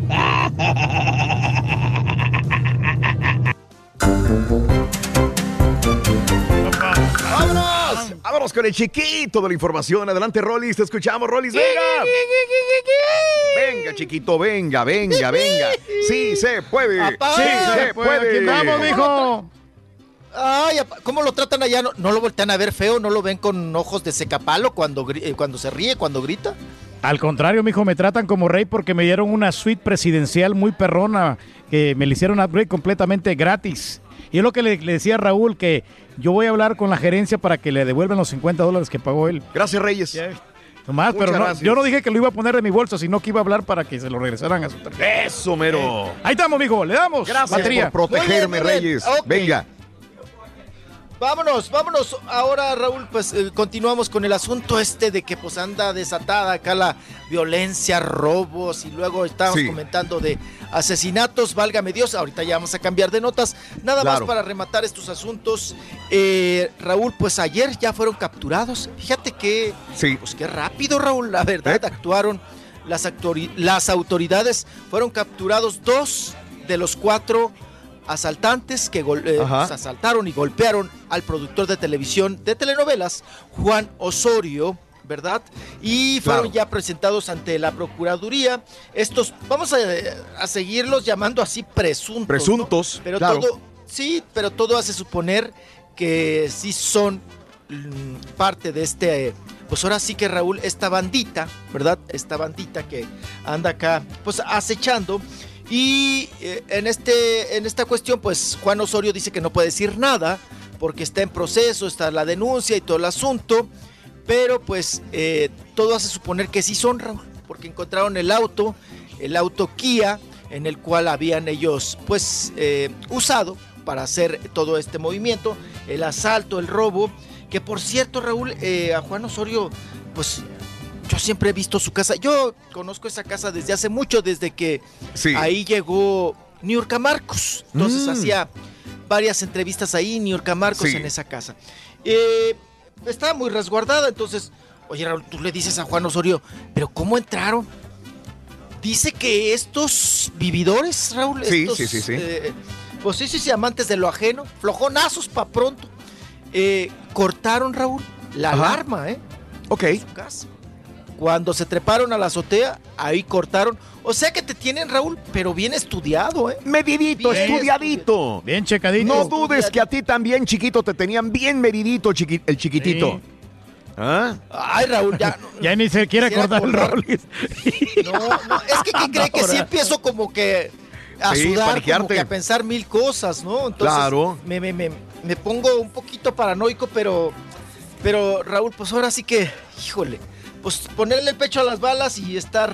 ¡Vámonos! ¡Vámonos con el chiquito de la información! Adelante, Rolis, te escuchamos, Rolis, venga. Venga, chiquito, venga, venga, venga. Sí se puede. Sí se puede. Vamos, mijo. Ay, ¿cómo lo tratan allá? ¿No, no lo voltean a ver feo? ¿No lo ven con ojos de secapalo cuando, eh, cuando se ríe, cuando grita? Al contrario, mijo, me tratan como rey porque me dieron una suite presidencial muy perrona que me le hicieron upgrade completamente gratis. Y es lo que le, le decía a Raúl, que yo voy a hablar con la gerencia para que le devuelvan los 50 dólares que pagó él. Gracias, Reyes. Nomás, Muchas pero no- yo no dije que lo iba a poner de mi bolsa, sino que iba a hablar para que se lo regresaran a su tarjeta. Eso, mero. Eh, ahí estamos, mijo, le damos. Gracias batería. por protegerme, Muy bien, muy bien. Reyes. Venga. Vámonos, vámonos. Ahora, Raúl, pues eh, continuamos con el asunto este de que pues anda desatada acá la violencia, robos y luego estábamos Sí. comentando de asesinatos, válgame Dios. Ahorita ya vamos a cambiar de notas. Nada Claro. más para rematar estos asuntos. Eh, Raúl, pues ayer ya fueron capturados. Fíjate que, Sí. pues qué rápido, Raúl, la verdad, actuaron. Las, autori- las autoridades fueron capturados dos de los cuatro asaltantes que eh, pues, asaltaron y golpearon al productor de televisión de telenovelas, Juan Osorio, ¿verdad? Y fueron Claro. ya presentados ante la Procuraduría. Estos, vamos a, a seguirlos llamando así presuntos. ¿no? Presuntos, Pero claro. todo, sí, pero todo hace suponer que sí son mm, parte de este, eh, pues ahora sí que Raúl, esta bandita, ¿verdad? Esta bandita que anda acá, pues acechando. Y eh, en, este, en esta cuestión, pues Juan Osorio dice que no puede decir nada porque está en proceso, está la denuncia y todo el asunto. Pero pues eh, todo hace suponer que sí son, Raúl, porque encontraron el auto, el auto Kia, en el cual habían ellos pues eh, usado para hacer todo este movimiento, el asalto, el robo, que por cierto Raúl, eh, a Juan Osorio, pues yo siempre he visto su casa, yo conozco esa casa desde hace mucho, desde que Sí. ahí llegó Niurka Marcos, entonces Mm. hacía varias entrevistas ahí, Niurka Marcos Sí. en esa casa. Eh, estaba muy resguardada, entonces, oye Raúl, tú le dices a Juan Osorio, pero ¿cómo entraron? Dice que estos vividores, Raúl, Sí, estos, sí, sí, sí. eh, pues sí, sí, sí, amantes de lo ajeno, flojonazos pa' pronto, eh, cortaron, Raúl, la Ajá. alarma, ¿eh? Ok. su casa. Cuando se treparon a la azotea, ahí cortaron. O sea que te tienen, Raúl, pero bien estudiado, ¿eh? Medidito, Bien estudiadito. Bien checadito. No dudes que a ti también, chiquito, te tenían bien medidito chiqui- el chiquitito. ¿Ah? Ay, Raúl, ya. no, Ya ni se quiere acordar el. Rolis. No, no, es que ¿qué cree que sí empiezo como que a Sí, sudar, como paniquearte. que a pensar mil cosas, ¿no? Entonces Claro. me, me, me, me pongo un poquito paranoico, pero, pero Raúl, pues ahora sí que, híjole, pues ponerle el pecho a las balas y estar,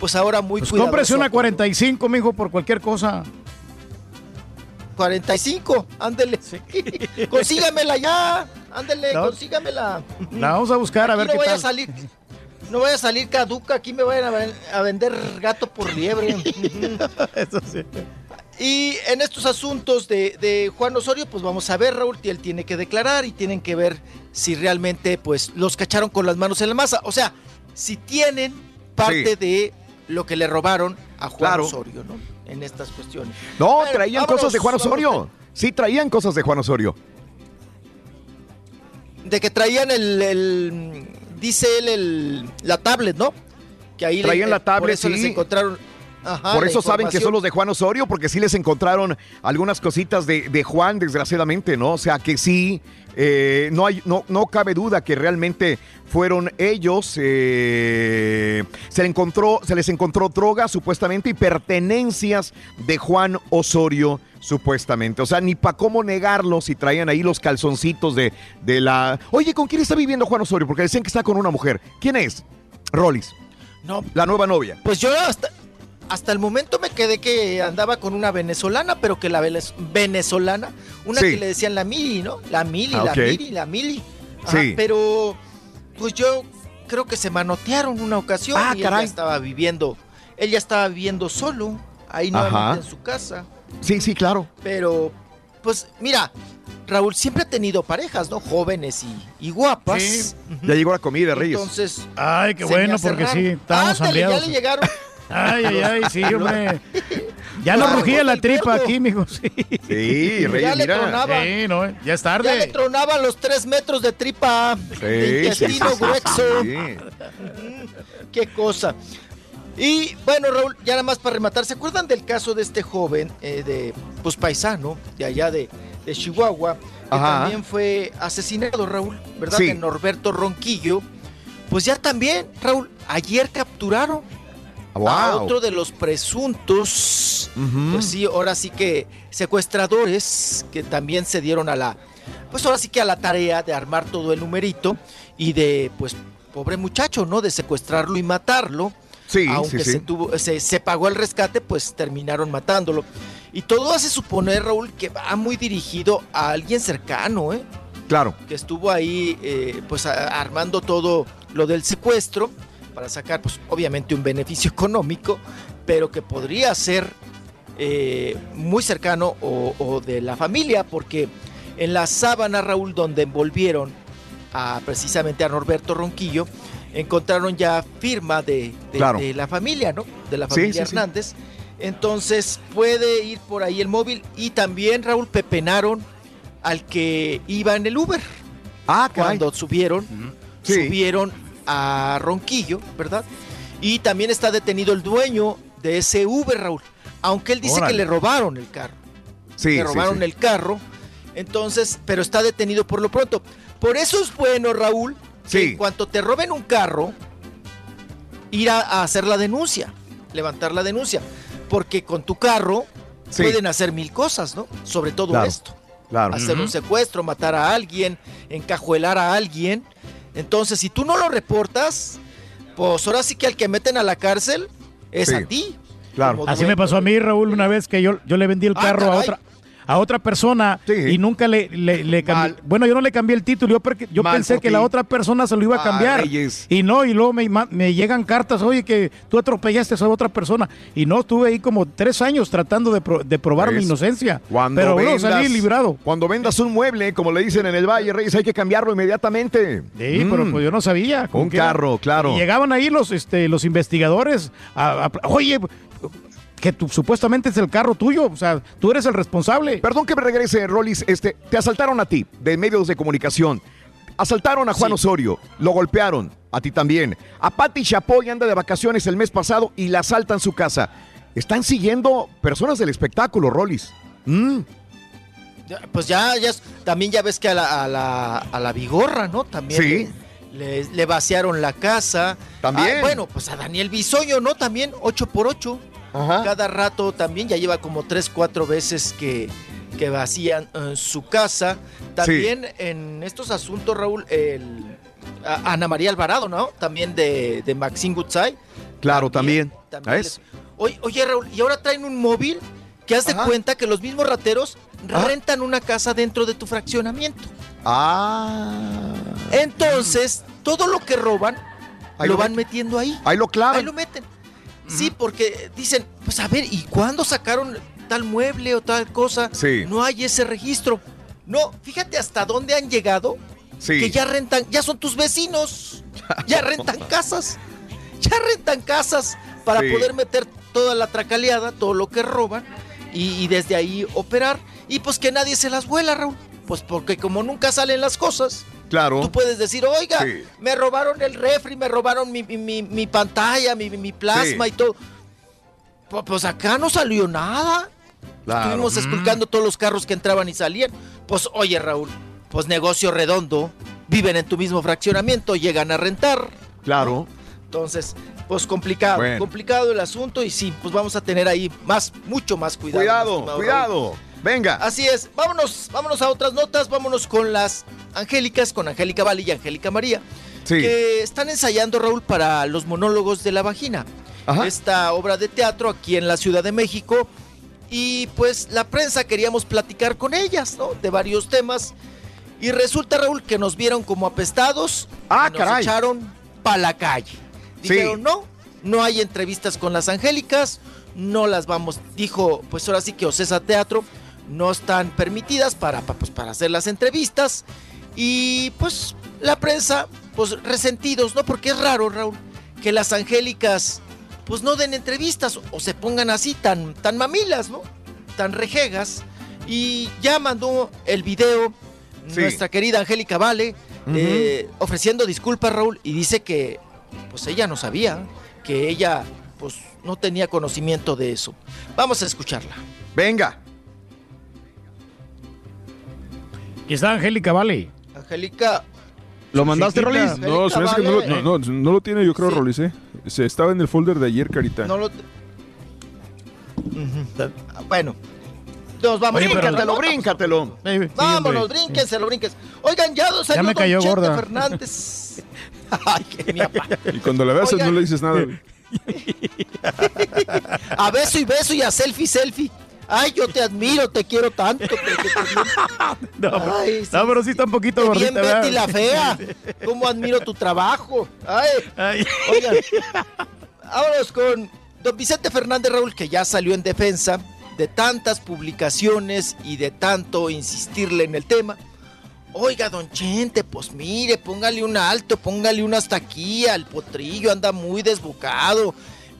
pues ahora muy Pues cuidadoso. cómprese una 45, mijo, por cualquier cosa. 45, ándele. Consígamela ya, ándele, No. consígamela. La vamos a buscar a Aquí ver no qué vaya tal. a salir, no vaya a salir caduca, aquí me vayan a, a vender gato por liebre. Eso sí. Y en estos asuntos de, de Juan Osorio, pues vamos a ver, Raúl, y él tiene que declarar y tienen que ver si realmente pues los cacharon con las manos en la masa. O sea, si tienen parte Sí. de lo que le robaron a Juan Claro. Osorio, ¿no? En estas cuestiones. No, Bueno, traían vámonos, cosas de Juan vámonos. Osorio. Sí, traían cosas de Juan Osorio. De que traían el, el- dice él, el, la tablet, ¿no? Que ahí le- Traían la Por tablet, eso les sí. encontraron. Ajá, Por eso saben que son los de Juan Osorio, porque sí les encontraron algunas cositas de, de Juan, desgraciadamente, ¿no? O sea que sí, eh, no, hay, no, no cabe duda que realmente fueron ellos. eh, se, le encontró, se les encontró droga, supuestamente, y pertenencias de Juan Osorio, supuestamente. O sea, ni para cómo negarlo si traían ahí los calzoncitos de, de la... Oye, ¿con quién está viviendo Juan Osorio? Porque decían que está con una mujer. ¿Quién es? Rollis. No, La nueva novia. Pues yo hasta, hasta el momento me quedé que andaba con una venezolana, pero que la venez- venezolana, una Sí. que le decían la Mili, ¿no? La Mili, Ah, la. Mili, la Mili. Ajá, Sí. Pero, pues yo creo que se manotearon una ocasión Ah, y él caray. ya estaba viviendo, él ya estaba viviendo solo, ahí nuevamente en su casa. Sí, sí, claro. Pero, pues mira, Raúl siempre ha tenido parejas, ¿no? Jóvenes y, y guapas. Sí. Ya llegó la comida, Reyes. Entonces, Ay, qué bueno, porque raro. sí, estábamos Ándale, ya le llegaron. Ay, ay, ay, sí, hombre. Ya Ah, rugía la tripa aquí, mijo. Sí, Sí, Reyes, Ya le tronaba. Sí, no, ya es Ya le tarde. tronaban los tres metros de tripa de Sí, sí, intestino sí, sí, grueso. sí. Qué cosa. Y bueno, Raúl, ya nada más para rematar, ¿se acuerdan del caso de este joven eh, de pues paisano de allá de, de Chihuahua? Que Ajá. también fue asesinado, Raúl, ¿verdad? Sí. De Norberto Ronquillo. Pues ya también, Raúl, ayer capturaron a otro de los presuntos, pues sí, ahora sí que secuestradores que también se dieron a la, pues ahora sí que a la tarea de armar todo el numerito y de, pues, pobre muchacho, ¿no? De secuestrarlo y matarlo. Sí, Aunque sí, sí. Se, tuvo, se, se pagó el rescate, pues terminaron matándolo. Y todo hace suponer, Raúl, que va muy dirigido a alguien cercano, ¿eh? Claro. que estuvo ahí eh, pues a- armando todo lo del secuestro para sacar pues obviamente un beneficio económico, pero que podría ser eh, muy cercano o, o de la familia, porque en la sábana Raúl donde envolvieron a precisamente a Norberto Ronquillo, encontraron ya firma de, de- Claro. de la familia, ¿no? De la familia sí, sí. Hernández. Entonces puede ir por ahí el móvil y también Raúl pepenaron al que iba en el Uber. Ah, caray. Cuando subieron, subieron a Ronquillo, ¿verdad? Y también está detenido el dueño de ese Uber, Raúl. Aunque él dice Órale. que le robaron el carro. Sí, le robaron sí. el carro. Entonces, pero está detenido por lo pronto. Por eso es bueno, Raúl, que Sí. en cuanto te roben un carro, ir a, a hacer la denuncia, levantar la denuncia. Porque con tu carro Sí. pueden hacer mil cosas, ¿no? Sobre todo Claro, esto. claro. Hacer un secuestro, matar a alguien, encajuelar a alguien. Entonces, si tú no lo reportas, pues ahora sí que al que meten a la cárcel es Sí. a ti. Claro. Así me pasó a mí, Raúl, una vez que yo, yo le vendí el Ah, carro a otra a otra persona y nunca le, le, le cambié. Bueno, yo no le cambié el título, yo, porque- yo Mal pensé que la otra persona se lo iba a Ah, cambiar. Reyes. y no, y luego me, llegan cartas, oye, que tú atropellaste a otra persona. Y no, estuve ahí como tres años tratando de, pro- de probar mi inocencia. Cuando pero bueno, salí librado. Cuando vendas un mueble, como le dicen en el Valle Reyes, hay que cambiarlo inmediatamente. Sí, pero Mm. pues yo no sabía. Un era. carro, claro. Y llegaban ahí los, este, los investigadores a- a- oye, que tú, supuestamente es el carro tuyo, o sea, tú eres el responsable. Perdón que me regrese, Rolis. Este, te asaltaron a ti, de medios de comunicación. Asaltaron a Juan Osorio, lo golpearon, a ti también. A Patti Chapoy anda de vacaciones el mes pasado y la asaltan su casa. Están siguiendo personas del espectáculo, Rolis. Mm. Pues ya, ya, también ya ves que a la, a la, a la Vigorra, ¿no? También Sí. le, le vaciaron la casa. También. Ah, bueno, pues a Daniel Bisoño, ¿no? También 8 por 8 Cada rato también, ya lleva como 3, 4 veces que, que vacían eh, su casa. También en estos asuntos, Raúl, el, a- Ana María Alvarado, ¿no? También de, de Maxine Goodside. Claro, también. también ¿Ves? Oye, oye, Raúl, y ahora traen un móvil que haz de cuenta que los mismos rateros rentan una casa dentro de tu fraccionamiento. Ah. Entonces, todo lo que roban Ahí lo lo van metiendo ahí. Ahí lo clavan. Ahí lo meten. Sí, porque dicen, pues a ver, ¿y cuándo sacaron tal mueble o tal cosa? Sí. No hay ese registro. No, fíjate hasta dónde han llegado. Sí. Que ya rentan, ya son tus vecinos. Ya rentan casas. Ya rentan casas para Sí. poder meter toda la tracaleada, todo lo que roban y, y desde ahí operar. Y pues que nadie se las vuela, Raúl. Pues porque como nunca salen las cosas, Claro. Tú puedes decir, oiga, Sí. me robaron el refri, me robaron mi, mi- mi- pantalla, mi, mi plasma Sí. y todo. Pu- Pues acá no salió nada. Claro. Estuvimos Mm. esculcando todos los carros que entraban y salían. Pues oye, Raúl, pues negocio redondo. Viven en tu mismo fraccionamiento, llegan a rentar. Claro. Entonces, pues complicado, Bueno. complicado el asunto y sí, pues vamos a tener ahí más, mucho más cuidado. Cuidado, cuidado. Raúl. Venga. Así es, vámonos, vámonos a otras notas, vámonos con las Angélicas, con Angélica Vale y Angélica María, Sí. que están ensayando, Raúl, para los monólogos de la vagina. Esta obra de teatro aquí en la Ciudad de México. Y pues la prensa queríamos platicar con ellas, ¿no? De varios temas. Y resulta, Raúl, que nos vieron como apestados. Ah, y nos caray. echaron pa' la calle. Sí. Dijeron, no, no hay entrevistas con las Angélicas, no las vamos, dijo, pues ahora sí que Ocesa Teatro, no están permitidas para, pa- pues, para hacer las entrevistas. Y pues la prensa, pues resentidos, ¿no? Porque es raro, Raúl, que las Angélicas, pues no den entrevistas o se pongan así tan, tan mamilas, ¿no? Tan rejegas. Y ya mandó el video Sí. nuestra querida Angélica Vale, eh, ofreciendo disculpas, Raúl, y dice que pues ella no sabía, que ella pues no tenía conocimiento de eso. Vamos a escucharla. Venga. Aquí está Angélica, vale. Angélica, ¿Lo mandaste. Rolis? No, se me hace que no lo, Vale. no, no, no lo tiene, yo creo, Sí. Rolis, ¿eh? Se estaba en el folder de ayer, Carita. no lo... Bueno, nos vamos. Oye, Bríncatelo, bríncatelo. Eh, sí, Vámonos, hombre. brínquenselo, brínquense. Oigan, ya Don cayó Chente gorda. Fernández. Ay, que mi papá. Y cuando la veas no le dices nada. A beso y beso y a selfie, selfie. Ay, yo te admiro, te quiero tanto. No, Ay, sí, no, pero sí está un poquito Qué gordita. bien Betty la fea. Cómo admiro tu trabajo. Ay, Ay. oigan. Vámonos con don Vicente Fernández Raúl, que ya salió en defensa de tantas publicaciones y de tanto insistirle en el tema. Oiga, don Chente, pues mire, póngale un alto, póngale un hasta aquí al potrillo, anda muy desbocado.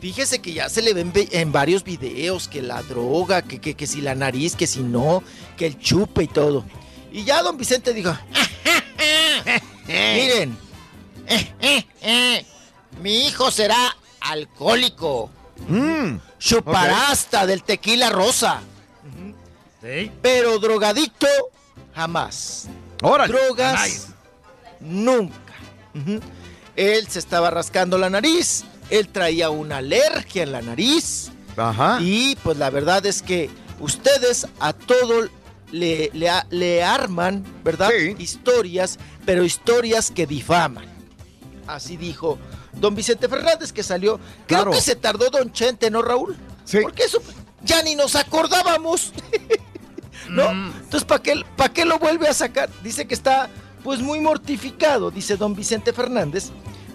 Fíjese que ya se le ven ve- en varios videos que la droga, que, que, que si la nariz, que si no, que el chupe y todo. Y ya don Vicente dijo, miren, mi hijo será alcohólico. Mm, Chupará hasta del tequila rosa. Pero drogadicto, jamás. Órale. Drogas, nunca. Él se estaba rascando la nariz. Él traía una alergia en la nariz. Ajá. Y pues la verdad es que ustedes a todo le, le, arman, ¿verdad? Historias, pero historias que difaman. Así dijo don Vicente Fernández que salió. Creo Claro. que se tardó don Chente, ¿no, Raúl? Sí. Porque eso ya ni nos acordábamos. ¿No? Entonces, ¿para qué, ¿para qué lo vuelve a sacar? Dice que está pues muy mortificado, dice don Vicente Fernández,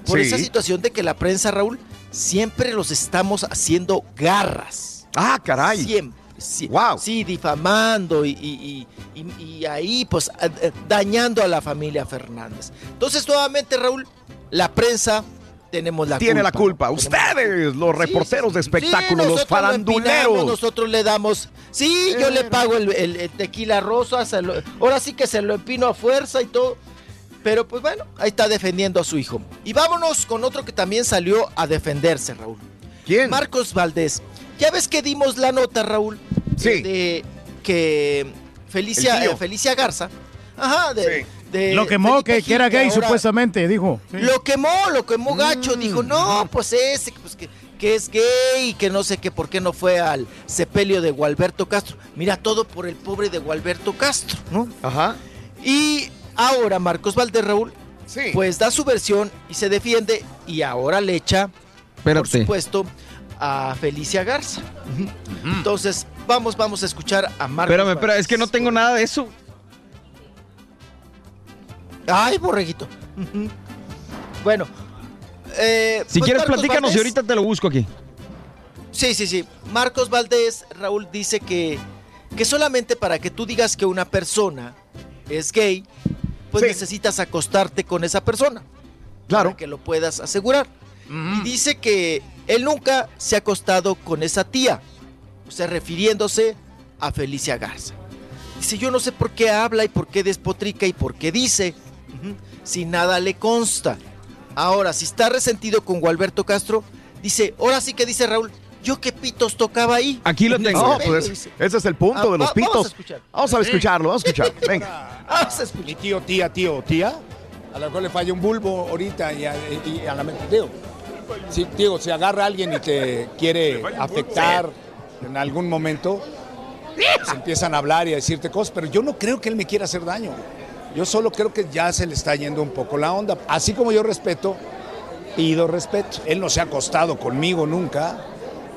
por Sí. esa situación de que la prensa, Raúl, siempre los estamos haciendo garras. Ah, caray. Siempre. Sí, sí, difamando y, y- y- y- y ahí pues a- a- dañando a la familia Fernández. Entonces, nuevamente, Raúl, la prensa tenemos la Tiene la culpa. Ustedes, los reporteros de Sí, espectáculos, los lo faranduleros. Nosotros le damos. Sí, yo le pago el, el- el tequila rosa. se lo- ahora sí que se lo empino a fuerza y todo. Pero pues bueno, ahí está defendiendo a su hijo. Y vámonos con otro que también salió a defenderse, Raúl. ¿Quién? Marcos Valdés. Ya ves que dimos la nota, Raúl. Sí. De que Felicia, eh, Felicia Garza. Ajá, de. de Lo quemó, que, que era gay ahora- supuestamente, dijo. Sí. lo quemó, lo quemó gacho. Mm. Dijo, no, pues ese, pues que, que es gay y que no sé qué, por qué no fue al sepelio de Gualberto Castro. Mira, todo por el pobre de Gualberto Castro, ¿no? Ajá. Y ahora Marcos Valdés Raúl, Sí. pues da su versión y se defiende y ahora le echa, por supuesto, a Felicia Garza. Entonces, vamos, vamos a escuchar a Marcos Espérame, espera, es que no tengo nada de eso. Ay, borreguito. Bueno. eh, Si pues quieres, Marcos platícanos y ahorita te lo busco aquí. Sí, sí, sí. Marcos Valdés, Raúl, dice que, que solamente para que tú digas que una persona es gay, pues necesitas acostarte con esa persona. Claro. Para que lo puedas asegurar. Y dice que él nunca se ha acostado con esa tía. O sea, refiriéndose a Felicia Garza. Dice, yo no sé por qué habla y por qué despotrica y por qué dice, si nada le consta. Ahora, si está resentido con Gualberto Castro, dice, ahora sí que dice Raúl, yo qué pitos tocaba ahí. Aquí lo No, sepelio", pues dice. ese es el punto Ah, de los pitos. Vamos a escuchar. Vamos a escucharlo, vamos a escucharlo. Venga. Vamos a escuchar. Mi tío, tía, tío, tía, a lo mejor le falla un bulbo ahorita y a, y a la mente. Digo, si, digo, si agarra a alguien y te quiere afectar en algún momento, se empiezan a hablar y a decirte cosas, pero yo no creo que él me quiera hacer daño. Yo solo creo que ya se le está yendo un poco la onda. Así como yo respeto, pido respeto. Él no se ha acostado conmigo nunca.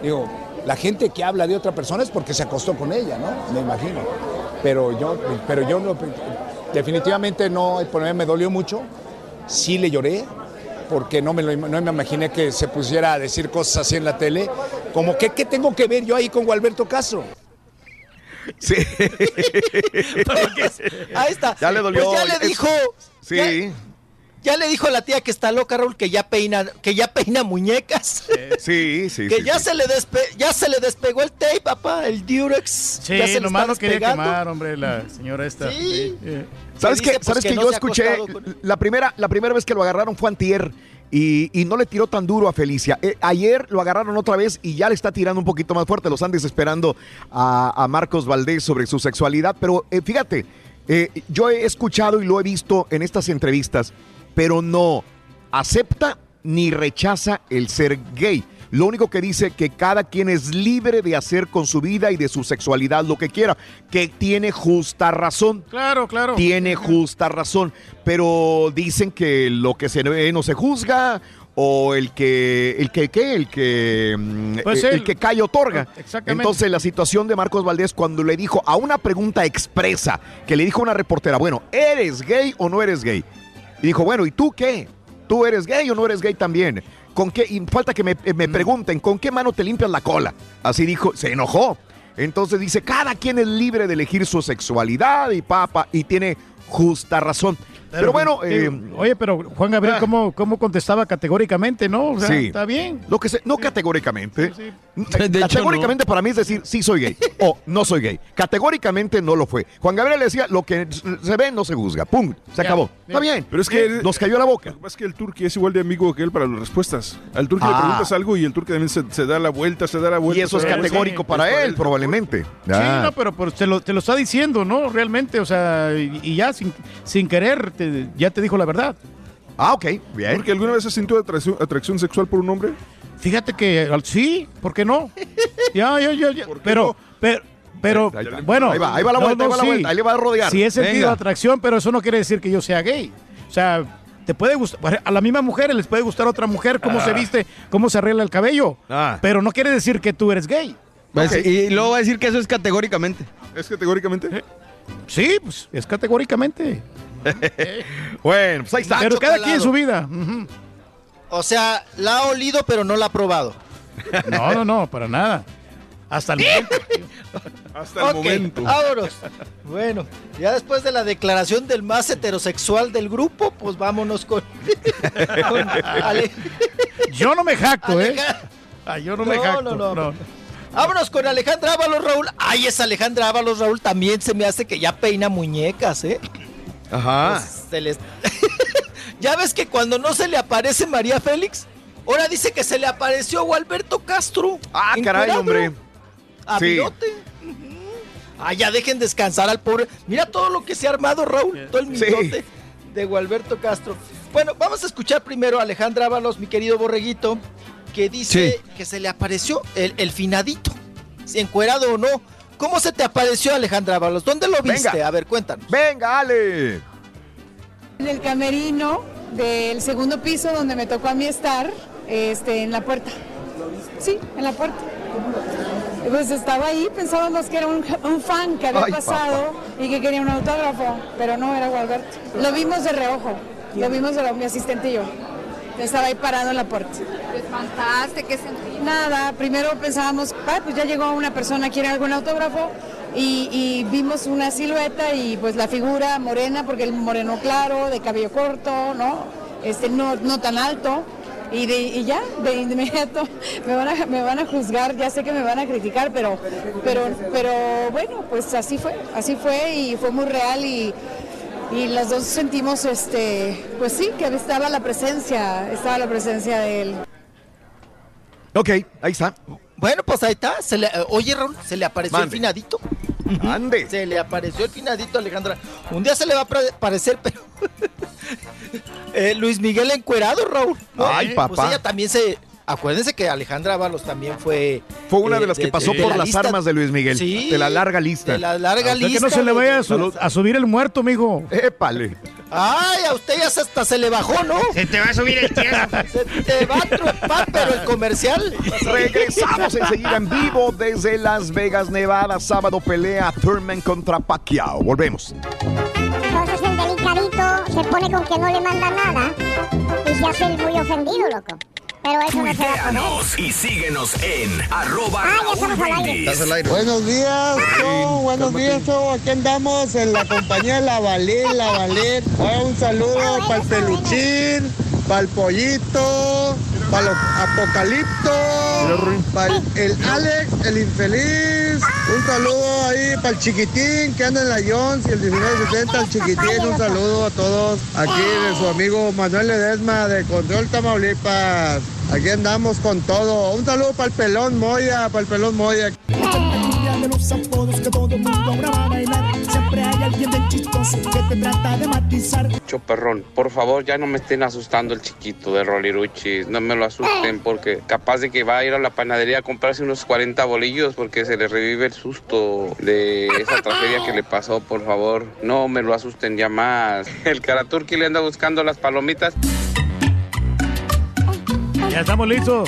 Digo, la gente que habla de otra persona es porque se acostó con ella, ¿no? Me imagino. Pero yo, pero yo no, definitivamente no, el problema me dolió mucho. Sí le lloré, porque no me, lo, no me imaginé que se pusiera a decir cosas así en la tele. Como que, ¿qué tengo que ver yo ahí con Gualberto Castro? Sí. Ahí está. Ya le dolió. Pues ya le dijo. Sí. Ya, ya le dijo a la tía que está loca, Raúl, que ya peina, que ya peina muñecas. Sí, sí, que sí, ya sí. se le despe- ya se le despegó el tape, papá, el Durex. Sí, ya se le nomás está no quería quemar, hombre, la señora esta. Sí. ¿Sabes qué? pues, ¿Sabes que que no yo escuché? con- La primera, la primera vez que lo agarraron fue antier y, y no le tiró tan duro a Felicia. Eh, ayer lo agarraron otra vez y ya le está tirando un poquito más fuerte. Los están desesperando a, a Marcos Valdés sobre su sexualidad. Pero eh, fíjate, eh, yo he escuchado y lo he visto en estas entrevistas, pero no acepta ni rechaza el ser gay. Lo único que dice que cada quien es libre de hacer con su vida y de su sexualidad lo que quiera, que tiene justa razón. Claro, claro. Tiene justa razón, pero dicen que lo que se ve no se juzga o el que el que ¿qué? el que mm, Pues el, él- el que cae otorga. Exactamente. Entonces la situación de Marcos Valdés cuando le dijo a una pregunta expresa que le dijo una reportera, bueno, ¿eres gay o no eres gay? Y dijo, bueno, ¿y tú qué? ¿Tú eres gay o no eres gay también? ¿Con qué? Y falta que me, eh, me pregunten, ¿con qué mano te limpias la cola? Así dijo, se enojó. Entonces dice, cada quien es libre de elegir su sexualidad y papa, y tiene justa razón. Pero, bueno, sí, eh, oye, pero Juan Gabriel, ah. ¿cómo, ¿cómo contestaba categóricamente, no? O sea, sí. está bien. Lo que se, no categóricamente. De hecho, categóricamente para mí es decir, sí soy gay o no soy gay. Categóricamente no lo fue. Juan Gabriel le decía, lo que se ve no se juzga. Pum, se Ya, acabó. ya. Está bien. Pero es que Eh, nos cayó la boca. Es que el turqui es igual de amigo que él para las respuestas. Al turqui le Ah. preguntas algo y el turqui también se, se da la vuelta, se da la vuelta. Y eso es categórico para él, probablemente. Sí, no, pero, pero te, lo, te lo está diciendo, ¿no? Realmente, o sea, y, y ya sin, sin querer, te- ya te dijo la verdad. Ah, ok, bien. ¿Porque alguna vez has sentido atracción, atracción sexual por un hombre? Fíjate que al- sí, ¿por qué no? Ya, ya, ya, ya. Pero, pero, pero, Ahí bueno. Ahí va, ahí va la vuelta, ahí va la vuelta, ahí le va a rodear. Sí he sentido Venga. atracción, pero eso no quiere decir que yo sea gay. O sea, te puede gustar, a la misma mujer les puede gustar a otra mujer cómo Ah. se viste, cómo se arregla el cabello. Ah. Pero no quiere decir que tú eres gay. Decir- Y luego va a decir que eso es categóricamente. ¿Es categóricamente? Sí, pues es categóricamente. bueno, pues ahí está. Pero cada quien su vida. O sea, la ha olido, pero no la ha probado. No, no, no, para nada. Hasta el momento. Hasta Ok, vámonos. Bueno, ya después de la declaración del más heterosexual del grupo, pues vámonos con. con Ale- Yo no me jacto, ¿eh? Ah, yo no me No, jacto. no, no. no. Vámonos con Alejandra Ábalos, Raúl. Ay, esa Alejandra Ábalos, Raúl, también se me hace que ya peina muñecas, ¿eh? Ajá. Pues, se les- ya ves que cuando no se le aparece María Félix, ahora dice que se le apareció Gualberto Castro. Ah, caray, hombre. A Sí. Ah, ya dejen descansar al pobre. Mira todo lo que se ha armado, Raúl. Todo el Sí. mitote de Gualberto Castro. Bueno, vamos a escuchar primero a Alejandra Ábalos, mi querido borreguito, que dice que se le apareció el, el finadito. Si encuerado o no. ¿Cómo se te apareció Alejandra Ábalos? ¿Dónde lo viste? Venga. A ver, cuéntanos. Venga, Ale. En el camerino del segundo piso donde me tocó a mí estar, este, en la puerta. Sí, en la puerta. Pues estaba ahí, pensábamos que era un, un fan que había Ay, pasado y que quería un autógrafo, pero no era Gualberto. Lo vimos de reojo, lo vimos de reojo, mi asistente y yo. Estaba ahí parado en la puerta. ¿Te espantaste? ¿Qué sentiste? Nada, primero pensábamos, "Ah, pues ya llegó una persona, quiere algún autógrafo. Y, y vimos una silueta y pues la figura morena, porque el moreno claro, de cabello corto, ¿no? Este, no, no tan alto. Y, de, y ya, de inmediato, me van, a, me van a juzgar, ya sé que me van a criticar, pero, pero, pero bueno, pues así fue, así fue y fue muy real y, y las dos sentimos, este, pues sí, que estaba la presencia, estaba la presencia de él. Ok, ahí está. Bueno, pues ahí está. Se le- eh, oye, Raúl, se le apareció Mande. el finadito. Ande. Se le apareció el finadito a Alejandra. Un día se le va a apare- aparecer, pero. Eh, Luis Miguel encuerado, Raúl. ¿no? Ay, Eh, papá. Pues ella también se. Acuérdense que Alejandra Ábalos también fue. Fue una eh, de las que pasó de por la las lista- armas de Luis Miguel. Sí, De la larga lista. de la larga lista. que no se le vaya a, su- a subir el muerto, mijo. Épale. Ay, a usted ya hasta se le bajó, ¿no? Se te va a subir el tierra. Se te va a trombar, pero el comercial. Regresamos enseguida en vivo desde Las Vegas, Nevada. Sábado pelea Thurman contra Pacquiao. Volvemos. Entonces el delicadito se pone con que no le manda nada y se hace el muy ofendido, loco. Pero eso no se va a poder. Tuiteanos y síguenos en arroba Ah, ya Raúl estamos al aire. Brindis. Buenos días, show, buenos días, show. Aquí andamos en la compañía La Valer, La Valer. Ahora un saludo para el peluchín, para el pollito, para el apocalipto, para el Alex, el infeliz. Un saludo ahí para el chiquitín que anda en la Jones y el 1970, el chiquitín. Un saludo a todos. Aquí de su amigo Manuel Ledesma de Control Tamaulipas. Aquí andamos con todo. Un saludo para el pelón Moya, para el pelón Moya. de los apodos que todo mundo ahora va a bailar. Siempre hay alguien del chistoso que te trata de matizar. Choperrón, por favor ya no me estén asustando el chiquito de Roliruchi, no me lo asusten porque capaz de que va a ir a la panadería a comprarse unos 40 bolillos porque se le revive el susto de esa tragedia que le pasó, por favor, no me lo asusten ya más. El Karaturki le anda buscando las palomitas. Ya estamos listos.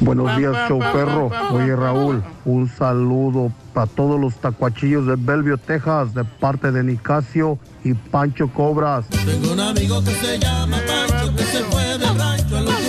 Buenos días, show perro. Oye, Raúl, un saludo para todos los tacuachillos de Bellevue, Texas, de parte de Nicasio y Pancho Cobras. Tengo un amigo que se llama Pancho que se fue del rancho a los.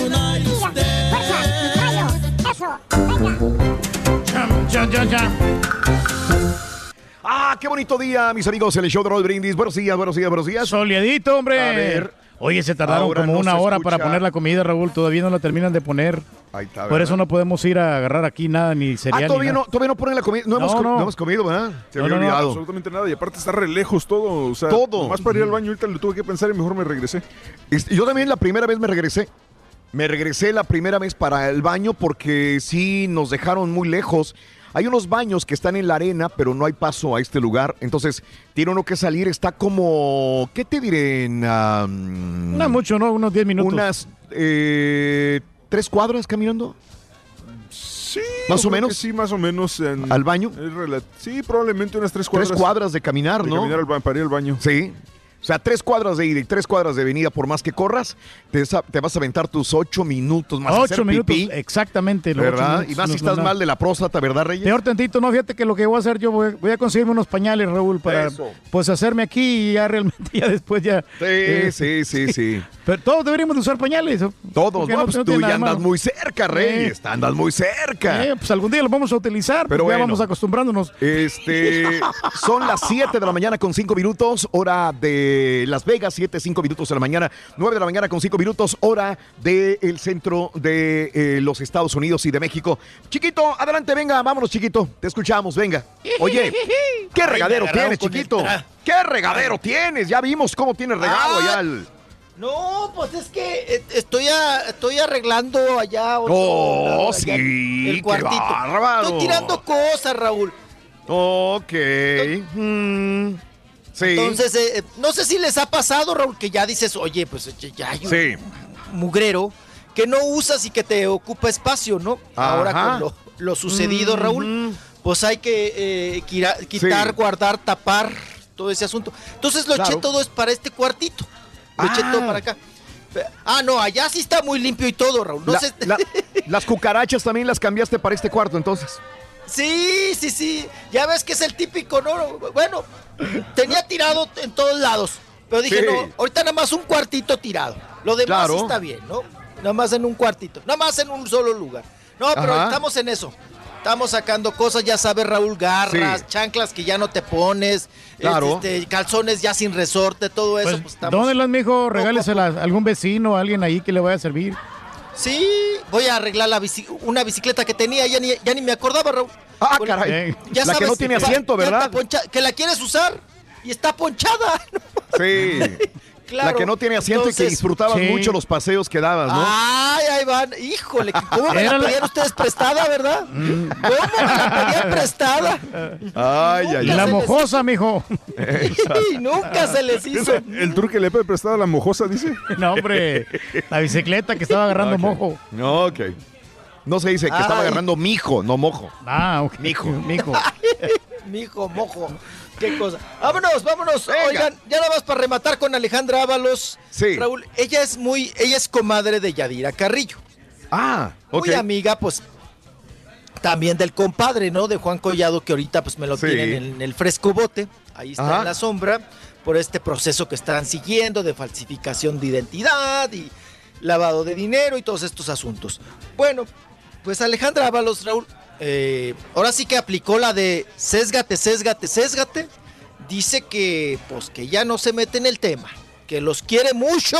Ah, qué bonito día, mis amigos, el show de Roll Brindis. Buenos días, buenos días, buenos días. Soleadito, hombre. A ver. Oye, se tardaron Ahora como no una hora escucha. para poner la comida, Raúl. Todavía no la terminan de poner. Ahí está, Por eso no podemos ir a agarrar aquí nada, ni cereal. Ah, ni todavía nada. no, todavía no ponen la comida. No, hemos, No, no. no hemos comido, ¿verdad? Se No, había no, no, olvidado. Absolutamente nada. Y aparte está re lejos todo. O sea, Todo. Más para ir al baño ahorita lo tuve que pensar y mejor me regresé. Este, Yo también la primera vez me regresé. Me regresé la primera vez para el baño porque sí nos dejaron muy lejos. Hay unos baños que están en la arena, pero no hay paso a este lugar. Entonces, tiene uno que salir. Está como, ¿qué te diré? En, am, No mucho, ¿no? Unos 10 minutos. Unas eh, tres cuadras caminando. Sí. Más o menos. Sí, más o menos. en- ¿Al baño? Sí, probablemente unas tres cuadras. Tres cuadras de caminar, de ¿no? caminar al para ir al baño. Sí. O sea, tres cuadras de ida y tres cuadras de venida, por más que corras, te, te vas a aventar tus ocho minutos más. a hacer Ocho minutos, pipí, exactamente. los ocho ¿Verdad? minutos, Y más si es estás mal de la próstata, ¿verdad, Reyes? Peor tantito, no, fíjate que lo que voy a hacer, yo voy, voy a conseguirme unos pañales, Raúl, para Eso. pues hacerme aquí y ya realmente ya después ya. Sí, sí, sí, sí. Pero todos deberíamos de usar pañales. ¿o? Todos, no, pues no tú ya andas malo. muy cerca, Reyes. Eh. Andas muy cerca. Eh, pues algún día los vamos a utilizar, Pero ya bueno. vamos acostumbrándonos. Este, son las 7 de la mañana con 5 minutos, hora de Las Vegas, 7, 5 minutos de la mañana, 9 de la mañana con 5 minutos, hora del centro de eh, los Estados Unidos y de México. Chiquito, adelante, venga, vámonos, chiquito, te escuchamos, venga. Oye, ¿qué regadero tienes, chiquito? ¿Qué regadero tienes? Ya vimos cómo tienes regado Ah, allá el... No, pues es que eh, estoy, a- estoy arreglando allá. otro Oh, allá sí, el qué cuartito. bárbaro. Estoy tirando cosas, Raúl. Ok. mm, sí. Entonces, eh, eh, no sé si les ha pasado, Raúl, que ya dices, oye, pues ya- ya hay un Sí. mugrero que no usas y que te ocupa espacio, ¿no? Ahora con lo, lo sucedido, Ujú. Raúl, pues hay que eh, quitar, Sí. guardar, tapar todo ese asunto. Entonces lo eché Claro. todo es para este cuartito. Lo Ah. para acá. Ah, no, allá sí está muy limpio y todo, Raúl. No La- sé. la- las cucarachas también las cambiaste para este cuarto, entonces. Sí, sí, sí. Ya ves que es el típico, ¿no? Bueno, tenía tirado en todos lados. Pero dije, Sí. no, ahorita nada más un cuartito tirado. Lo demás Claro. sí está bien, ¿no? Nada más en un cuartito. Nada más en un solo lugar. No, pero Ajá. estamos en eso. Estamos sacando cosas, ya sabes, Raúl, garras, Sí. chanclas que ya no te pones, Claro. este, calzones ya sin resorte, todo eso. Pues, Pues, estamos... Dónelas, mijo, regáleselas a algún vecino, a alguien ahí que le vaya a servir. Sí, voy a arreglar la bici- una bicicleta que tenía, ya ni, ya ni me acordaba, Raúl. Ah, Bueno, caray. ya la que sabes, no tiene asiento, ¿verdad? poncha- que la quieres usar y está ponchada. Sí. Claro. La que no tiene asiento y que disfrutabas Sí. mucho los paseos que dabas, ¿no? Ay, ahí van. Híjole, que ¿cómo me la pedían ustedes prestada, verdad? Mm. ¿Cómo me la pedían prestada? Ay, ay, Y ay. la les- mojosa, mijo. Y nunca se les hizo. El truque le he prestado a la mojosa, dice. No, hombre. La bicicleta que estaba agarrando mojo. No, ok. No se dice que estaba agarrando mijo, no mojo. Ah, ok. Mijo. Mijo. Mijo, mojo. Qué cosa. Vámonos, vámonos. Venga. Oigan, ya nada más para rematar con Alejandra Ábalos. Sí. Raúl, ella es muy, ella es comadre de Yadira Carrillo. Ah, ok. Muy amiga, pues, también del compadre, ¿no? De Juan Collado, que ahorita pues me lo Sí. tienen en el fresco bote. Ahí está Ajá. en la sombra, por este proceso que están siguiendo de falsificación de identidad y lavado de dinero y todos estos asuntos. Bueno, pues Alejandra Ábalos, Raúl, eh, ahora sí que aplicó la de sésgate, sésgate, sésgate. Dice que, pues, que ya no se mete en el tema, que los quiere mucho,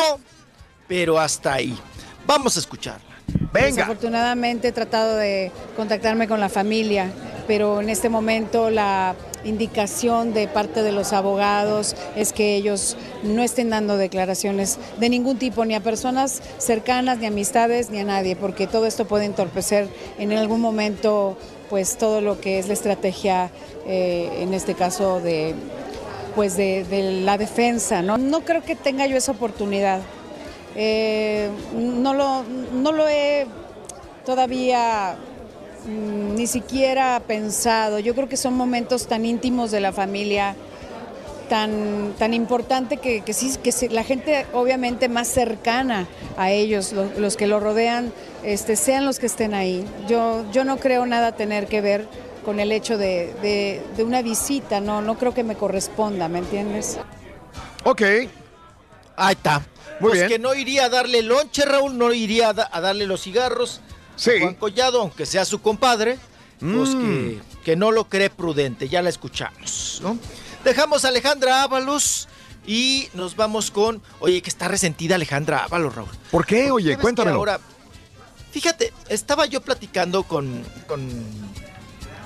pero hasta ahí. Vamos a escucharla. Venga. Desafortunadamente he tratado de contactarme con la familia, pero en este momento la indicación de parte de los abogados es que ellos no estén dando declaraciones de ningún tipo, ni a personas cercanas, ni a amistades, ni a nadie, porque todo esto puede entorpecer en algún momento pues todo lo que es la estrategia, eh, en este caso de pues de, la defensa. ¿no? no creo que tenga yo esa oportunidad. Eh, no, lo, no lo he todavía mm, ni siquiera pensado. Yo creo que son momentos tan íntimos de la familia, tan, tan importante que, que sí, que la gente obviamente más cercana a ellos, lo- los que lo rodean, este, sean los que estén ahí. Yo, yo no creo nada tener que ver con el hecho de, de- de una visita, no, no creo que me corresponda, ¿me entiendes? Ok. Ahí está. Muy pues bien. que no iría a darle lonche, Raúl, no iría a, da- a darle los cigarros Sí. Juan Collado, aunque sea su compadre. pues, Mm. que, que no lo cree prudente. Ya la escuchamos, ¿no? Dejamos a Alejandra Ábalos y nos vamos con. Oye, que está resentida Alejandra Ábalos, Raúl. ¿Por qué? Oye, cuéntamelo. Ahora, fíjate, estaba yo platicando con, con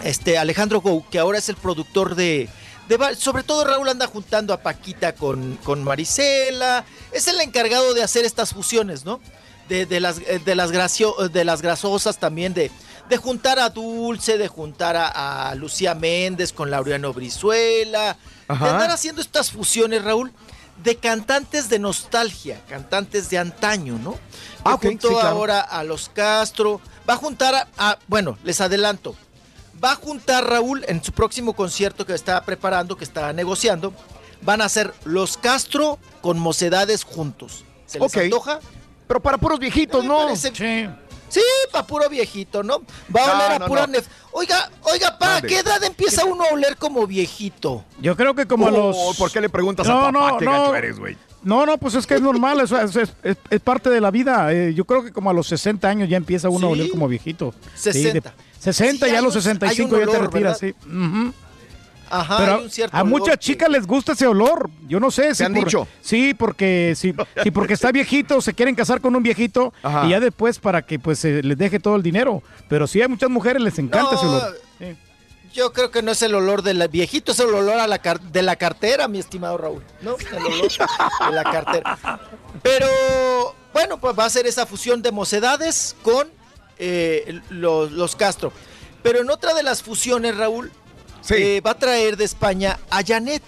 este Alejandro Gou, que ahora es el productor de, de sobre todo Raúl anda juntando a Paquita con, con Marisela, es el encargado de hacer estas fusiones, ¿no? De, de las, eh, de, las gracio- de las grasosas también, de, de juntar a Dulce, de juntar a, a Lucía Méndez con Laureano Brizuela, Ajá. de andar haciendo estas fusiones, Raúl, de cantantes de nostalgia, cantantes de antaño, ¿no? Ah, ok, juntó sí, claro. ahora a los Castro, va a juntar a, a- bueno, les adelanto, va a juntar Raúl en su próximo concierto que está preparando, que está negociando, van a hacer los Castro con Mocedades juntos. ¿Se les Ok. antoja? Pero para puros viejitos, ¿no? Sí. Sí, para puro viejito, ¿no? Va a No, oler a no, pura no. nef- Oiga, oiga, pa, ¿a Mande. qué edad empieza uno a oler como viejito? Yo creo que como a los... ¿Por qué le preguntas No, a papá no, qué gacho eres, güey? No, no, pues es que es normal, es, es- es- es parte de la vida. Eh, yo creo que como a los 60 años ya empieza uno a Sí. oler como viejito. Sí, 60. de- 60, Sí, ya a los un- 65 hay un ya te olor, retiras, ¿verdad? sí. Ujú. Ajá, Pero hay un cierto a olor muchas que- chicas les gusta ese olor. Yo no sé. si han por- dicho? Sí, porque sí, sí, porque está viejito, se quieren casar con un viejito Ajá. y ya después para que pues se les deje todo el dinero. Pero sí, a muchas mujeres les encanta ese olor. Sí. Yo creo que no es el olor del viejito, es el olor a la car- de la cartera, mi estimado Raúl. ¿No? El olor de la cartera. Pero bueno, pues va a ser esa fusión de mocedades con eh, los, los Castro. Pero en otra de las fusiones, Raúl, eh, va a traer de España a Janet.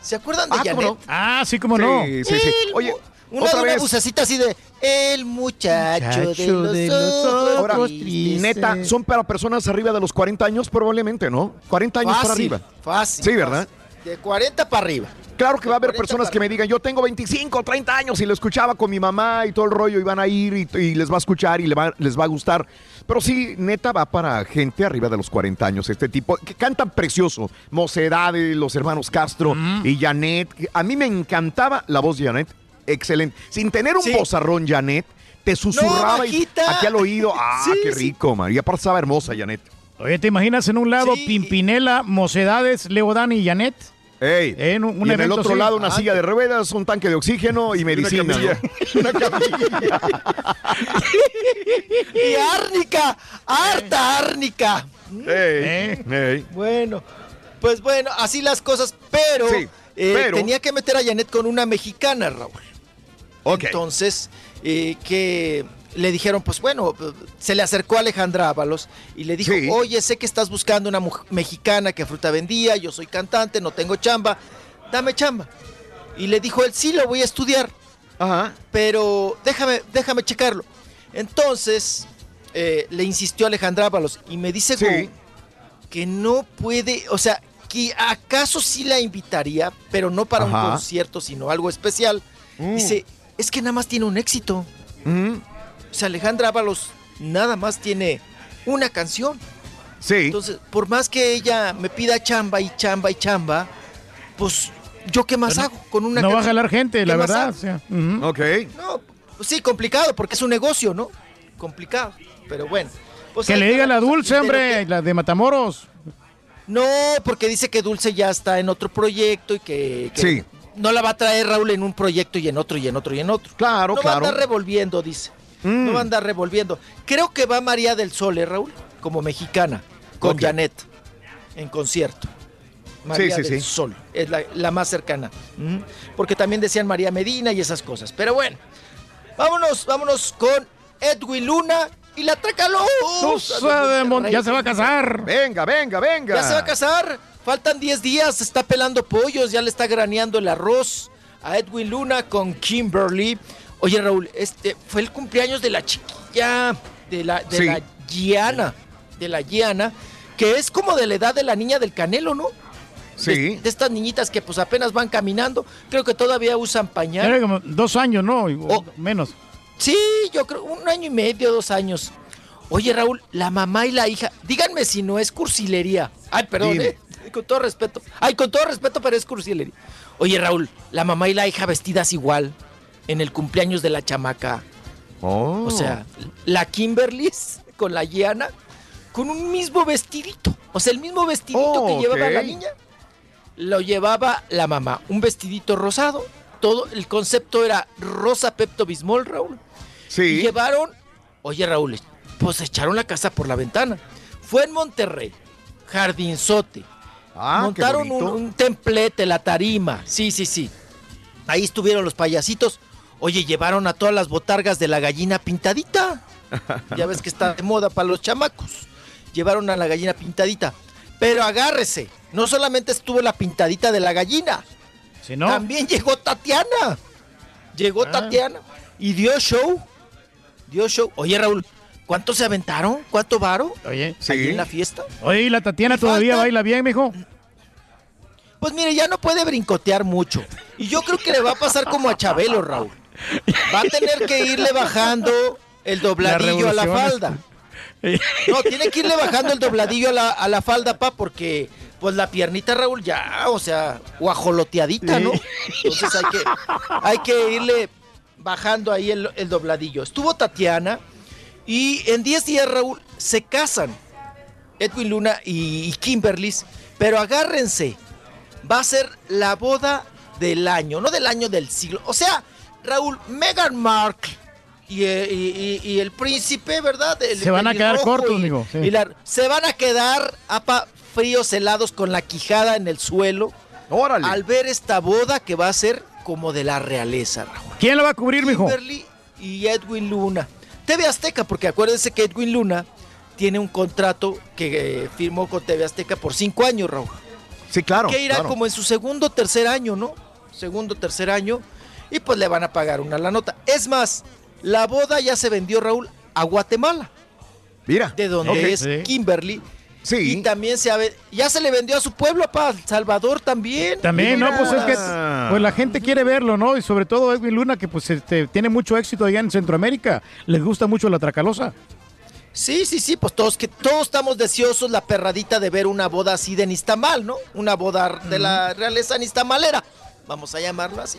¿Se acuerdan de Ah, ¿cómo Janet? no? Ah, sí, cómo no. Sí, sí, sí. El Oye, una, otra una vez. bucecita así de el muchacho, Muchacho de los, de los ojos Ahora, tristes". neta, son para personas arriba de los 40 años, probablemente, ¿no? 40 años para Fácil, arriba. Fácil. Sí, ¿verdad? fácil. De 40 para arriba. Claro que va a haber 40 personas que me digan, yo tengo 25, 30 años y lo escuchaba con mi mamá y todo el rollo y van a ir y, y les va a escuchar y le va- les va a gustar. Pero sí, neta va para gente arriba de los 40 años, este tipo, que cantan precioso. Mocedades, los hermanos Castro y Janet. A mí me encantaba la voz de Janet, excelente. Sin tener un Sí. bozarrón, Janet, te susurraba y- aquí al oído. Ah, Sí, qué sí. rico, man. Y aparte estaba hermosa, Janet. Oye, ¿te imaginas en un lado Sí. Pimpinela, Mocedades, Leodán y Janet? Ey, En un- un y en el otro lado una Ah, silla de ruedas, un tanque de oxígeno y medicina. Una camilla. Y árnica, harta árnica. Ey, ey. Bueno, pues bueno, así las cosas, pero, Sí, eh, pero- tenía que meter a Janet con una mexicana, Raúl. Ok. Entonces, eh, que le dijeron, pues bueno, se le acercó a Alejandra Ábalos y le dijo, Sí. oye, sé que estás buscando una mexicana que fruta vendía, yo soy cantante, no tengo chamba, dame chamba. Y le dijo él, sí, lo voy a estudiar, Ajá. pero déjame, déjame checarlo. Entonces, eh, le insistió Alejandra Ábalos y me dice Sí. Que no puede, o sea, que acaso sí la invitaría, pero no para Ajá. un concierto, sino algo especial. Mm. Dice, es que nada más tiene un éxito. Mm, sea, Alejandra Ábalos nada más tiene una canción. Sí. Entonces, por más que ella me pida chamba y chamba y chamba, pues yo qué más hago con una No va a jalar gente, la ¿Qué más verdad. o sea. Ok. No, pues sí, complicado, porque es un negocio, ¿no? Complicado, pero bueno. Pues Que le diga la. Dulce, hombre, que- la de Matamoros. No, porque dice que Dulce ya está en otro proyecto y que, que Sí. no la va a traer Raúl en un proyecto y en otro y en otro y en otro. Claro, no claro. va a andar revolviendo, dice. Mm. No va a andar revolviendo. Creo que va María del Sol, ¿eh, Raúl? Como mexicana, con. Janet, en concierto. María sí, del sí. Sol, es la, la más cercana. Ujú. Porque también decían María Medina y esas cosas. Pero bueno, vámonos, vámonos con Edwin Luna y la Tracaluz. Tusa de ya se va a casar. Venga, venga, venga. Ya se va a casar. Faltan 10 días. Se está pelando pollos. Ya le está graneando el arroz a Edwin Luna con Kimberly. Oye, Raúl, este fue el cumpleaños de la chiquilla, de la, de Sí. la Giana. De la Giana, que es como de la edad de la niña del Canelo, ¿no? Sí. De, de estas niñitas que pues apenas van caminando. Creo que todavía usan pañal. Era como dos años, ¿no? O. Menos. Sí, yo creo un año y medio, dos años. Oye, Raúl, la mamá y la hija, díganme si no es cursilería. Ay, perdón, eh, con todo respeto. Ay, con todo respeto, pero es cursilería. Oye, Raúl, la mamá y la hija vestidas igual en el cumpleaños de la chamaca. Oh. O sea, la Kimberly con la Giana, con un mismo vestidito. O sea, el mismo vestidito Oh, que llevaba ok. la niña, lo llevaba la mamá. Un vestidito rosado. Todo el concepto era rosa Pepto Bismol, Raúl. Sí. Y llevaron, oye Raúl, pues echaron la casa por la ventana. Fue en Monterrey, jardinzote. Ah, qué Montaron un templete, la tarima. Sí, sí, sí. Ahí estuvieron los payasitos. Oye, llevaron a todas las botargas de la gallina pintadita. Ya ves que está de moda para los chamacos. Llevaron a la gallina pintadita. Pero agárrese, no solamente estuvo la pintadita de la gallina. Si no, También llegó Tatiana. Llegó Ah. Tatiana y dio show. Dio show. Oye, Raúl, ¿cuánto se aventaron? ¿Cuánto varo? Oye, Ahí en la fiesta. Oye, ¿y la Tatiana todavía falta- baila bien, mijo? Pues mire, ya no puede brincotear mucho. Y yo creo que le va a pasar como a Chabelo, Raúl. Va a tener que irle bajando el dobladillo a la falda. No, tiene que irle bajando el dobladillo a la, a la falda, pa, porque pues la piernita, Raúl, ya, o sea, guajoloteadita, ¿no? Entonces hay que, hay que irle bajando ahí el, el dobladillo. Estuvo Tatiana y en 10 días, Raúl, se casan Edwin Luna y, y Kimberly, pero agárrense, va a ser la boda del año, no del año del siglo. O sea, Raúl, Meghan Markle y, eh, y- y- y el príncipe, ¿verdad? El Se van a quedar cortos, y- mijo, sí. y la- se van a quedar, apa, fríos, helados, con la quijada en el suelo. Al ver esta boda que va a ser como de la realeza, Raúl. ¿Quién la va a cubrir, mijo? Kimberly y Edwin Luna. TV Azteca, porque acuérdense que Edwin Luna tiene un contrato que eh, firmó con TV Azteca por cinco años, Raúl. Sí, claro. que irá claro. como en su segundo tercer año, ¿no? Segundo tercer año. Y pues le van a pagar una la nota. Es más, la boda ya se vendió, Raúl, a Guatemala. Mira. De donde es Sí. Kimberly. Sí. Y también se ya se le vendió a su pueblo, pa, Salvador también. También, ¿no? Pues es que pues la gente quiere verlo, ¿no? Y sobre todo Edwin Luna, que pues este, tiene mucho éxito allá en Centroamérica. Les gusta mucho la tracalosa. Sí, sí, sí, pues todos que todos estamos deseosos la perradita de ver una boda así de Nistamal, ¿no? Una boda de la realeza nistamalera. Vamos a llamarlo así.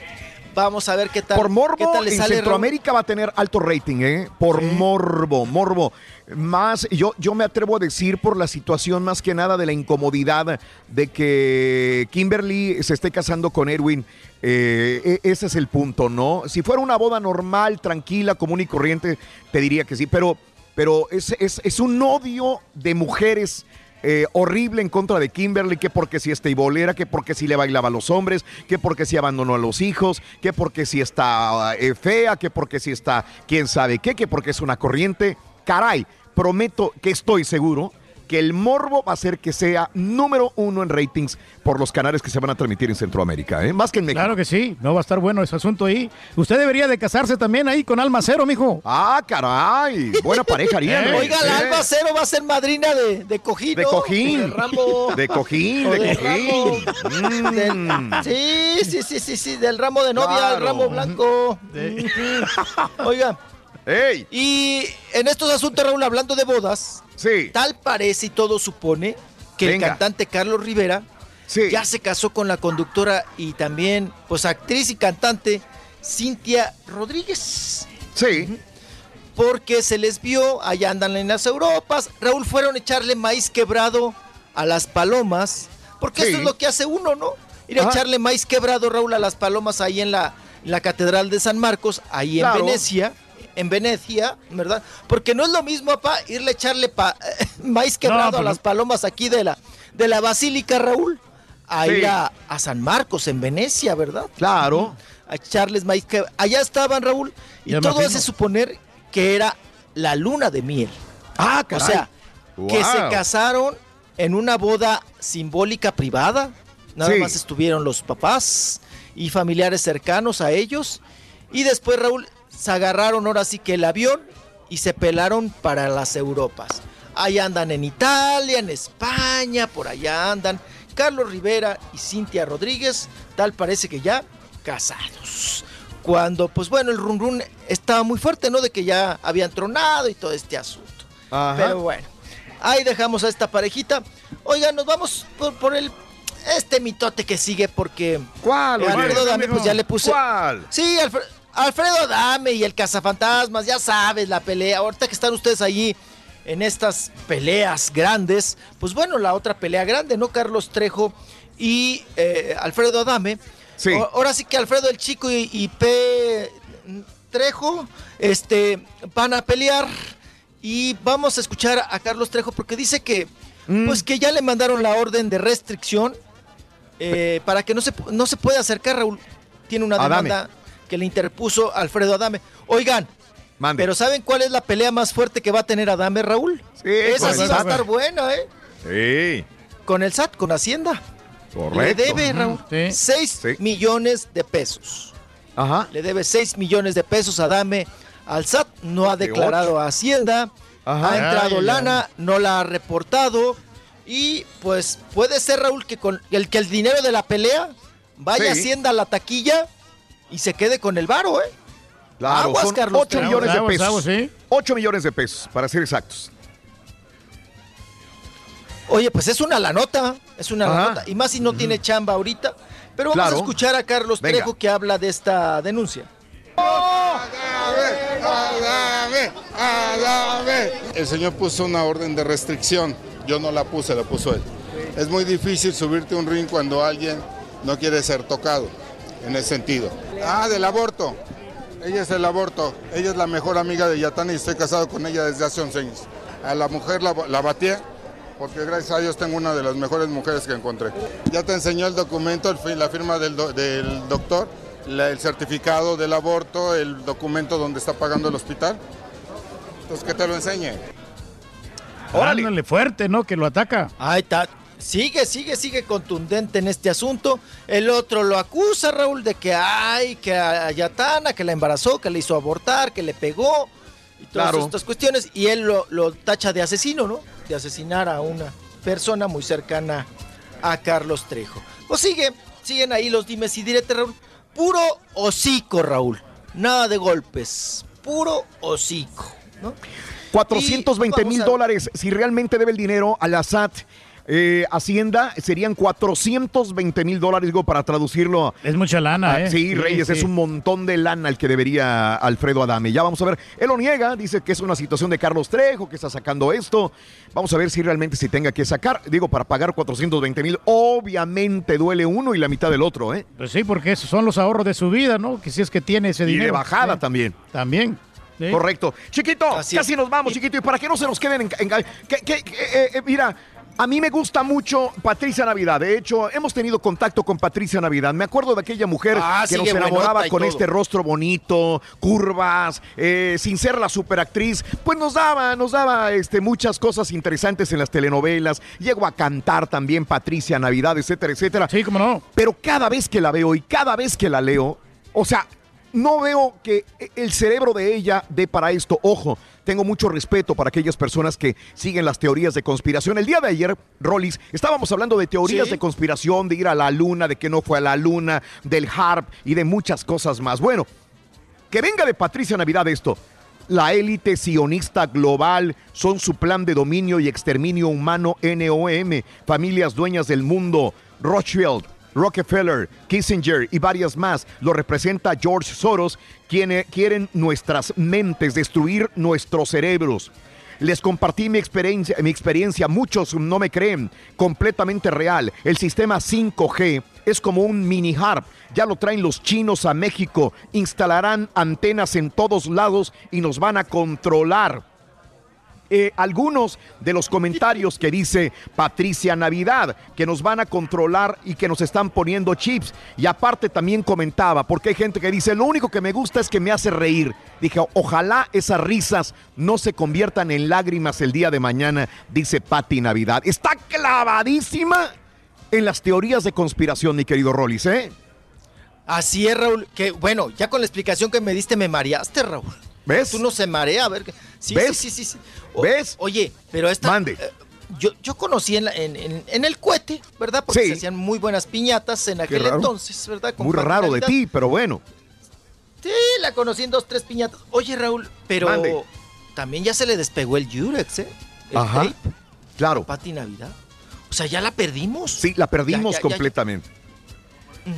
Vamos a ver qué tal. Por morbo, qué tal le en sale. Centroamérica va a tener alto rating, ¿eh? Por morbo, morbo. Más, yo, yo me atrevo a decir por la situación más que nada de la incomodidad de que Kimberly se esté casando con Edwin. Eh, e- ese es el punto, ¿no? Si fuera una boda normal, tranquila, común y corriente, te diría que sí, pero, pero es, es, es un odio de mujeres eh, horrible en contra de Kimberly, que porque si es teibolera, que porque si le bailaba a los hombres, que porque si abandonó a los hijos, que porque si está eh, fea, que porque si está quién sabe qué, que porque es una corriente. Caray, prometo que estoy seguro que el morbo va a hacer que sea número uno en ratings por los canales que se van a transmitir en Centroamérica, ¿eh? más que en México. Claro que sí, no va a estar bueno ese asunto ahí. Usted debería de casarse también ahí con Alma Cero, mijo. Ah, caray, buena pareja harían. Eh. Oiga, la Eh, Alba Cero va a ser madrina de, de cojín. De cojín. De cojín, de de cojín. Mm. Sí, sí, sí, sí, sí, del ramo de novia al Claro. ramo blanco. Oiga. Y en estos asuntos, Raúl, hablando de bodas, tal parece y todo supone que Venga. el cantante Carlos Rivera ya se casó con la conductora y también, pues, actriz y cantante Cintia Rodríguez. Sí. Porque se les vio, allá andan en las Europas. Raúl fueron a echarle maíz quebrado a las palomas. Porque Sí. eso es lo que hace uno, ¿no? Ir a Ajá. echarle maíz quebrado, Raúl, a las palomas ahí en la, en la Catedral de San Marcos, ahí Claro. en Venecia. En Venecia, ¿verdad? Porque no es lo mismo, papá, irle a echarle pa- maíz quebrado pues a no. las palomas aquí de la, de la Basílica, Raúl. A Sí. ir a, a San Marcos, en Venecia, ¿verdad? Claro. A echarles maíz que Allá estaban, Raúl, y todo hace suponer que era la luna de miel. Ah, O caray. sea, que se casaron en una boda simbólica privada. Nada Sí. más estuvieron los papás y familiares cercanos a ellos. Y después, Raúl, se agarraron ahora sí que el avión y se pelaron para las Europas. Ahí andan en Italia, en España, por allá andan. Carlos Rivera y Cintia Rodríguez, tal parece que ya casados. Cuando, pues bueno, el run run estaba muy fuerte, ¿no? De que ya habían tronado y todo este asunto. Ajá. Pero bueno, ahí dejamos a esta parejita. Oigan, nos vamos por, por el este mitote que sigue porque ¿Cuál? Alfredo Dame, pues ya le puse. ¿Cuál? Sí, Alfre- Alfredo Dame y el cazafantasmas, ya sabes, la pelea. Ahorita que están ustedes allí en estas peleas grandes, pues bueno, la otra pelea grande, ¿no? Carlos Trejo y eh, Alfredo Adame. Sí. O- ahora sí que Alfredo el Chico y, y P. Trejo este, van a pelear y vamos a escuchar a Carlos Trejo porque dice que, Mm. pues que ya le mandaron la orden de restricción eh, para que no se, no se pueda acercar, Raúl. Tiene una Adame. Que le interpuso Alfredo Adame. Oigan, Mande. pero ¿saben cuál es la pelea más fuerte que va a tener Adame, Raúl? Esa con sí va a estar buena, ¿eh? Sí, Con el SAT, con Hacienda. correcto. Le debe, Raúl, 6 millones de pesos. Ajá. Le debe 6 millones de pesos a Dame al SAT. No ha De declarado a Hacienda. Ajá. Ha entrado Ay, ay, lana, no la ha reportado. Y pues puede ser, Raúl, que con el que el dinero de la pelea vaya Sí. Hacienda a la taquilla y se quede con el varo, ¿eh? Claro, Aguas, son Carlos 8 Trejo. millones de Aguas, pesos. aguas, ¿sí? 8 millones de pesos, para ser exactos. Oye, pues es una la nota, es una la nota. Y más si no tiene chamba ahorita. Pero vamos Claro. a escuchar a Carlos Venga. Trejo que habla de esta denuncia. El señor puso una orden de restricción. Yo no la puse, la puso él. Es muy difícil subirte a un ring cuando alguien no quiere ser tocado, en ese sentido. Ah, del aborto. Ella es el aborto. Ella es la mejor amiga de Yatani y estoy casado con ella desde hace 11 años. A la mujer la, la batí porque gracias a Dios tengo una de las mejores mujeres que encontré. Ya te enseñó el documento, la firma del, do- del doctor, la- el certificado del aborto, el documento donde está pagando el hospital. Entonces que te lo enseñe. Ándale fuerte, ¿no? Que lo ataca. Ahí está. Sigue, sigue, sigue contundente en este asunto. El otro lo acusa, Raúl, de que ay, que a Yatana, que la embarazó, que le hizo abortar, que le pegó y todas Claro. estas cuestiones. Y él lo, lo tacha de asesino, ¿no? De asesinar a una persona muy cercana a Carlos Trejo. Pues sigue, siguen ahí los dimes y diretes, Raúl. Puro hocico, Raúl. Nada de golpes. Puro hocico, ¿no? 420 mil dólares. Si realmente debe el dinero a la SAT, eh, Hacienda, serían 420 mil dólares, digo, para traducirlo. Es mucha lana, Ah, ¿eh? Sí, Sí, Reyes, sí. es un montón de lana el que debería Alfredo Adame. Ya vamos a ver. Él lo niega, dice que es una situación de Carlos Trejo, que está sacando esto. Vamos a ver si realmente se tenga que sacar. Digo, para pagar 420 mil, obviamente duele uno y la mitad del otro, ¿eh? Pues sí, porque esos son los ahorros de su vida, ¿no? Que si es que tiene ese Y dinero. de bajada Sí. también. También. Sí. Correcto. Chiquito, casi nos vamos, chiquito. Y para que no se nos queden en... en- que- que- que- eh, eh, mira, a mí me gusta mucho Patricia Navidad. De hecho, hemos tenido contacto con Patricia Navidad. Me acuerdo de aquella mujer Ah, que nos enamoraba con todo. este rostro bonito, curvas, eh, sin ser la superactriz. Pues nos daba, nos daba este, muchas cosas interesantes en las telenovelas. Llegó a cantar también Patricia Navidad, etcétera, etcétera. Sí, cómo no. Pero cada vez que la veo y cada vez que la leo, o sea, no veo que el cerebro de ella dé para esto. Ojo, tengo mucho respeto para aquellas personas que siguen las teorías de conspiración. El día de ayer, Rollis, estábamos hablando de teorías Sí. de conspiración, de ir a la luna, de que no fue a la luna, del HARP y de muchas cosas más. Bueno, que venga de Patricia Navidad esto. La élite sionista global son su plan de dominio y exterminio humano NOM, familias dueñas del mundo, Rothschild, Rockefeller, Kissinger y varias más. Lo representa George Soros, quienes quieren nuestras mentes, destruir nuestros cerebros. Les compartí mi experiencia, mi experiencia, muchos no me creen, completamente real. El sistema 5G es como un mini harp, ya lo traen los chinos a México, instalarán antenas en todos lados y nos van a controlar. Eh, algunos de los comentarios que dice Patricia Navidad, que nos van a controlar y que nos están poniendo chips. Y aparte también comentaba, porque hay gente que dice, lo único que me gusta es que me hace reír. Dije, ojalá esas risas no se conviertan en lágrimas el día de mañana, dice Patti Navidad. Está clavadísima en las teorías de conspiración, mi querido Rollis, ¿eh? Así es, Raúl. Que bueno, ya con la explicación que me diste me mareaste, Raúl. ¿Ves? Tú no se marea, a ver. Sí, ¿Ves? sí, sí, sí, sí. ¿Ves? Oye, pero esta. Mande. eh, yo, yo conocí en, la- en, en- en el cohete, ¿verdad? Porque Sí. se hacían muy buenas piñatas en aquel entonces, ¿verdad? Con Muy raro de ti, pero bueno. Sí, la conocí en dos, tres piñatas. Oye, Raúl, pero Mande. también ya se le despegó el Yurex, ¿eh? El Ajá. tape, Claro. Pati Navidad. O sea, ya la perdimos. Sí, la perdimos Ya, ya, ya, ya. completamente.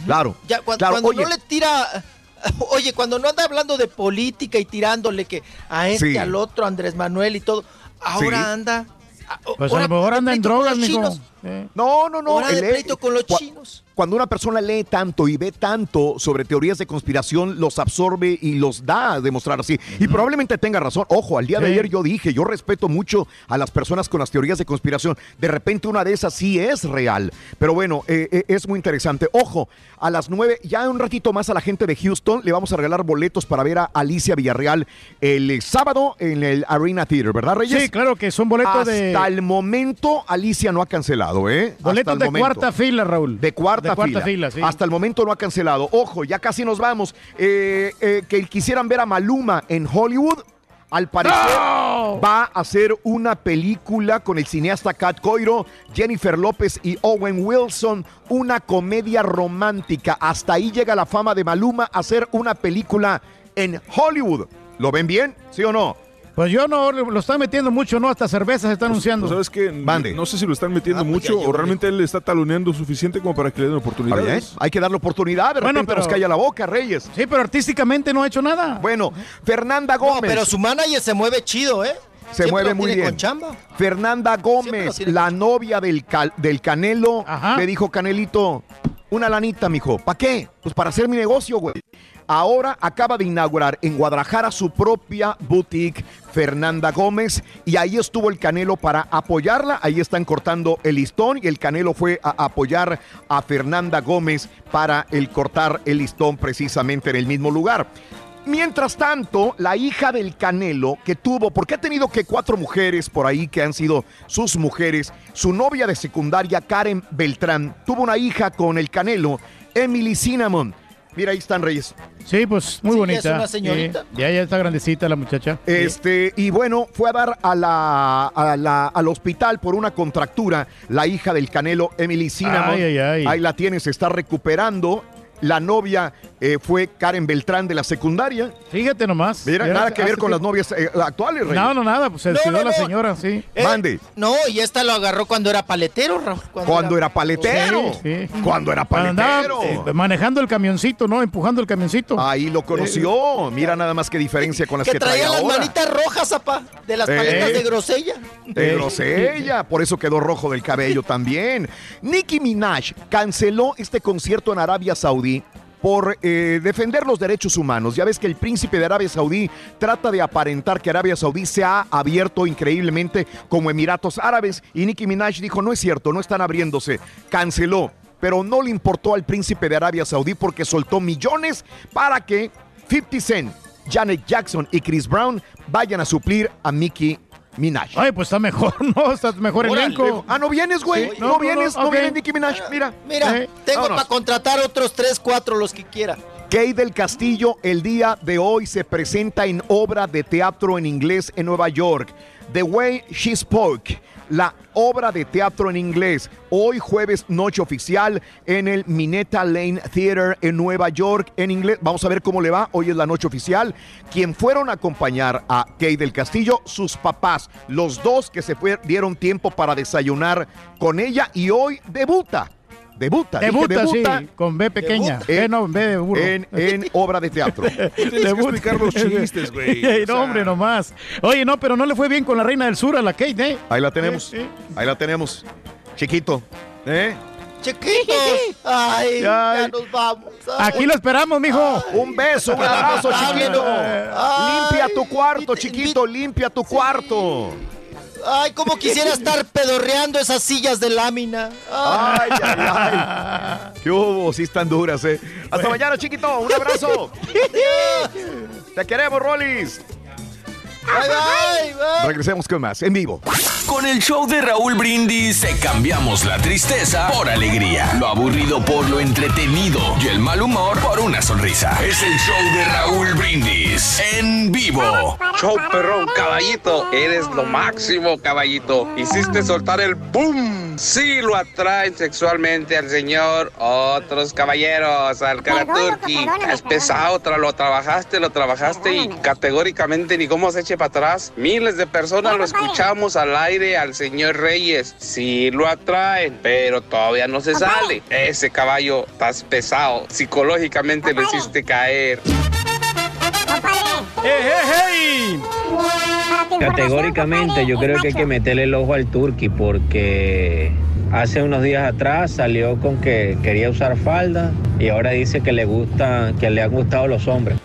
Claro. Ya, claro. cuando Oye, no le tira Oye, cuando no anda hablando de política y tirándole que a este, Sí. al otro, Andrés Manuel y todo, ahora Sí. anda. Pues a lo mejor anda en drogas, mijo. Eh. No, no, no. Hora de el- pleito con los chinos. Cuando una persona lee tanto y ve tanto sobre teorías de conspiración, los absorbe y los da a demostrar así. Y probablemente tenga razón. Ojo, al día de ayer yo dije, yo respeto mucho a las personas con las teorías de conspiración. De repente una de esas sí es real. Pero bueno, eh, eh, es muy interesante. Ojo, a las nueve, ya un ratito más a la gente de Houston, le vamos a regalar boletos para ver a Alicia Villarreal el sábado en el Arena Theater, ¿verdad, Reyes? Sí, claro que son boletos Hasta de el momento, Alicia no ha cancelado, ¿eh? Boletos el de momento. cuarta fila, Raúl. De cuarta, De cuarta fila. fila, sí. Hasta el momento no ha cancelado. Ojo, ya casi nos vamos. Eh, eh, que quisieran ver a Maluma en Hollywood. Al parecer va a hacer una película con el cineasta Cat Coiro, Jennifer López y Owen Wilson, una comedia romántica. Hasta ahí llega la fama de Maluma a hacer una película en Hollywood. ¿Lo ven bien? ¿Sí o no? Pues yo no lo están metiendo mucho, ¿no? Hasta cerveza se está anunciando. ¿Sabes qué? No sé si lo están metiendo mucho o realmente él está taloneando suficiente como para que le den oportunidades. Hay que darle oportunidad, de Bueno, pero- nos calla la boca, Reyes. Sí, pero artísticamente no ha hecho nada. Bueno, Fernanda No, Gómez. pero su manager se mueve chido, ¿eh? Se Siempre mueve lo muy bien. con chamba. Fernanda Gómez, la novia del, Cal- del Canelo, Ajá. le dijo Canelito, una lanita, mijo. ¿Para qué? Pues para hacer mi negocio, güey. Ahora acaba de inaugurar en Guadalajara su propia boutique, Fernanda Gómez, y ahí estuvo el Canelo para apoyarla. Ahí están cortando el listón y el Canelo fue a apoyar a Fernanda Gómez para el cortar el listón precisamente en el mismo lugar. Mientras tanto, la hija del Canelo que tuvo, porque ha tenido que cuatro mujeres por ahí que han sido sus mujeres, su novia de secundaria, Karen Beltrán, tuvo una hija con el Canelo, Emily Cinnamon. Mira, ahí están Reyes. Sí, pues muy Sí, bonita. es una señorita. Ya, ya está grandecita la muchacha. Este, y bueno, fue a dar a la, a la- al hospital por una contractura la hija del Canelo, Emily Cinnamon. Ay, ay, ay. Ahí la tiene, se está recuperando. La novia eh, fue Karen Beltrán de la secundaria. Fíjate nomás. Mira, nada que ver con las novias eh, actuales, Reyes. No, no, nada, pues se No, la no. señora, sí. Eh, Mande. No, y esta lo agarró cuando era paletero, Raúl. Cuando era paletero. Sí, sí. Cuando era andaba, paletero. eh, manejando el camioncito, ¿no? Empujando el camioncito. Ahí lo conoció. Mira nada más qué diferencia con las Que que, trae traía las ahora. manitas rojas, zapá, de las Eh. paletas de grosella. De grosella, por eso quedó rojo del cabello también. Nicki Minaj canceló este concierto en Arabia Por eh, defender los derechos humanos. Ya ves que el príncipe de Arabia Saudí trata de aparentar que Arabia Saudí se ha abierto increíblemente como Emiratos Árabes y Nicki Minaj dijo, no es cierto, no están abriéndose. Canceló, pero no le importó al príncipe de Arabia Saudí porque soltó millones para que 50 Cent, Janet Jackson y Chris Brown vayan a suplir a Nicki Minaj. Ay, pues está mejor, ¿no? Está mejor Órale. elenco. Ah, ¿no vienes, güey? Sí. ¿No, No, no, vienes? no, ¿No, ok. vienes Nicki Minaj? Mira. Mira, Eh, tengo para contratar otros tres, cuatro, los que quiera. Kay del Castillo el día de hoy se presenta en obra de teatro en inglés en Nueva York. The Way She Spoke, la obra de teatro en inglés. Hoy jueves noche oficial en el Minetta Lane Theater en Nueva York en inglés. Vamos a ver cómo le va. Hoy es la noche oficial. Quien fueron a acompañar a Kay del Castillo, sus papás, los dos que se dieron tiempo para desayunar con ella y hoy debuta. Debuta, Debuta, debuta sí, con B pequeña. Debuta. B no, B de burro. en, en obra de teatro. Tienes que explicar los chistes, güey. Ey, O sea, no, hombre, nomás. Oye, no, pero no le fue bien con la reina del sur a la Kate, ¿eh? Ahí la tenemos. Ahí la tenemos. Chiquito. ¿Eh? Chiquitos. Ay, ya nos vamos. Ay. Aquí lo esperamos, mijo. Un beso, un abrazo, chiquito. Ay. Limpia tu cuarto, chiquito. Limpia tu cuarto. Ay, como quisiera estar pedorreando esas sillas de lámina. Ay. Ay, ay. ¿Qué hubo? Sí están duras, ¿eh? Hasta mañana, chiquito. Un abrazo. Te queremos, Rolis. Bye, bye, bye. Regresemos con más en vivo. Con el show de Raúl Brindis te cambiamos la tristeza por alegría, lo aburrido por lo entretenido y el mal humor por una sonrisa. Es el show de Raúl Brindis en vivo. Show perrón, caballito, eres lo máximo, caballito. Hiciste soltar el boom. Sí lo atraen sexualmente al señor otros caballeros, al cara turqui. Es pesado, lo trabajaste, lo trabajaste y categóricamente ni cómo se para atrás. Miles de personas lo escuchamos al aire al señor Reyes. Sí lo atraen, pero todavía no se sale. Ese caballo está pesado. Psicológicamente lo hiciste caer. Categóricamente yo creo que hay que meterle el ojo al Turqui porque hace unos días atrás salió con que quería usar falda y ahora dice que le gusta, que le han gustado los hombres.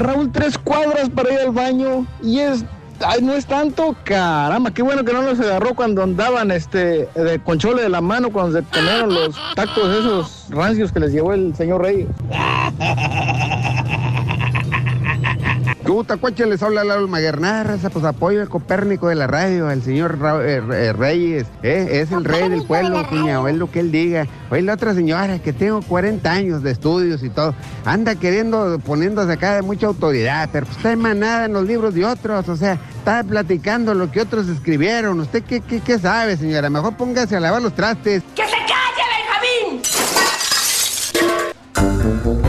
Raúl, tres cuadras para ir al baño y es. Ay, no es tanto, caramba, qué bueno que no los agarró cuando andaban este de conchole de la mano cuando se comieron los tacos esos rancios que les llevó el señor Rey. ¿Cómo tacuache les habla Lalo Maguernar? raza? Pues apoyo al Copérnico de la radio, el señor Ra- eh, eh, Reyes. ¿eh? Es el rey del pueblo, cuñado, es lo que él diga. Oye, la otra señora, que tengo 40 años de estudios y todo, anda queriendo, poniéndose acá de mucha autoridad, pero pues está emanada en los libros de otros, o sea, está platicando lo que otros escribieron. ¿Usted qué, qué, qué sabe, señora? Mejor póngase a lavar los trastes. ¡Que se calle, Benjamín!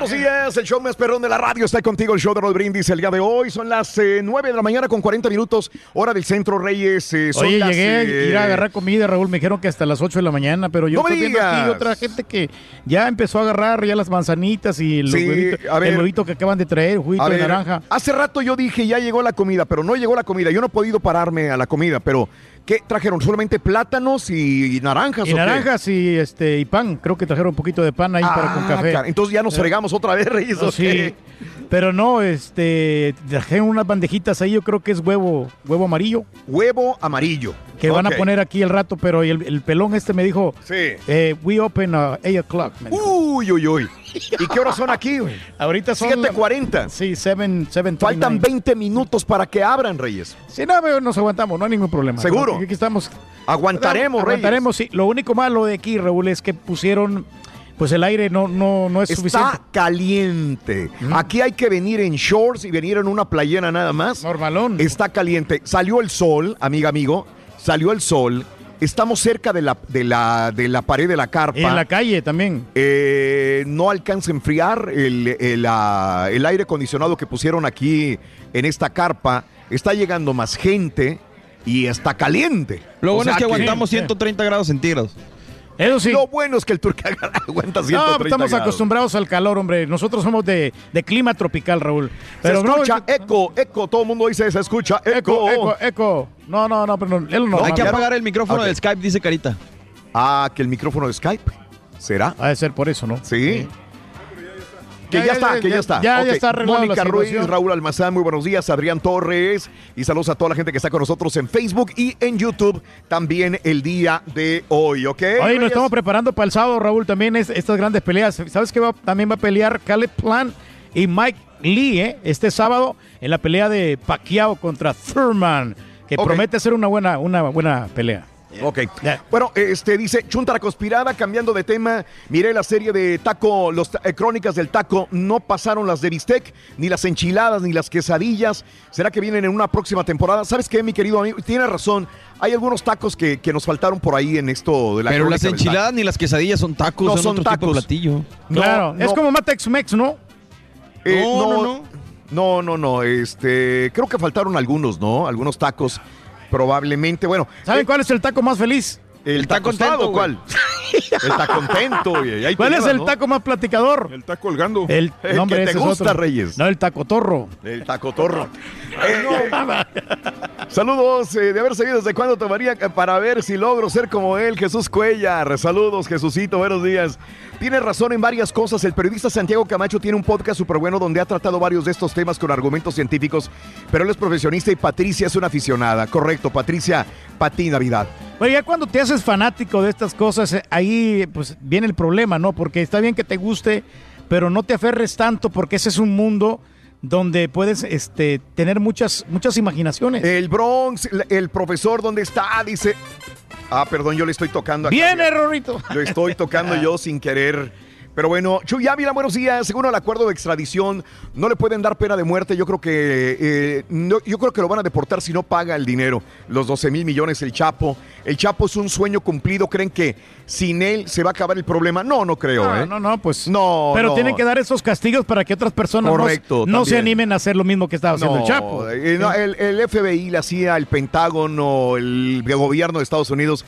Buenos días. El show más perrón de la radio está contigo. El show de Rod Brindis el día de hoy. Son las eh, 9 de la mañana con 40 minutos, hora del centro, Reyes. eh, son Oye, las, llegué a eh, ir a agarrar comida, Raúl. Me dijeron que hasta las 8 de la mañana, pero yo ¡No estoy viendo aquí otra gente que ya empezó a agarrar ya las manzanitas y los Sí, huevitos, a ver. el huevito que acaban de traer, juguito de naranja. Hace rato yo dije ya llegó la comida, pero no llegó la comida. Yo no he podido pararme a la comida, pero ¿qué trajeron? ¿Solamente plátanos y, y naranjas? Y o qué? naranjas y este y pan. Creo que trajeron un poquito de pan ahí para con Ah, café. cara, entonces ya nos Eh, fregamos otra vez, Reyes. no, ¿o sí. Pero no, este, trajeron unas bandejitas ahí, yo creo que es huevo, huevo amarillo. Huevo amarillo. Que van a poner aquí el rato, pero el, el pelón este me dijo, Sí. eh, we open a 8 o'clock. Uy, uy, uy. ¿Y qué horas son aquí, güey? Ahorita son... 7.40. Sí, 7, 7 Faltan 20 minutos para que abran, Reyes. Sí, no, pero nos aguantamos, no hay ningún problema. ¿Seguro? Aquí estamos. Aguantaremos, Reyes. Aguantaremos, sí. Lo único malo de aquí, Raúl, es que pusieron, pues el aire no, no, no es suficiente. Está caliente. Aquí hay que venir en shorts y venir en una playera nada más. Normalón. Está caliente. Salió el sol, amiga, amigo. Salió el sol. Estamos cerca de la, de la, de la pared de la carpa. En la calle también. Eh, no alcanza a enfriar el, el, ah, el aire acondicionado que pusieron aquí en esta carpa. Está llegando más gente y está caliente. Lo O bueno es que aguantamos Sí. 130 grados centígrados. Eso sí. Lo bueno es que el turca aguanta 130 No, estamos grados. acostumbrados al calor, hombre. Nosotros somos de, de clima tropical, Raúl. Pero se no, escucha eco, eco, todo el mundo dice se escucha eco. eco, eco, eco. No, no, no, pero no. Hay que apagar el micrófono Ok. del Skype, dice Carita. Ah, que el micrófono de Skype. ¿Será? Ha de ser por eso, ¿no? Sí. Que Ya, ya, ya, está, ya, que ya, está. ya, ya Ok. está Mónica Ruiz. Raúl Almazán, muy buenos días. Adrián Torres. Y saludos a toda la gente que está con nosotros en Facebook y en YouTube también el día de hoy, ¿ok? Oye, nos estamos preparando para el sábado, Raúl, también es, estas grandes peleas. ¿Sabes que va, también va a pelear Caleb Plant y Mike Lee eh, este sábado en la pelea de Pacquiao contra Thurman, que promete ser una buena, una buena pelea. Ok. Bueno, este dice Chunta la conspirada, cambiando de tema. Miré la serie de Taco, los eh, crónicas del taco. No pasaron las de bistec, ni las enchiladas, ni las quesadillas. ¿Será que vienen en una próxima temporada? ¿Sabes qué, mi querido amigo? Tienes razón. Hay algunos tacos que, que nos faltaron por ahí en esto de la Pero las enchiladas ni las quesadillas son tacos, No son, son otro tipo de tacos. platillo. Claro, No, es no. como más Tex-Mex, ¿no? Eh, No, no, no, no, no, no, no, Este, creo que faltaron algunos, ¿no? Algunos tacos, probablemente. Bueno, ¿Saben cuál es el taco más feliz? el Está taco contento. ¿cuál? el taco contento, güey. Ahí te ¿Cuál es el ¿no? taco más platicador? El está colgando. El, El no, hombre, que te gusta, otro. Reyes. No, el taco torro. El taco torro. Eh, Saludos, eh, de haber seguido desde cuándo tomaría eh, para ver si logro ser como él, Jesús Cuellar. Saludos, Jesucito, buenos días. Tienes razón en varias cosas. El periodista Santiago Camacho tiene un podcast súper bueno donde ha tratado varios de estos temas con argumentos científicos, pero él es profesionista y Patricia es una aficionada. Correcto, Patricia Pati Navidad. Bueno, ya cuando te haces fanático de estas cosas, eh, ahí pues viene el problema, ¿no? Porque está bien que te guste, pero no te aferres tanto porque ese es un mundo donde puedes este, tener muchas, muchas imaginaciones. El Bronx, el, profesor, ¿dónde está? Dice. Ah, perdón, yo le estoy tocando acá. Viene, Rorrito. Lo estoy tocando yo sin querer. Pero bueno, Chuy Ávila, buenos días. Según el acuerdo de extradición, no le pueden dar pena de muerte. Yo creo que eh, no- yo creo que lo van a deportar si no paga el dinero. Los 12 mil millones, el Chapo. El Chapo es un sueño cumplido. ¿Creen que sin él se va a acabar el problema? No, no creo, No, ¿eh? no, no, pues. No, Pero no. tienen que dar esos castigos para que otras personas no- Correcto, no, se animen a hacer lo mismo que estaba haciendo el Chapo. eh, el, el FBI le hacía el Pentágono, el gobierno de Estados Unidos.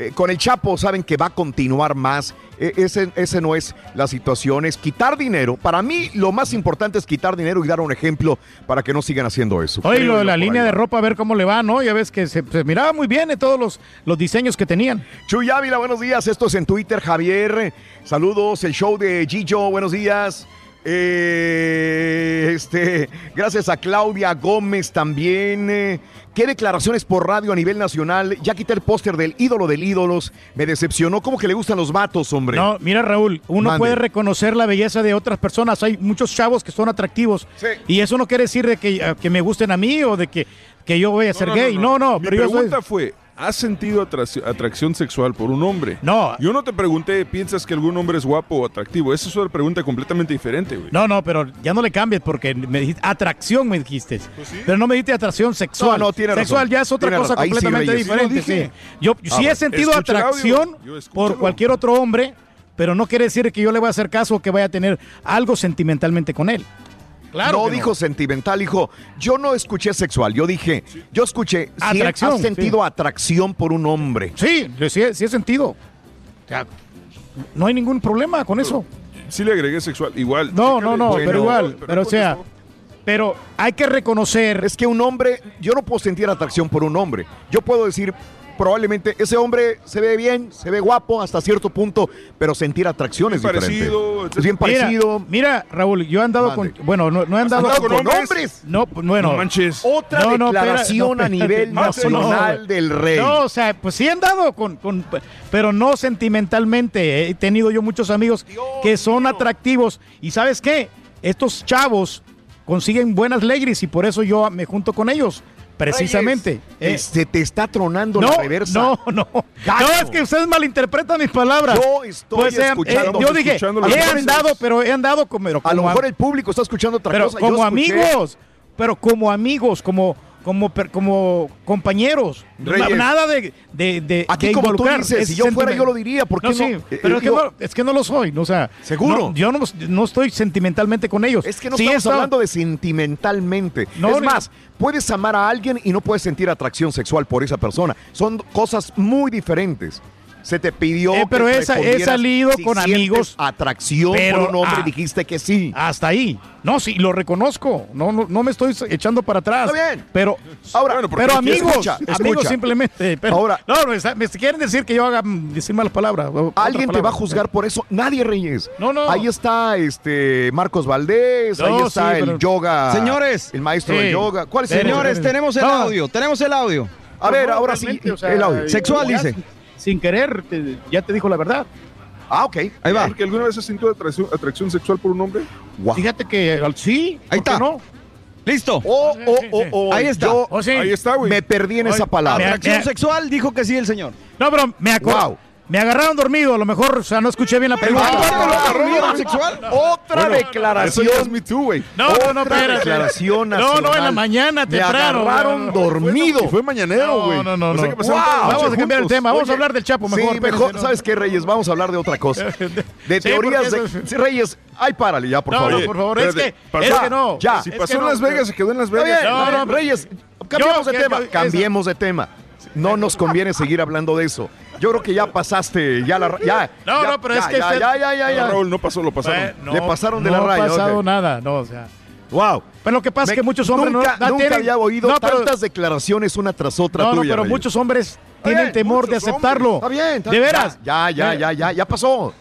Eh, con el Chapo saben que va a continuar más. E- ese, ese no es la situación, es quitar dinero. Para mí lo más importante es quitar dinero y dar un ejemplo para que no sigan haciendo eso. Oye, lo de la línea ahí. de ropa, a ver cómo le va, ¿no? Ya ves que se, se miraba muy bien en todos los, los diseños que tenían. Chuy Ávila, buenos días. Esto es en Twitter, Javier. Saludos, el show de Gillo, buenos días. Eh, este, gracias a Claudia Gómez también. Eh, ¿Qué declaraciones por radio a nivel nacional? Ya quité el póster del ídolo del ídolos. Me decepcionó. ¿Cómo que le gustan los vatos, hombre? No, mira Raúl, uno Mande. puede reconocer la belleza de otras personas. Hay muchos chavos que son atractivos. Y eso no quiere decir de que, eh, que me gusten a mí o de que, que yo voy a ser gay. No, no, Mi pero yo soy- pregunta fue, ¿has sentido atracción, sexual por un hombre? No. Yo no te pregunté, ¿piensas que algún hombre es guapo o atractivo? Esa es una pregunta completamente diferente, güey. No, no, pero ya no le cambies porque me dijiste atracción, me dijiste. Pero no me dijiste atracción sexual. No, no, tiene razón. Sexual ya es otra Tiene cosa razón. Ahí sí, completamente diferente. Sí. Yo Ah, sí he sentido atracción por cualquier otro hombre, pero no quiere decir que yo le voy a hacer caso o que vaya a tener algo sentimentalmente con él. Claro. no dijo sentimental, dijo. Yo no escuché sexual. Yo dije, yo escuché. Si has sentido sí. atracción por un hombre. Sí, sí, sí he sentido. O sea, no hay ningún problema con eso. Sí le agregué sexual, igual. No, no, no, Bueno, pero igual. Pero, o sea, pero hay que reconocer. Es que un hombre, yo no puedo sentir atracción por un hombre. Yo puedo decir, probablemente ese hombre se ve bien, se ve guapo hasta cierto punto, pero sentir atracción es diferente. Es bien parecido. Mira, Raúl, yo he andado con. Bueno, no, no he ¿Has andado andado con hombres? No, pues, bueno. No manches. Otra No, no, declaración espera- a nivel nacional no, del rey. No, o sea, pues sí he andado con, con- pero no sentimentalmente. He tenido yo muchos amigos que son atractivos. ¿Y sabes qué? Estos chavos consiguen buenas legris y por eso yo me junto con ellos. Precisamente. Eh, Se te está tronando no, la reversa. no, no. Gacho. No, es que ustedes malinterpretan mis palabras. Yo estoy eh, escuchando- yo dije, he andado, pero he andado como, pero A lo como mejor el público está escuchando otra pero cosa. Como amigos, pero como amigos, como como como compañeros. Reyes. Nada de de, de Aquí de como tú dices, si yo fuera yo lo diría, ¿por qué no? sí, Eh, pero es, que no, es que no lo soy, no, o sea, ¿Seguro? no, yo no, no estoy sentimentalmente con ellos. Es que no Sí, estamos hablando de sentimentalmente. No, es más, puedes amar a alguien y no puedes sentir atracción sexual por esa persona. Son cosas muy diferentes. Se te pidió Eh, pero que esa- he salido si con amigos, atracción pero, por un hombre ah, y dijiste que sí. Hasta ahí. No, sí, lo reconozco. No, no, no me estoy echando para atrás. Está bien. Pero, Ahora, pero amigos, escucha, amigos escucha. simplemente. Pero, Ahora- no, me, quieren decir que yo haga mm, decir malas palabras. Alguien te va a juzgar por eso. Nadie, Reyes. No, no. Ahí está este Marcos Valdés, No, ahí está sí, el pero- yoga. Señores. El maestro Sí. de yoga. ¿Cuál es el Señores, tenemos el audio, tenemos el audio. A ver, ahora sí, realmente, o sea, el audio. Sexual, dice. Sin- querer, te- ya te dijo la verdad. Ah, ok. Ahí va. ¿Porque alguna vez has sentido atracción, atracción sexual por un hombre? Guau. Fíjate que sí. Ahí ¿por qué está. No? Listo. Oh, oh, oh, oh. Ahí está. Yo Oh, sí. Ahí está, güey. me perdí en esa palabra. Atracción me- sexual, dijo que sí el señor. No, pero me acuerdo. Wow. Me agarraron dormido, a lo mejor, o sea, no escuché bien la ¿El pregunta. vato lo Ah, dormido sexual? Otra Bueno, declaración. Eso es Me Too, güey. No, no, espérate. declaración No, no, en la mañana, Me temprano. agarraron No, no, dormido. Y fue mañanero, güey. No, no, no. O sea no. Wow. Vamos a cambiar el tema, vamos Oye, a hablar del Chapo mejor. sí, mejor. no. ¿Sabes qué, Reyes? Vamos a hablar de otra cosa. De Sí, teorías de... Sí, Reyes, ay, párale ya, por No, favor. no, por favor, es que, es Ya, que no. ya. Si pasó en Las Vegas, se quedó en Las Vegas. Reyes, cambiemos de tema. cambiemos de tema. No nos conviene seguir hablando de eso. Yo creo que ya pasaste, ya la... Ya, No, ya, no, pero ya, es que ya, usted- ya, ya, ya, No, ya. Raúl, no pasó, lo pasaron. Eh, no, Le pasaron de no la raya, ha pasado ok. nada, no, o sea. Wow. Pero lo que pasa es que muchos hombres nunca, no, no nunca tienen- había oído no, pero- tantas declaraciones una tras otra No, no, tuya, pero Reyes. muchos hombres tienen bien, temor de aceptarlo. Está bien. está- ¿De veras? Ya, ya, Eh, ya, ya, ya pasó.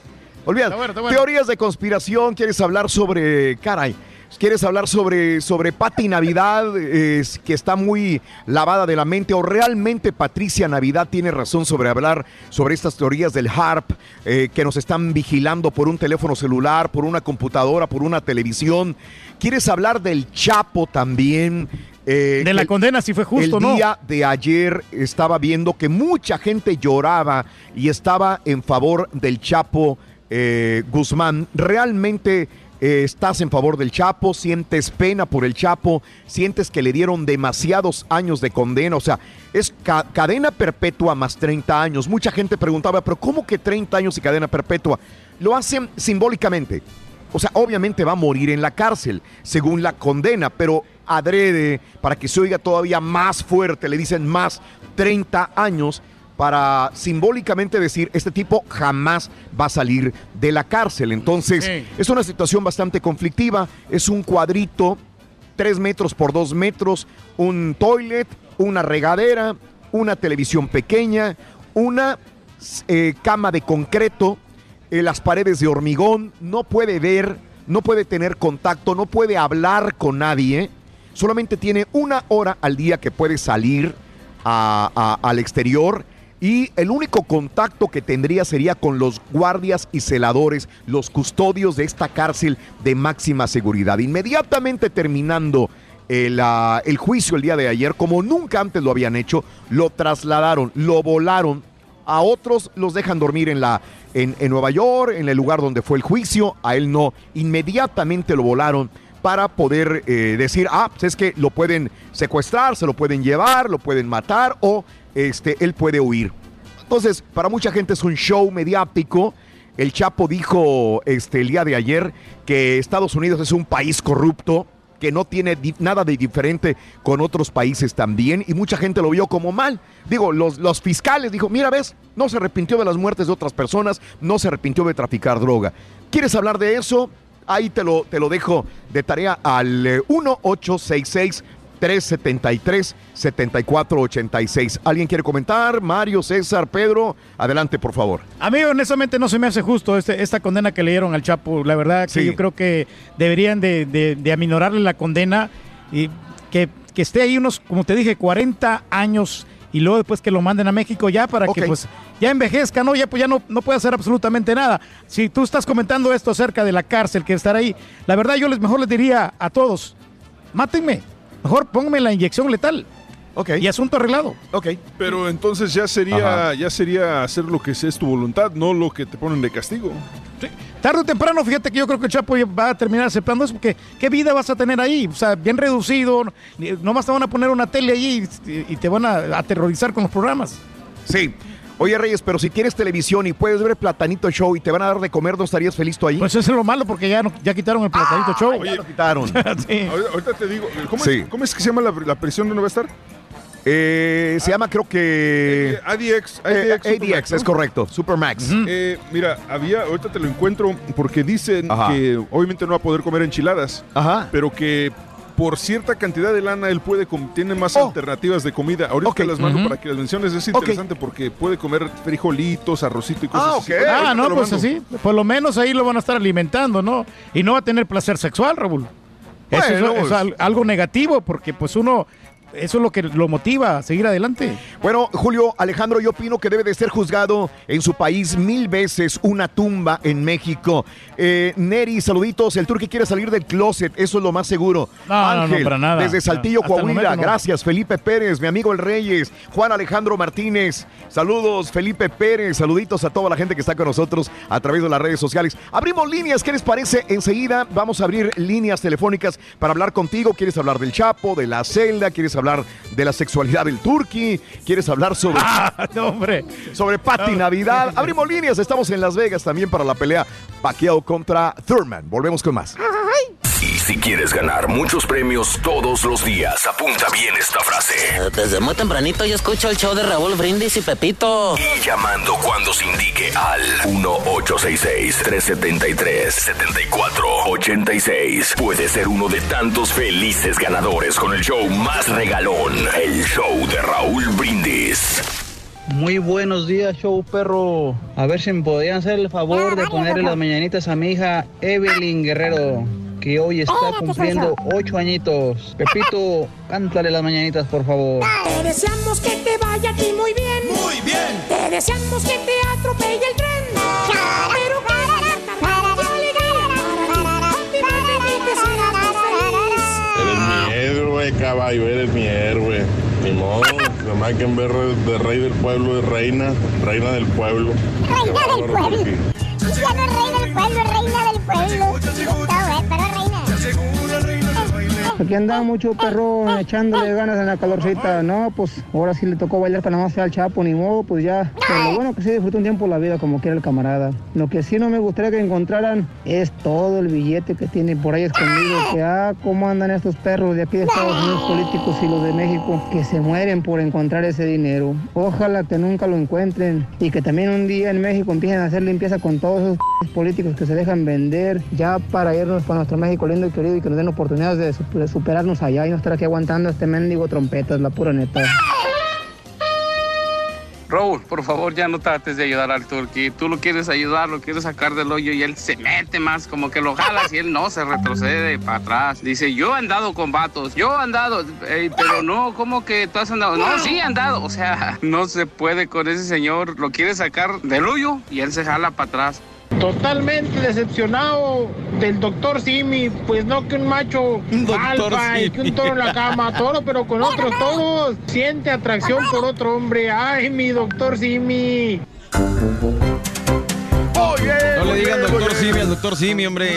Olvídate. Está bueno, está bueno. Teorías de conspiración. ¿Quieres hablar sobre. Caray. ¿Quieres hablar sobre, sobre Pati Navidad, eh, que está muy lavada de la mente? ¿O realmente Patricia Navidad tiene razón sobre hablar sobre estas teorías del HARP, eh, que nos están vigilando por un teléfono celular, por una computadora, por una televisión? ¿Quieres hablar del Chapo también? Eh, De la condena, si fue justo, el ¿no? día de ayer estaba viendo que mucha gente lloraba y estaba en favor del Chapo eh, Guzmán, ¿realmente eh, estás en favor del Chapo? ¿Sientes pena por el Chapo? ¿Sientes que le dieron demasiados años de condena? O sea, es ca- cadena perpetua más 30 años. Mucha gente preguntaba, pero ¿cómo que 30 años y cadena perpetua? Lo hacen simbólicamente. O sea, obviamente va a morir en la cárcel, según la condena, pero adrede, para que se oiga todavía más fuerte, le dicen más 30 años para simbólicamente decir, este tipo jamás va a salir de la cárcel. Entonces, Sí. es una situación bastante conflictiva, es un cuadrito, 3 metros por 2 metros, un toilet, una regadera, una televisión pequeña, una eh, cama de concreto, eh, las paredes de hormigón, no puede ver, no puede tener contacto, no puede hablar con nadie, solamente tiene una hora al día que puede salir a- a- al exterior y el único contacto que tendría sería con los guardias y celadores, los custodios de esta cárcel de máxima seguridad. Inmediatamente terminando el, ah, el juicio el día de ayer, como nunca antes lo habían hecho, lo trasladaron, lo volaron a otros los dejan dormir en, la, en Nueva York, en el lugar donde fue el juicio, a él no. Inmediatamente lo volaron para poder eh, decir, ah, pues es que lo pueden secuestrar, se lo pueden llevar, lo pueden matar o este, él puede huir. Entonces, para mucha gente es un show mediático. El Chapo dijo este, el día de ayer que Estados Unidos es un país corrupto, que no tiene nada de diferente con otros países también, y mucha gente lo vio como mal. Digo, los, los fiscales dijo, mira, ves, no se arrepintió de las muertes de otras personas, no se arrepintió de traficar droga. ¿Quieres hablar de eso? Ahí te lo, te lo dejo de tarea al eh, 1866 373 7486. ¿Alguien quiere comentar? Mario, César, Pedro, adelante, por favor. A mí honestamente no se me hace justo este- esta condena que le dieron al Chapo. La verdad que Sí. yo creo que deberían de, de- de aminorarle la condena y que, que esté ahí unos, como te dije, 40 años y luego después que lo manden a México ya para que pues ya envejezca, ¿no? Ya, pues, ya no, no puede hacer absolutamente nada. Si tú estás comentando esto acerca de la cárcel, que estar ahí, la verdad yo les mejor les diría a todos, mátenme, mejor pónganme la inyección letal. Ok. Y asunto arreglado. Ok. Pero entonces ya sería, Ajá. ya sería hacer lo que es tu voluntad, no lo que te ponen de castigo. Tarde o temprano, fíjate que yo creo que el Chapo va a terminar aceptando eso, porque ¿qué vida vas a tener ahí? O sea, bien reducido, ni- nomás te van a poner una tele allí y, y te van a aterrorizar con los programas. Sí. Oye, Reyes, pero si tienes televisión y puedes ver Platanito Show y te van a dar de comer, ¿no estarías feliz tú ahí? Pues eso es lo malo, porque ya, no- ya quitaron el platanito show. ya lo quitaron. Sí. Ahorita, te digo, ¿cómo, Sí. es, cómo es que se llama la, la prisión donde va a estar? Eh, se llama, creo que. ADX. ADX, ADX, ¿no? es correcto. Supermax. Eh, mira, había, ahorita te lo encuentro porque dicen Ajá. que obviamente no va a poder comer enchiladas, Ajá. pero que por cierta cantidad de lana él puede, tiene más Oh. alternativas de comida. Ahorita las mando para que las menciones. Es interesante porque puede comer frijolitos, arrocito y cosas Ah, así. Ah, no, pues así. Por lo menos ahí lo van a estar alimentando, ¿no? Y no va a tener placer sexual, Raúl. Eso es- es, pues. al- algo negativo, porque pues uno, eso es lo que lo motiva a seguir adelante. Bueno, Julio Alejandro, yo opino que debe de ser juzgado en su país mil veces una tumba en México. Eh, Neri, saluditos. El turque quiere salir del closet, eso es lo más seguro. No, no, no, Ángel, para nada. desde Saltillo, No, Coahuila. no. Gracias, Felipe Pérez, mi amigo el Reyes. Juan Alejandro Martínez. Saludos, Felipe Pérez. Saluditos a toda la gente que está con nosotros a través de las redes sociales. Abrimos líneas, ¿qué les parece? Enseguida vamos a abrir líneas telefónicas para hablar contigo. ¿Quieres hablar del Chapo, de la celda? ¿Quieres hablar de la sexualidad del turqui? ¿Quieres hablar sobre, Ah, no, hombre. sobre Patti Navidad? Abrimos líneas, estamos en Las Vegas también para la pelea Pacquiao contra Thurman. Volvemos con más. Y si quieres ganar muchos premios todos los días, apunta bien esta frase. Desde muy tempranito yo escucho el show de Raúl Brindis y Pepito. Y llamando cuando se indique al 1-866-373-7486. Puede ser uno de tantos felices ganadores con el show más regalón, el show de Raúl Brindis. Muy buenos días, show perro. A ver si me podían hacer el favor de ponerle las mañanitas a mi hija Evelyn Guerrero, que hoy está cumpliendo ocho añitos. Pepito, cántale las mañanitas, por favor. Te deseamos que te vaya a ti muy bien. Muy bien. Te deseamos que te atropelle el tren. Pero caballo, eres mi héroe. Ni modo, nomás que en vez de rey del pueblo es reina, reina del pueblo. Reina del pueblo. Ya no es Aquí andaba mucho perro echándole ganas en la calorcita. No, pues ahora sí le tocó bailar para nada más al Chapo, ni modo, pues ya. Pero lo bueno que sí disfrutó un tiempo la vida como quiera el camarada. Lo que sí no me gustaría que encontraran es todo el billete que tiene por ahí escondido. Que ah, cómo andan estos perros de aquí de Estados Unidos políticos y los de México que se mueren por encontrar ese dinero. Ojalá que nunca lo encuentren y que también un día en México empiecen a hacer limpieza con todos esos políticos que se dejan vender ya para irnos para nuestro México lindo y querido y que nos den oportunidades de superarnos allá y no estar aquí aguantando este mendigo trompetas, la pura neta. Raúl, por favor, ya no trates de ayudar al turqui. Tú lo quieres ayudar, lo quieres sacar del hoyo y él se mete más, como que lo jalas y él no se retrocede para atrás. Dice, yo he andado con vatos, yo he andado, pero no, ¿cómo que tú has andado? No, sí he andado. O sea, no se puede con ese señor. Lo quiere sacar del hoyo y él se jala para atrás. Totalmente decepcionado del doctor Simi, pues no que un macho Doctor alfa y que un toro en la cama, toro pero con otros toros, siente atracción por otro hombre, ay mi doctor Simi. No le digan doctor Simi al doctor Simi, hombre.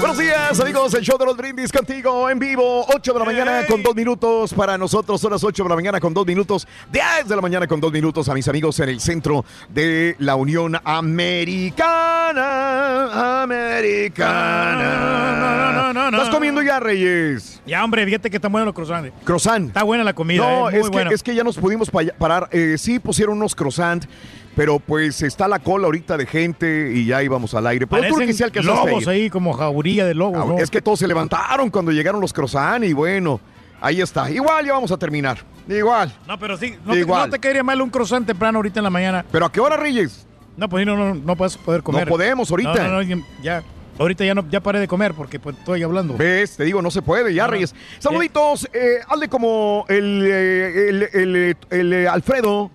Buenos días, amigos. El show de los brindis contigo en vivo. 8 de la mañana con 2 minutos. Para nosotros son las 8 de la mañana con 2 minutos. 10 de la mañana con 2 minutos a mis amigos en el centro de la Unión Americana. Americana. No, no, no, no. ¿Estás comiendo ya, Reyes? Ya, hombre, fíjate que está bueno los croissants. Croissant. Está buena la comida, No, eh, muy es, que, es que ya nos pudimos pa- parar. Eh, sí pusieron unos croissant, pero pues está la cola ahorita de gente y ya íbamos al aire. Pero tú que a lobos ahí, como jauría de lobos. Ah, ¿no? Es que todos se levantaron cuando llegaron los croissant y bueno, ahí está. Igual ya vamos a terminar. Igual. No, pero sí, no te, Igual. no te caería mal un croissant temprano ahorita en la mañana. ¿Pero a qué hora, Reyes? No, pues no, no, no a poder comer. No podemos ahorita. No, no, ya. Ahorita ya no, ya paré de comer porque pues estoy hablando. ¿Ves? Te digo, no se puede ya, Reyes. Saluditos, eh, hazle como el, eh, el, el, el, eh, Alfredo.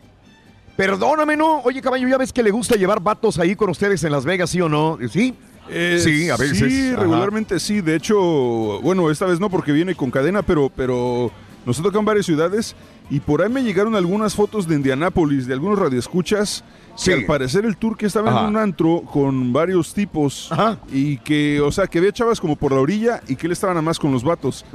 Perdóname, ¿no? Oye, caballo, ya ves que le gusta llevar vatos ahí con ustedes en Las Vegas, ¿sí o no? ¿Sí? Eh, sí, a veces. Sí, Ajá. regularmente sí. De hecho, bueno, esta vez no porque viene con cadena, pero, pero nos ha tocado en varias ciudades y por ahí me llegaron algunas fotos de Indianápolis, de algunos radioescuchas, Sí. que al parecer el tour que estaba Ajá. en un antro con varios tipos y que, o sea, que había chavas como por la orilla y que él estaba nada más con los vatos,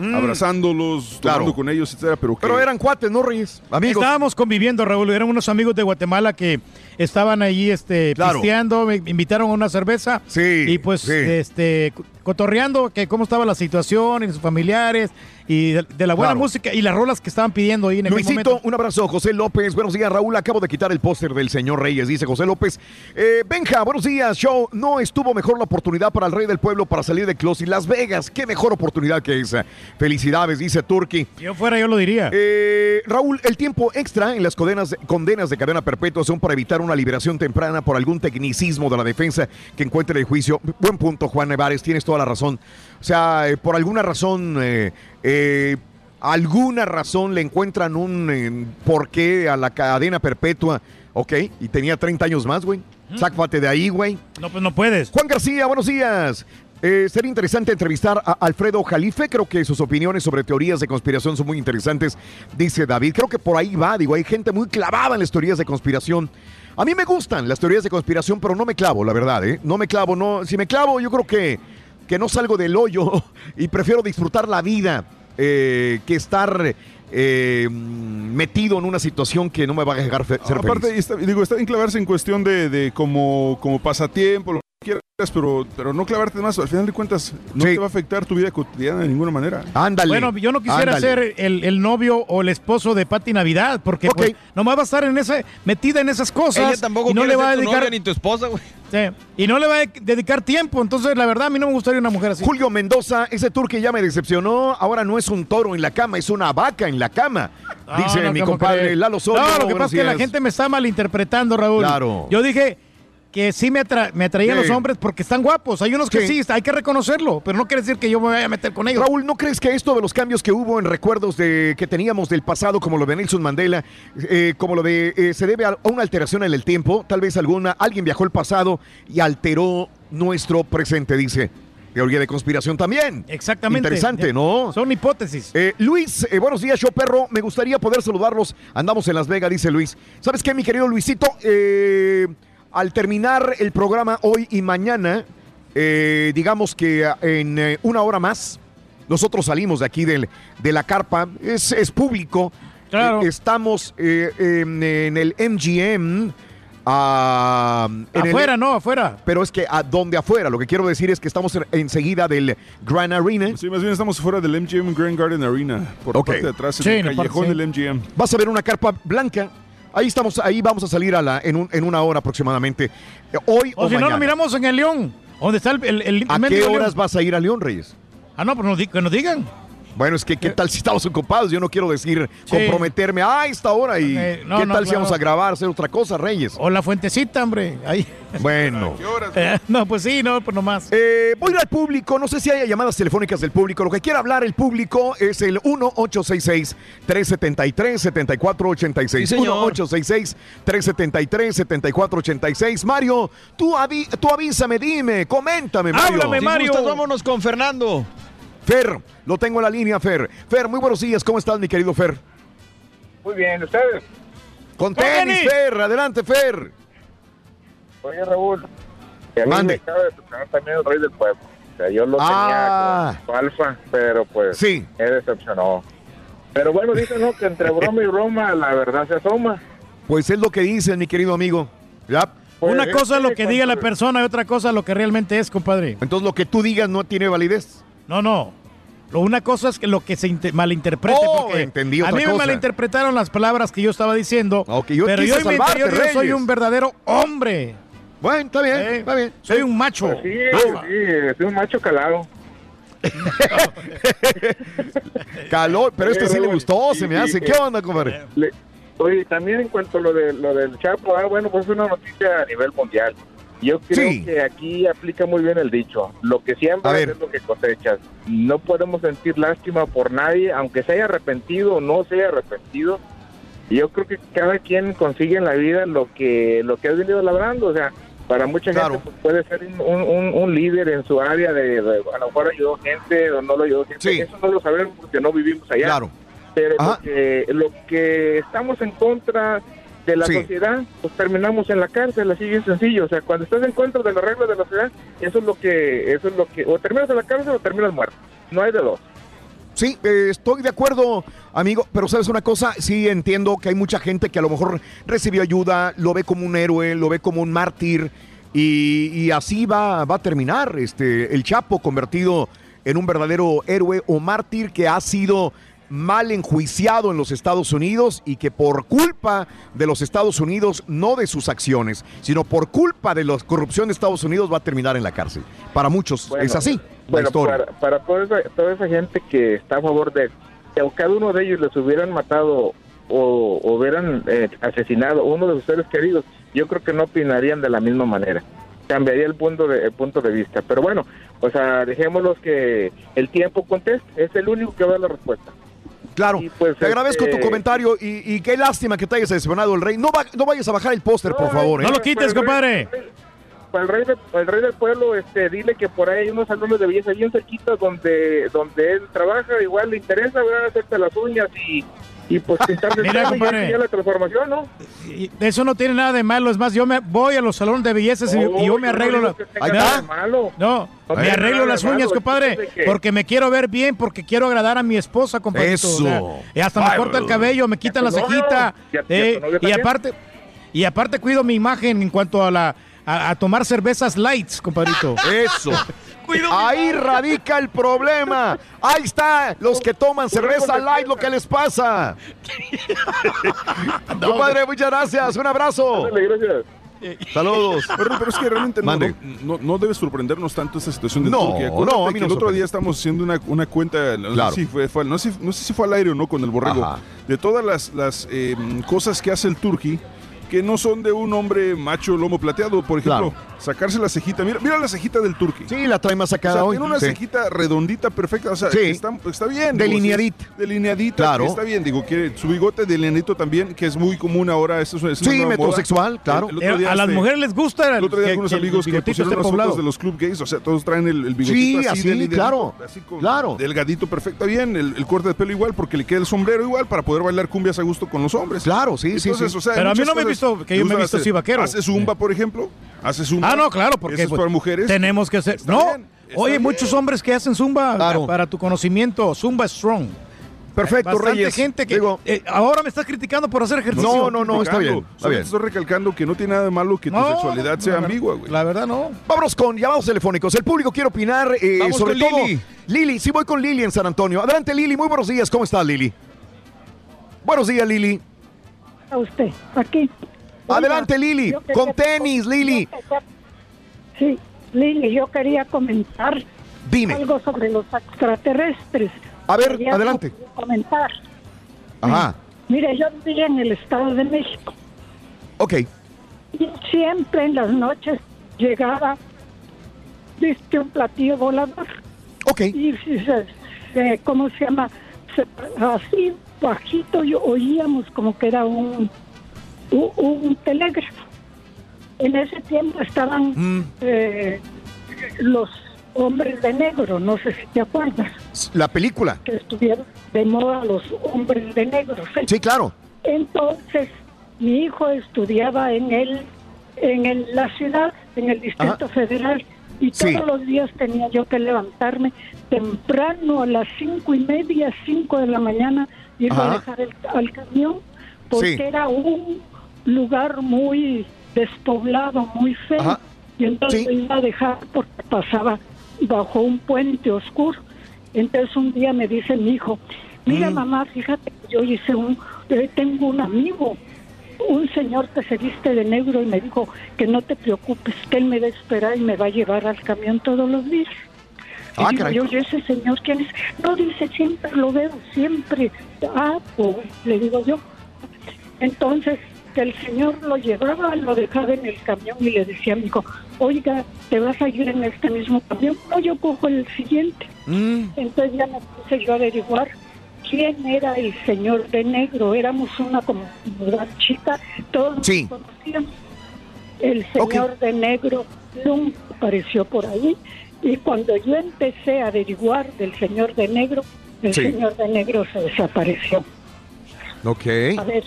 abrazándolos, Claro. tomando con ellos, etcétera, pero que... Pero eran cuates, ¿no, Reyes? Amigos. Estábamos conviviendo, Raúl. Eran unos amigos de Guatemala que estaban allí este, Claro. pisteando, me invitaron a una cerveza. Sí. Y pues, este, co- cotorreando que cómo estaba la situación y sus familiares y de, de la buena Claro. música y las rolas que estaban pidiendo ahí en aquel Luisito, momento. un abrazo. José López, buenos días, Raúl. Acabo de quitar el póster del señor Reyes, dice José López. Eh, Benja, buenos días. Show, no estuvo mejor la oportunidad para el rey del pueblo para salir de Close y Las Vegas. Qué mejor oportunidad que esa. Felicidades, dice Turki. Yo fuera, yo lo diría. Eh, Raúl, el tiempo extra en las condenas, condenas de cadena perpetua son para evitar una liberación temprana por algún tecnicismo de la defensa que encuentre el juicio. Buen punto, Juan Nevares, tienes toda la razón. O sea, eh, por alguna razón, eh, eh, alguna razón le encuentran un eh, porqué a la cadena perpetua. Ok, y tenía 30 años más, güey. Sácate de ahí, güey. No, pues no puedes. Juan García, buenos días. Eh, sería interesante entrevistar a Alfredo Jalife. Creo que sus opiniones sobre teorías de conspiración son muy interesantes, dice David. Creo que por ahí va, digo, hay gente muy clavada en las teorías de conspiración. A mí me gustan las teorías de conspiración, pero no me clavo, la verdad, ¿eh? No me clavo, no. Si me clavo, yo creo que, que no salgo del hoyo y prefiero disfrutar la vida eh, que estar eh, metido en una situación que no me va a dejar fe- ser Aparte, feliz. está- digo, está bien clavarse en cuestión de, de como, como pasatiempo, quieras, pero, pero no clavarte más. Al final de cuentas, no te va a afectar tu vida cotidiana de ninguna manera. Ándale. Bueno, yo no quisiera ándale. ser el, el novio o el esposo de Pati Navidad, porque pues, nomás va a estar en ese, metida en esas cosas. Ella tampoco y no quiere le va a tu dedicar novia ni tu esposa, güey. Sí, y no le va a dedicar tiempo. Entonces, la verdad, a mí no me gustaría una mujer así. Julio Mendoza, ese tour que ya me decepcionó, ahora no es un toro en la cama, es una vaca en la cama. No, Dice no, mi ¿cómo compadre? Lalo Soto. No, lo que pasa es que la gente me está malinterpretando, Raúl. Claro. Yo dije que sí me, atra- me atraían Sí. los hombres porque están guapos. Hay unos que Sí. sí, hay que reconocerlo, pero no quiere decir que yo me vaya a meter con ellos. Raúl, ¿no crees que esto de los cambios que hubo en recuerdos de, que teníamos del pasado, como lo de Nelson Mandela, eh, como lo de eh, se debe a una alteración en el tiempo? Tal vez alguna, alguien viajó al pasado y alteró nuestro presente, dice. Teoría de conspiración también. Exactamente. Interesante, ¿no? Son hipótesis. Eh, Luis, eh, buenos días, yo perro. Me gustaría poder saludarlos. Andamos en Las Vegas, dice Luis. ¿Sabes qué, mi querido Luisito? Eh, al terminar el programa hoy y mañana, eh, digamos que en eh, una hora más, Nosotros salimos de aquí del, de la carpa, es, es público. Claro. Eh, Estamos eh, en, en el MGM. ah, en el- Afuera, no, afuera. pero es que a donde afuera, lo que quiero decir es que estamos en- enseguida del Grand Arena. Sí, más bien estamos fuera del MGM Grand Garden Arena, por parte de atrás, en Sí, el en la parte- callejón sí. del MGM. Vas a ver una carpa blanca. Ahí estamos, ahí vamos a salir a la, en, un- en una hora aproximadamente. Eh, Hoy o, O si no, lo miramos en el León. ¿Dónde está el, el, el ¿A qué León? horas vas a ir a León, Reyes? Ah, no, pues nos que nos digan. Bueno, es que qué tal si estamos ocupados. Yo no quiero decir comprometerme a esta hora y Eh, no, qué no, tal si vamos a grabar, hacer otra cosa, Reyes. O la fuentecita, hombre. Ahí. Bueno. Eh, no, pues sí, no, pues nomás. Eh, voy a ir al público, no sé si hay llamadas telefónicas del público. Lo que quiera hablar el público es el 1-866-373-7486. Sí, señor. 1-866-373-7486. Mario, tú, avi- tú avísame, dime, coméntame, Mario. Si gustas, vámonos con Fernando. Fer, lo tengo en la línea, Fer. Fer, muy buenos días, ¿cómo estás, mi querido Fer? Muy bien, ¿ustedes? Con tenis, Fer, adelante, Fer. Oye, Raúl, que a mí Mande. me acaba de decepcionar también el Rey del Pueblo. O sea, yo lo Ah. tenía como alfa, pero pues Sí. me decepcionó. Pero bueno, dicen ¿no? que entre broma y broma la verdad se asoma. Pues es lo que dice, mi querido amigo. Ya. Una cosa es lo que diga la persona y otra cosa lo que realmente es, compadre. Entonces lo que tú digas no tiene validez. No, no. Lo- Una cosa es que lo que se inte- malinterprete. Oh, porque entendí a otra mí me malinterpretaron las palabras que yo estaba diciendo. Ok, yo pero yo salvarte, yo soy un verdadero hombre. Bueno, está bien, Eh, está bien. Soy un macho. Pues sí, sí, soy un macho calado. Calor, pero este sí le gustó, se me hace. sí. ¿Qué onda, compadre? Oye, también en cuanto a lo, de, lo del Chapo, ah, bueno, pues es una noticia a nivel mundial. Yo creo Sí. que aquí aplica muy bien el dicho, lo que ver. es lo que cosechas. No podemos sentir lástima por nadie, aunque se haya arrepentido o no se haya arrepentido. Yo creo que cada quien consigue en la vida lo que lo que ha venido labrando, o sea, para mucha Claro. gente pues, puede ser un, un- un líder en su área de, de- a lo mejor ayudó gente o no lo ayudó gente. Sí. Eso no lo sabemos porque no vivimos allá Claro. pero lo que, lo que estamos en contra de la Sí. sociedad, pues terminamos en la cárcel, así bien sencillo. O sea, cuando estás en contra de las reglas de la sociedad, eso es lo que, eso es lo que, o terminas en la cárcel o terminas muerto. No hay de dos. Sí, eh, estoy de acuerdo, amigo, pero sabes una cosa, sí entiendo que hay mucha gente que a lo mejor recibió ayuda, lo ve como un héroe, lo ve como un mártir y, y así va, va a terminar este, el Chapo convertido en un verdadero héroe o mártir que ha sido mal enjuiciado en los Estados Unidos y que por culpa de los Estados Unidos, no de sus acciones, sino por culpa de la corrupción de Estados Unidos va a terminar en la cárcel. Para muchos Bueno, es así. Bueno, para, para toda, esa, toda esa gente que está a favor de que a cada uno de ellos les hubieran matado o, o hubieran eh, asesinado a uno de sus seres queridos, yo creo que no opinarían de la misma manera. Cambiaría el punto de, el punto de vista. Pero bueno, o sea, dejémoslos que el tiempo conteste. Es el único que va a dar la respuesta. Claro, pues, te agradezco este- tu comentario y, y qué lástima que te hayas decepcionado el rey. No, va- no vayas a bajar el póster, por favor. ¿eh? No lo quites, compadre. Para el rey, de- el rey del pueblo, este, dile que por ahí hay unos salones de belleza bien cerquita donde, donde él trabaja, igual le interesa, ¿verdad? Hacerte las uñas y, y pues pintarse el Mira, pelo y ya compadre. la transformación, ¿no? Y Eso no tiene nada de malo. Es más, yo me voy a los salones de bellezas y, y yo me arreglo. la- Ahí ¿verdad? está. Malo. No, No me arreglo las uñas, malo, compadre, porque me quiero ver bien, porque quiero agradar a mi esposa, compadre. Eso. y hasta me corta el cabello, me quitan la cejita. y eh, y aparte, y aparte cuido mi imagen en cuanto a la a, a tomar cervezas lights, compadrito. Eso. Ahí radica el problema. Ahí está, los que toman cerveza light, lo que les pasa. Compadre, muchas gracias. Un abrazo. Gracias. Saludos. Pero, pero es que realmente no, no, no- no debe sorprendernos tanto esta situación de No, Turquía. no, Acuérdate a mí que no el otro día estamos haciendo una, una cuenta, no, Claro. sé si fue, fue- no, sé, no sé si fue al aire o no con el borrego, Ajá. de todas las, las eh, cosas que hace el Turqui que no son de un hombre macho lomo plateado. Por ejemplo, sacarse la cejita. Mira, mira la cejita del Turqui. Sí, la trae más O sea, sacada hoy. tiene una Sí. cejita redondita, perfecta. O sea, Sí. está, está bien. digo, Delineadita. sí es Delineadita. Claro. Está bien. Digo, que su bigote delineadito también, que es muy común ahora. Eso es, es Sí, moda. metrosexual, claro. El- el otro día, Eh, a las este, mujeres les gusta el otro día que- algunos que amigos que pusieron unas fotos de los club gays, o sea, todos traen el, el bigotito Sí, así, así, delineadito, claro, así con- claro. delgadito, perfecto, bien, el, el corte de pelo igual, porque le queda el sombrero igual para poder bailar cumbias a gusto con los hombres. Claro, sí, sí, Entonces, sí. o sea, Pero a mí no me visto- que yo me he visto así vaquero. Hace zumba, por ejemplo, hace zumba. Ah, no, claro, porque Eso es pues, para mujeres. tenemos que hacer. Está No, bien. Oye, muchos hombres que hacen Zumba, Claro. para tu conocimiento, Zumba Strong. Perfecto, Bastante Reyes. gente que Digo- eh, ahora me estás criticando por hacer ejercicio. No, no, no, está bien, está bien. te estoy recalcando que no tiene nada de malo que tu No, sexualidad sea verdad- ambigua, güey. La verdad no. Vámonos con llamados telefónicos. El público quiere opinar eh, Vamos sobre con todo. Lili. Lili, sí voy con Lili en San Antonio. Adelante, Lili. Muy buenos días. ¿Cómo estás, Lili? Buenos días, Lili. A usted, aquí. Adelante, Lili. quería- Con tenis, Lili. Sí, Lili, yo quería comentar Dime. algo sobre los extraterrestres. A ver, Quería adelante. Comentar. Ajá. Mire, yo vivía en el Estado de México Ok. y siempre en las noches llegaba, viste, un platillo volador. Ok. Y se, se- ¿cómo se llama? Se- así bajito yo oíamos como que era un, un, un telégrafo. En ese tiempo estaban Mm. eh, los hombres de negro, no sé si te acuerdas, La película. que estuvieron de moda los hombres de negro. Sí, claro. Entonces, mi hijo estudiaba en el, en el- la ciudad, en el Distrito Federal, y Sí. todos los días tenía yo que levantarme temprano a las cinco y media, cinco de la mañana, irme Ajá. a dejar el- al camión, porque Sí. era un lugar muy despoblado, muy feo. Ajá. Y entonces Sí. iba a dejar porque pasaba bajo un puente oscuro. Entonces un día me dice mi hijo, mira Mm. mamá, fíjate que yo hice un, eh, tengo un amigo, un señor que se viste de negro y me dijo que no te preocupes, que él me va a esperar y me va a llevar al camión todos los días. Y Ah, digo yo, ¿y ese señor quién es? No, dice, siempre lo veo, siempre. Ah, pues, le digo yo. Entonces, que el señor lo llevaba, lo dejaba en el camión y le decía a mi hijo, oiga, ¿te vas a ir en este mismo camión? No, yo cojo el siguiente. Mm. Entonces ya me puse yo a averiguar quién era el señor de negro. Éramos una comunidad chica, todos nos Sí. conocíamos. El señor de negro nunca apareció por ahí. Y cuando yo empecé a averiguar del señor de negro, el Sí. señor de negro se desapareció. Ok. A ver,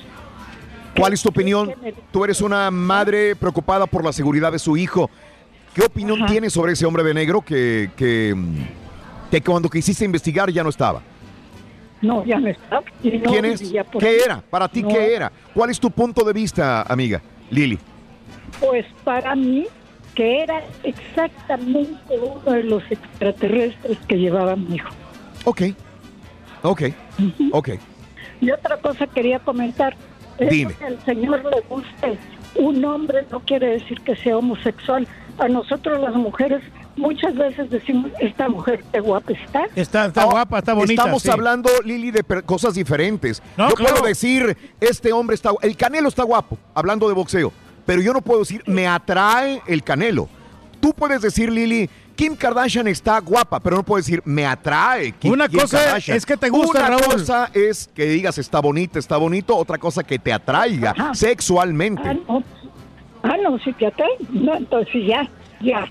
¿Cuál es tu opinión? Tú eres una madre preocupada por la seguridad de su hijo. ¿Qué opinión tienes sobre ese hombre de negro que, que, que cuando quisiste investigar ya no estaba? no, ya no está. y no ¿Quién es? por ¿Qué era? Para ti, No, ¿qué era? ¿Cuál es tu punto de vista, amiga? Lili. Pues para mí, que era exactamente uno de los extraterrestres que llevaba mi hijo. Ok. Ok. Ok. Y otra cosa quería comentar. Dime. Que al señor le guste un hombre no quiere decir que sea homosexual. A nosotros las mujeres muchas veces decimos, esta mujer qué guapa está. Está, está guapa, está bonita. Estamos sí. hablando, Lili, de per- cosas diferentes. No, yo claro. puedo decir, este hombre está... El Canelo está guapo, hablando de boxeo. Pero yo no puedo decir, me atrae el Canelo. Tú puedes decir, Lili, Kim Kardashian está guapa, pero no puedes decir, me atrae Kim, Una Kim cosa Kardashian. es que te gusta, Una Raúl. cosa es que digas, está bonita, está bonito. Otra cosa que te atraiga Ajá. sexualmente. Ah, no. Ah, no, si te atrae. No, entonces ya, ya.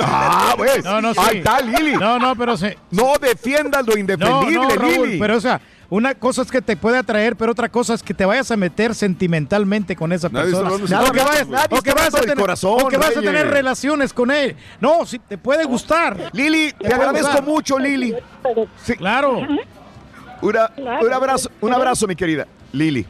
Ah, pues. No, no, sí. Ahí está, Lili. No, no, pero se... No defiendas lo No, indefendible, no, Raúl, Lili. pero o sea, una cosa es que te puede atraer, pero otra cosa es que te vayas a meter sentimentalmente con esa Nadie persona. hablando o que vayas, o que a tener, corazón, o que vas a tener relaciones con él. No, si te puede gustar. Lili, te agradezco gustar. mucho, Lili. Sí. Claro. Una- un abrazo, un abrazo, mi querida Lili.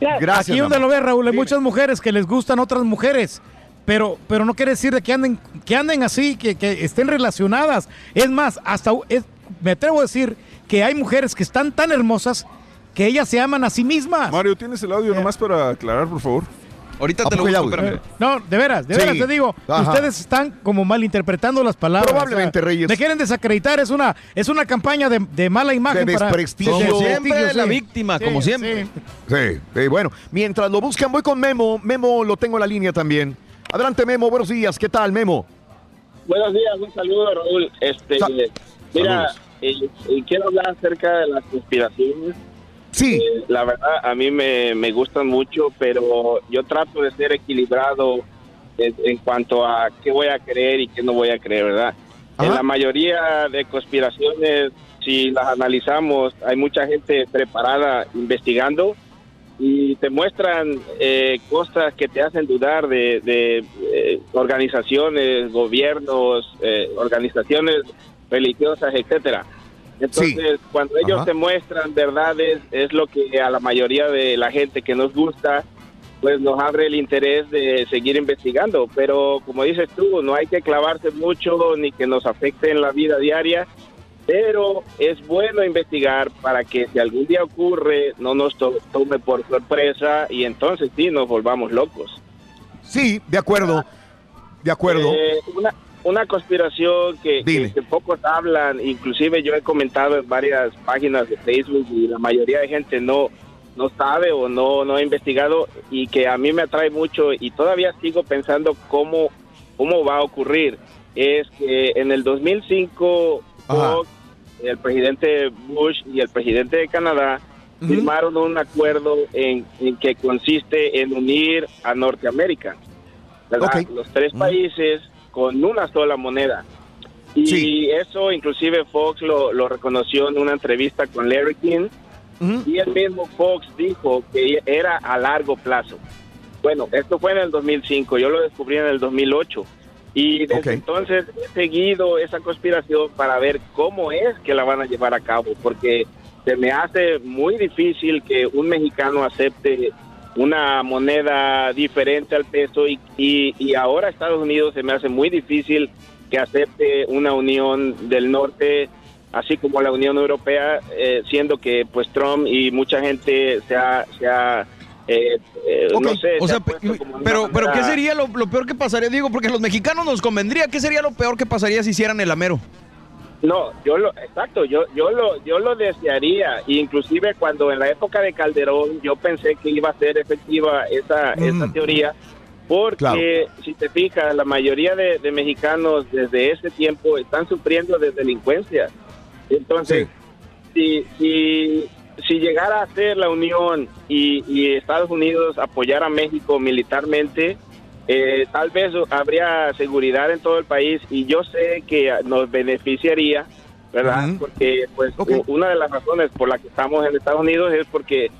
Gracias. Aquí donde lo ves, Raúl, hay muchas mujeres que les gustan otras mujeres. Pero, pero no quiere decir de que anden, que anden así, que, que estén relacionadas. Es más, hasta es- me atrevo a decir que hay mujeres que están tan hermosas que ellas se aman a sí mismas. Mario, ¿tienes el audio nomás para aclarar, por favor? Ahorita ¿A te lo busco, espérame. No, de veras, de Sí. veras te digo, Ajá. ustedes están como malinterpretando las palabras. Probablemente, O sea, Reyes. Me quieren desacreditar, es una, es una campaña de, de mala imagen. De para- desprestigio. de Como siempre, la sí. víctima, Sí, como sí. siempre. Sí, sí, bueno. Mientras lo buscan, voy con Memo. Memo lo tengo en la línea también. Adelante, Memo. Buenos días. ¿Qué tal, Memo? Buenos días, un saludo, Raúl. Este, Sa- mira, Saludos. Eh, eh, quiero hablar acerca de las conspiraciones. Sí. Eh, la verdad, a mí me, me gustan mucho, pero yo trato de ser equilibrado en, en cuanto a qué voy a creer y qué no voy a creer, ¿verdad? En la mayoría de conspiraciones, si las analizamos, hay mucha gente preparada investigando y te muestran eh, cosas que te hacen dudar de, de, eh, organizaciones, gobiernos, eh, organizaciones religiosas, etcétera. Entonces, cuando ellos Ajá. te muestran verdades, es lo que a la mayoría de la gente que nos gusta, pues nos abre el interés de seguir investigando. Pero como dices tú, no hay que clavarse mucho ni que nos afecte en la vida diaria. Pero es bueno investigar para que si algún día ocurre, no nos to- tome por sorpresa y entonces sí nos volvamos locos. Sí, de acuerdo. De acuerdo. Eh, una, una conspiración que, que- que pocos hablan, inclusive yo he comentado en varias páginas de Facebook y la mayoría de gente no no sabe o no no ha investigado y que a mí me atrae mucho y todavía sigo pensando cómo cómo va a ocurrir es que en el 2005 Fox, el presidente Bush y el presidente de Canadá firmaron un acuerdo en, en que consiste en unir a Norteamérica. ¿verdad? Ok. Los tres países con una sola moneda. Y eso inclusive Fox lo, lo reconoció en una entrevista con Larry King. Y el mismo Fox dijo que era a largo plazo. Bueno, esto fue en el 2005, yo lo descubrí en el 2008. Y desde entonces he seguido esa conspiración para ver cómo es que la van a llevar a cabo, porque se me hace muy difícil que un mexicano acepte una moneda diferente al peso y, y, y ahora Estados Unidos se me hace muy difícil que acepte una unión del norte así como la Unión Europea eh, siendo que pues Trump y mucha gente se ha, se ha eh, eh, no sé O se sea, pero, pero ¿qué sería lo, lo peor que pasaría? Digo, porque a los mexicanos nos convendría. ¿Qué sería lo peor que pasaría si hicieran el amero? No, yo lo, exacto, yo, yo lo, yo lo desearía, inclusive cuando en la época de Calderón yo pensé que iba a ser efectiva esa, esa teoría, porque si te fijas, la mayoría de, de mexicanos desde ese tiempo están sufriendo de delincuencia. Entonces, si, si, si llegara a ser la Unión y, y Estados Unidos apoyar a México militarmente, eh, tal vez habría seguridad en todo el país y yo sé que nos beneficiaría, ¿verdad? Porque pues una de las razones por la que estamos en Estados Unidos es porque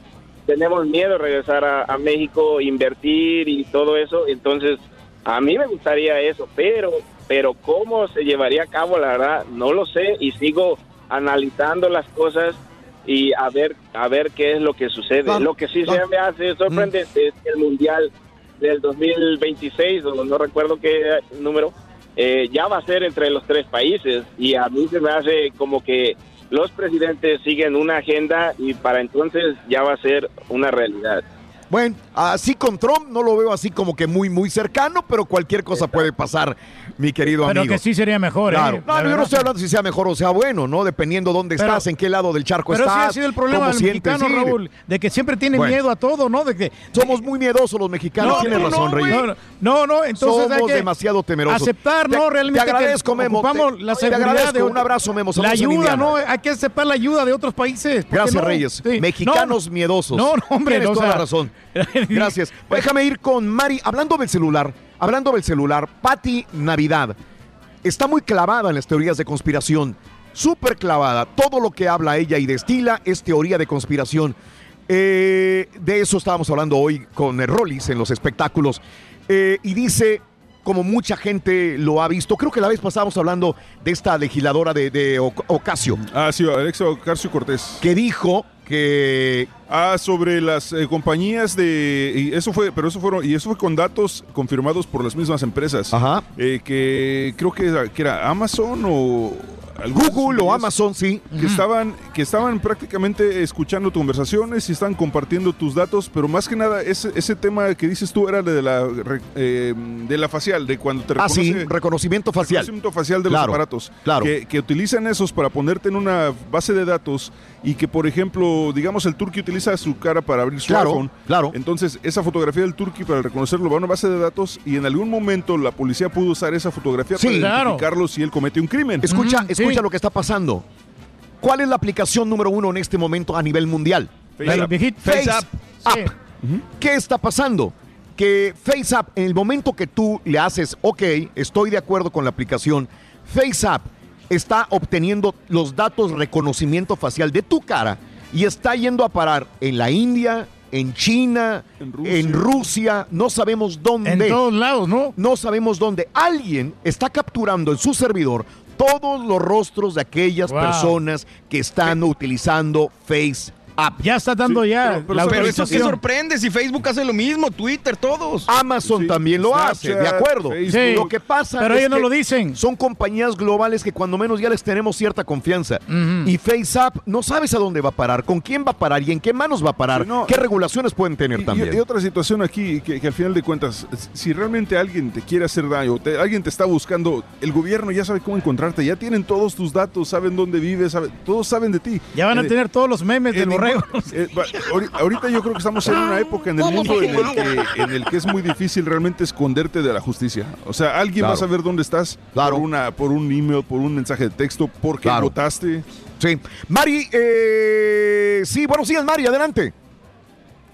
tenemos miedo de regresar a, a México, invertir y todo eso, entonces a mí me gustaría eso, pero pero cómo se llevaría a cabo, la verdad, no lo sé y sigo analizando las cosas y a ver a ver qué es lo que sucede. Lo que sí se me hace sorprendente es que el mundial del 2026, o no recuerdo qué número, eh, ya va a ser entre los tres países y a mí se me hace como que los presidentes siguen una agenda y para entonces ya va a ser una realidad. Bueno, así con Trump no lo veo así como que muy, muy cercano, pero cualquier cosa puede pasar, mi querido Pero amigo. que sí sería mejor, ¿eh? Claro. La No, yo no estoy hablando si sea mejor o sea bueno, ¿no? Dependiendo dónde Pero- estás, en qué lado del charco Pero sí estás. ha sido el problema del mexicano. Raúl, de que siempre tiene Bueno. miedo a todo, ¿no? De que somos muy miedosos los mexicanos, No, tienes no, razón, güey. No, no, entonces hay somos que demasiado temerosos. Aceptar, Te- ¿no? Realmente Te agradezco, que Memo. Te- la te seguridad agradezco. de Un abrazo, Memo. La Saludos ayuda. ¿no? Hay que aceptar la ayuda de otros países. ¿por qué Gracias? Reyes. Mexicanos No, miedosos. No, no, hombre. Tienes toda la razón. Gracias. Déjame ir con Mari. Hablando del celular, hablando del celular, Patti Navidad está muy clavada en las teorías de conspiración. Súper clavada. Todo lo que habla ella y destila es teoría de conspiración. Eh, de eso estábamos hablando hoy con Rollis en los espectáculos. Eh, y dice, como mucha gente lo ha visto, creo que la vez pasada estábamos hablando de esta legisladora de, de Oc- Ocasio. Ah, sí, Alexa Ocasio Cortés. Que dijo que... Ah, sobre las eh, compañías de... Y eso fue, pero eso fueron, y eso fue con datos confirmados por las mismas empresas. Ajá. Eh, que creo que era, que era Amazon o... Google o Amazon, sí. Que estaban, que estaban prácticamente escuchando tus conversaciones y estaban compartiendo tus datos, pero más que nada ese, ese tema que dices tú era de la, eh, de la facial, de cuando te Ah, sí, reconoce- reconocimiento facial. reconocimiento facial de Claro, los aparatos. claro. Que, que utilizan esos para ponerte en una base de datos y que, por ejemplo, digamos, el turqui utiliza su cara para abrir su Claro, iPhone. claro. Entonces, esa fotografía del turqui para reconocerlo va a una base de datos y en algún momento la policía pudo usar esa fotografía Sí, para claro. identificarlo si él comete un crimen. Escucha, escucha lo que está pasando. ¿Cuál es la aplicación número uno en este momento a nivel mundial? FaceApp. Viejito. FaceApp. ¿Qué está pasando? Que FaceApp, en el momento que tú le haces, ok, estoy de acuerdo con la aplicación, FaceApp está obteniendo los datos reconocimiento facial de tu cara y está yendo a parar en la India, en China, en Rusia. no sabemos dónde. En todos lados, ¿no? No sabemos dónde. Alguien está capturando en su servidor todos los rostros de aquellas Wow. personas que están utilizando Face App. Ya está dando ya la Pero eso sí autorización. sorprende si Facebook hace lo mismo, Twitter, todos. Amazon también lo hace, de acuerdo. Sí. Lo que pasa Pero es ellos no que lo dicen. Son compañías globales que cuando menos ya les tenemos cierta confianza. Y FaceApp no sabes a dónde va a parar, con quién va a parar y en qué manos va a parar. qué regulaciones pueden tener Y- también. Y, y otra situación aquí, que, que al final de cuentas, si realmente alguien te quiere hacer daño, te- alguien te está buscando, el gobierno ya sabe cómo encontrarte, ya tienen todos tus datos, saben dónde vives, sabe- todos saben de ti. Ya van a Eh, tener todos los memes del en Eh, ahorita yo creo que estamos en una época en el mundo en el, que, en el que es muy difícil realmente esconderte de la justicia. O sea, alguien va a Claro. saber dónde estás por, una, por un email, por un mensaje de texto, por qué Claro. votaste. Sí. Mari, eh, sí, buenos días, Mari, adelante.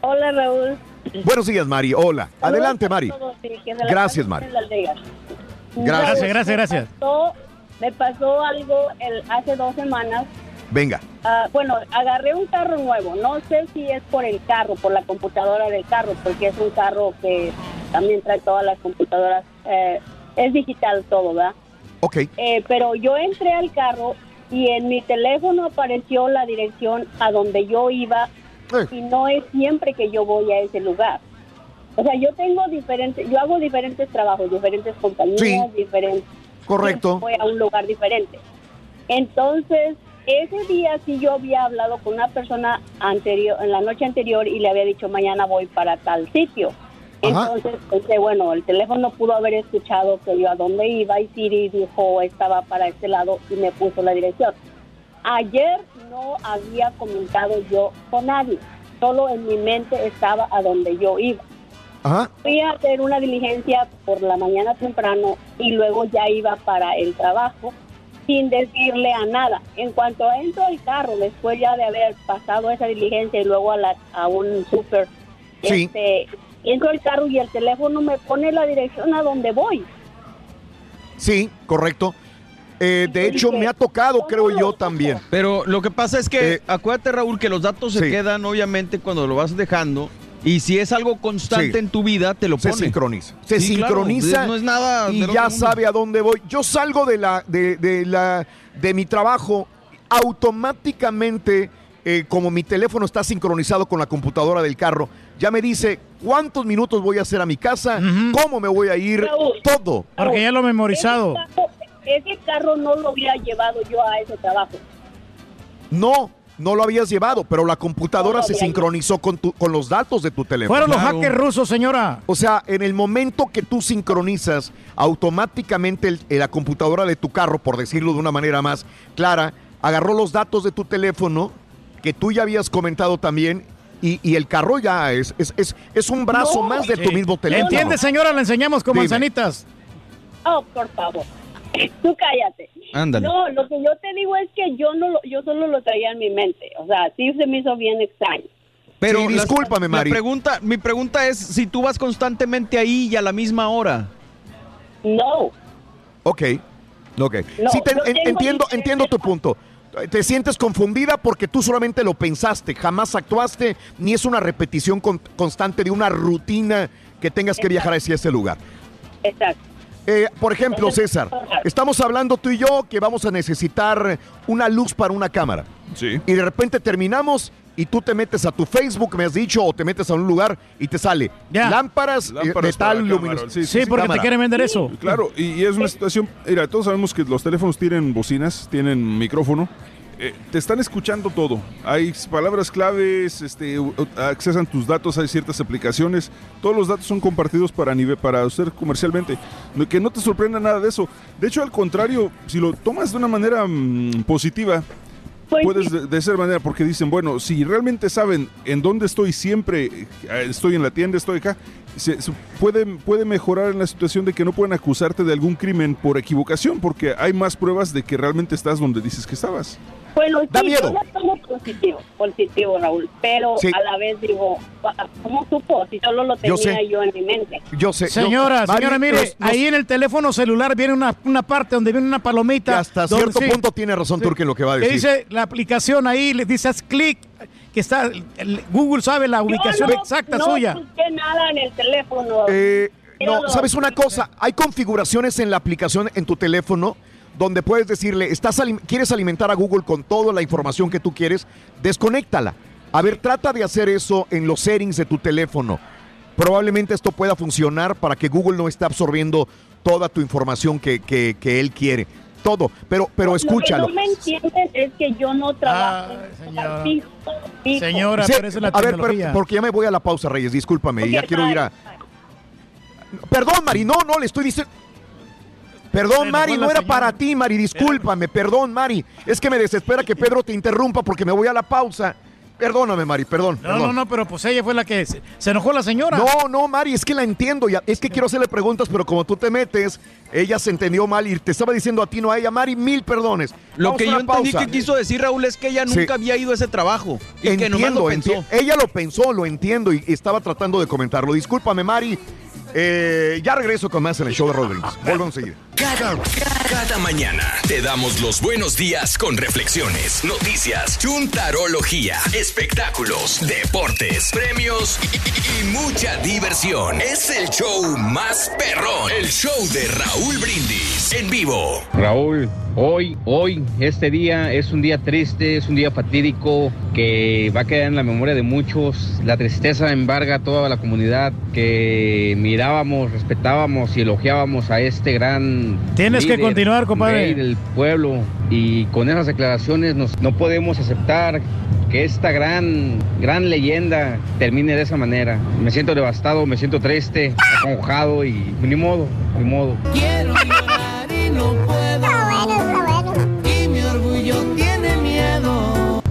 Hola, Raúl. Buenos días, Mari, hola. Adelante, Mari. Todos, sí, Gracias, Mari. Gracias. Gracias, gracias. Me pasó, me pasó algo el, hace dos semanas. Venga. Ah, bueno, agarré un carro nuevo. No sé si es por el carro, por la computadora del carro, porque es un carro que también trae todas las computadoras. eh, es digital todo, ¿verdad? Ok. Eh, pero yo entré al carro y en mi teléfono apareció la dirección a donde yo iba y no es siempre que yo voy a ese lugar. O sea, yo tengo diferentes, yo hago diferentes trabajos, diferentes compañías, Sí. diferentes. Correcto. Voy a un lugar diferente. Entonces, ese día sí yo había hablado con una persona anterior, en la noche anterior y le había dicho mañana voy para tal sitio. Ajá. Entonces pensé, bueno, el teléfono pudo haber escuchado que yo a dónde iba y Siri dijo estaba para este lado y me puso la dirección. Ayer no había comentado yo con nadie, solo en mi mente estaba a donde yo iba. Ajá. Fui a hacer una diligencia por la mañana temprano y luego ya iba para el trabajo sin decirle a nada. En cuanto entro al carro, después ya de haber pasado esa diligencia y luego a, la, a un súper, Sí. este, entro al carro y el teléfono me pone la dirección a donde voy. Sí, correcto. Eh, de hecho, me ha tocado, creo yo también. Pero lo que pasa es que, acuérdate Raúl, que los datos se sí. quedan obviamente cuando lo vas dejando. Y si es algo constante Sí. en tu vida, te lo Se pone. sincroniza. Se Sí, claro, sincroniza no es nada y ya sabe a dónde voy. Yo salgo de la de, de la de mi trabajo automáticamente eh, como mi teléfono está sincronizado con la computadora del carro, ya me dice cuántos minutos voy a hacer a mi casa, cómo me voy a ir, Raúl. todo. Porque ya lo he memorizado. Ese carro, ese carro no lo hubiera llevado yo a ese trabajo. No, no lo habías llevado, pero la computadora se sincronizó con, tu- con los datos de tu teléfono. Fueron los hackers rusos, señora. O sea, en el momento que tú sincronizas automáticamente el- eh, la computadora de tu carro, por decirlo de una manera más clara, agarró los datos de tu teléfono, que tú ya habías comentado también, y, y el carro ya es, es, es, es un brazo No. más de tu mismo teléfono. ¿Entiende, señora? Le enseñamos con Dime. manzanitas. Oh, por favor. Tú cállate. Ándale. No, lo que yo te digo es que yo no lo, yo solo lo traía en mi mente. O sea, sí se me hizo bien extraño. Pero Sí, la- discúlpame, la Mari. pregunta, mi pregunta es si tú vas constantemente ahí y a la misma hora. No. Ok, ok. No, sí, te- yo en- tengo entiendo, entiendo tu punto. Te sientes confundida porque tú solamente lo pensaste, jamás actuaste, ni es una repetición con- constante de una rutina que tengas que viajar hacia ese lugar. Exacto. Eh, por ejemplo, César, estamos hablando tú y yo que vamos a necesitar una luz para una cámara. Sí. Y de repente terminamos y tú te metes a tu Facebook, me has dicho, o te metes a un lugar y te sale lámparas, eh, Lámparas de tal luminosidad. sí, sí, sí. Cámara. eso. Claro, y, y es una situación. Mira, todos sabemos que los teléfonos tienen bocinas, tienen micrófono. Eh, te están escuchando todo. Hay palabras claves, este, accesan tus datos, hay ciertas aplicaciones. Todos los datos son compartidos para nivel, para usted comercialmente. Que no te sorprenda nada de eso. De hecho, al contrario, si lo tomas de una manera mm, positiva, puedes de, de esa manera, porque dicen, bueno, si realmente saben en dónde estoy siempre, eh, estoy en la tienda, estoy acá, se, se puede, puede mejorar en la situación de que no pueden acusarte de algún crimen por equivocación, porque hay más pruebas de que realmente estás donde dices que estabas. Bueno, Da sí, miedo. yo positivo, positivo, Raúl. Pero Sí. a la vez digo, ¿cómo supo? Si solo lo tenía Yo sé. yo en mi mente. Yo sé. Señora, yo- señora, mire, nos- nos- ahí en el teléfono celular viene una, una parte donde viene una palomita. Y hasta donde- cierto punto tiene razón Turki en lo que va a decir. dice la aplicación ahí, le dices clic que está, el- Google sabe la ubicación no- exacta no suya. busqué nada en el teléfono. Eh, no, ¿sabes una cosa? Hay configuraciones en la aplicación en tu teléfono donde puedes decirle, estás alim- quieres alimentar a Google con toda la información que tú quieres, desconéctala. A ver, trata de hacer eso en los settings de tu teléfono. Probablemente esto pueda funcionar para que Google no esté absorbiendo toda tu información que, que- que él quiere. Todo, pero, pero escúchalo. Lo que no me entienden es que yo no trabajo. Fijo, fijo. Sí, a ver, pero- porque ya me voy a la pausa, Reyes, discúlpame, ya quiero ir a... Perdón, Mari, no, no, le estoy diciendo... Perdón, Mari, enojó no era para ti, Mari, discúlpame, perdón, Mari. Es que me desespera que Pedro te interrumpa porque me voy a la pausa. Perdóname, Mari, perdón. No, perdón. no, no, pero pues ella fue la que se, se enojó la señora. No, no, Mari, es que la entiendo. Ya, es que quiero hacerle preguntas, pero como tú te metes, ella se entendió mal y te estaba diciendo a ti, no a ella. Mari, mil perdones. Lo Vamos que yo entendí pausa. que quiso decir Raúl es que ella nunca Sí. había ido a ese trabajo y que nomás lo Entiendo, pensó. enti- ella lo pensó, lo entiendo y estaba tratando de comentarlo. Discúlpame, Mari. Eh, ya regreso con más en el show de Rodríguez. Vuelvo a seguir. Cada, cada mañana te damos los buenos días con reflexiones, noticias, chuntarología, espectáculos, deportes, premios y- y mucha diversión. Es el show más perrón, el show de Raúl Brindis en vivo. Raúl, hoy, hoy, este día es un día triste, es un día fatídico que va a quedar en la memoria de muchos. La tristeza embarga a toda la comunidad que mirábamos, respetábamos y elogiábamos a este gran. Tienes que continuar, compadre. rey del pueblo. Y con esas declaraciones nos- no podemos aceptar que esta gran, gran leyenda termine de esa manera. Me siento devastado, me siento triste, aconjado y ni modo, ni modo. Quiero llorar y no puedo. Y mi orgullo.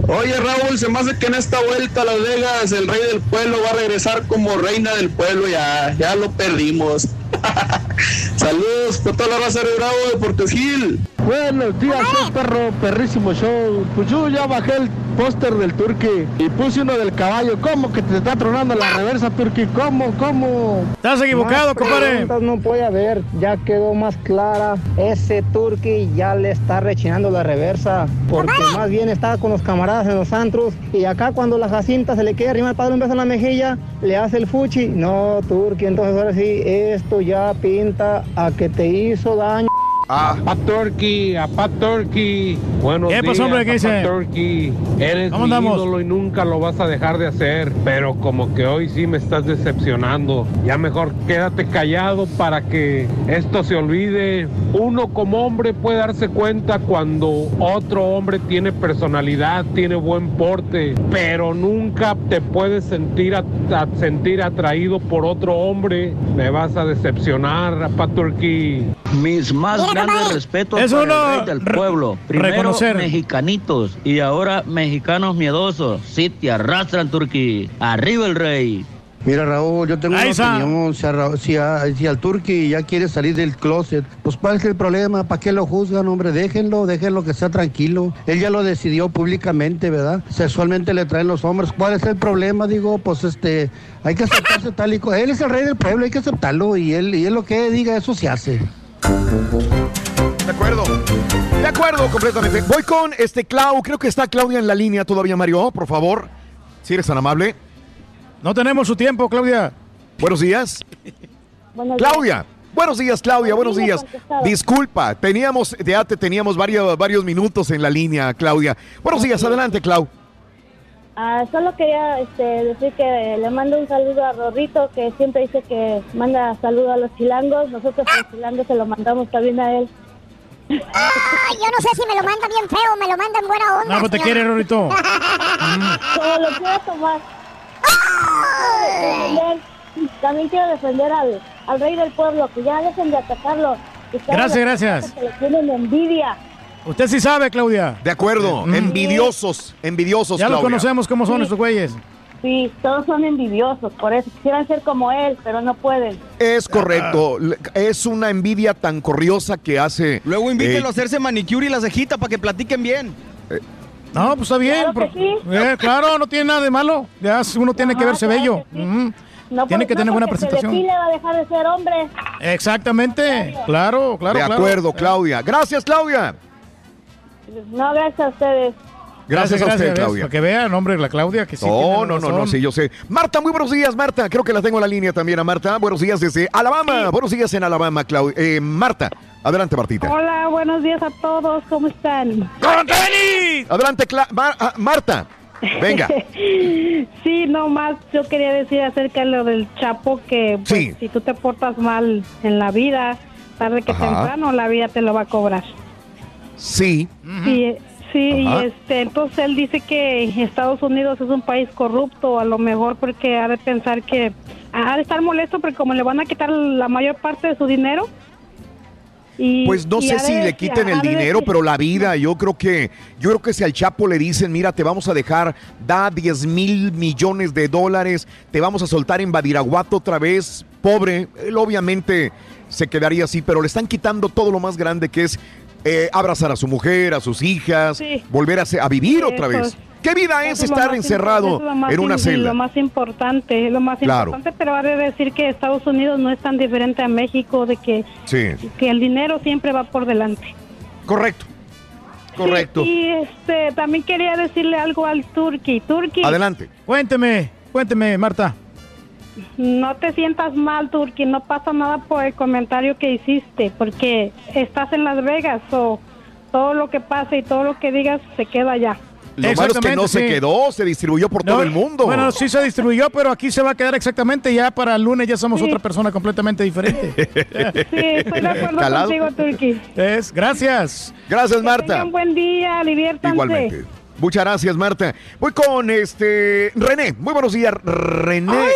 Oye Raúl, se me hace que en esta vuelta a Las Vegas el rey del pueblo va a regresar como reina del pueblo, ya, ya lo perdimos. Saludos por toda la raza de Bravo de Puerto Gil. Buenos días, perro, perrísimo show. Pues yo ya bajé el póster del Turqui y puse uno del caballo. ¿Cómo que te está tronando la reversa, Turqui? ¿Cómo, cómo? Estás equivocado, compadre. No puede haber, ya quedó más clara. Ese turqui ya le está rechinando la reversa, porque más bien está con los camaradas en los antros. Y acá cuando la Jacinta se le quiere arrimar para darle un beso en la mejilla, le hace el fuchi. No, turqui, entonces ahora sí, esto ya pinta a que te hizo daño. Ah. A Turkey, a Pat Turkey. Buenos ¿Qué pasó, días, hombre? ¿Qué a dice? Pat Turkey. Eres ¿Cómo mi andamos? ídolo y nunca lo vas a dejar de hacer. Pero como que hoy sí me estás decepcionando. Ya mejor quédate callado para que esto se olvide. Uno como hombre puede darse cuenta cuando otro hombre tiene personalidad, tiene buen porte, pero nunca te puedes sentir, a- a- sentir atraído por otro hombre. Me vas a decepcionar, Pat Turkey. Mis más grandes respetos Es para uno el rey del pueblo. Primero reconocer. mexicanitos y ahora mexicanos miedosos. Sí te arrastran, Turquí. Arriba el rey. Mira Raúl, yo tengo Ahí una está. opinión, si, a si, a- si al Turqui ya quiere salir del closet, pues ¿cuál es el problema? ¿Para qué lo juzgan, hombre? Déjenlo, déjenlo que sea tranquilo. Él ya lo decidió públicamente, ¿verdad? Sexualmente le traen los hombres. ¿Cuál es el problema? Digo, pues este, hay que aceptarse tal y Él es el rey del pueblo, hay que aceptarlo y él, y él lo que diga, eso se hace. De acuerdo. De acuerdo, completamente. Voy con este Clau. Creo que está Claudia en la línea todavía, Mario. Por favor, si eres tan amable. No tenemos su tiempo, Claudia. Buenos días. Buenos Claudia. Buenos días, Claudia. Buenos días. Disculpa, teníamos, ya te teníamos varios, varios minutos en la línea, Claudia. Buenos días, adelante, Clau. Ah, solo quería este, decir que le mando un saludo a Rorrito, que siempre dice que manda saludo a los chilangos. Nosotros los chilangos se lo mandamos también a él. Yo no sé si me lo manda bien feo me lo manda en buena onda. No, pues te señor. quiere, Rorito. Como lo quiero tomar. También quiero defender al, al rey del pueblo, que ya dejen de atacarlo. Gracias, gracias. Que le tienen envidia. Usted sí sabe, Claudia. De acuerdo. Mm. Envidiosos, envidiosos, Ya lo Claudia. conocemos cómo son estos güeyes. Sí, todos son envidiosos, por eso quisieran ser como él, pero no pueden. Es correcto. Es una envidia tan corriosa que hace. Luego invítenlo eh, a hacerse manicure y la cejita para que platiquen bien. No, pues está bien. Claro que sí. Eh, claro, no tiene nada de malo. Ya uno tiene que verse claro bello. que sí. No Tiene por- que no tener buena se presentación. depile va a dejar de ser hombre. Exactamente. Claro, claro, de claro. acuerdo, Claudia. Gracias, Claudia. No, gracias a ustedes. Gracias, a usted, Claudia. Para que vean, hombre, la Claudia, que sí. No, tiene no, no, no, sí, yo sé. Marta, muy buenos días, Marta. Creo que la tengo en la línea también a Marta. Buenos días desde Alabama. Buenos días en Alabama, Claudia. Eh, Marta, adelante, Martita. Hola, buenos días a todos, ¿cómo están? Adelante, Cla- Mar- ah, Marta. Venga. sí, no más, yo quería decir acerca de lo del Chapo que pues, Sí. si tú te portas mal en la vida, tarde que Ajá. temprano la vida te lo va a cobrar. Sí. Sí, sí, Ajá. y este, entonces él dice que Estados Unidos es un país corrupto, a lo mejor porque ha de pensar que ha de estar molesto porque como le van a quitar la mayor parte de su dinero. Y, Pues no y sé de si le quiten el de dinero, pero la vida, yo creo que, yo creo que si al Chapo le dicen, mira, te vamos a dejar, da 10 mil millones de dólares, te vamos a soltar en Badiraguato otra vez, pobre, él obviamente se quedaría así, pero le están quitando todo lo más grande que es eh, abrazar a su mujer, a sus hijas, Sí. volver a, vivir otra vez. es- ¿Qué vida es estar encerrado es en una celda? Lo más importante, lo más Claro. importante, pero ha de decir que Estados Unidos no es tan diferente a México, de que, Sí, que el dinero siempre va por delante. correcto, correcto. Sí, y este, también quería decirle algo al Turki. Turki, Adelante. Cuénteme, cuénteme, Marta. No te sientas mal, Turki, no pasa nada por el comentario que hiciste, porque estás en Las Vegas o todo lo que pase y todo lo que digas se queda allá. Lo malo es que no se quedó, se distribuyó por todo el mundo. Bueno, sí se distribuyó, pero aquí se va a quedar exactamente. Ya para el lunes ya somos otra persona completamente diferente. Sí, estoy de acuerdo Calado. contigo, Turki. Es, gracias. Gracias, Marta. Tengan buen día, diviértanse. Igualmente. Muchas gracias, Marta. Voy con este René. Muy buenos días, René.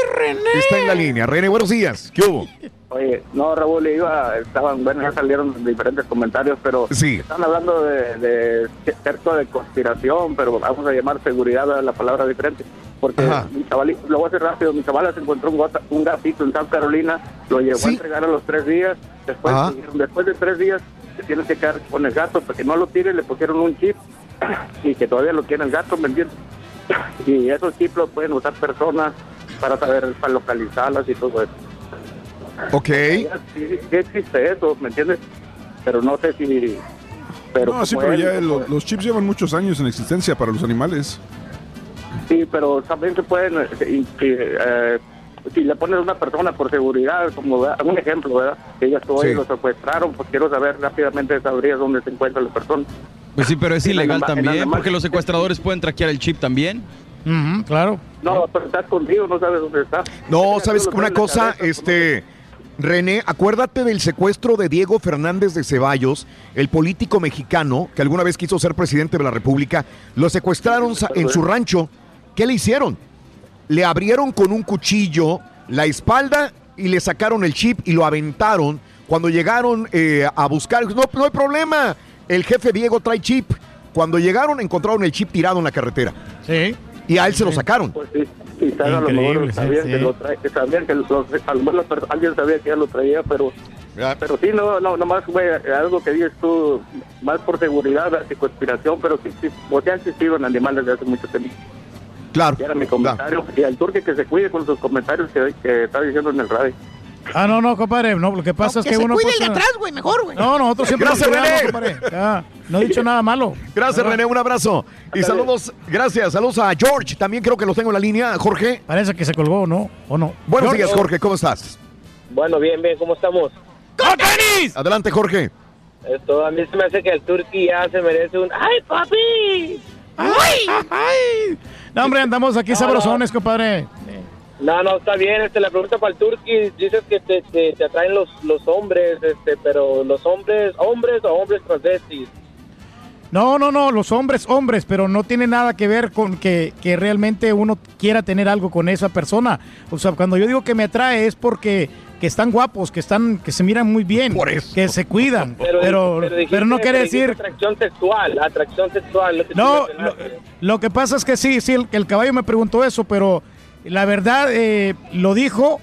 Está en la línea. René, buenos días. ¿Qué hubo? Oye, no, Raúl, iba, estaban, bueno, ya salieron diferentes comentarios, pero Sí. están hablando de, de cierto de conspiración, pero vamos a llamar seguridad a la palabra diferente. Porque mi chaval, lo voy a hacer rápido, mi chaval se encontró un, un gatito en South Carolina, lo llevó a entregar a los tres días, después, Ajá. después de tres días se tiene que quedar con el gato, porque no lo tire, le pusieron un chip y que todavía lo tiene el gato, ¿me entiendes? Y esos chips los pueden usar personas para saber, para localizarlas y todo eso. Ok. Sí, sí existe eso, ¿me entiendes? Pero no sé si... Pero no, sí, pero él, ya lo- los chips llevan muchos años en existencia para los animales. Sí, pero también se pueden... eh, eh, si le pones a una persona por seguridad, como un ejemplo, ¿verdad? Que ella estuvo ahí, Sí. lo secuestraron, pues quiero saber rápidamente, sabrías dónde se encuentra la persona. Pues sí, pero es ilegal también, porque los secuestradores pueden traquear el chip también. claro. No, pero está escondido, no sabes dónde está. No, ¿sabes una cosa? Este, René, acuérdate del secuestro de Diego Fernández de Ceballos, el político mexicano que alguna vez quiso ser presidente de la República. Lo secuestraron en su rancho. ¿Qué le hicieron? Le abrieron con un cuchillo la espalda y le sacaron el chip y lo aventaron. Cuando llegaron eh, a buscar, no, no hay problema, el jefe Diego trae chip. Cuando llegaron encontraron el chip tirado en la carretera. Sí. Y a él se lo sacaron. Pues sí, quizás a lo mejor Increíble, sí, sabían sí. que lo trae, que sabían que los- a lo mejor alguien sabía que ya lo traía, pero pero sí, no, no, nomás fue algo que dices tú, más por seguridad que conspiración, pero sí, sí, o sea, han existido en animales desde hace mucho tiempo. Claro. Y era mi comentario. Y al turque que se cuide con sus comentarios que, que está diciendo en el radio. Ah, no, no, compadre. No, lo que pasa es que, se uno. cuide el pues, de atrás, güey, mejor, güey. No, nosotros siempre. Gracias, René. compadre. Ya, no he dicho nada malo. Gracias. René. Un abrazo. Y saludos, gracias. Saludos a George. También creo que lo tengo en la línea. Jorge. Parece que se colgó, ¿no? ¿O no? Buenos George. días, Jorge. ¿Cómo estás? Bueno, bien, bien, ¿cómo estamos? Adelante, Jorge. Esto a mí se me hace que el Turqui ya se merece un ¡Ay, papi! ¡Ay! ¡Ay! No, hombre, andamos aquí No, sabrosones, compadre. No, no, está bien. Este, la pregunta para el Turqui, dices que te, te, te atraen los, los hombres, este, pero los hombres, hombres o hombres transvestis. No, no, no, los hombres, hombres, pero no tiene nada que ver con que, que realmente uno quiera tener algo con esa persona. O sea, cuando yo digo que me atrae es porque que están guapos, que están, que se miran muy bien, que se cuidan, pero, pero, dijiste- no quiere decir Atracción sexual, atracción sexual. lo que tú No. Lo que pasa es que sí, sí, el, el caballo me preguntó eso, pero la verdad eh, lo dijo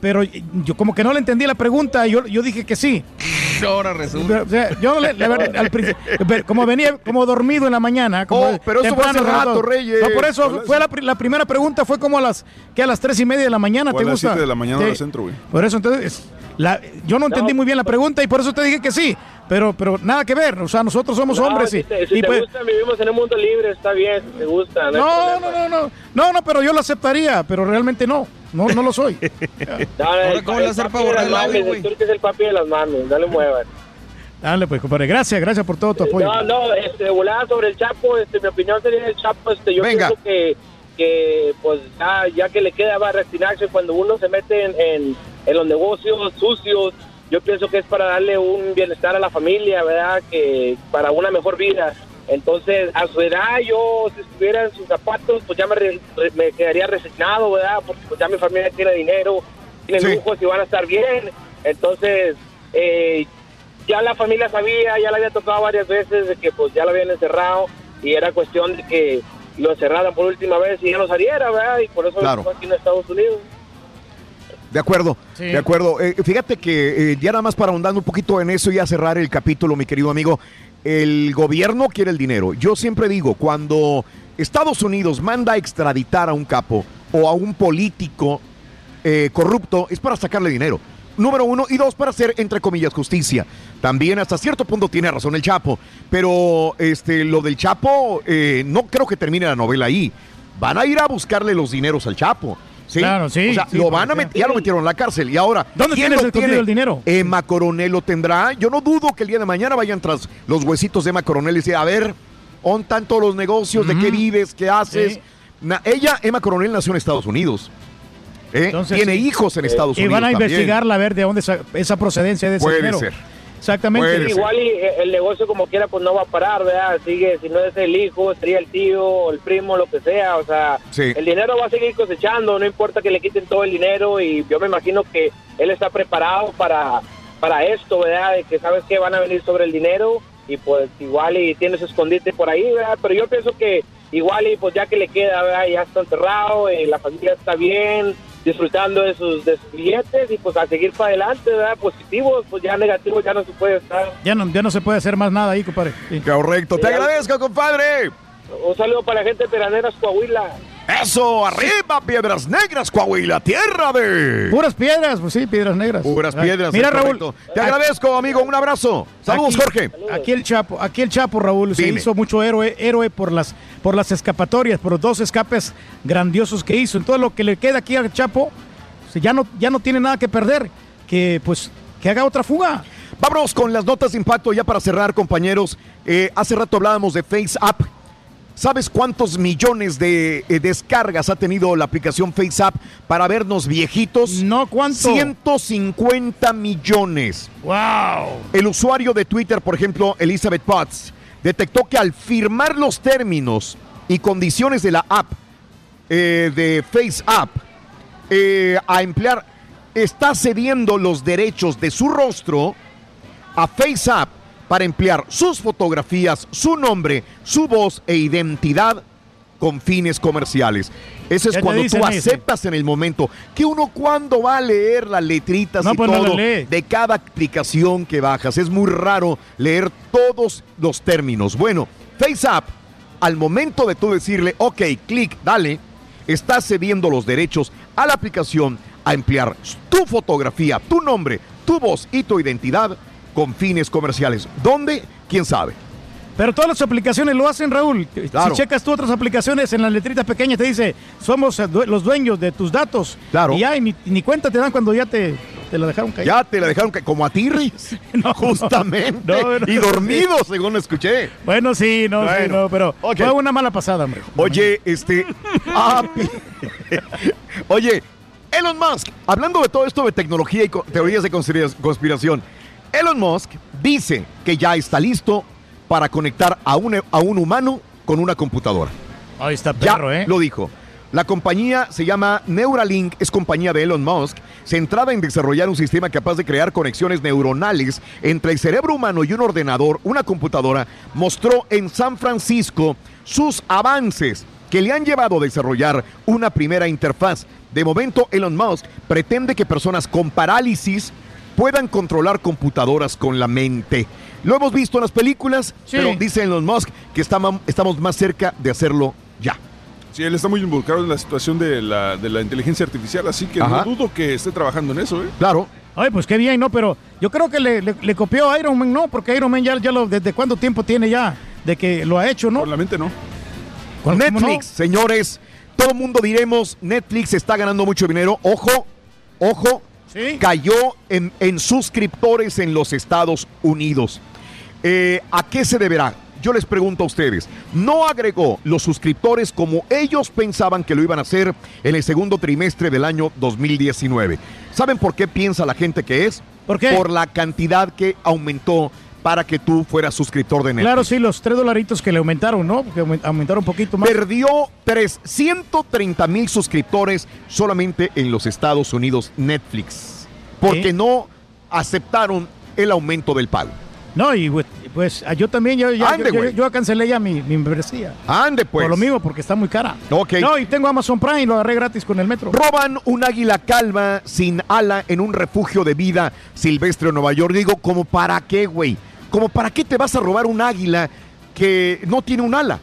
pero yo como que no le entendí la pregunta, yo, yo dije que sí. Ahora resulta. O sea, yo le- la verdad, al principio, pero como venía como dormido en la mañana, como Oh, pero eso fue hace. Reyes. No, por eso fue la, pri- la primera pregunta fue como a las que a las tres y media de la mañana. Fue ¿Te a las gusta? 7 de la mañana Sí. centro, güey. Por eso entonces la, yo no entendí muy bien la pregunta y por eso te dije que sí, pero pero nada que ver, o sea, nosotros somos No, hombres si y, te, si y te pues- gusta, vivimos en un mundo libre, está bien, si te gusta. no, no, no, no, no, no, pero yo lo aceptaría, pero realmente no, no, no lo soy. El, ¿cómo le hacer para borrar el audio, güey? El turco es el papi de las manos, dale muevan. Dale pues, compadre, gracias, gracias por todo tu apoyo. No, no, este, volada sobre el Chapo, este, mi opinión sería el Chapo, este, yo Venga. pienso que, que pues ya, ya que le queda va a reaccionarse cuando uno se mete en, en, en los negocios sucios, yo pienso que es para darle un bienestar a la familia, ¿verdad? Que para una mejor vida. Entonces, a su edad, yo si estuviera en sus zapatos, pues ya me, re- me quedaría resignado, ¿verdad? Porque pues ya mi familia tiene dinero, tiene Sí. lujos y van a estar bien. Entonces, eh, ya la familia sabía, ya le había tocado varias veces de que pues ya lo habían encerrado y era cuestión de que lo encerraran por última vez y ya no saliera, ¿verdad? Y por eso Claro. aquí en Estados Unidos. De acuerdo, Sí. de acuerdo. Eh, fíjate que eh, ya nada más para ahondar un poquito en eso y a cerrar el capítulo, mi querido amigo, el gobierno quiere el dinero. Yo siempre digo, cuando Estados Unidos manda a extraditar a un capo o a un político eh, corrupto, es para sacarle dinero. Número uno y dos, para hacer, entre comillas, justicia. También hasta cierto punto tiene razón el Chapo, pero este, lo del Chapo, eh, no creo que termine la novela ahí. Van a ir a buscarle los dineros al Chapo. ¿Sí? Claro, sí, O sea, sí, lo van a meter, ya lo metieron en la cárcel. Y ahora, ¿Dónde ¿quién tienes lo escondido tiene? el dinero? Emma Coronel lo tendrá. Yo no dudo que el día de mañana vayan tras los huesitos de Emma Coronel y decir, a ver, ¿on tanto los negocios? ¿De qué vives? ¿Qué haces? Na- ella, Emma Coronel, nació en Estados Unidos. ¿eh? Entonces, Tiene hijos en Estados y Unidos. van a también. investigarla a ver de dónde esa, esa procedencia de ese Puede dinero. ser. Exactamente. Sí, igual y eh, el negocio como quiera pues no va a parar, ¿verdad? Sigue, si no es el hijo, sería el tío, el primo, lo que sea, o sea, Sí. el dinero va a seguir cosechando, no importa que le quiten todo el dinero y yo me imagino que él está preparado para, para esto, ¿verdad? De que sabes que van a venir sobre el dinero y pues igual y tiene su escondite por ahí, ¿verdad? Pero yo pienso que igual y pues ya que le queda, ¿verdad? Ya está enterrado, eh, la familia está bien, disfrutando de sus, de sus billetes y pues a seguir para adelante, ¿verdad? Positivos, pues ya negativos ya no se puede estar. Ya no, ya no se puede hacer más nada ahí, compadre. Sí. Correcto. Te agradezco, compadre. Un saludo para la gente de Peraneras, Coahuila. Eso, arriba, Piedras Negras, Coahuila, tierra de... Puras piedras, pues sí, piedras negras. Puras piedras. Mira, Raúl. Te agradezco, amigo. Un abrazo. Saludos, Aquí- Jorge. Aquí el Chapo, aquí el Chapo, Raúl, se hizo mucho héroe, héroe por las, por las escapatorias, por los dos escapes grandiosos que hizo. Entonces lo que le queda aquí al Chapo, ya no, ya no tiene nada que perder, que pues que haga otra fuga. Vámonos con las notas de impacto ya para cerrar, compañeros. Eh, hace rato hablábamos de FaceApp. ¿Sabes cuántos millones de eh, descargas ha tenido la aplicación FaceApp para vernos viejitos? No, ¿cuánto? 150 millones. ¡Wow! El usuario de Twitter, por ejemplo, Elizabeth Potts, detectó que al firmar los términos y condiciones de la app eh, de FaceApp eh, a emplear, está cediendo los derechos de su rostro a FaceApp para emplear sus fotografías, su nombre, su voz e identidad con fines comerciales. Ese es cuando tú ese. aceptas en el momento que uno cuando va a leer las letritas No, y pues todo de cada aplicación que bajas. Es muy raro leer todos los términos. Bueno, FaceApp, al momento de tú decirle, ok, clic, dale, está cediendo los derechos a la aplicación a emplear tu fotografía, tu nombre, tu voz y tu identidad con fines comerciales. ¿Dónde? ¿Quién sabe? Pero todas las aplicaciones lo hacen, Raúl. Claro. Si checas tú otras aplicaciones en las letritas pequeñas, te dice, somos eh, los dueños de tus datos. Claro. Y ya, y ni, ni cuenta te dan cuando ya te, te la dejaron caer. Ya te la dejaron que como a ti, Riz. Justamente. No, no, y dormido, según escuché. Bueno, sí, no, sí, no, pero fue una mala pasada, hombre. Oye, este. ah, Oye, Elon Musk, hablando de todo esto de tecnología y teorías de conspira- conspiración, Elon Musk dice que ya está listo para conectar a un, a un humano con una computadora. Ahí está Ya perro, ¿eh? lo dijo. La compañía se llama Neuralink, es compañía de Elon Musk, centrada en desarrollar un sistema capaz de crear conexiones neuronales entre el cerebro humano y un ordenador, una computadora, mostró en San Francisco sus avances que le han llevado a desarrollar una primera interfaz. De momento, Elon Musk pretende que personas con parálisis puedan controlar computadoras con la mente. Lo hemos visto en las películas, pero dice Elon Musk que estamos, más cerca de hacerlo ya. Sí, él está muy involucrado en la situación de la, de la inteligencia artificial, así que Ajá. no dudo que esté trabajando en eso, ¿eh? Claro. Ay, pues qué bien, ¿no? Pero yo creo que le, le- le copió a Iron Man, ¿no? Porque Iron Man ya, ya lo, ¿desde cuánto tiempo tiene ya de que lo ha hecho, no? Por la mente no. Netflix, señores, todo el mundo diremos, Netflix está ganando mucho dinero. Ojo, ojo, cayó en, en suscriptores en los Estados Unidos. Eh, ¿A qué se deberá? Yo les pregunto a ustedes, no agregó los suscriptores como ellos pensaban que lo iban a hacer en el segundo trimestre del año 2019. ¿Saben por qué piensa la gente que es? ¿Por qué? Por la cantidad que aumentó para que tú fueras suscriptor de Netflix. Claro, sí, los tres dolaritos que le aumentaron, ¿no? Que aumen- aumentaron un poquito más. Perdió 330 mil suscriptores solamente en los Estados Unidos Netflix. Porque no aceptaron el aumento del pago. No, y pues, pues, yo también, yo, ya- Ande, yo- yo cancelé ya mi, mi membresía. Ande, pues. Por lo mismo, porque está muy cara. Ok. No, y tengo Amazon Prime y lo agarré gratis con el metro. Roban un águila calva sin ala en un refugio de vida silvestre en Nueva York. Digo, ¿como para qué, güey? ¿Como para qué te vas a robar un águila que no tiene un ala?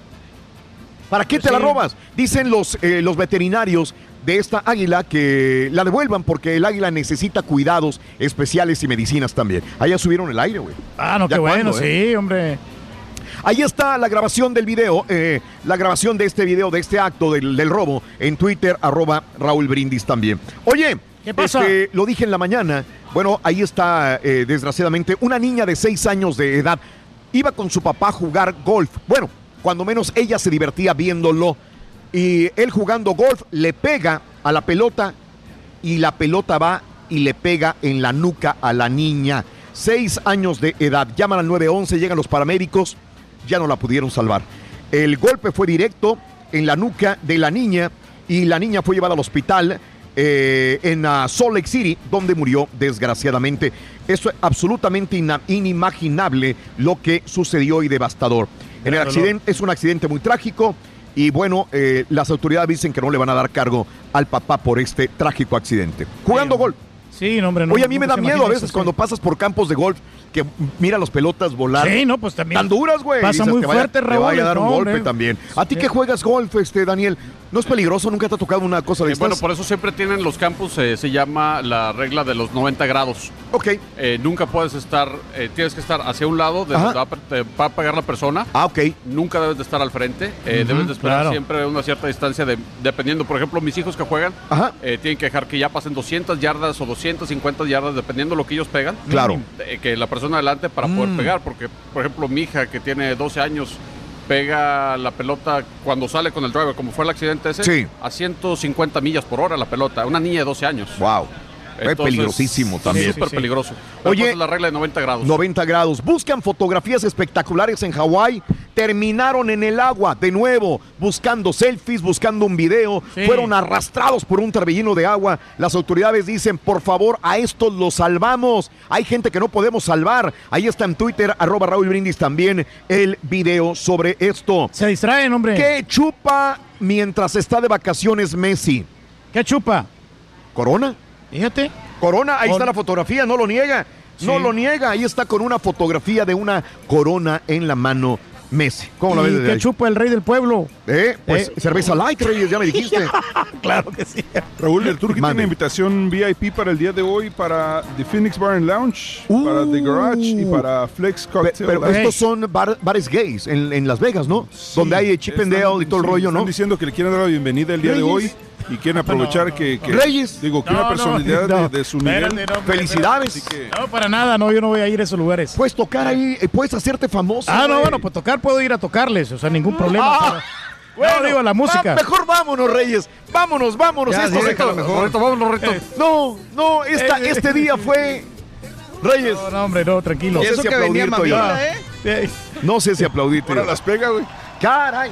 ¿Para qué te la robas? Dicen los, eh, los veterinarios de esta águila que la devuelvan porque el águila necesita cuidados especiales y medicinas también. Allá subieron el aire, güey. Ah, no, ¿Ya qué bueno, eh? sí, hombre. Ahí está la grabación del video, eh, la grabación de este video, de este acto del, del robo en Twitter, arroba Raúl Brindis también. Oye, Este, lo dije en la mañana, bueno, ahí está, eh, desgraciadamente, una niña de seis años de edad iba con su papá a jugar golf. Bueno, cuando menos ella se divertía viéndolo. Y él jugando golf le pega a la pelota y la pelota va y le pega en la nuca a la niña. Seis años de edad. Llaman al 911, llegan los paramédicos, ya no la pudieron salvar. El golpe fue directo en la nuca de la niña y la niña fue llevada al hospital eh, en ah, Salt Lake City, donde murió desgraciadamente. Eso es absolutamente ina- inimaginable lo que sucedió y devastador. En el accidente es un accidente muy trágico y bueno, eh, las autoridades dicen que no le van a dar cargo al papá por este trágico accidente. Jugando golf. Sí, no, hombre. No, Oye, a mí no me da miedo a veces eso, cuando pasas por campos de golf que mira las pelotas volar. Sí, no, pues también. Tan duras, güey. Pasa Dices, muy te vaya- fuerte, te Raúl, vaya a dar un no, golpe hombre. también. ¿A ti que juegas golf, este Daniel? ¿No es peligroso? ¿Nunca te ha tocado una cosa de Eh, bueno, estas? por eso siempre tienen los campus, eh, se llama la regla de los 90 grados. Ok. Eh, nunca puedes estar, eh, tienes que estar hacia un lado de donde va, a pe- te va a pegar la persona. Ah, ok. Nunca debes de estar al frente. eh, debes de esperar claro. siempre una cierta distancia, de, dependiendo. Por ejemplo, mis hijos que juegan, Ajá. eh, tienen que dejar que ya pasen 200 yardas o 250 yardas, dependiendo de lo que ellos pegan. Claro. eh, que la persona adelante para poder Mm. pegar. Porque, por ejemplo, mi hija que tiene 12 años pega la pelota cuando sale con el driver, como fue el accidente ese, Sí. a 150 millas por hora la pelota. Una niña de 12 años. Wow. Es peligrosísimo también. Súper peligroso. Pero Oye, es la regla de 90 grados. 90 grados. Buscan fotografías espectaculares en Hawái. Terminaron en el agua de nuevo, buscando selfies, buscando un video. Sí. Fueron arrastrados por un torbellino de agua. Las autoridades dicen, por favor, a estos los salvamos. Hay gente que no podemos salvar. Ahí está en Twitter, arroba Raúl Brindis también, el video sobre esto. Se distraen, hombre. ¿Qué chupa mientras está de vacaciones Messi? ¿Qué chupa? ¿Corona? Fíjate. Corona, ahí está la fotografía, no lo niega. No lo niega, ahí está con una fotografía de una corona en la mano Messi. ¿Cómo la ves ¿Y desde qué ahí? chupa el rey del pueblo? Eh, pues Eh. cerveza light, Reyes, ya me dijiste. claro que sí. Raúl, el Turqui tiene invitación VIP para el día de hoy para The Phoenix Bar and Lounge, para The Garage y para Flex Pe- Cocktail. Pero estos son bar- bares gays en, en Las Vegas, ¿no? Donde hay Chip and Están- Dale y todo el sí, rollo, Están ¿no? diciendo que le quieren dar la bienvenida el día de hoy y quieren aprovechar que, que- Reyes. Digo, que No, una no, personalidad de- no. de, su nivel. Espérate, no, hombre, Felicidades. Así que- No, para nada, no, yo no voy a ir a esos lugares. Puedes tocar ahí, eh, puedes hacerte famoso. ah, no, güey. bueno, pues tocar puedo ir a tocarles, o sea, ningún problema. Ah, pero- no, digo, la música. va- mejor vámonos, Reyes. Vámonos, vámonos. Ya, Esto sí, acaba mejor. vámonos, Rito. Eh. No, no, esta, Eh, este día fue. Reyes, No, no, hombre, no, tranquilo. No sé eso si que venía aplaudirte, ¿eh? Eh, no sé si aplaudirte. Ahora las pega, güey. Caray.